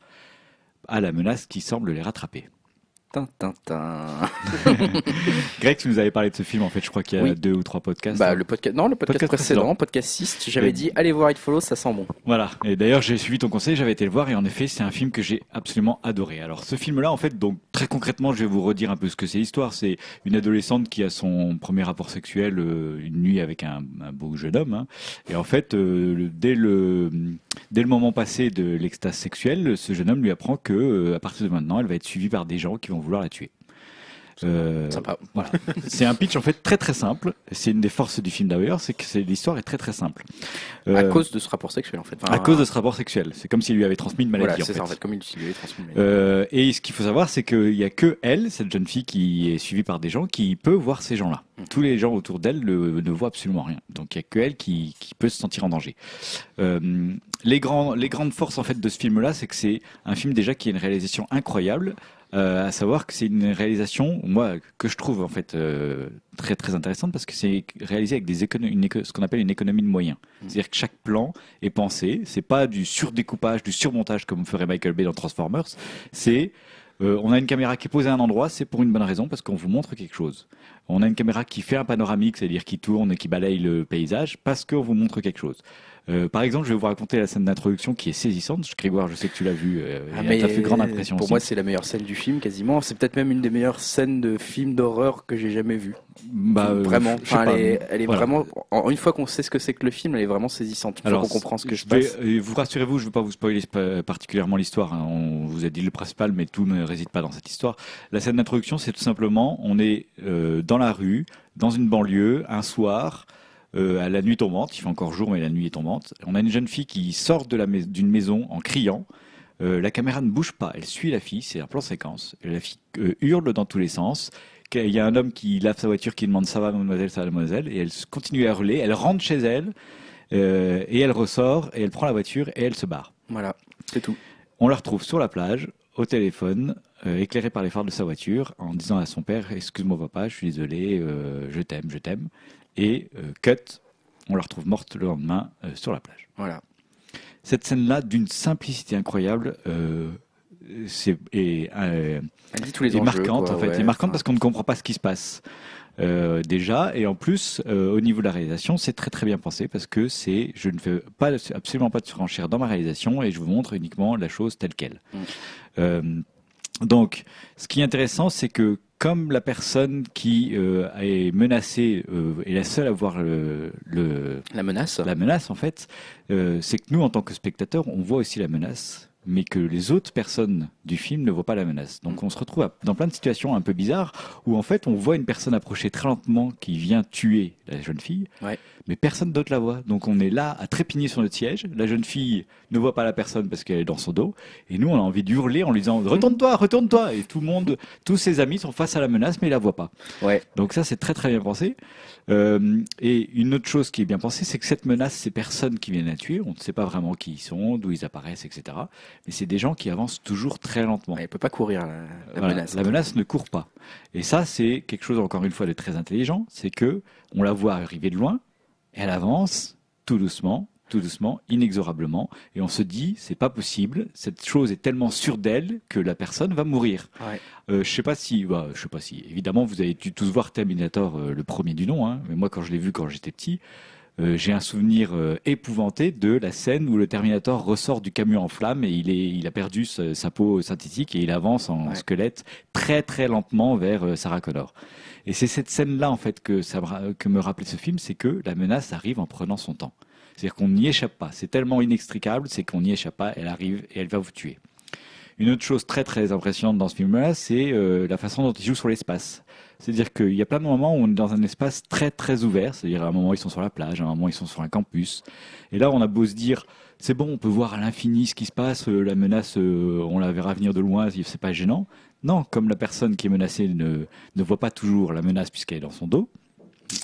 à la menace qui semble les rattraper. Greg, tu nous avais parlé de ce film, en fait, je crois qu'il y a Oui. deux ou trois podcasts. Bah, le podcast, non, le podcast, Podcast précédent, podcast 6, j'avais dit allez voir It Follows, ça sent bon. Voilà. Et d'ailleurs, j'ai suivi ton conseil, j'avais été le voir et en effet, c'est un film que j'ai absolument adoré. Alors, ce film-là, en fait, donc très concrètement, je vais vous redire un peu ce que c'est l'histoire. C'est une adolescente qui a son premier rapport sexuel euh, une nuit avec un, un beau jeune homme. hein. Et en fait, euh, le- dès le dès le moment passé de l'extase sexuelle, ce jeune homme lui apprend que euh, à partir de maintenant, elle va être suivie par des gens qui vont vouloir la tuer. Euh, Sympa. voilà. C'est un pitch en fait très très simple. C'est une des forces du film d'ailleurs, c'est que l'histoire est très très simple. À Euh, cause de ce rapport sexuel, en fait. Enfin, à cause de ce rapport sexuel. C'est comme s'il lui avait transmis une maladie. Voilà, en c'est fait. ça, en fait, comme il lui avait transmis. Euh, et ce qu'il faut savoir, c'est qu'il n'y a que elle, cette jeune fille qui est suivie par des gens, qui peut voir ces gens-là. Mm. Tous les gens autour d'elle ne, voient absolument rien. Donc il n'y a que elle qui, qui peut se sentir en danger. Euh, les, grands, les grandes forces en fait de ce film-là, c'est que c'est un film déjà qui a une réalisation incroyable. Euh, à savoir que c'est une réalisation, moi, que je trouve en fait euh, très très intéressante parce que c'est réalisé avec des écono- une éco- ce qu'on appelle une économie de moyens. Mm. C'est-à-dire que chaque plan est pensé. C'est pas du surdécoupage, du surmontage comme ferait Michael Bay dans Transformers. C'est euh, on a une caméra qui est posée à un endroit, c'est pour une bonne raison parce qu'on vous montre quelque chose. On a une caméra qui fait un panoramique, c'est-à-dire qui tourne et qui balaye le paysage parce qu'on vous montre quelque chose. Euh, par exemple, je vais vous raconter la scène d'introduction qui est saisissante. Grégoire, je sais que tu l'as vu. Euh, Ah, et fait grande impression Pour aussi. moi, c'est la meilleure scène du film, quasiment. C'est peut-être même une des meilleures scènes de film d'horreur que j'ai jamais vues. Bah, euh, vraiment. je Enfin, elle est, elle est Voilà. vraiment. en- Une fois qu'on sait ce que c'est que le film, elle est vraiment saisissante. Une fois qu'on comprend ce que je passe. euh, vous rassurez-vous, je ne vais pas vous spoiler sp- particulièrement l'histoire. hein. On vous a dit le principal, mais tout ne réside pas dans cette histoire. La scène d'introduction, c'est tout simplement, on est euh, dans la rue, dans une banlieue, un soir. Euh, à la nuit tombante, il fait encore jour mais la nuit est tombante. On a une jeune fille qui sort de la mais- d'une maison en criant. Euh, la caméra ne bouge pas, elle suit la fille, c'est un plan séquence. La fille euh, hurle dans tous les sens. Il y a un homme qui lave sa voiture, qui demande ça va mademoiselle, ça va mademoiselle, et elle continue à hurler. Elle rentre chez elle et elle ressort et elle prend la voiture et elle se barre. Voilà, c'est tout. On la retrouve sur la plage, au téléphone, euh, éclairé par les phares de sa voiture, en disant à son père Excuse-moi, papa, je suis désolé, euh, je t'aime, je t'aime. Et euh, cut, on la retrouve morte le lendemain euh, sur la plage. Voilà. Cette scène-là, d'une simplicité incroyable, euh, c'est et, euh, tous les est enjeux. marquante quoi, en fait, ouais, est marquante enfin, parce qu'on ne comprend pas ce qui se passe euh, déjà et en plus euh, au niveau de la réalisation c'est très très bien pensé parce que c'est je ne fais pas absolument pas de surenchère dans ma réalisation et je vous montre uniquement la chose telle quelle. Mm. Donc ce qui est intéressant c'est que comme la personne qui euh, est menacée euh, est la seule à voir le, le, La menace. la menace, en fait, euh, c'est que nous, en tant que spectateurs, on voit aussi la menace, mais que les autres personnes du film ne voient pas la menace. Donc on se retrouve dans plein de situations un peu bizarres où, en fait, on voit une personne approcher très lentement qui vient tuer la jeune fille, Ouais. mais personne d'autre la voit. Donc on est là à trépigner sur notre siège. La jeune fille ne voit pas la personne parce qu'elle est dans son dos, et nous, on a envie d'hurler en lui disant Retourne-toi, retourne-toi Et tout le monde, tous ses amis sont face à la menace, mais ils la voient pas. Ouais. Donc ça, c'est très très bien pensé. Euh, et une autre chose qui est bien pensée, c'est que cette menace, ces personnes qui viennent la tuer, on ne sait pas vraiment qui ils sont, d'où ils apparaissent, etc. Mais c'est des gens qui avancent toujours très lentement. Elle peut pas courir la, la Voilà, menace. la menace ne court pas. Et ça, c'est quelque chose encore une fois de très intelligent, c'est que on la voit arriver de loin, elle avance tout doucement, tout doucement, inexorablement, et on se dit c'est pas possible, cette chose est tellement sûre d'elle que la personne va mourir. Ouais. Euh, je sais pas si, bah, je sais pas si. Évidemment, vous avez dû tous voir Terminator, euh, le premier du nom. Hein, mais moi, quand je l'ai vu quand j'étais petit, euh, j'ai un souvenir euh, épouvanté de la scène où le Terminator ressort du camion en flammes et il est, il a perdu sa, sa peau synthétique et il avance en Ouais. squelette très très lentement vers euh, Sarah Connor. Et c'est cette scène-là en fait que ça que me rappelait ce film, c'est que la menace arrive en prenant son temps. C'est-à-dire qu'on n'y échappe pas. C'est tellement inextricable, c'est qu'on n'y échappe pas. Elle arrive et elle va vous tuer. Une autre chose très très impressionnante dans ce film-là, c'est euh, la façon dont il joue sur l'espace. C'est-à-dire qu'il y a plein de moments où on est dans un espace très très ouvert. C'est-à-dire à un moment ils sont sur la plage, à un moment ils sont sur un campus. Et là on a beau se dire, c'est bon, on peut voir à l'infini ce qui se passe, euh, la menace, euh, on la verra venir de loin, c'est pas gênant. Non, comme la personne qui est menacée ne, ne voit pas toujours la menace puisqu'elle est dans son dos,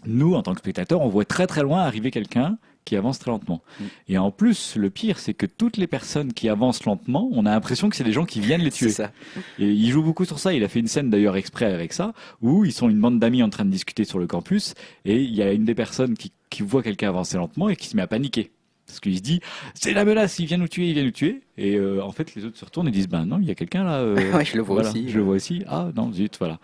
nous, en tant que spectateurs, on voit très très loin arriver quelqu'un qui avance très lentement. Mm. Et en plus, le pire, c'est que toutes les personnes qui avancent lentement, on a l'impression que c'est des gens qui viennent les tuer. ça. Et il joue beaucoup sur ça. Il a fait une scène d'ailleurs exprès avec ça, où ils sont une bande d'amis en train de discuter sur le campus, et il y a une des personnes qui, qui voit quelqu'un avancer lentement et qui se met à paniquer. Parce qu'il se dit, c'est la menace, il vient nous tuer, il vient nous tuer. Et euh, en fait, les autres se retournent et disent, ben non, il y a quelqu'un là. euh, Ouais, je le vois voilà, aussi. Je le vois aussi. Ah non, zut, voilà.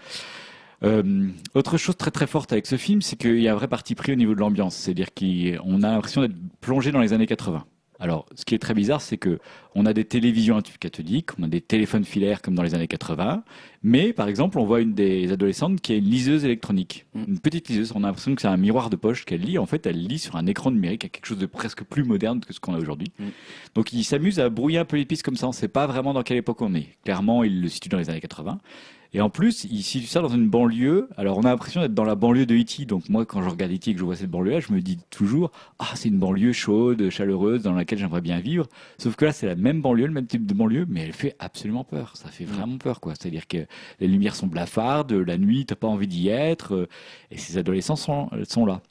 Euh, autre chose très très forte avec ce film, c'est qu'il y a un vrai parti pris au niveau de l'ambiance. C'est-à-dire qu'on a l'impression d'être plongé dans les années 80. Alors, ce qui est très bizarre, c'est que on a des télévisions cathodiques, on a des téléphones filaires comme dans les années 80, mais par exemple, on voit une des adolescentes qui a une liseuse électronique, Mm. une petite liseuse. On a l'impression que c'est un miroir de poche qu'elle lit. En fait, elle lit sur un écran numérique, à quelque chose de presque plus moderne que ce qu'on a aujourd'hui. Mm. Donc, il s'amuse à brouiller un peu les pistes comme ça. On ne sait pas vraiment dans quelle époque on est. Clairement, il le situe dans les années 80. Et en plus, il situe ça dans une banlieue. Alors, on a l'impression d'être dans la banlieue de Haïti. Donc, moi, quand je regarde Haïti et que je vois cette banlieue-là, je me dis toujours, ah, c'est une banlieue chaude, chaleureuse, dans laquelle j'aimerais bien vivre. Sauf que là, c'est la même banlieue, le même type de banlieue, mais elle fait absolument peur. Ça fait vraiment peur, quoi. C'est-à-dire que les lumières sont blafardes, la nuit, t'as pas envie d'y être, euh, et ces adolescents sont, sont là.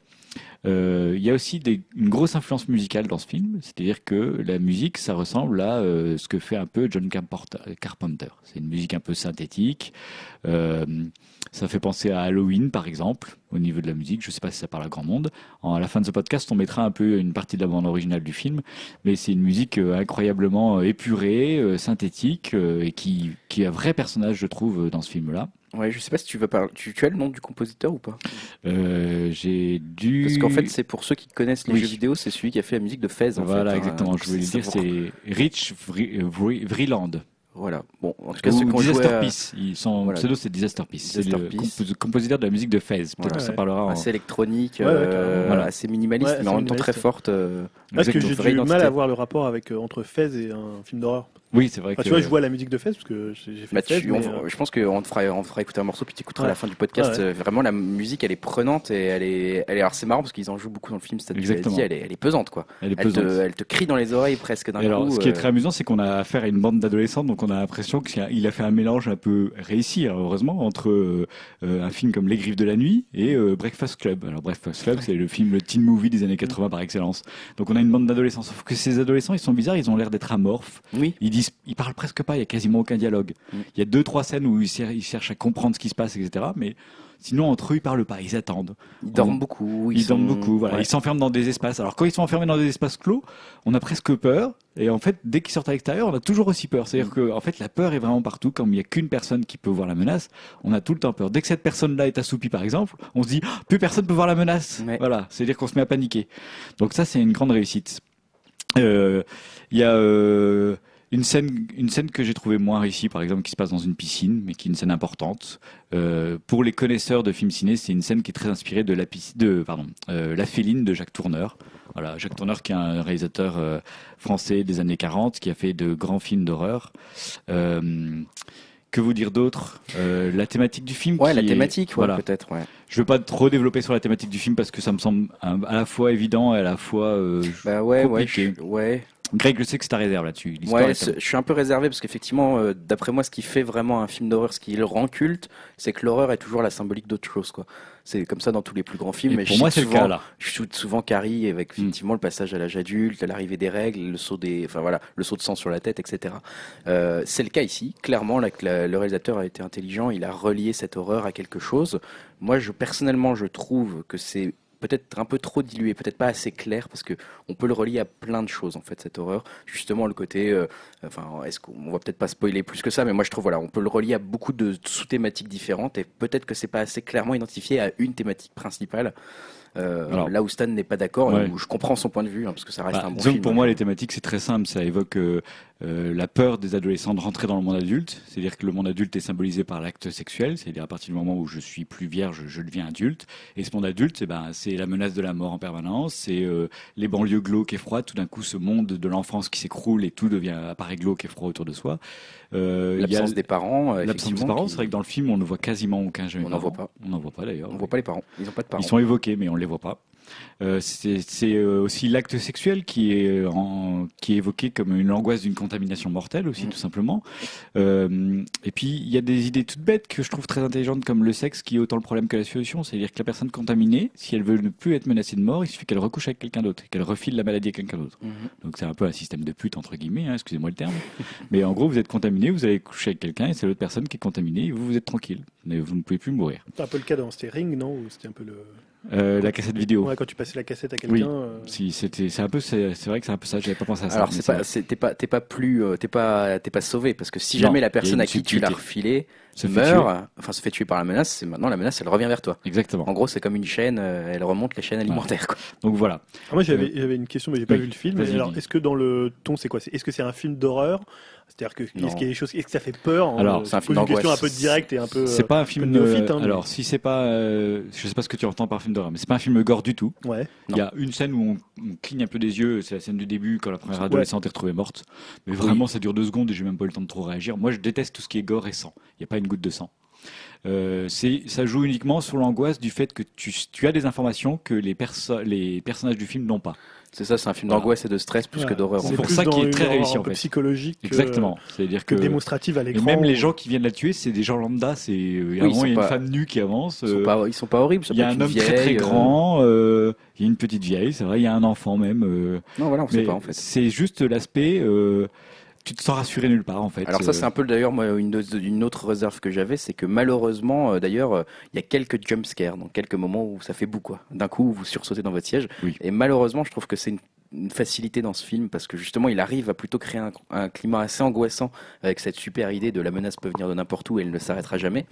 Euh, Il y a aussi une grosse influence musicale dans ce film, c'est-à-dire que la musique, ça ressemble à euh, ce que fait un peu John Carpenter-. C'est une musique un peu synthétique. Euh, ça fait penser à Halloween, par exemple, au niveau de la musique. Je ne sais pas si ça parle à grand monde. À la fin de ce podcast, on mettra un peu une partie de la bande originale du film, mais c'est une musique incroyablement épurée, synthétique, et qui, qui est un vrai personnage, je trouve, dans ce film-là. Ouais, je sais pas si tu veux parler. Tu, tu as le nom du compositeur ou pas? Euh, J'ai dû... Parce qu'en fait, c'est pour ceux qui connaissent les Oui. jeux vidéo, c'est celui qui a fait la musique de Fez. En Voilà, fait, hein. exactement. Je voulais dire, c'est Rich Vri- Vri- Vreeland. Voilà. Bon, en tout cas, ont joué Disaster à- Peace. Ils sont, Voilà. pseudo, c'est Disaster Peace. C'est Disaster le compositeur de la musique de Fez. Peut-être Voilà. que ça parlera en... assez électronique, Ouais, ouais, euh. Voilà. assez minimaliste, Ouais, mais assez en même temps très forte. euh, Parce que j'ai du mal à voir le rapport avec euh, entre Fez et un film d'horreur. Oui, c'est vrai Enfin, que... tu vois, je vois la musique de Fez parce que j'ai fait Bah, tu- mais, on- euh, je pense qu'on te fera, on te fera écouter un morceau puis tu écouteras à la fin du podcast. Ouais, Euh, Vraiment, la musique, elle est prenante et elle est, elle est, alors c'est marrant parce qu'ils en jouent beaucoup dans le film. C'est Exactement. elle est, elle est pesante quoi. Elle est Elle te, pesante. elle te crie dans les oreilles presque d'un Et alors, coup. ce qui est euh, très amusant, c'est qu'on a affaire à une bande d'adolescents, donc on a l'impression qu'il a, fait un mélange un peu réussi, heureusement, entre un film comme Les Griffes de la Nuit et Breakfast Club. Alors Breakfast Club, c'est le film, le teen movie des années 80 par excellence. Donc on a une bande d'adolescents, sauf que ces adolescents, ils sont bizarres, ils ont l'air d'être amorphes. Oui. Ils disent se- il parle presque pas, il y a quasiment aucun dialogue. Mm. Il y a deux trois scènes où ils cher- ils cherchent à comprendre ce qui se passe, etc. Mais sinon entre eux ils parlent pas, ils attendent. Ils dorment On- beaucoup. Ils, sont- dorment beaucoup, voilà. ouais. Ils s'enferment dans des espaces. Alors quand ils sont enfermés dans des espaces clos, on a presque peur. Et en fait, dès qu'ils sortent à l'extérieur, on a toujours aussi peur. C'est-à-dire Mm. que, en fait, la peur est vraiment partout. Comme il n'y a qu'une personne qui peut voir la menace, on a tout le temps peur. Dès que cette personne-là est assoupie, par exemple, on se dit, Ah, plus personne peut voir la menace. Ouais. Voilà. C'est-à-dire qu'on se met à paniquer. Donc ça, c'est une grande réussite. Euh, Il y a euh, une scène, une scène que j'ai trouvée moins réussie, par exemple, qui se passe dans une piscine, mais qui est une scène importante. Euh, pour les connaisseurs de films ciné, c'est une scène qui est très inspirée de la piscine, de pardon, euh, La Féline de Jacques Tourneur. Voilà, Jacques Tourneur qui est un réalisateur euh, français des années 40, qui a fait de grands films d'horreur. Que vous dire d'autre? La thématique du film. Ouais, la est- thématique, ouais, voilà. peut-être. Ouais. Je veux pas trop développer sur la thématique du film parce que ça me semble à la fois évident et à la fois. Bah ouais, ouais, je- ouais. Greg, je sais que c'est ta réserve là-dessus. Ouais, je suis un peu réservé parce qu'effectivement, euh, d'après moi, ce qui fait vraiment un film d'horreur, ce qui le rend culte, c'est que l'horreur est toujours la symbolique d'autre chose, quoi. C'est comme ça dans tous les plus grands films. Et mais pour je moi, c'est le cas là. Je shoot souvent Carrie avec Mm. effectivement le passage à l'âge adulte, l'arrivée des règles, le saut des, enfin voilà, le saut de sang sur la tête, etc. Euh, c'est le cas ici. Clairement, là, la- le réalisateur a été intelligent, il a relié cette horreur à quelque chose. Moi, je personnellement, je trouve que c'est peut-être un peu trop dilué, peut-être pas assez clair, parce que on peut le relier à plein de choses en fait cette horreur. Justement, le côté, euh, enfin, est-ce qu'on va peut-être pas spoiler plus que ça, mais moi je trouve voilà, on peut le relier à beaucoup de sous-thématiques différentes et peut-être que c'est pas assez clairement identifié à une thématique principale. Euh, Alors- là où Stan n'est pas d'accord, Ouais. où je comprends son point de vue, hein, parce que ça reste Bah, un bon film. pour moi, les thématiques, c'est très simple. Ça évoque euh, euh, la peur des adolescents de rentrer dans le monde adulte. C'est-à-dire que le monde adulte est symbolisé par l'acte sexuel. C'est-à-dire à partir du moment où je suis plus vierge, je deviens adulte. Et ce monde adulte, eh ben, c'est la menace de la mort en permanence. C'est euh, les banlieues glauques et froides. Tout d'un coup, ce monde de l'enfance qui s'écroule et tout devient apparaît glauque et froid autour de soi. Euh, a L'absence des parents, euh, l'absence des parents. qui- C'est vrai que dans le film, on ne voit quasiment aucun jeune On n'en voit pas. On n'en voit pas d'ailleurs. on voit pas les parents, ils ont pas de parents. Ils sont évoqués, mais on les voit pas. Euh, c'est euh, aussi l'acte sexuel qui est, en- qui est évoqué comme une angoisse d'une contamination mortelle aussi, Mm. tout simplement. Euh, et puis, il y a des idées toutes bêtes que je trouve très intelligentes, comme le sexe qui est autant le problème que la solution. C'est-à-dire que la personne contaminée, si elle veut ne plus être menacée de mort, il suffit qu'elle recouche avec quelqu'un d'autre, et qu'elle refile la maladie à quelqu'un d'autre. Mhm. Donc c'est un peu un système de pute, entre guillemets, hein, excusez-moi le terme. Mais en gros, vous êtes contaminé, vous allez coucher avec quelqu'un, et c'est l'autre personne qui est contaminée, et vous, vous êtes tranquille. Mais vous ne pouvez plus mourir. C'est un peu le cas dans Ring, non? Ou c'était un peu le. Euh, la cassette vidéo. Ouais, quand tu passais la cassette à quelqu'un. Oui. euh, Si, c'était, c'est un peu, c'est, c'est vrai que c'est un peu ça. J'avais pas pensé à ça. Alors c'est pas, t'es pas, t'es pas plus, euh, t'es pas, t'es pas sauvé parce que si Non, jamais la personne à qui tu l'as refilé Se fait meurt, enfin se fait tuer par la menace, c'est maintenant la menace, elle revient vers toi. Exactement. En gros, c'est comme une chaîne, euh, elle remonte les chaînes alimentaires. Quoi. Donc voilà. Ah, moi j'avais j'avais une question mais j'ai pas Oui, vu le film. Alors est-ce que dans le ton c'est quoi? Est-ce que c'est un film d'horreur? C'est-à-dire que est-ce qu'il y a des choses est-ce que ça fait peur? Alors, euh, c'est un film une question un d'angoisse. peu directe et un peu. C'est euh, pas un film. peu néophyte, euh, hein, mais- alors, si c'est pas, euh, je sais pas ce que tu entends par film d'horreur, mais c'est pas un film gore du tout. Ouais. Il y a une scène où on, on cligne un peu des yeux. C'est la scène du début quand la première Ouais. adolescente est retrouvée morte. Mais vraiment, ça dure deux secondes et j'ai même pas eu le temps de trop réagir. Moi, je déteste tout ce qui est gore et sang. Il n'y a pas une goutte de sang. Euh, c'est, ça joue uniquement sur l'angoisse du fait que tu, tu as des informations que les, perso- les personnages du film n'ont pas. C'est ça, c'est un film Voilà. d'angoisse et de stress plus que d'horreur. C'est pour ça qu'il est une très réussi, un en peu fait. psychologique. que- Exactement. C'est-à-dire Que que démonstrative à l'écran. même les gens qui viennent la tuer, c'est des gens lambda. C'est euh, sont il y a pas- une femme nue qui avance. Ils sont euh, pas, ils sont pas horribles. Il y a un une homme très très euh, grand, euh, il y a une petite vieille, c'est vrai, il y a un enfant même. euh, Non, voilà, on sait pas en fait. C'est juste l'aspect, euh, tu te sens rassuré nulle part en fait. Alors ça, Euh, c'est un peu d'ailleurs moi une, une autre réserve que j'avais, c'est que malheureusement, euh, d'ailleurs, euh, il y a quelques jump scares, donc quelques moments où ça fait bout quoi. D'un coup, vous sursautez dans votre siège. Oui. Et malheureusement, je trouve que c'est une, une facilité dans ce film parce que justement, il arrive à plutôt créer un, un climat assez angoissant avec cette super idée de la menace peut venir de n'importe où et elle ne s'arrêtera jamais.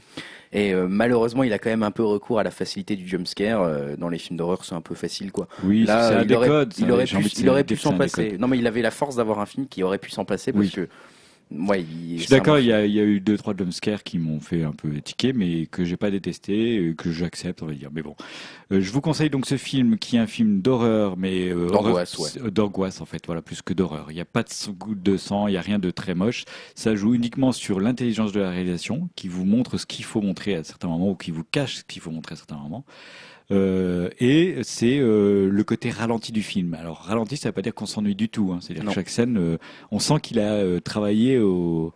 Et euh, malheureusement, il a quand même un peu recours à la facilité du jump scare. euh, dans les films d'horreur, c'est un peu facile quoi. Oui, Là, c'est un il aurait, décode. il aurait pu, il aurait pu s'en passer. Non, mais il avait la force d'avoir un film qui aurait pu s'en passer parce Oui. que, ouais, il, Je suis d'accord, il y, a, il y a eu deux trois jumpscares qui m'ont fait un peu tiquer, mais que j'ai pas détesté, que j'accepte, on va dire. Mais bon, Euh, je vous conseille donc ce film qui est un film d'horreur, mais euh, D'angoisse, horreur- euh, d'angoisse en fait, voilà, plus que d'horreur. Il n'y a pas de goutte de sang, il y a rien de très moche. Ça joue uniquement sur l'intelligence de la réalisation, qui vous montre ce qu'il faut montrer à certains moments ou qui vous cache ce qu'il faut montrer à certains moments. Euh, et c'est euh, le côté ralenti du film. Alors ralenti, ça veut pas dire qu'on s'ennuie du tout. Hein. C'est-à-dire que chaque scène, euh, on sent qu'il a euh, travaillé au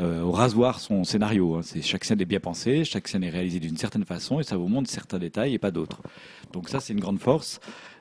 euh, au rasoir son scénario. hein. C'est chaque scène est bien pensée, chaque scène est réalisée d'une certaine façon et ça vous montre certains détails et pas d'autres. Donc ça, c'est une grande force.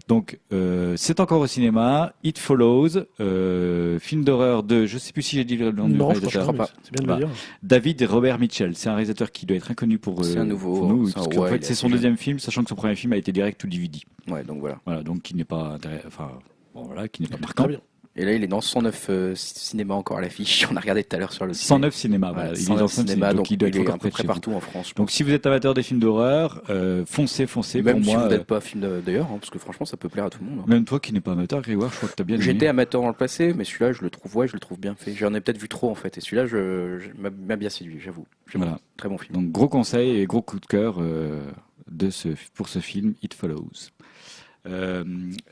Donc euh, c'est encore au cinéma. It Follows, euh, film d'horreur de, je sais plus si j'ai dit le nom du Non, je réalisateur. crois pas. C'est bien de le Bah, dire. David et Robert Mitchell. C'est un réalisateur qui doit être inconnu pour, euh, un nouveau, pour nous, parce ouais, fait, c'est son deuxième film, sachant que son premier film a été direct ou DVD. Ouais, donc voilà. Voilà, donc qui n'est pas enfin, bon, voilà, qui n'est pas Très marquant. bien. Et là, il est dans 109 euh, c- cinéma encore à l'affiche. On a regardé tout à l'heure sur le site. 109 cinéma, Voilà, il est 109 dans 109 cinéma, donc, il doit il être encore à peu près vous. partout en France. Donc si vous êtes amateur des films d'horreur, euh, foncez, foncez. même pour si moi, vous euh, n'êtes pas film d'ailleurs, hein, parce que franchement, ça peut plaire à tout le monde. hein. même toi qui n'es pas amateur, Grégoire, je crois que t'as bien aimé. J'étais amateur dans le passé, mais celui-là, je le trouve, ouais, je le trouve bien fait. J'en ai peut-être vu trop en fait, et celui-là, je, je- m'a bien séduit, j'avoue. J'avoue. Voilà. Très bon film. Donc gros conseil et gros coup de cœur euh, de ce, pour ce film It Follows. Euh,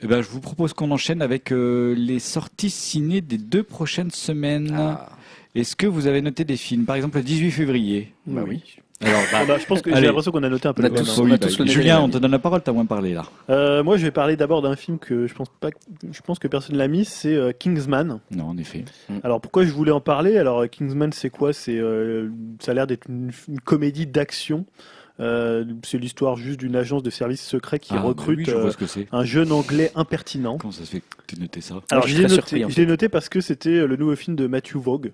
eh ben, je vous propose qu'on enchaîne avec euh, les sorties ciné des deux prochaines semaines. Ah, Est-ce que vous avez noté des films? Par exemple, le 18 février. bah oui. Alors, Ah bah, je pense que j'ai l'impression qu'on a noté un peu On a tous- même, on a oui, tous bah, Julien, on te donne la parole, t'as moins parlé là. Euh, moi, je vais parler d'abord d'un film que je pense pas, je pense que personne l'a mis, c'est euh, Kingsman. Non, en effet. Alors pourquoi je voulais en parler? Alors Kingsman, c'est quoi? C'est euh, ça a l'air d'être une, une comédie d'action. Euh, c'est l'histoire juste d'une agence de services secrets qui Ah, recrute oui, je euh, ce un jeune anglais impertinent. Comment ça se fait que tu noté ça Alors je l'ai très noté, surpris, en je fait. l'ai noté parce que c'était euh, le nouveau film de Matthew Vaughn.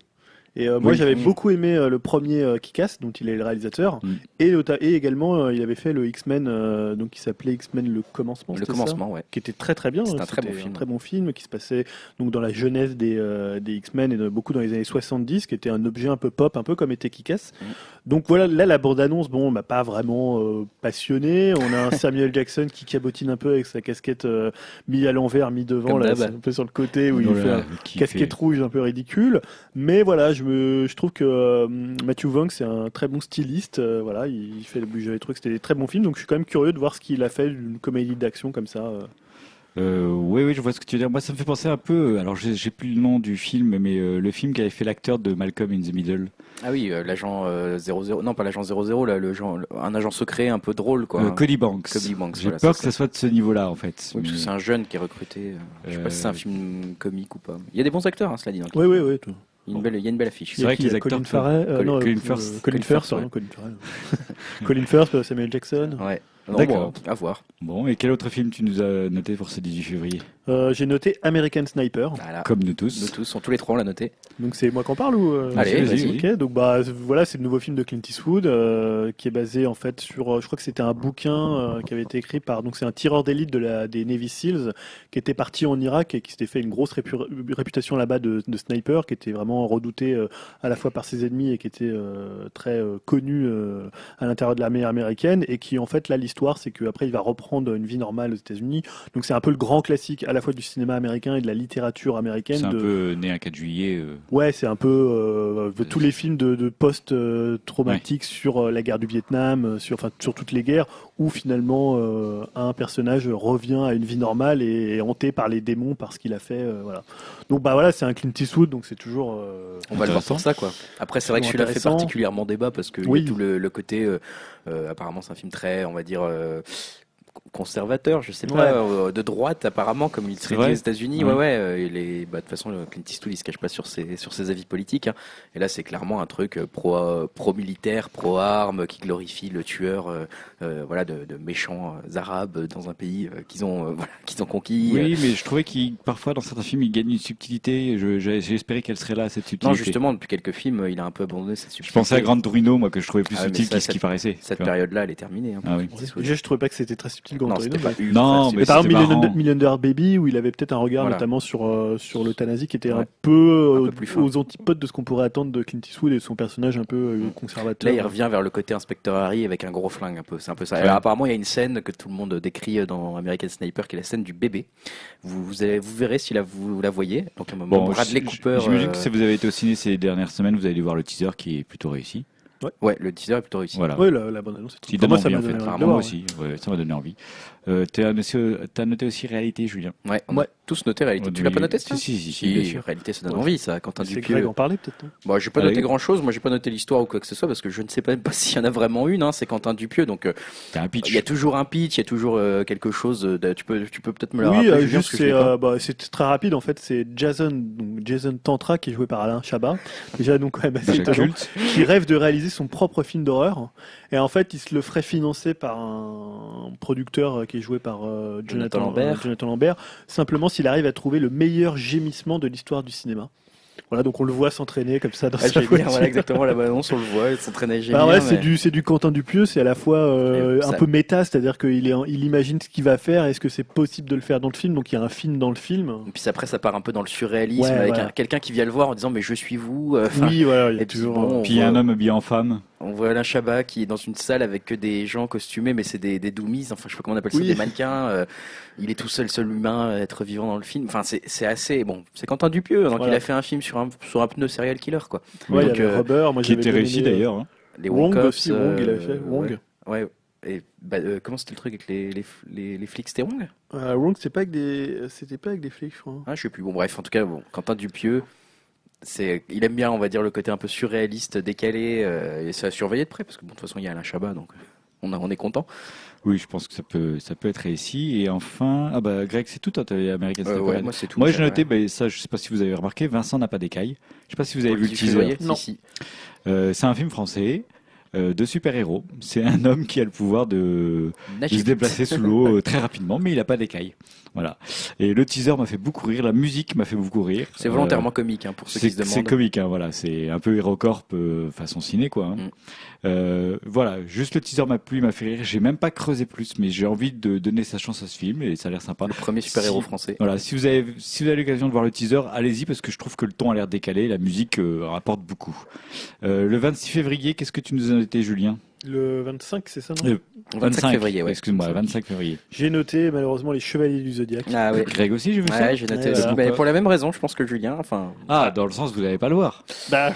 Et euh, moi j'avais Mm. beaucoup aimé euh, le premier euh, Kick-Ass, dont il est le réalisateur, Mm. et, également il avait fait le X-Men, donc qui s'appelait X-Men le commencement. Le c'était ça commencement, ouais. qui était très très bien. C'est un très C'était bon film. très bon film qui se passait donc dans la jeunesse des, des X-Men et de, beaucoup dans les années 70, qui était un objet un peu pop, un peu comme était Kick-Ass. Mm. Donc voilà, là la bande-annonce, bon, m'a pas vraiment euh, passionné. On a un Samuel Jackson qui cabotine un peu avec sa casquette euh, mi à l'envers, mi devant, Comme là, un peu sur le côté où il fait un qui casquette fait- rouge un peu ridicule. Mais voilà, je me, je trouve que euh, Matthew Vaughn c'est un très bon styliste. euh, voilà, il fait, j'avais trouvé que c'était des très bons films, donc je suis quand même curieux de voir ce qu'il a fait d'une comédie d'action comme ça. Euh. Euh, oui, oui, je vois ce que tu veux dire. Moi, ça me fait penser un peu. Alors, j'ai j'ai plus le nom du film, mais euh, le film qu'avait fait l'acteur de Malcolm in the Middle, Ah oui, euh, l'agent euh, 00, non pas l'agent 00, là, le genre, le- un agent secret un peu drôle quoi. euh, Cody Banks. Cody Banks, J'ai voilà, peur que ça soit de ce niveau-là, en fait. Oui, parce que c'est un jeune qui est recruté. euh, Je sais pas si c'est un Euh, film comique ou pas. Il y a des bons acteurs, hein, cela dit. dans le Oui, film. oui, oui. tout. Il y a une belle, il y a une belle affiche. C'est vrai que les euh, acteurs Colin Farrell, euh, Colin- euh, Firth. Colin Firth, Colin Farrell. Colin Firth, euh, Samuel Jackson. Ouais. D'accord. bon, à voir. Bon, et quel autre film tu nous as noté pour ce 18 février? Euh, J'ai noté American Sniper. Voilà. Comme nous tous. Nous tous, sont tous les trois, on l'a noté. Donc c'est moi qui en parle ou euh, Allez, vas-y. Ok, donc bah voilà, c'est le nouveau film de Clint Eastwood euh, qui est basé en fait sur, euh, je crois que c'était un bouquin euh, qui avait été écrit par, donc c'est un tireur d'élite de la des Navy Seals qui était parti en Irak et qui s'était fait une grosse répu- réputation là-bas de, de sniper, qui était vraiment redouté euh, à la fois par ses ennemis et qui était euh, très euh, connu euh, à l'intérieur de l'armée américaine et qui en fait là l'histoire c'est qu'après il va reprendre une vie normale aux États-Unis. Donc c'est un peu le grand classique à la fois du cinéma américain et de la littérature américaine. C'est un de- peu né un 4 juillet. euh, Ouais, c'est un peu euh, de tous les films de, de post-traumatique sur euh, la guerre du Vietnam, euh, sur, enfin, sur toutes les guerres, où finalement euh, un personnage revient à une vie normale et est hanté par les démons parce qu'il a fait. euh, voilà. Donc bah voilà, c'est un Clint Eastwood, donc c'est toujours. euh, On va le voir pour ça, quoi. Après, c'est vrai que celui-là fait particulièrement débat parce que Oui. tout le, le côté. euh, euh, apparemment, c'est un film très, on va dire. Conservateur, je sais pas, Ouais. euh, de droite apparemment, comme il serait dit aux États-Unis. Ouais. Ouais, ouais. euh, il est, bah, de toute façon, Clint Eastwood, il se cache pas sur ses sur ses avis politiques. hein. Et là, c'est clairement un truc euh, pro pro militaire, pro armes, qui glorifie le tueur, euh, euh, voilà, de, de méchants arabes dans un pays euh, qu'ils ont, euh, voilà, qu'ils ont conquis. Oui, mais je trouvais qu'il parfois dans certains films il gagne une subtilité. Je- J'ai j'ai espéré qu'elle serait là cette subtilité. Non, justement, depuis quelques films, il a un peu abandonné cette Je subtilité. pensais à Grande Torino, moi, que je trouvais plus Ah subtil ça, que ce cette- qui paraissait. Cette période-là, elle est terminée. hein, Ah oui. Déjà, je trouvais pas que c'était très subtil Grand Non, Torino, mais- Non, mais Mais par exemple, Million, Dollar Baby, où il avait peut-être un regard Voilà. notamment sur, euh, sur l'euthanasie qui était un peu, euh, Un peu plus fin. aux antipodes de ce qu'on pourrait attendre de Clint Eastwood et de son personnage un peu euh, conservateur. Là, il revient vers le côté inspecteur Harry avec un gros flingue, un peu. C'est un peu ça. Ouais. Alors, apparemment, il y a une scène que tout le monde décrit dans American Sniper, qui est la scène du bébé. Vous, vous, allez- vous verrez si la, vous la voyez. Donc, un moment, Bon, Bradley Cooper. J'imagine euh, que si vous avez été au ciné ces dernières semaines, vous avez dû voir le teaser qui est plutôt réussi. Ouais, le teaser est plutôt réussi. Voilà. Oui, la, la bande annonce. Enfin, donne moi, ça m'a en donné fait. envie moi aussi. Ouais, ça m'a donné envie. Euh, T'as noté, t'as noté aussi réalité, Julien. Ouais, on Ouais. Tous noté réalité. Tu l'as pas noté ça Si, si, si, si, bien sûr. réalité, ça donne envie, ça. Quentin C'est Dupieux. Greg en parlait peut-être. Moi, j'ai pas Ah noté grand chose. Moi, j'ai pas noté l'histoire ou quoi que ce soit parce que je ne sais pas, même pas s'il y en a vraiment une. Hein. C'est Quentin Dupieux, donc euh, T'as un pitch. il y a toujours un pitch, il y a toujours euh, quelque chose. de- tu peux, tu peux peut-être me le Oui, rappeler. euh, juste c'est bah, c'est très rapide en fait. C'est Jason, donc Jason Tantra qui est joué par Alain Chabat. Déjà donc quand même assez culte. qui rêve de réaliser son propre film d'horreur. Et en fait, il se le ferait financer par un producteur euh, qui est joué par euh, Jonathan Jonathan, Lambert. euh, Jonathan Lambert, simplement s'il arrive à trouver le meilleur gémissement de l'histoire du cinéma. Voilà, donc on le voit s'entraîner comme ça dans Ah, sa voiture. bien, voilà exactement la balance, on le voit, il s'entraînait Bah génial. ouais, c'est du c'est du Quentin Dupieux, c'est à la fois euh, un ça- peu méta, c'est-à-dire qu'il est il imagine ce qu'il va faire, est-ce que c'est possible de le faire dans le film, donc il y a un film dans le film. Et puis après, ça part un peu dans le surréalisme Ouais, avec quelqu'un qui vient le voir en disant mais je suis vous. euh, enfin, oui, voilà, il y a et puis toujours. bon, Puis il y a un homme habillé en femme. On voit Alain Chabat qui est dans une salle avec que des gens costumés, mais c'est des, des dummies, enfin je sais pas comment on appelle ça, Oui. des mannequins. euh, il est tout seul, seul humain, à être vivant dans le film. Enfin c'est c'est assez bon. C'est Quentin Dupieux, donc Voilà. il a fait un film sur un sur un pneu serial killer quoi. Ouais, il y donc, avait euh, Robert, moi Qui était réussi euh, d'ailleurs. hein. Les Wong Wong aussi, Wong, il avait fait Wong. Ouais. ouais. Et bah, euh, comment c'était le truc avec les les, les, les flics, c'était Wong? Euh, Wrong, c'est pas avec des, c'était pas avec des flics, je crois. Ah, je sais plus. Bon, bref, en tout cas, bon, Quentin Dupieux, c'est, il aime bien, on va dire, le côté un peu surréaliste, décalé, euh, et ça a surveillé de près, parce que bon, de toute façon, il y a Alain Chabat, donc on, a, on est content. Oui, je pense que ça peut, ça peut être réussi. Et enfin, ah bah Greg, c'est tout, toi, t'as American Euh, ouais, moi, c'est tout. Moi, j'ai noté, bah, ça, je sais pas si vous avez remarqué, Vincent n'a pas d'écailles. Je sais pas si vous avez Pour vu le 10 teaser. février Non. Si, si. Euh, c'est un film français euh, de super-héros. C'est un homme qui a le pouvoir de, de se déplacer sous l'eau très rapidement, mais il n'a pas d'écailles. Voilà. Et le teaser m'a fait beaucoup rire, la musique m'a fait beaucoup rire. C'est Euh, volontairement comique, hein, pour ceux qui c'est se c'est demandent. comique, hein, voilà. C'est un peu Hérocorp euh, façon ciné, quoi. hein. Mm. Euh, voilà, juste le teaser m'a plu, il m'a fait rire. J'ai même pas creusé plus, mais j'ai envie de donner sa chance à ce film et ça a l'air sympa. Le premier super-héros Si- français. Voilà, si vous avez si vous avez l'occasion de voir le teaser, allez-y parce que je trouve que le ton a l'air décalé, la musique euh, rapporte beaucoup. Euh, le 26 février, qu'est-ce que tu nous as noté, Julien? Le 25, c'est ça, non Euh, 25 février, ouais. Excuse-moi, 25 février. J'ai noté malheureusement les Chevaliers du Zodiaque. Ah ouais. Greg aussi, j'ai vu ça. Ouais, j'ai noté aussi. Mais pour la même raison, je pense que Julien, enfin, Ah, dans le sens vous n'allez pas le voir. Bah,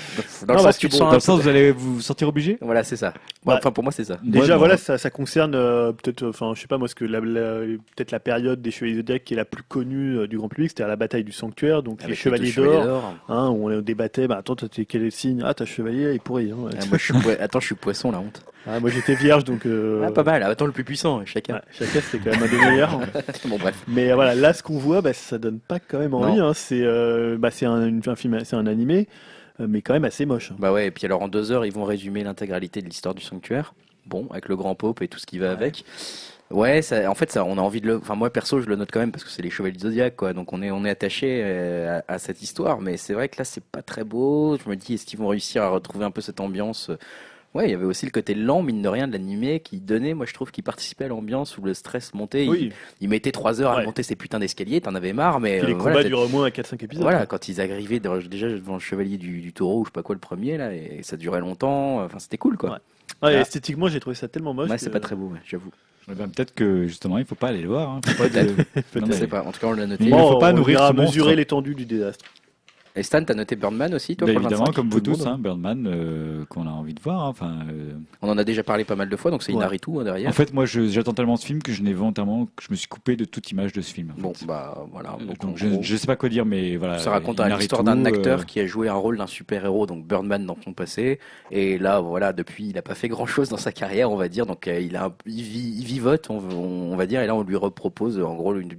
dans le sens tu Dans le vous allez vous sentir obligé Voilà, c'est ça. Ouais. Enfin, pour moi, c'est ça. Déjà, voilà, ça, ça concerne euh, peut-être, enfin, je sais pas moi, ce que la, la- peut-être la période des Chevaliers du Zodiaque qui est la plus connue euh, du grand public, c'était à la bataille du Sanctuaire, donc les Avec Chevaliers d'or, hein, où on débattait, bah attends, t'es quel signe? Ah, t'as Chevalier, il est pourri. Hein. Ah, moi, je suis poi- Attends, je suis poisson, la honte. Ah, moi, j'étais vierge, donc. euh, Ah, pas mal. Attends, le plus puissant, chacun. ouais, chacun, c'était quand même un des meilleurs. Bon, bref. Mais euh, voilà, là, ce qu'on voit, bah, ça donne pas quand même envie. Hein. C'est, euh, bah, un, un film, c'est un animé, mais quand même assez moche. Bah ouais, et puis alors en deux heures, ils vont résumer l'intégralité de l'histoire du sanctuaire. Bon, avec le grand pope et tout ce qui va avec. Ouais, ça, en fait, ça, on a envie de le. Enfin, moi perso, je le note quand même parce que c'est les chevaliers du zodiaque, quoi. Donc on est, on est attaché à, à cette histoire. Mais c'est vrai que là, c'est pas très beau. Je me dis, est-ce qu'ils vont réussir à retrouver un peu cette ambiance Ouais, il y avait aussi le côté lent, mine de rien, de l'animé qui donnait, moi je trouve, qui participait à l'ambiance où le stress montait. Il, Oui, il mettait trois heures à monter ces putains d'escaliers, t'en avais marre, mais Puis les euh, combats voilà, durent au moins 4-5 épisodes. voilà, quand ils arrivaient dans- déjà devant le chevalier du, du taureau ou je sais pas quoi le premier là, et ça durait longtemps, enfin c'était cool quoi. Ouais. Ouais, esthétiquement, j'ai trouvé ça tellement moche. Ouais, que- c'est pas très beau, ouais, j'avoue. Eh ben, Peut-être que justement il faut pas aller le voir. Hein. Faut pas de- Non, sais mais- pas, en tout cas on l'a noté. Il ne faut pas on nourrir monstre. mesurer l'étendue du désastre. Et Stan, t'as noté Birdman aussi toi Bah, pour évidemment, 25? comme vous tous, monde, hein, Birdman, euh, qu'on a envie de voir. hein. Euh, On en a déjà parlé pas mal de fois, donc c'est Ouais. Inaritu hein, derrière. En fait, moi, j'attends tellement ce film que je n'ai volontairement, que je me suis coupé de toute image de ce film. bon, fait. bah voilà. Euh, Donc, donc, je, je sais pas quoi dire, mais voilà. ça raconte l'histoire d'un acteur euh, qui a joué un rôle d'un super-héros, donc Birdman dans son passé. Et là, voilà, depuis, il a pas fait grand-chose dans sa carrière, on va dire. Donc, il a, il, vit- il vivote, on, on va dire. Et là, on lui repropose, en gros, une,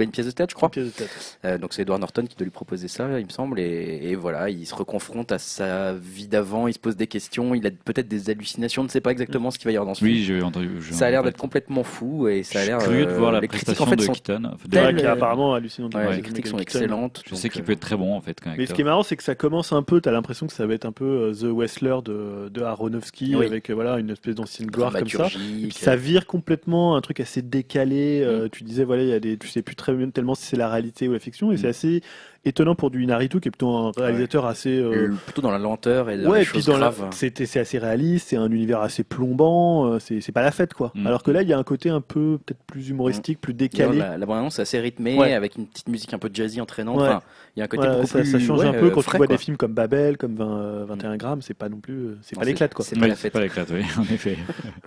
une pièce de théâtre, je crois. Pièce de tête. Donc c'est Edward Norton qui doit lui proposer ça, il me semble, et, et voilà, il se reconfronte à sa vie d'avant, il se pose des questions, il a peut-être des hallucinations, on ne sait pas exactement ce qu'il va y avoir dans ce Oui, film. j'ai entendu. j'ai Ça a l'air d'être complètement fou et ça a l'air. curieux de voir euh, la les critiques prestation en fait de Keaton. Telles- Ouais, qui est euh, apparemment hallucinant. ouais, Ouais, les critiques sont excellentes. Je sais qu'il euh, peut être très bon en fait. Mais ce qui est marrant, c'est que ça commence un peu, t'as l'impression que ça va être un peu euh, The Wrestler de, de Aronofsky, Oui. avec euh, voilà, une espèce d'ancienne gloire comme ça. dramaturgique, Et puis ça vire complètement, un truc assez décalé. euh, tu disais, voilà, il y a des, tu sais plus très bien tellement si c'est la réalité ou la fiction, et Mm. c'est assez étonnant pour du Inaritu, qui est plutôt un réalisateur assez. euh, Plutôt dans la lenteur et dans Ouais, les et puis choses dans la... graves. c'était c'est assez réaliste, c'est un univers assez plombant, euh, c'est c'est pas la fête quoi. Mm. Alors que là, il y a un côté un peu peut-être plus humoristique, plus D'ailleurs, décalé. La, la bande-annonce est assez rythmée, Ouais. avec une petite musique un peu jazzy entraînante. Ouais. Enfin, il y a un côté beaucoup ça, plus ça change ouais, un peu euh, quand frais, tu vois quoi. des films comme Babel, comme 20, euh, 21 grammes, c'est pas non plus, c'est pas l'éclate quoi. C'est pas la fête. pas l'éclate, oui, en effet.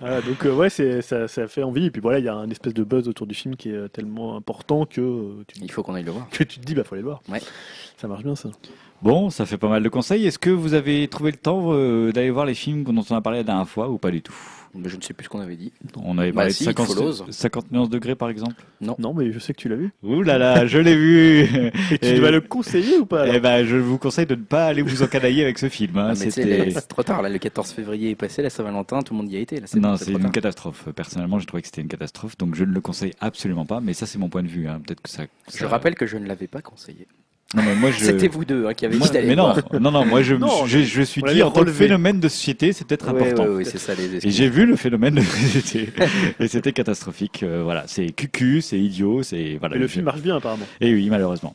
Donc ouais, c'est ça, ça fait envie. Et puis voilà, il y a un espèce de buzz autour du film qui est tellement important que tu, Il faut qu'on aille le voir. que tu te dis bah faut aller le voir. Ouais. Ça marche bien ça. Bon, ça fait pas mal de conseils. Est-ce que vous avez trouvé le temps euh, d'aller voir les films dont on a parlé la dernière fois ou pas du tout? Mais je ne sais plus ce qu'on avait dit. On avait Bah parlé si, de It 50, Follows. 50 nuances degrés par exemple. Non, mais je sais que tu l'as vu. Ouh là là, je l'ai vu Et tu vas le conseiller ou pas Eh ben, je vous conseille de ne pas aller vous encanailler avec ce film. hein. Ah, c'est trop tard. Là, le 14 février est passé, la Saint-Valentin, tout le monde y a été. Là, Non, c'est une catastrophe. Personnellement, j'ai trouvé que c'était une catastrophe, donc je ne le conseille absolument pas. Mais ça, c'est mon point de vue. hein. Peut-être que ça. Je rappelle que je ne l'avais pas conseillé. Non, mais moi, je. C'était vous deux hein, qui avez Moi- dit d'aller mais non, voir. non, non, moi je, Non, je, je suis dit en tant que relevé. phénomène de société, c'est peut-être Ouais, important. ouais, c'est ça les Et j'ai vu le phénomène de société et c'était catastrophique. Euh, voilà, c'est cucu, c'est idiot, c'est voilà. Mais le film marche bien apparemment. Et oui, malheureusement.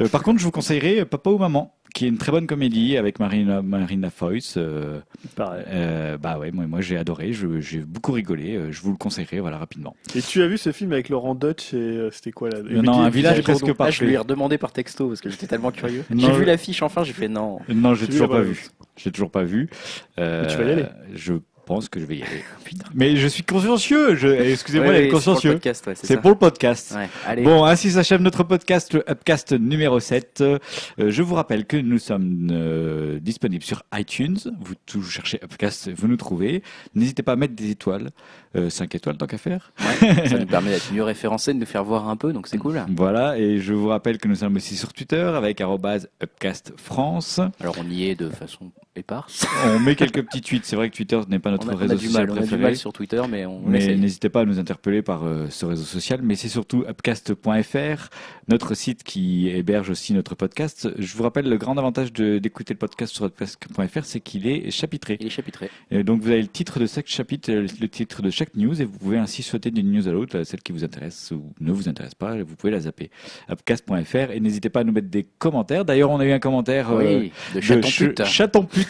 Euh, par contre, je vous conseillerais Papa ou Maman, qui est une très bonne comédie avec Marina Marina Foïs. Euh, Pareil. euh, bah ouais, moi, moi j'ai adoré, je- j'ai beaucoup rigolé. euh, je vous le conseillerais, voilà, rapidement. Et tu as vu ce film avec Laurent Dutch et euh, c'était quoi là? Non, non, un village presque je parfait. lui ai redemandé par texto parce que j'étais tellement curieux. J'ai je- vu l'affiche enfin, j'ai fait non. Non, j'ai toujours pas vu. J'ai toujours pas vu. Mais tu vas y aller. Je pense que je vais y aller. Putain. Mais je suis consciencieux. Je, excusez-moi Ouais, d'être ouais, c'est pour le consciencieux. podcast, ouais, c'est pour le podcast. Ouais, allez. Bon, ainsi s'achève notre podcast, le Upcast numéro 7. Euh, je vous rappelle que nous sommes euh, disponibles sur iTunes. Vous tout cherchez Upcast, vous nous trouvez. N'hésitez pas à mettre des étoiles. 5 étoiles tant qu'à faire. Ouais, ça nous permet d'être mieux référencés, de nous faire voir un peu, donc c'est cool. Voilà, et je vous rappelle que nous sommes aussi sur Twitter avec arrobase Upcast France. Alors on y est de façon éparse. On met quelques petits tweets. C'est vrai que Twitter n'est pas notre On a, on a réseau du social mal, on a du préféré. mal sur Twitter, mais on Mais n'hésitez pas à nous interpeller par euh, ce réseau social. Mais c'est surtout upcast.fr, notre site qui héberge aussi notre podcast. Je vous rappelle, le grand avantage d'écouter le podcast sur upcast.fr, c'est qu'il est chapitré. Il est chapitré. Et donc vous avez le titre de chaque chapitre, euh, le titre de chaque news, et vous pouvez ainsi sauter d'une news à l'autre, celle qui vous intéresse ou ne vous intéresse pas, vous pouvez la zapper. Upcast.fr et n'hésitez pas à nous mettre des commentaires. D'ailleurs, on a eu un commentaire euh, oui, de chaton ch- pute. chaton pute.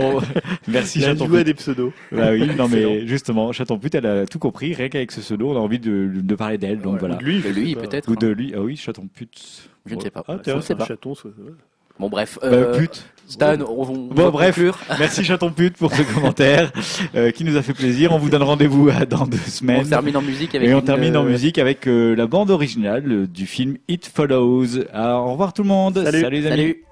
Oh, merci Il a chaton pute. des pseudos. Bah oui, non mais justement, chaton pute, elle a tout compris. Rien qu'avec ce pseudo, on a envie de, de parler d'elle. Donc Ouais, voilà. ou de lui, lui, peut-être. Ou hein. de lui. Ah oui, chaton pute. Je ne sais pas. Ah, Je sais pas. chaton. Bon, bref. Bah, euh, pute. Stan, on, on Bon, va bref. conclure. Merci chaton pute pour ce commentaire euh, qui nous a fait plaisir. On vous donne rendez-vous à- dans deux On semaines. termine en musique avec. Et on une, termine en euh, musique avec euh, la bande originale euh, du film It Follows. Alors, au revoir tout le monde. Salut. les amis. Salut.